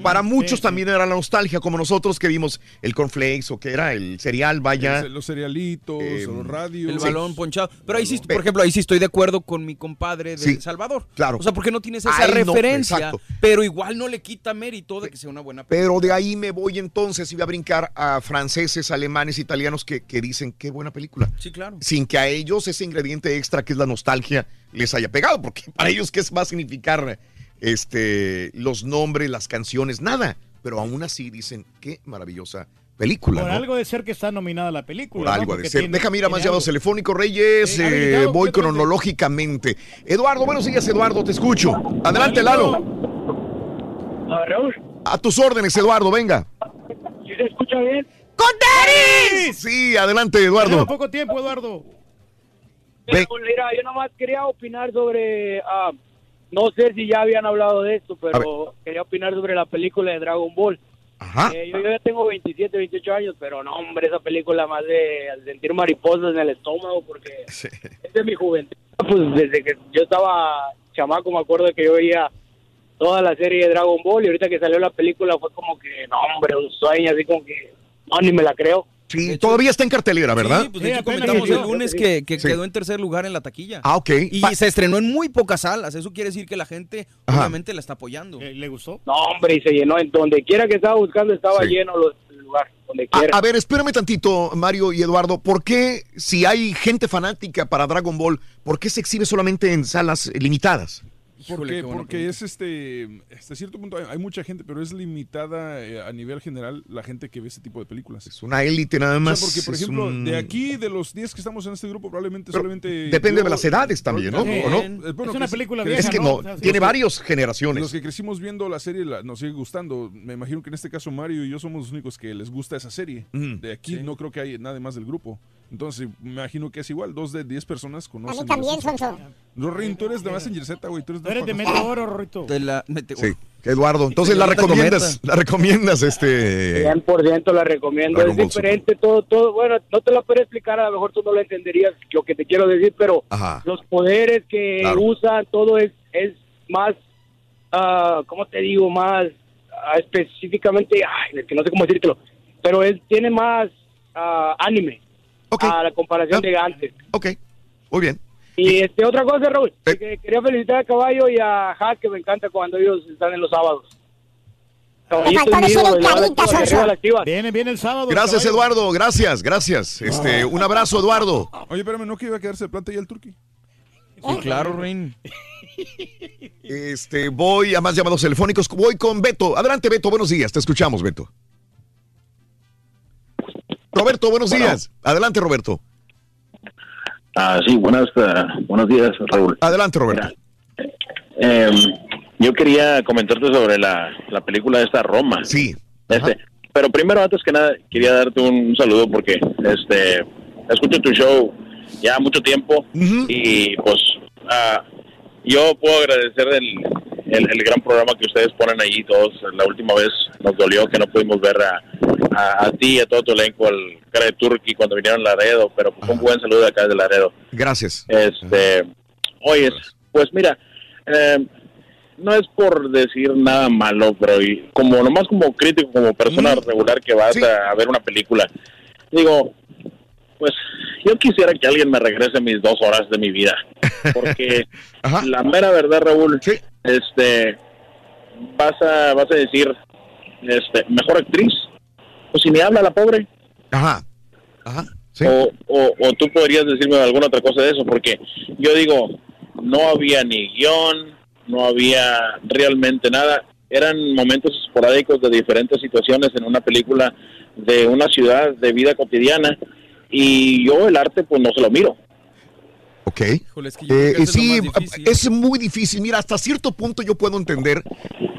Para muchos también era la nostalgia, como nosotros que vimos el cornflakes o que era el cereal, vaya. El- los cerealitos, Eh, los radios. El balón ponchado. Pero ahí sí, por ejemplo, ahí sí estoy de acuerdo con mi compadre de El Salvador. claro. O sea, porque no tienes esa Ahí referencia, pero igual no le quita mérito de que sea una buena Pero de ahí me voy entonces y voy a brincar a franceses, alemanes, italianos que, que dicen qué buena película. Sí, claro. Sin que a ellos ese ingrediente extra que es la nostalgia les haya pegado, porque para ellos qué va a significar este, los nombres, las canciones, nada. Pero aún así dicen qué maravillosa película. Por ¿no? algo de ser que está nominada la película. Por ¿no? algo de Porque ser. tiene- Déjame ir a más llamados telefónicos, Reyes. Eh, eh, voy cronológicamente. Eduardo, buenos días, Eduardo, te escucho. Adelante, Lalo. A tus órdenes, Eduardo, venga. ¿Sí se escucha bien? ¡Con Sí, adelante, Eduardo. Tenemos poco tiempo, Eduardo. Mira, mira, yo nomás quería opinar sobre, ah, no sé si ya habían hablado de esto, pero quería opinar sobre la película de Dragon Ball. Eh, yo, yo ya tengo 27, 28 años, pero no, hombre, esa película más de al sentir mariposas en el estómago, porque es de mi juventud. Pues desde que yo estaba chamaco, me acuerdo que yo veía toda la serie de Dragon Ball y ahorita que salió la película fue como que, no, hombre, un sueño, así como que, no, ni me la creo. Sí, todavía está en cartelera, ¿verdad? Sí, pues de hecho comentamos el lunes que, que Sí. quedó en tercer lugar en la taquilla. Ah, ok. Y Pa- se estrenó en muy pocas salas. Eso quiere decir que la gente obviamente la está apoyando. ¿Le gustó? No, hombre, y se llenó. En donde quiera que estaba buscando estaba Sí. lleno los- el lugar. Donde A, quiera. a ver, espérame tantito, Mario y Eduardo. ¿Por qué, si hay gente fanática para Dragon Ball, por qué se exhibe solamente en salas limitadas? Porque, qué buena porque es este, hasta cierto punto hay, hay mucha gente, pero es limitada eh, a nivel general la gente que ve este tipo de películas. Es una élite nada O sea, más, porque, por es ejemplo, un- de aquí, de los 10 que estamos en este grupo, probablemente Pero solamente... depende yo- de las edades también, ¿no? Eh, ¿O no? eh, bueno, Es una que- película vieja, Es que ¿no? O tiene varias generaciones. Los que crecimos viendo la serie la- nos sigue gustando. Me imagino que en este caso Mario y yo somos los únicos que les gusta esa serie. Mm. De aquí no creo que hay nadie más del grupo. Entonces, me imagino que es igual. Dos de 10 personas A conocen. mí también, los- Sonso. Rorín, tú eres de Messenger Z, güey. Tú eres de, Eres de Meteoro, Rorrito. De la, mete- Sí, Eduardo. Entonces la recomiendas, la recomiendas, este. 100% la recomiendo. Dragon es Ball diferente todo, todo. Bueno, no te lo puedo explicar, a lo mejor tú no lo entenderías lo que te quiero decir, pero Ajá. los poderes que Claro. usan, todo es, es más, ah, ¿cómo te digo? Más ah, específicamente, ay, es que no sé cómo decírtelo, pero él tiene más ah, anime a la comparación de antes. Ok, muy bien. Y este otra cosa, Raúl, que quería felicitar a Caballo y a Hack, que me encanta cuando ellos están en los sábados. Y. Viene, viene el sábado. Gracias, caballo. Eduardo. Gracias, gracias. Este, un abrazo, Eduardo. Oye, espérame, ¿no que iba a quedarse de planta ya el turqui? Sí, claro, Rein. Este, voy a más llamados telefónicos. Voy con Beto. Adelante, Beto. Buenos días. Te escuchamos, Beto. Roberto, buenos días. Adelante, Roberto. Ah, sí, buenas, eh, buenos días, Raúl. Adelante, Roberto. Eh, yo quería comentarte sobre la, la película de esta Roma. Sí. Este, pero primero, antes que nada, quería darte un saludo porque este escucho tu show ya mucho tiempo y pues ah, yo puedo agradecer el, el, el gran programa que ustedes ponen ahí todos. La última vez nos dolió que no pudimos ver a, a, a ti y a todo tu elenco, al cara de Turkey cuando vinieron a Laredo, pero pues, un buen saludo de acá de Laredo. Gracias. Este, oye, pues mira, eh, no es por decir nada malo, pero y como nomás como crítico, como persona regular que vas a, a ver una película, digo, pues yo quisiera que alguien me regrese mis dos horas de mi vida, porque la mera verdad, Raúl, este, vas a, vas a decir, este, mejor actriz, pues si me habla la pobre. Ajá. Ajá. O, o, o tú podrías decirme alguna otra cosa de eso, porque yo digo, no había ni guion, no había realmente nada. Eran momentos esporádicos de diferentes situaciones en una película de una ciudad de vida cotidiana y yo el arte pues no se lo miro. Ok. es que yo creo Eh, que eso es lo sí, es muy difícil. Mira, hasta cierto punto yo puedo entender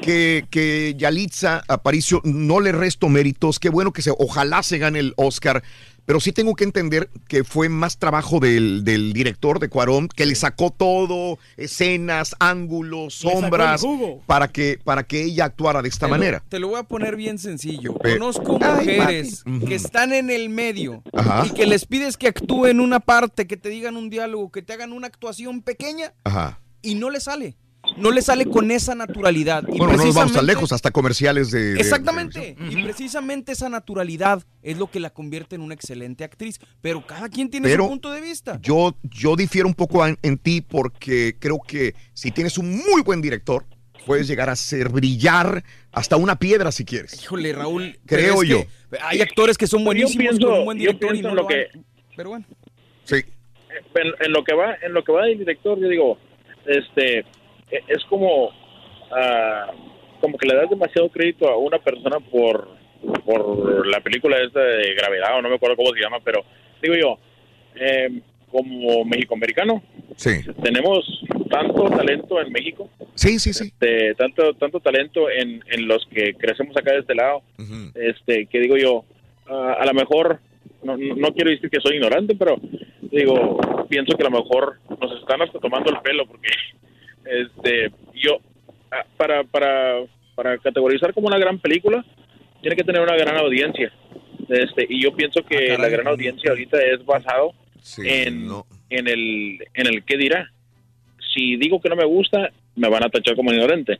que, que Yalitza Aparicio no le resto méritos. Qué bueno que se, ojalá se gane el Oscar. Pero sí tengo que entender que fue más trabajo del, del director de Cuarón, que le sacó todo, escenas, ángulos, sombras, para que, para que ella actuara de esta Te lo- manera. Te lo voy a poner bien sencillo. Eh, Conozco ay, mujeres que están en el medio Ajá. y que les pides que actúen una parte, que te digan un diálogo, que te hagan una actuación pequeña Ajá. y no le sale. No le sale con esa naturalidad. Y Bueno, no nos vamos tan lejos, hasta comerciales de... de- Exactamente. Y precisamente esa naturalidad es lo que la convierte en una excelente actriz. Pero cada quien tiene Pero su punto de vista. Yo, yo difiero un poco en, en ti porque creo que si tienes un muy buen director, puedes llegar a hacer brillar hasta una piedra si quieres. Híjole, Raúl. Creo yo. Hay actores que son buenísimos Yo pienso- con un buen yo director y no en lo lo que-. Pero bueno. Sí. en, en lo que va en lo que va del director yo digo este es como ah, como que le das demasiado crédito a una persona por por la película esta de gravedad o no me acuerdo cómo se llama pero digo yo eh, como mexicoamericano Sí. tenemos tanto talento en México Sí, sí, sí. este, tanto tanto talento en, en los que crecemos acá de este lado este que digo yo ah, a lo mejor no, no no quiero decir que soy ignorante pero digo pienso que a lo mejor nos están hasta tomando el pelo porque este yo ah, para para para categorizar como una gran película tiene que tener una gran audiencia. Este y yo pienso que Ah, la gran audiencia ahorita es basado en, en el en el qué dirá. Si digo que no me gusta me van a tachar como ignorante.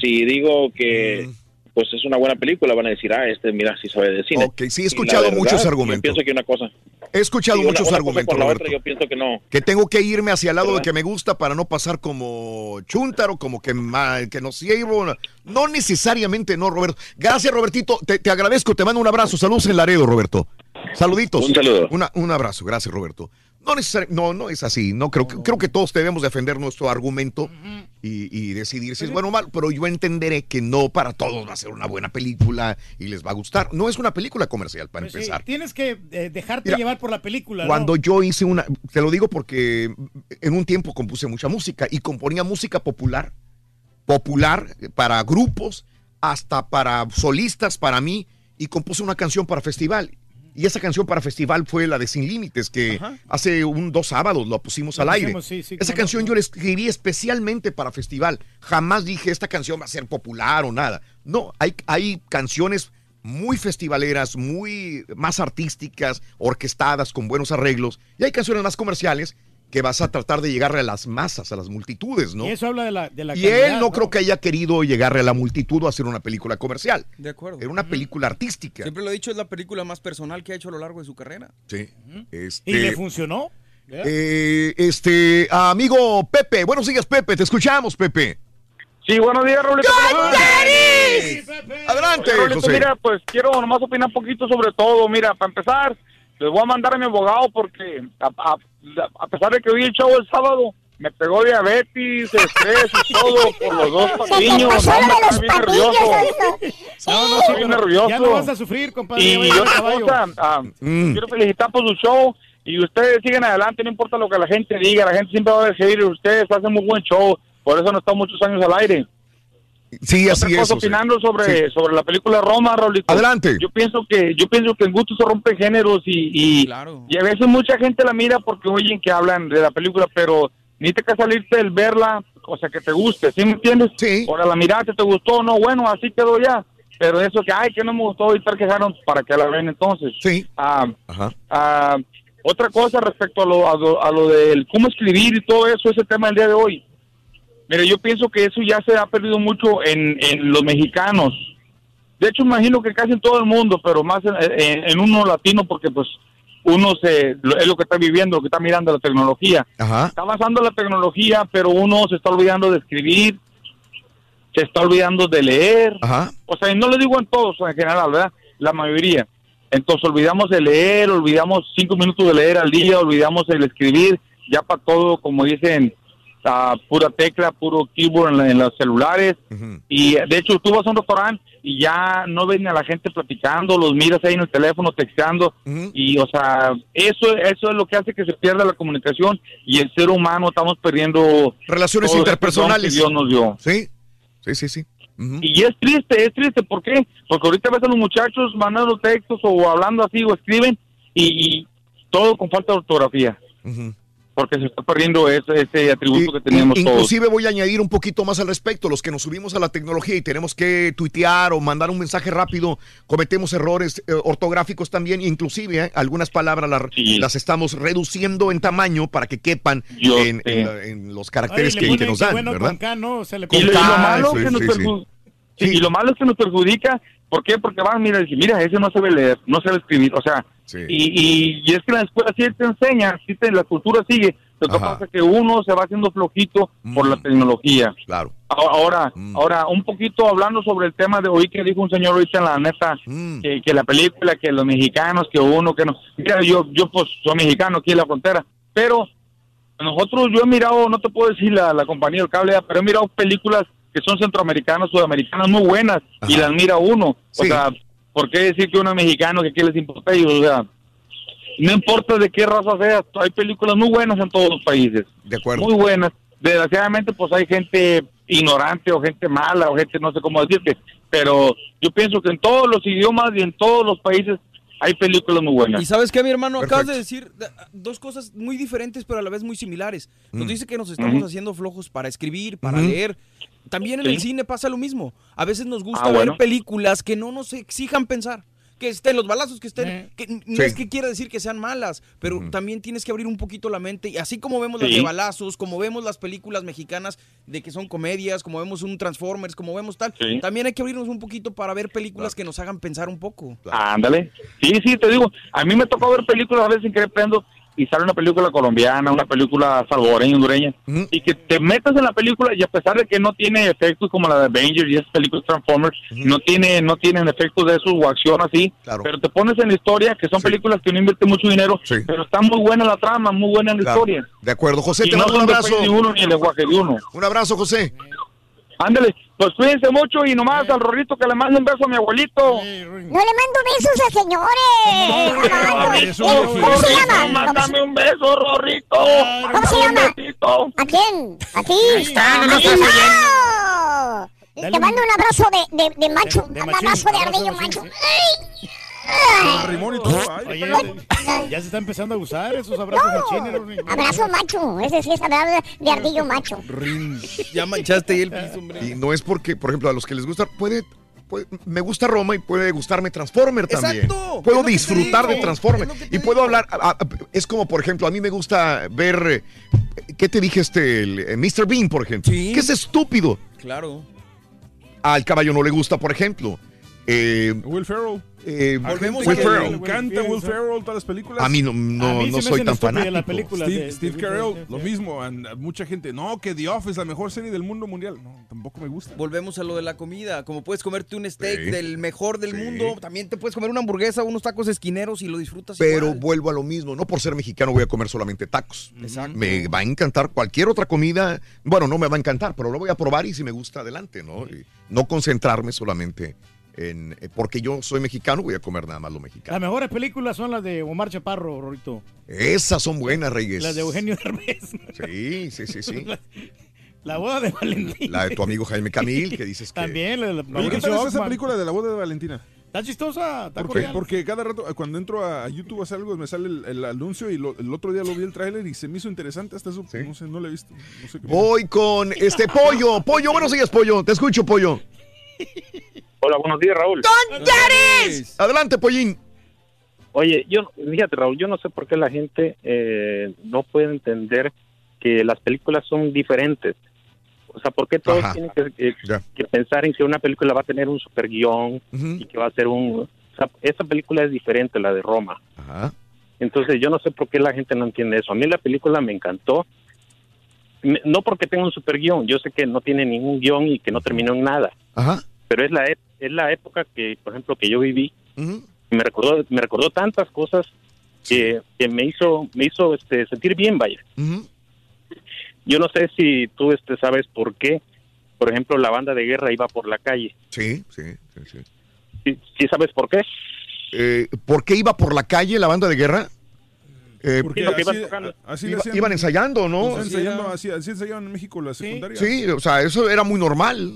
Si digo que pues es una buena película, van a decir, ah, este, mira, sí sabe de cine. Ok, sí, he escuchado verdad, muchos Yo argumentos. pienso que una cosa. He escuchado Sí, muchos una cosa argumentos, la otra, yo pienso que no. Que tengo que irme hacia el lado de que me gusta para no pasar como chuntaro, como que, ma- que no sirvo. No necesariamente, no, Roberto. Gracias, Robertito. Te, te agradezco, te mando un abrazo. Saludos en Laredo, Roberto. Saluditos. Un saludo. Una- un abrazo. Gracias, Roberto. No, no, no es así. No creo, que- creo que todos debemos defender nuestro argumento y, y decidir si es bueno o mal, pero yo entenderé que no para todos va a ser una buena película y les va a gustar. No es una película comercial, para Pues sí, empezar. tienes que eh, dejarte Mira, llevar por la película. ¿no? Cuando yo hice una, te lo digo porque en un tiempo compuse mucha música y componía música popular, popular para grupos, hasta para solistas, para mí, y compuse una canción para festival. Y esa canción para festival fue la de Sin Límites, que hace un dos sábados lo pusimos Lo al aire. pusimos, sí, sí, esa canción yo la escribí especialmente para festival. Jamás dije esta canción va a ser popular o nada. No, hay, hay canciones muy festivaleras, muy más artísticas, orquestadas, con buenos arreglos. Y hay canciones más comerciales que vas a tratar de llegarle a las masas, a las multitudes, ¿no? Y eso habla de la, de la Y calidad, él no, creo que haya querido llegarle a la multitud o hacer una película comercial. De acuerdo. Era una película artística. Siempre lo he dicho, es la película más personal que ha hecho a lo largo de su carrera. Sí. Este, ¿Y le funcionó? eh, este, amigo Pepe, buenos días, Pepe, te escuchamos, Pepe. Sí, buenos días, Raulito. Adelante, Oye, José. Mira, pues quiero nomás opinar un poquito sobre todo. Mira, para empezar, les voy a mandar a mi abogado porque a, a- a pesar de que vi el show el sábado, me pegó diabetes, estrés y todo por los dos patiños. No, me estoy bien nervioso. No, no, Estoy pero nervioso. ya no vas a sufrir, compadre. Y caballo. cosa, ah, Mm. quiero felicitar por su show y ustedes siguen adelante, no importa lo que la gente diga, la gente siempre va a decir, ustedes hacen muy buen show, por eso han estado muchos años al aire. Sí, así es. opinando sobre, Sí. sobre la película Roma, Raulito. Adelante. Yo pienso que yo pienso que en gusto se rompen géneros y, y, y a veces mucha gente la mira porque oyen que hablan de la película, pero necesitas que salirte del verla, o sea, que te guste, ¿sí me entiendes? Sí. Ahora la miraste, te gustó, no, bueno, así quedó ya. Pero eso que, ay, que no me gustó y tal, quejaron para que la ven entonces. Sí. Ah, Ajá. ah, otra cosa respecto a lo, a, lo, a lo del cómo escribir y todo eso, ese tema del día de hoy. Mire, yo pienso que eso ya se ha perdido mucho en, en los mexicanos. De hecho, imagino que casi en todo el mundo, pero más en, en- en uno latino, porque pues uno se, es lo que está viviendo, lo que está mirando la tecnología. Ajá. Está avanzando la tecnología, pero uno se está olvidando de escribir, se está olvidando de leer. Ajá. O sea, y no lo digo en todos, en general, ¿verdad? La mayoría. Entonces olvidamos de leer, olvidamos cinco minutos de leer al día, olvidamos el escribir, ya para todo, como dicen, a pura tecla, puro keyboard en, la- en los celulares. Y de hecho tú vas a un restaurante y ya no ven a la gente platicando, los miras ahí en el teléfono, texteando. Y o sea, eso, eso es lo que hace que se pierda la comunicación y el ser humano estamos perdiendo Relaciones interpersonales. que Dios nos dio. Sí, sí, sí, sí. Y es triste, es triste, ¿por qué? Porque ahorita ves a los muchachos mandando textos o hablando así o escriben y, y todo con falta de ortografía. Porque se está perdiendo ese, ese atributo que teníamos todos. Inclusive voy a añadir un poquito más al respecto. Los que nos subimos a la tecnología y tenemos que tuitear o mandar un mensaje rápido, cometemos errores eh, ortográficos también. Inclusive eh, algunas palabras las, las estamos reduciendo en tamaño para que quepan en, los caracteres Oye, que, nos dan, bueno ¿verdad? con K, ¿no? Se le Y lo, y lo Con malo K, que sí, nos sí, sí, y lo malo es que nos perjudica, ¿por qué? Porque van, mira, dicen, mira, ese no sabe leer, no sabe escribir, o sea, y, y, y es que en la escuela sí te enseña, sí te, la cultura sigue, lo que Ajá. pasa es que uno se va haciendo flojito por la tecnología. Claro. Ahora, ahora, un poquito hablando sobre el tema de hoy que dijo un señor ahorita en la neta, que, que la película, que los mexicanos, que uno, que no. Mira, yo, yo pues soy mexicano aquí en la frontera, pero nosotros, yo he mirado, no te puedo decir la, la compañía del cable, pero he mirado películas que son centroamericanas, sudamericanas muy buenas y las mira uno. O Sí. sea, ¿por qué decir que uno es mexicano, que aquí les importa a ellos? O sea, no importa de qué raza sea, hay películas muy buenas en todos los países. De acuerdo. Muy buenas. Desgraciadamente, pues hay gente ignorante o gente mala o gente no sé cómo decirte, pero yo pienso que en todos los idiomas y en todos los países hay películas muy buenas. Y sabes qué, mi hermano, acabas de decir dos cosas muy diferentes, pero a la vez muy similares. Nos Mm. dice que nos estamos haciendo flojos para escribir, para leer. También en Sí. el cine pasa lo mismo. A veces nos gusta Ah, ver bueno. películas que no nos exijan pensar. que estén los balazos, que estén. Que no Sí. es que quiera decir que sean malas, pero también tienes que abrir un poquito la mente. Y así como vemos las Sí. de balazos, como vemos las películas mexicanas de que son comedias, como vemos un Transformers, como vemos tal, Sí. también hay que abrirnos un poquito para ver películas que nos hagan pensar un poco. Ándale. Sí, sí, te digo, a mí me tocó ver películas a veces querer prendo y sale una película colombiana, una película salvadoreña, hondureña, y que te metas en la película y a pesar de que no tiene efectos como la de Avengers y esas películas Transformers, no tiene no tienen efectos de esos o acción así, pero te pones en la historia, que son películas que no invierte mucho dinero, pero está muy buena la trama, muy buena la Claro. historia. De acuerdo, José, Y te no mando un abrazo. de uno ni el lenguaje de uno. Un abrazo, José. Ándale, pues cuídense mucho y nomás al Rorrito que le mando un beso a mi abuelito. No le mando besos a señores. No, beso, ¿Cómo se llama? ¿Cómo Mándame un beso, Rorrito. ¿Cómo se llama? ¿A quién? ¿A ti? Ahí está, no lo estás ¡No! Te mando un abrazo de, de, de macho, un abrazo de ardillo macho. ¡Ay! Con rimón y todo. Ay, Oye, ya se está empezando a usar esos abrazos machines. Rory. Abrazo macho, ese sí es abrazo de ardillo macho. Ya manchaste ahí el piso, hombre. Y no es porque, por ejemplo, a los que les gusta, puede, me gusta Roma y puede gustarme Transformer también. Exacto, Puedo disfrutar de Transformer y puedo hablar. a- a- es como, por ejemplo, a mí me gusta ver. eh, ¿Qué te dije este? El, eh, Mr. Bean, por ejemplo. Que es estúpido. Claro. Al caballo no le gusta, por ejemplo. Eh, Will Ferrell. eh, A Will Ferrell. Le encanta Will Ferrell, todas las películas. A mí no, no, no soy tan fanático. Steve, Steve Carell, lo mismo. and- mucha gente, no, que The Office, la mejor serie del mundo mundial. No, tampoco me gusta. Volvemos a lo de la comida. Como puedes comerte un steak Sí. del mejor del Sí. mundo, también te puedes comer una hamburguesa, unos tacos esquineros y lo disfrutas Pero igual. vuelvo a lo mismo, no por ser mexicano voy a comer solamente tacos. Exacto. Me va a encantar cualquier otra comida. Bueno, no me va a encantar, pero lo voy a probar y si me gusta, adelante, ¿no? Y no concentrarme solamente en. eh, Porque yo soy mexicano, voy a comer nada más lo mexicano. Las mejores películas son las de Omar Chaparro, Rorito. Esas son buenas, Reyes. Las de Eugenio Derbez. Sí, sí, sí, sí. La boda de Valentín. La de tu amigo Jaime Camil, que dices que. También, la de la ¿Qué tal es esa película de la boda de Valentina? Está chistosa, está ¿Por qué? Porque cada rato, cuando entro a, YouTube a hacer algo, me sale el, el anuncio y lo- el otro día lo vi el tráiler y se me hizo interesante hasta eso. No sé, no lo he visto. No sé qué- Voy con este pollo. Pollo, buenos días, pollo. Te escucho, pollo. Hola, buenos días, Raúl. ¡Don Yares! Adelante, pollín. Oye, yo, fíjate, Raúl, yo no sé por qué la gente eh, no puede entender que las películas son diferentes. O sea, ¿por qué todos Ajá. tienen que, que- pensar en que una película va a tener un super guion y que va a ser un... O sea, esa película es diferente, la de Roma. Ajá. Entonces, yo no sé por qué la gente no entiende eso. A mí la película me encantó. Me- No porque tenga un super guion, yo sé que no tiene ningún guion y que no terminó en nada. Ajá. Pero es la, ep- es la época que, por ejemplo, que yo viví. Me recordó me recordó tantas cosas que, que me hizo me hizo este sentir bien vaya yo no sé si tú este sabes por qué por ejemplo la banda de guerra iba por la calle Sí, sí, sí. sí. sí, sí sabes por qué Eh, ¿Por qué iba por la calle la banda de guerra? Eh, Porque así, iban tocando. así le Iba- hacían- iban ensayando, ¿no? Estaban Sí, ensayando, era- así, así ensayaban en México la secundaria. Sí, o sea, eso era muy normal.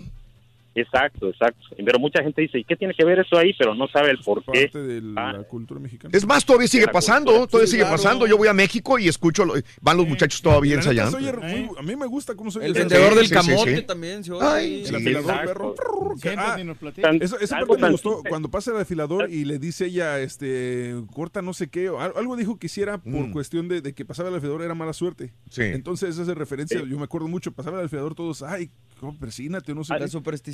Exacto exacto pero mucha gente dice ¿y qué tiene que ver eso ahí? pero no sabe el por qué Parte de la cultura mexicana. Es más, todavía sigue pasando, cultura. todavía Sí, sigue claro. pasando. Yo voy a México y escucho, lo- van los muchachos todavía ensayando. se oye muy- a mí me gusta cómo se oye El esa- vendedor del Sí, camote sí. también se. Ay, El afilador, Exacto. perro. Siéntate Ah, Eso, esa parte me gustó. Cuando pasa el afilador y le dice ella, este, corta no sé qué, o al- algo dijo que hiciera por Mm. cuestión de, de que pasaba el afilador era mala suerte. Sí. Entonces esa es referencia, yo me acuerdo mucho, pasaba el afilador todos, ay, ¿cómo? persínate, no sé. La qué.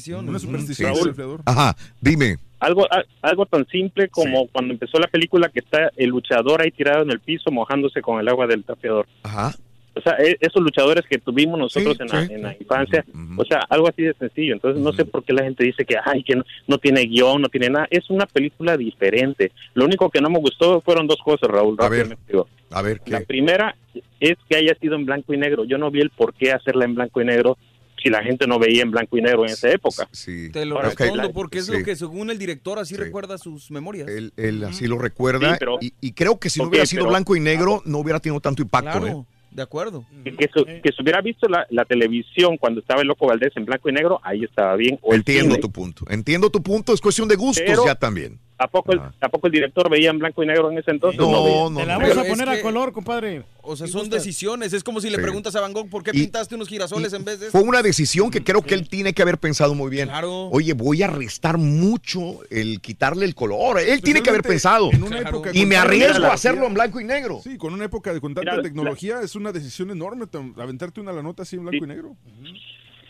Superstición. Una superstición del. Ajá, dime. algo a- algo tan simple como cuando empezó la película que está el luchador ahí tirado en el piso mojándose con el agua del tapeador Ajá. o sea, e- esos luchadores que tuvimos nosotros Sí, en, la, en la infancia, o sea, algo así de sencillo. Entonces, no sé por qué la gente dice que, ay, que no, no tiene guion, no tiene nada. Es una película diferente. Lo único que no me gustó fueron dos cosas, Raúl. A ver. A ver, La primera es que haya sido en blanco y negro. Yo no vi el por qué hacerla en blanco y negro si la gente no veía en blanco y negro en esa época. Sí. Te lo Ahora, respondo porque es Sí. lo que según el director así Sí. recuerda sus memorias. Él, él así lo recuerda. Sí, pero- y, y creo que si no Ok, hubiera sido pero- blanco y negro, no hubiera tenido tanto impacto. claro, ¿eh? de acuerdo. Que, que se, que se hubiera visto la, la televisión cuando estaba el Loco Valdés en blanco y negro, ahí estaba bien. O Entiendo tu punto. Entiendo tu punto. Es cuestión de gustos Pero- ya también. ¿A poco, el, ¿A poco el director veía en blanco y negro en ese entonces? No, veía. no, Te la no. vamos a poner a color, compadre. O sea, son decisiones. Es como si le Sí. preguntas a Van Gogh por qué Y- pintaste unos girasoles en vez de Fue una decisión que creo que él tiene que haber pensado muy bien. Claro. Oye, voy a restar mucho el quitarle el color. Él tiene que haber pensado. en una Claro. época Y me arriesgo a hacerlo en blanco y negro. Sí, con una época de, con tanta Mira, tecnología es una decisión enorme aventarte una la nota así en blanco y negro.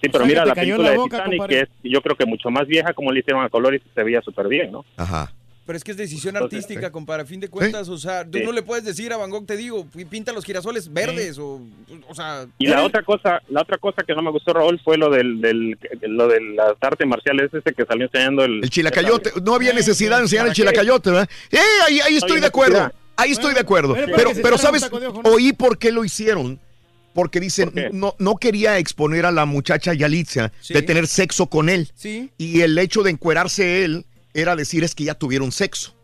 Sí, pero O sea, mira la película la de boca, Titanic, compadre. que es yo creo que mucho más vieja, como le hicieron a color y se veía súper bien, ¿no? Ajá. Pero es que es decisión Entonces, artística, compadre. A fin de cuentas, o sea, tú Sí. no le puedes decir a Van Gogh, te digo, pi- pinta los girasoles verdes o, o sea... Y la otra cosa, la otra cosa que no me gustó Raúl fue lo del, del lo de las artes marciales ese que salió enseñando el El chilacayote. No había necesidad de enseñar el chilacayote, ¿verdad? Eh, ahí, ahí estoy Oye, de acuerdo. necesidad. Ahí estoy de acuerdo. Bueno, Pero, pero un ¿sabes? ¿no? Oí por qué lo hicieron. Porque dicen, no, no quería exponer a la muchacha Yalitza Sí. de tener sexo con él. Sí. Y el hecho de encuerarse él era decir es que ya tuvieron sexo.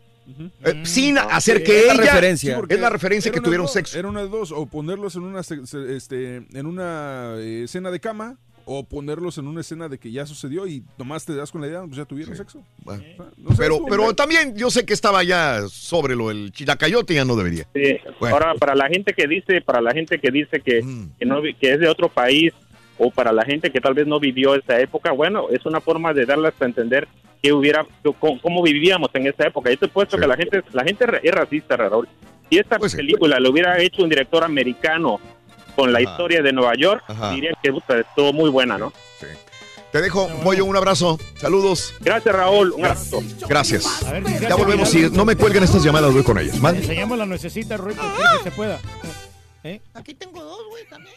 Eh, sin hacer sí, que es la ella... referencia. porque Es la referencia que tuvieron dos, sexo. Era una de dos, o ponerlos en una, este, en una eh, escena de cama, o ponerlos en una escena de que ya sucedió y nomás te das con la idea, pues ya tuvieron sexo. Bueno. O sea, no sé, Pero, pero también yo sé que estaba ya sobre lo del chilacayote, ya no debería. Sí. Bueno. Ahora para la gente que dice, para la gente que dice que, Mm. que no vi- que es de otro país o para la gente que tal vez no vivió esa época, bueno, es una forma de darles a entender que hubiera cómo, cómo vivíamos en esa época. Yo te he puesto Sí. que la gente la gente es racista, Raúl. Si esta Pues sí. película lo hubiera hecho un director americano con la Ajá. historia de Nueva York, Ajá. diría que puta, estuvo muy buena, ¿no? Sí. Te dejo, Pollo, un abrazo. Saludos. Gracias, Raúl. Un abrazo. Gracias. Ver si Ya volvemos. Si no me cuelgan estas llamadas, voy con ellas. Enseñamos la nuececita, Rui, porque que se pueda. ¿Eh? Aquí tengo dos, güey, también.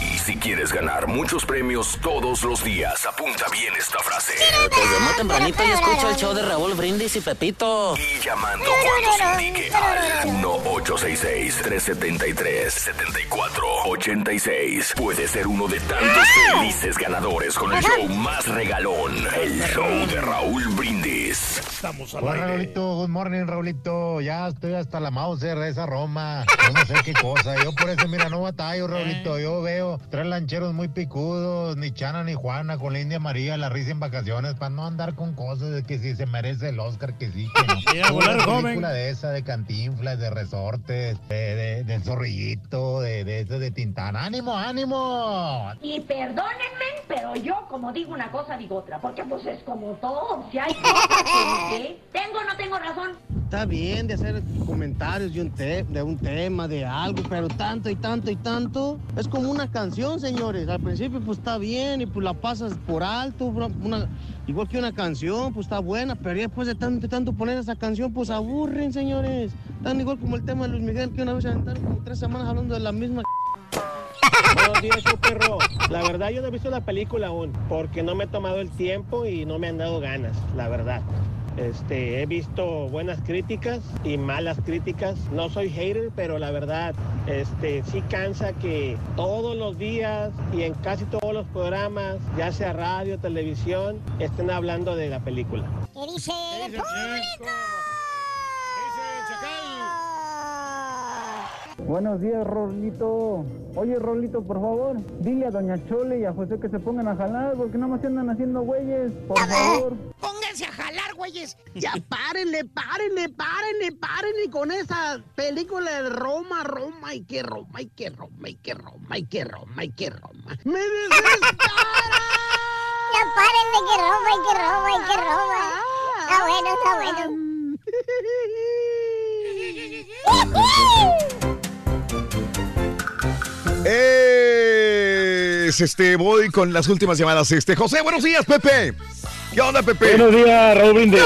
Y si quieres ganar muchos premios todos los días, apunta bien esta frase. Desde muy tempranito yo escucho el show de Raúl Brindis y Pepito. Y llamando cuando se indique al 1-866-373-7486. Puede ser uno de tantos felices ganadores con el show más regalón. El show de Raúl Brindis. Estamos al Hola, aire. Raulito, good morning, Raulito. Ya estoy hasta la Mauser de esa Roma. Yo no sé qué cosa. Yo por eso, mira, no batallo, Raulito. Yo veo tres lancheros muy picudos, ni Chana ni Juana, con la India María, la risa en vacaciones, para no andar con cosas de que si se merece el Oscar, que sí, que no. Y a volar Una película de esa, de cantinflas, de resortes, de, de- del zorrillito, de, de ese de Tintán. ¡Ánimo, ánimo! Y perdónenme, pero yo como digo una cosa digo otra, porque pues es como todo, si hay cosas tengo o no tengo razón. Está bien de hacer comentarios de un, te- de un tema, de algo, pero tanto y tanto y tanto. Es como una canción, señores. Al principio pues está bien y pues la pasas por alto. una- igual que una canción, pues está buena, pero después de tanto y tanto poner esa canción, pues aburren, señores. Tan igual como el tema de Luis Miguel, que una vez se aventaron como tres semanas hablando de la misma Buenos días, perro. La verdad, yo no he visto la película aún, porque no me he tomado el tiempo y no me han dado ganas, la verdad. Este, he visto buenas críticas y malas críticas. No soy hater, pero la verdad, este, sí cansa que todos los días y en casi todos los programas, ya sea radio, televisión, estén hablando de la película. ¿Qué dice el público? Buenos días, Rolito. Oye, Rolito, por favor, dile a Doña Chole y a José que se pongan a jalar porque nada más se andan haciendo güeyes, por favor. Pónganse a jalar, güeyes. Ya párenle, párenle, párenle, párenle con esa película de Roma, Roma, y que Roma, y que Roma, y que Roma, y que Roma, y que Roma. ¡Me Ya párenme que roba y que roba y que roba. Está bueno, está bueno. Es, este, voy con las últimas llamadas. Este, José, buenos días, Pepe. ¿Qué onda, Pepe? Buenos días, Raúl Brindis.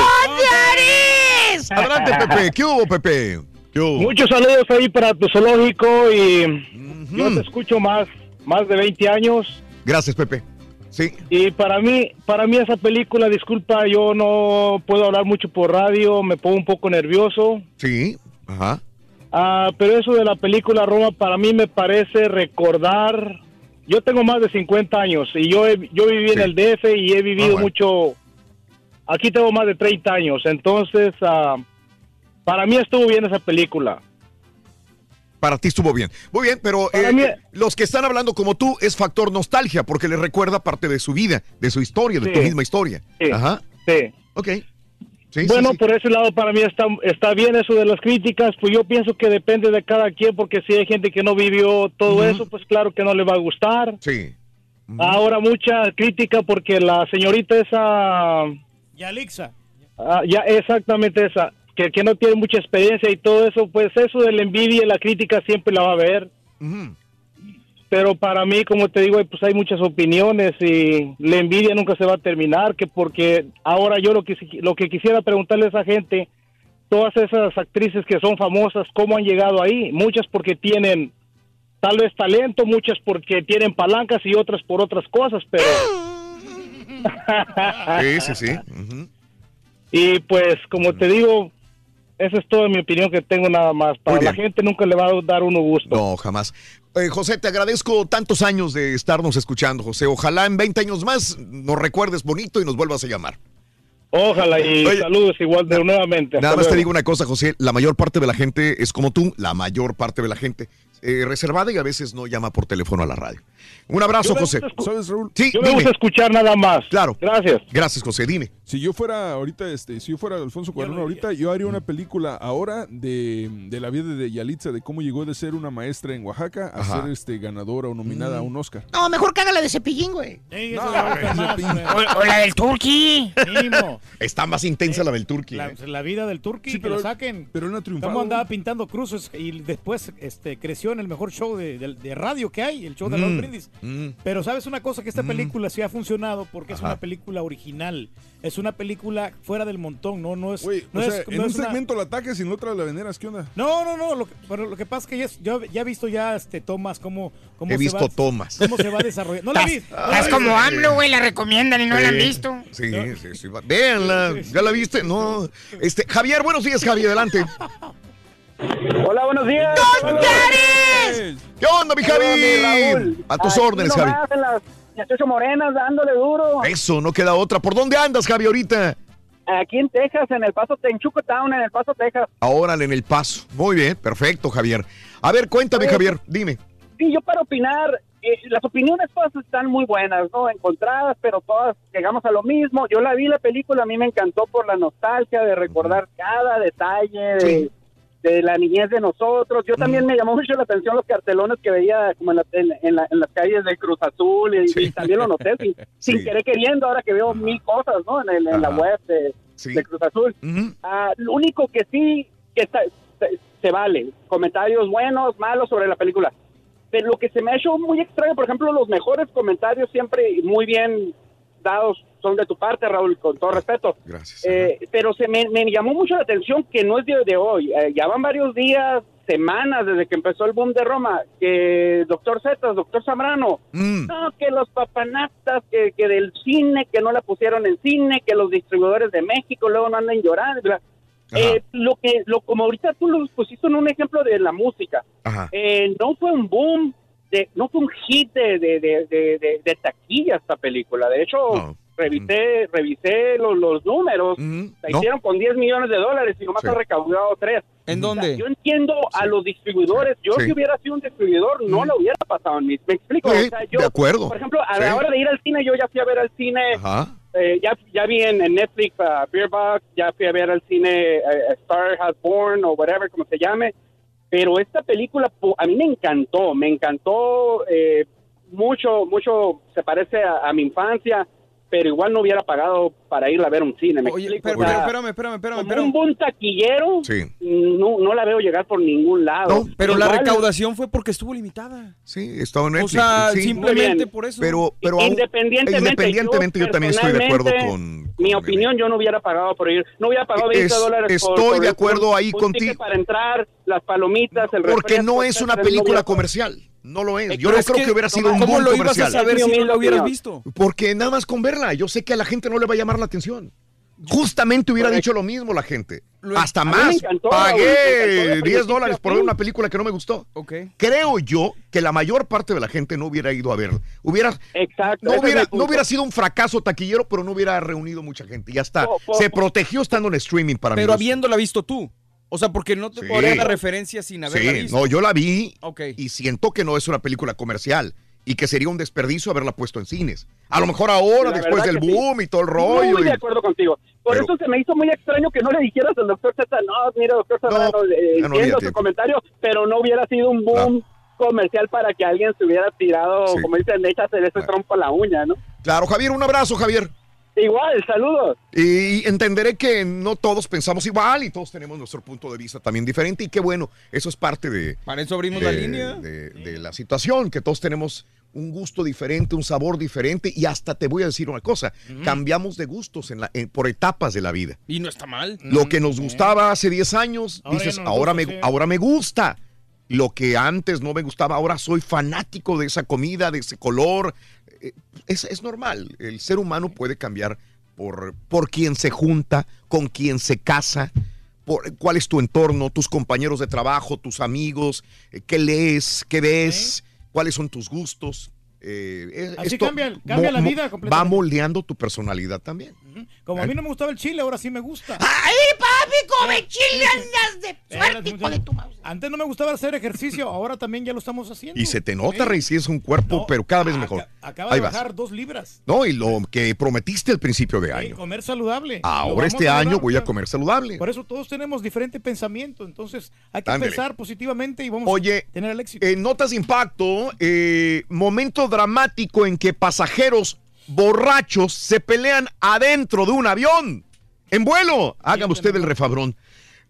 Adelante, Pepe. ¿Qué hubo, Pepe? ¿Qué hubo? Muchos saludos ahí para tu zoológico y yo te escucho más, más de 20 años. Gracias, Pepe. Sí. Y para mí, para mí esa película, disculpa, yo no puedo hablar mucho por radio, me pongo un poco nervioso. Sí. Ajá. Ah, pero eso de la película Roma para mí me parece recordar. Yo tengo más de 50 años y yo he- yo viví en el DF y he vivido Ah, bueno. mucho. Aquí tengo más de 30 años, entonces ah, para mí estuvo bien esa película. Para ti estuvo bien. Muy bien, pero eh, mí- los que están hablando como tú es factor nostalgia porque le recuerda parte de su vida, de su historia, de tu misma historia. Sí. Ajá. Sí. Ok. Bueno, por ese lado para mí está, está bien eso de las críticas, pues yo pienso que depende de cada quien, porque si hay gente que no vivió todo eso, pues claro que no le va a gustar. Sí. Ahora mucha crítica porque la señorita esa... Yalixa. Ah, ya, exactamente esa, que, que no tiene mucha experiencia y todo eso, pues eso de la envidia y la crítica siempre la va a ver. Pero para mí, como te digo, pues hay muchas opiniones y la envidia nunca se va a terminar, que porque ahora yo lo que, lo que quisiera preguntarle a esa gente, todas esas actrices que son famosas, ¿cómo han llegado ahí? Muchas porque tienen tal vez talento, muchas porque tienen palancas y otras por otras cosas, pero... sí, sí, sí. Y pues, como te digo, esa es toda mi opinión que tengo nada más. Para la gente nunca le va a dar uno gusto. No, jamás. Eh, José, te agradezco tantos años de estarnos escuchando, José. Ojalá en 20 años más nos recuerdes bonito y nos vuelvas a llamar. Ojalá y saludos igual de nuevamente. Nada más te digo una cosa, José. La mayor parte de la gente es como tú, la mayor parte de la gente eh, reservada y a veces no llama por teléfono a la radio. Un abrazo, José. ¿Sabes, Raúl? Sí, yo me gusta escuchar nada más. Claro. Gracias. Gracias, José. Dime. Si yo fuera ahorita, este, si yo fuera Alfonso Cuarón ahorita, yo haría una película ahora de, de, la vida de Yalitza, de cómo llegó de ser una maestra en Oaxaca a ser este ganadora o nominada a un Oscar. No, mejor que haga la de cepillín, güey. No, o, la del Turqui. Está más intensa la del Turqui. La, ¿eh? la vida del Turqui, Sí, que pero- lo saquen. pero él no ha triunfado. Cómo andaba pintando cruces y después este, creció en el mejor show de, de- de radio que hay, el show de Mm, Brindis. mm. Pero sabes una cosa, que esta Mm. película sí ha funcionado porque es una película original. Es una película fuera del montón, no, no es... No o es- sea, no en un es una- segmento la ataques y en otra la veneras, ¿qué onda? No, no, no, lo que, pero lo que pasa es que ya, es- yo ya he visto ya este tomas cómo, cómo He se visto va, tomas. cómo se va desarrollando. No la vi. vi. como AMLO, güey, la recomiendan y no la han visto. Sí, sí, sí. Véanla. ¿Ya la viste? No. Este, Javier, buenos días, Javier. Adelante. Hola, buenos días. ¿Qué onda, mi Javi? A tus órdenes, Javi. En las 18 morenas, dándole duro. Eso, no queda otra. ¿Por dónde andas, Javi, ahorita? Aquí en Texas, en el Paso, en Chuco Town, en el Paso, Texas. Ahora en el paso. Muy bien, perfecto, Javier. A ver, cuéntame, Oye, Javier, dime. Sí, yo para opinar, eh, las opiniones todas están muy buenas, ¿no? Encontradas, pero todas llegamos a lo mismo. Yo la vi la película, a mí me encantó por la nostalgia de recordar cada detalle de, de la niñez de nosotros. Yo también me llamó mucho la atención los cartelones que veía como en, la- en- en la- en las calles de Cruz Azul y, y también lo noté sin, sin querer queriendo ahora que veo mil cosas, ¿no? En, el- en la web de, de Cruz Azul. Ah, lo único que sí que está- se, se vale, comentarios buenos, malos sobre la película. Pero lo que se me ha hecho muy extraño, por ejemplo, los mejores comentarios siempre muy bien dados son de tu parte, Raúl, con todo respeto. Gracias. Eh, pero se me, me llamó mucho la atención que no es de, de hoy. Eh, ya van varios días, semanas desde que empezó el boom de Roma, que doctor Zetas, doctor Zambrano, Mm. no, que los papanastas, que, que del cine, que no la pusieron en cine, que los distribuidores de México luego no anden llorando. Eh, lo que, lo, como ahorita tú lo pusiste en un ejemplo de la música, eh, no fue un boom, de, no fue un hit de, de, de, de, de- de taquilla esta película. De hecho, revisé, revisé los, los números, la no. hicieron con 10 millones de dólares y nomás Sí. ha recaudado 3. ¿En dónde? yo entiendo a los distribuidores. Yo Sí. si hubiera sido un distribuidor no la hubiera pasado. ¿Me explico? O sea, yo, de acuerdo. Por ejemplo, a la hora de ir al cine, yo ya fui a ver al cine Ajá. eh, ya, ya vi en, en Netflix uh, Beer Box, ya fui a ver al cine eh, Star Has Born o whatever, como se llame. Pero esta película a mí me encantó, me encantó eh, mucho, mucho, se parece a, a mi infancia, pero igual no hubiera pagado para ir a ver un cine. ¿me explico? Pero, O sea, pero, espérame, espérame, espérame. como espérame. un buen taquillero, Sí. no, no la veo llegar por ningún lado. Pero la Igual- recaudación fue porque estuvo limitada. Sí, estaba en O Netflix. sea, sí. simplemente por eso. Pero, pero aún- independientemente, independientemente, yo, también estoy de acuerdo con. mi opinión yo no hubiera pagado por ir no hubiera pagado 20 Es- dólares por- estoy por de ir acuerdo un- ahí contigo. para entrar las palomitas el Porque refresco, no es una no película comercial. No lo es. Eh, Yo pero no es creo que- que hubiera sido un ¿cómo lo ibas a comercial. saber si no lo hubieras visto? Porque nada más con verla. Yo sé que a la gente no le va a llamar la atención. Justamente hubiera dicho lo mismo la gente. Hasta a más. encantó, Raúl, me encantó Pagué la 10 dólares por ver una película que no me gustó. Ok. Creo yo que la mayor parte de la gente no hubiera ido a verla. Hubiera, Exacto. no, hubiera, no sido un fracaso taquillero, pero no hubiera reunido mucha gente. Ya está. Po- po- Se protegió estando en streaming para mí. Pero habiéndola visto tú. O sea, porque no te Sí. podría la referencia sin haberla Sí, visto. no, yo la vi y siento que no es una película comercial. y que sería un desperdicio haberla puesto en cines. A lo mejor ahora, La después del sí. boom y todo el rollo. Muy y- de acuerdo contigo. Por Pero- eso se me hizo muy extraño que no le dijeras al doctor Z, no, mira, doctor Zambrano, eh, ya no entiendo su comentario, pero no hubiera sido un boom comercial para que alguien se hubiera tirado, Sí. como dicen, échase ese trompo a la uña, ¿no? Claro, Javier, un abrazo, Javier. Igual, saludos. Y entenderé que no todos pensamos igual y todos tenemos nuestro punto de vista también diferente y qué bueno, eso es parte de... Para eso abrimos de, la línea. De, de la situación, que todos tenemos un gusto diferente, un sabor diferente y hasta te voy a decir una cosa, cambiamos de gustos en la, en- por etapas de la vida. Y no está mal. Lo que nos gustaba hace 10 años, Ahora dices, no ahora, gusta, me, sí. ahora me gusta. Lo que antes no me gustaba, ahora soy fanático de esa comida, de ese color. Eh, Es, es normal, el ser humano puede cambiar por, por quien se junta, con quien se casa, por cuál es tu entorno, tus compañeros de trabajo, tus amigos, eh, qué lees, qué ves, cuáles son tus gustos. Eh, Así esto cambia- cambia la vida Va completamente. moldeando tu personalidad también. Como a mí no me gustaba el chile, ahora sí me gusta. ¡Ay, papi, come chile, andas de suerte, hijo de tu mouse! Antes no me gustaba hacer ejercicio, ahora también ya lo estamos haciendo. Y se te nota, Rey, si es un cuerpo, pero cada vez mejor. Acaba Ahí de vas. bajar dos libras. No, y lo que prometiste al principio de Sí, año. comer saludable. Ahora este año voy a comer saludable. Por eso todos tenemos diferente pensamiento, entonces hay que pensar positivamente y vamos Oye, a tener el éxito. En notas de impacto, eh, momento dramático en que pasajeros borrachos se pelean adentro de un avión. En vuelo. Hágame usted el refabrón.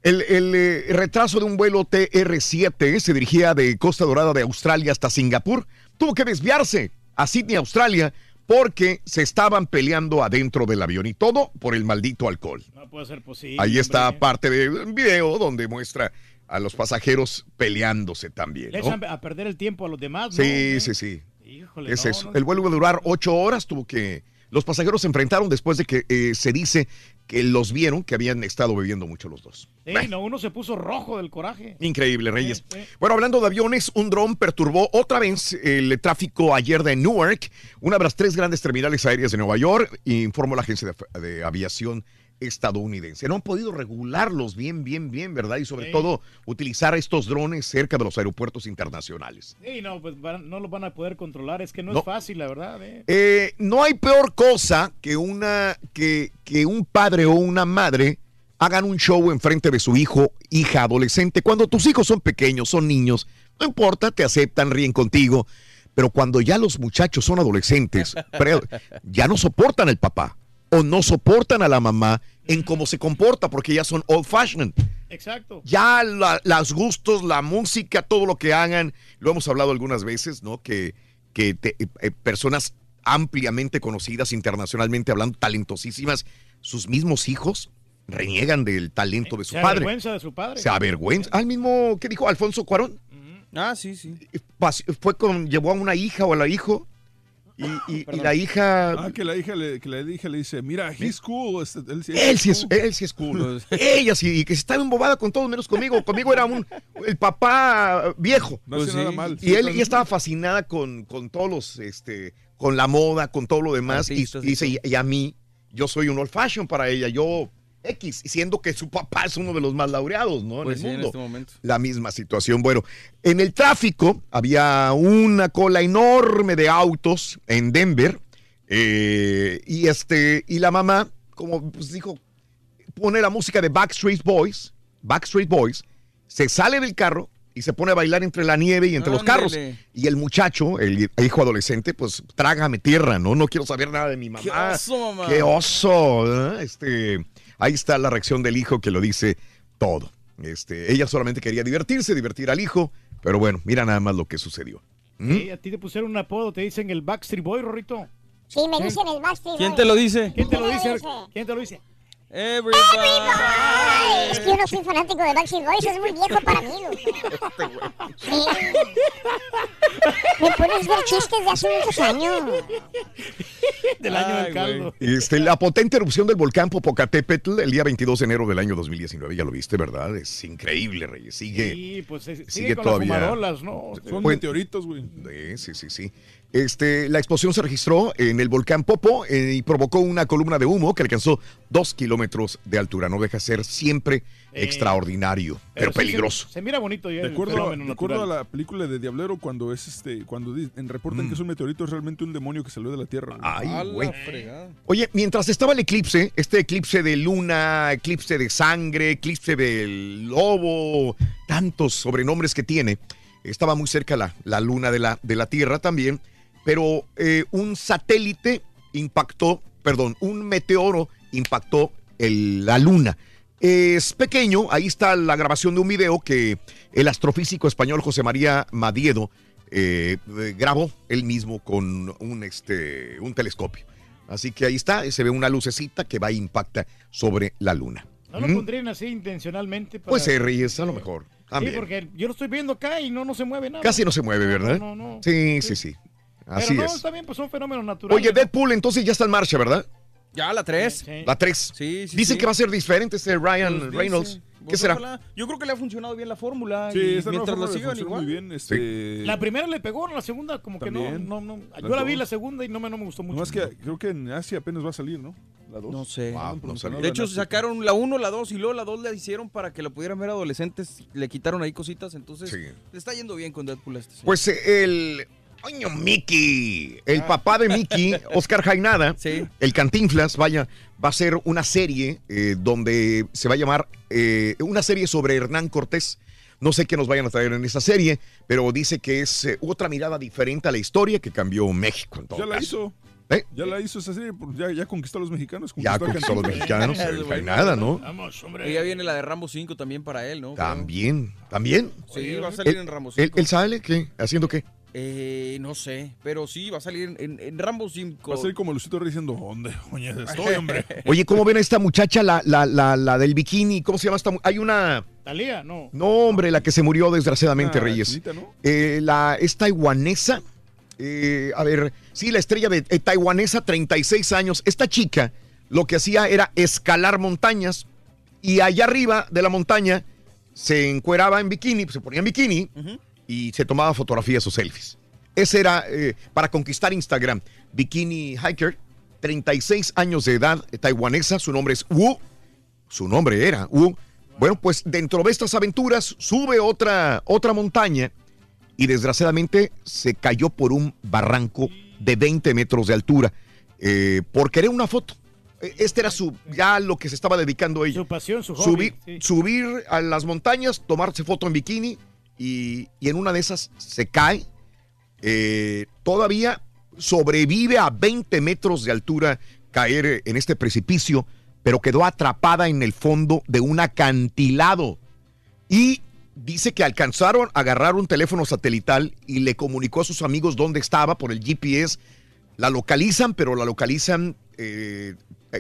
El, el, eh, retraso de un vuelo TR-7 se dirigía de Costa Dorada de Australia hasta Singapur. Tuvo que desviarse a Sydney, Australia, porque se estaban peleando adentro del avión y todo por el maldito alcohol. No puede ser posible. Ahí está parte de un video donde muestra a los pasajeros peleándose también. Echan a perder el tiempo a los demás. ¿no? Sí, sí, sí. Híjole, Es no, eso. no. El vuelo iba a durar ocho horas, tuvo que... Los pasajeros se enfrentaron después de que eh, se dice que los vieron que habían estado bebiendo mucho los dos. Sí, no, uno se puso rojo del coraje. Increíble, Reyes. Bueno, hablando de aviones, un dron perturbó otra vez el tráfico ayer de Newark, una de las tres grandes terminales aéreas de Nueva York, informó la agencia de, de aviación estadounidense. No han podido regularlos bien, bien, bien, ¿verdad? Y sobre Sí. todo utilizar estos drones cerca de los aeropuertos internacionales. Sí, no, pues van- no los van a poder controlar. Es que no, No. es fácil, la verdad. ¿eh? Eh, no hay peor cosa que una que, que un padre o una madre hagan un show en frente de su hijo, hija, adolescente. Cuando tus hijos son pequeños, son niños, no importa, te aceptan, ríen contigo. Pero cuando ya los muchachos son adolescentes, ya no soportan al papá o no soportan a la mamá en cómo se comporta porque ya son old fashioned. Exacto. Ya la- los gustos, la música, todo lo que hagan, lo hemos hablado algunas veces, ¿no? Que, que te- eh, personas ampliamente conocidas internacionalmente hablando, talentosísimas, sus mismos hijos reniegan del talento de su Se padre. avergüenza de su padre. Se avergüenza. Al mismo, ¿qué dijo Alfonso Cuarón? Ah, sí, sí. Pas- Fue con, llevó a una hija o a la hijo y, y- y la hija... Ah, que la hija le, que la hija le dice, mira, he's cool. este, él sí Él sí es, él sí es cool. Ella sí, que se estaba embobada con todos menos conmigo. Conmigo era un el papá viejo. No hace nada mal. Y él ella estaba fascinada con, con todos los, este, con la moda, con todo lo demás. Y, Artistas y dice, y, y a mí, yo soy un old fashion para ella. Yo X, siendo que su papá es uno de los más laureados, ¿no? Pues en sí, el en mundo. este momento. La misma situación. Bueno, en el tráfico había una cola enorme de autos en Denver. eh, y este, y la mamá, como pues, dijo, pone la música de Backstreet Boys, Backstreet Boys, se sale del carro y se pone a bailar entre la nieve y entre los carros. Y el muchacho, el hijo adolescente, pues trágame tierra, ¿no? No quiero saber nada de mi mamá. ¡Qué oso, mamá! ¡Qué oso! ¿eh? Este, ahí está la reacción del hijo que lo dice todo. Este, ella solamente quería divertirse, divertir al hijo, pero bueno, mira nada más lo que sucedió. ¿Mm? Sí, a ti te pusieron un apodo, te dicen el Backstreet Boy, Rorrito. Sí, me dicen el Backstreet ¿Quién Boy. te lo dice? ¿Quién te ¿Quién lo dice? ¿Quién te lo dice? Everybody. Ay, es que yo no soy fanático de Backstreet Boys, es muy viejo para mí, loco. Sí. Me pones ver chistes de hace muchos años. Del año Ay, del caldo. Este, la potente erupción del volcán Popocatépetl el día 22 de enero del año 2019, ya lo viste, ¿verdad? Es increíble, Reyes. Sigue, Sí, pues eh, sigue, sigue con todavía. las fumarolas, ¿no? Son Pues- meteoritos, güey. Sí, sí, sí, sí. Este, la explosión se registró en el volcán Popo eh, y provocó una columna de humo que alcanzó dos kilómetros de altura. No deja de ser siempre Eh, extraordinario, pero, sí se- peligroso. Se, mira bonito ya De el acuerdo, de acuerdo a la película de Diablero, cuando es este, cuando en reportan Mm. que es un meteorito, es realmente un demonio que salió de la Tierra. Ay, güey. Oye, mientras estaba el eclipse, este eclipse de luna, eclipse de sangre, eclipse del lobo, tantos sobrenombres que tiene, estaba muy cerca la, la luna de la, de la Tierra también, pero eh, un satélite impactó, perdón, un meteoro impactó el- la luna. Es pequeño, ahí está la grabación de un video que el astrofísico español José María Madiedo eh, grabó él mismo con un, este, un telescopio. Así que ahí está, se ve una lucecita que va e impacta sobre la luna. No lo ¿Mm? pondrían así intencionalmente. Para... Pues se Reyes, a lo mejor. Sí, También. porque yo lo estoy viendo acá y no, no se mueve nada. Casi no se mueve, ¿verdad? No, no, no. Sí, sí, sí. Así Pero no, es. está bien, pues son fenómenos naturales. Oye, Deadpool entonces ya está en marcha, ¿verdad? Ya, la 3. La 3. Sí, sí, Dicen sí. que va a ser diferente este Ryan Pues Reynolds. dice, ¿Qué pues será? ojalá. Yo creo que le ha funcionado bien la fórmula. Sí, y mientras le sigan igual. muy bien. Este, La primera le pegó, la segunda como que no, También. no, no. Yo la vi la segunda y no me, no me gustó mucho. Nomás que creo que en Asia apenas va a salir, ¿no? La dos. No sé. Ah, no. De hecho, sacaron la 1, la 2 y luego la 2 la hicieron para que lo pudieran ver adolescentes. Le quitaron ahí cositas, entonces Sí. le está yendo bien con Deadpool a este. señor. Pues eh, el. Coño, Mickey. El papá de Mickey, Oscar Jainada, Sí. el Cantinflas, vaya, va a ser una serie eh, donde se va a llamar eh, una serie sobre Hernán Cortés. No sé qué nos vayan a traer en esa serie, pero dice que es eh, otra mirada diferente a la historia que cambió México. En todo Ya la caso. hizo. ¿Eh? Ya la hizo esa serie, pues, ya, ya conquistó a los mexicanos. Ya conquistó a los mexicanos, el Jainada, ¿no? Vamos, hombre. Y ya viene la de Rambo 5 también para él, ¿no? También, también. Sí, va a salir en Rambo ¿Él, 5. él sale qué? ¿Haciendo qué? Eh, no sé, pero sí, va a salir en, en Rambo 5. Va a ser como Lucito Rey diciendo, ¿dónde? Oye, estoy, hombre. Oye, ¿cómo ven a esta muchacha, la, la, la, la del bikini? ¿Cómo se llama esta? Hay una... Talía, no. No, hombre, la que se murió desgraciadamente, Ah, Reyes. chinita, ¿no? Eh, la, es taiwanesa. eh, a ver, sí, la estrella de eh, taiwanesa, 36 años. Esta chica lo que hacía era escalar montañas y allá arriba de la montaña se encueraba en bikini, se ponía en bikini y se tomaba fotografías o selfies. Ese era eh, para conquistar Instagram. Bikini Hiker, 36 años de edad, taiwanesa, su nombre es Wu. Su nombre era Wu. Bueno, pues dentro de estas aventuras sube otra, otra montaña y desgraciadamente se cayó por un barranco de 20 metros de altura eh, por querer una foto. Eh, Este era su ya lo que se estaba dedicando ella. Su pasión, su hobby. Subir, sí. subir a las montañas, tomarse foto en bikini y, y en una de esas se cae. Eh, todavía sobrevive a 20 metros de altura caer en este precipicio, pero quedó atrapada en el fondo de un acantilado. Y dice que alcanzaron a agarrar un teléfono satelital y le comunicó a sus amigos dónde estaba por el GPS. La localizan, pero la localizan eh,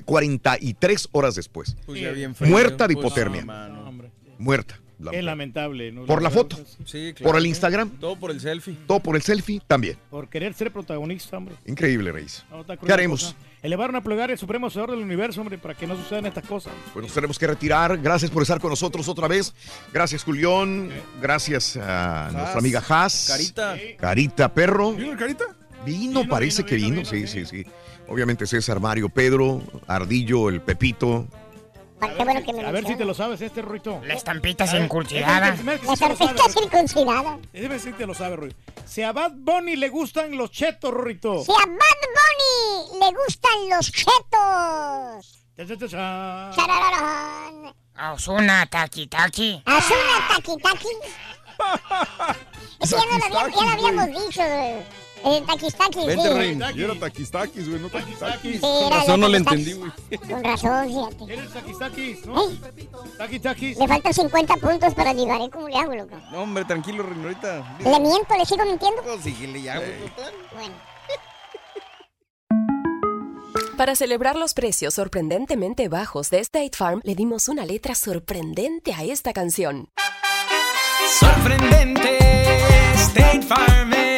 43 horas después. Pues ya bien frío, Muerta de pues, hipotermia. no. Hombre, Muerta. La es lamentable. ¿no? Por la foto. Sí, Por el claro. Instagram, Todo por el selfie. todo por el selfie también. Por querer ser protagonista, hombre. Increíble, Reis. No, cruel ¿Qué haremos? cosa. Elevaron a plegar el supremo Señor del universo, hombre, para que no sucedan estas cosas. Pues nos tenemos que retirar. Gracias por estar con nosotros otra vez. Gracias, Julián. Gracias a nuestra amiga Haas. Carita. Carita Perro. ¿Vino el carita? Vino, Vino, parece vino, que vino, vino. vino, sí, sí. sí, sí. Obviamente César, Mario, Pedro, Ardillo, el Pepito. Pa- Qué bueno que me A ver si te lo sabes, este Ruito. La estampita A circuncidada. La Ruito. circuncidada. Déjame si te lo sabe, Ruito. Si a Bad Bunny le gustan los chetos, Rorito. Si a Bad Bunny le gustan los chetos. Charararán. Osuna, taqui, taqui. Haz una taqui taqui. Ese ya, no lo, había- ya lo habíamos dicho. Eh, El taquis taquis, Vente, sí. Rey. Y era taquistaquis, güey, no taquistaquis. Sí, Con razón no le entendí, güey. Con razón, fíjate. Eres taquis, taquis, ¿no? Ey, Taquis, taquis. le faltan 50 puntos para llegar, ¿eh? ¿Cómo le hago, loco? No, hombre, tranquilo, Reino, ahorita. ¿Le miento? ¿Le sigo mintiendo? Pues síguele ya, güey. Bueno. Para celebrar los precios sorprendentemente bajos de State Farm, le dimos una letra sorprendente a esta canción. Sorprendente, State Farm es.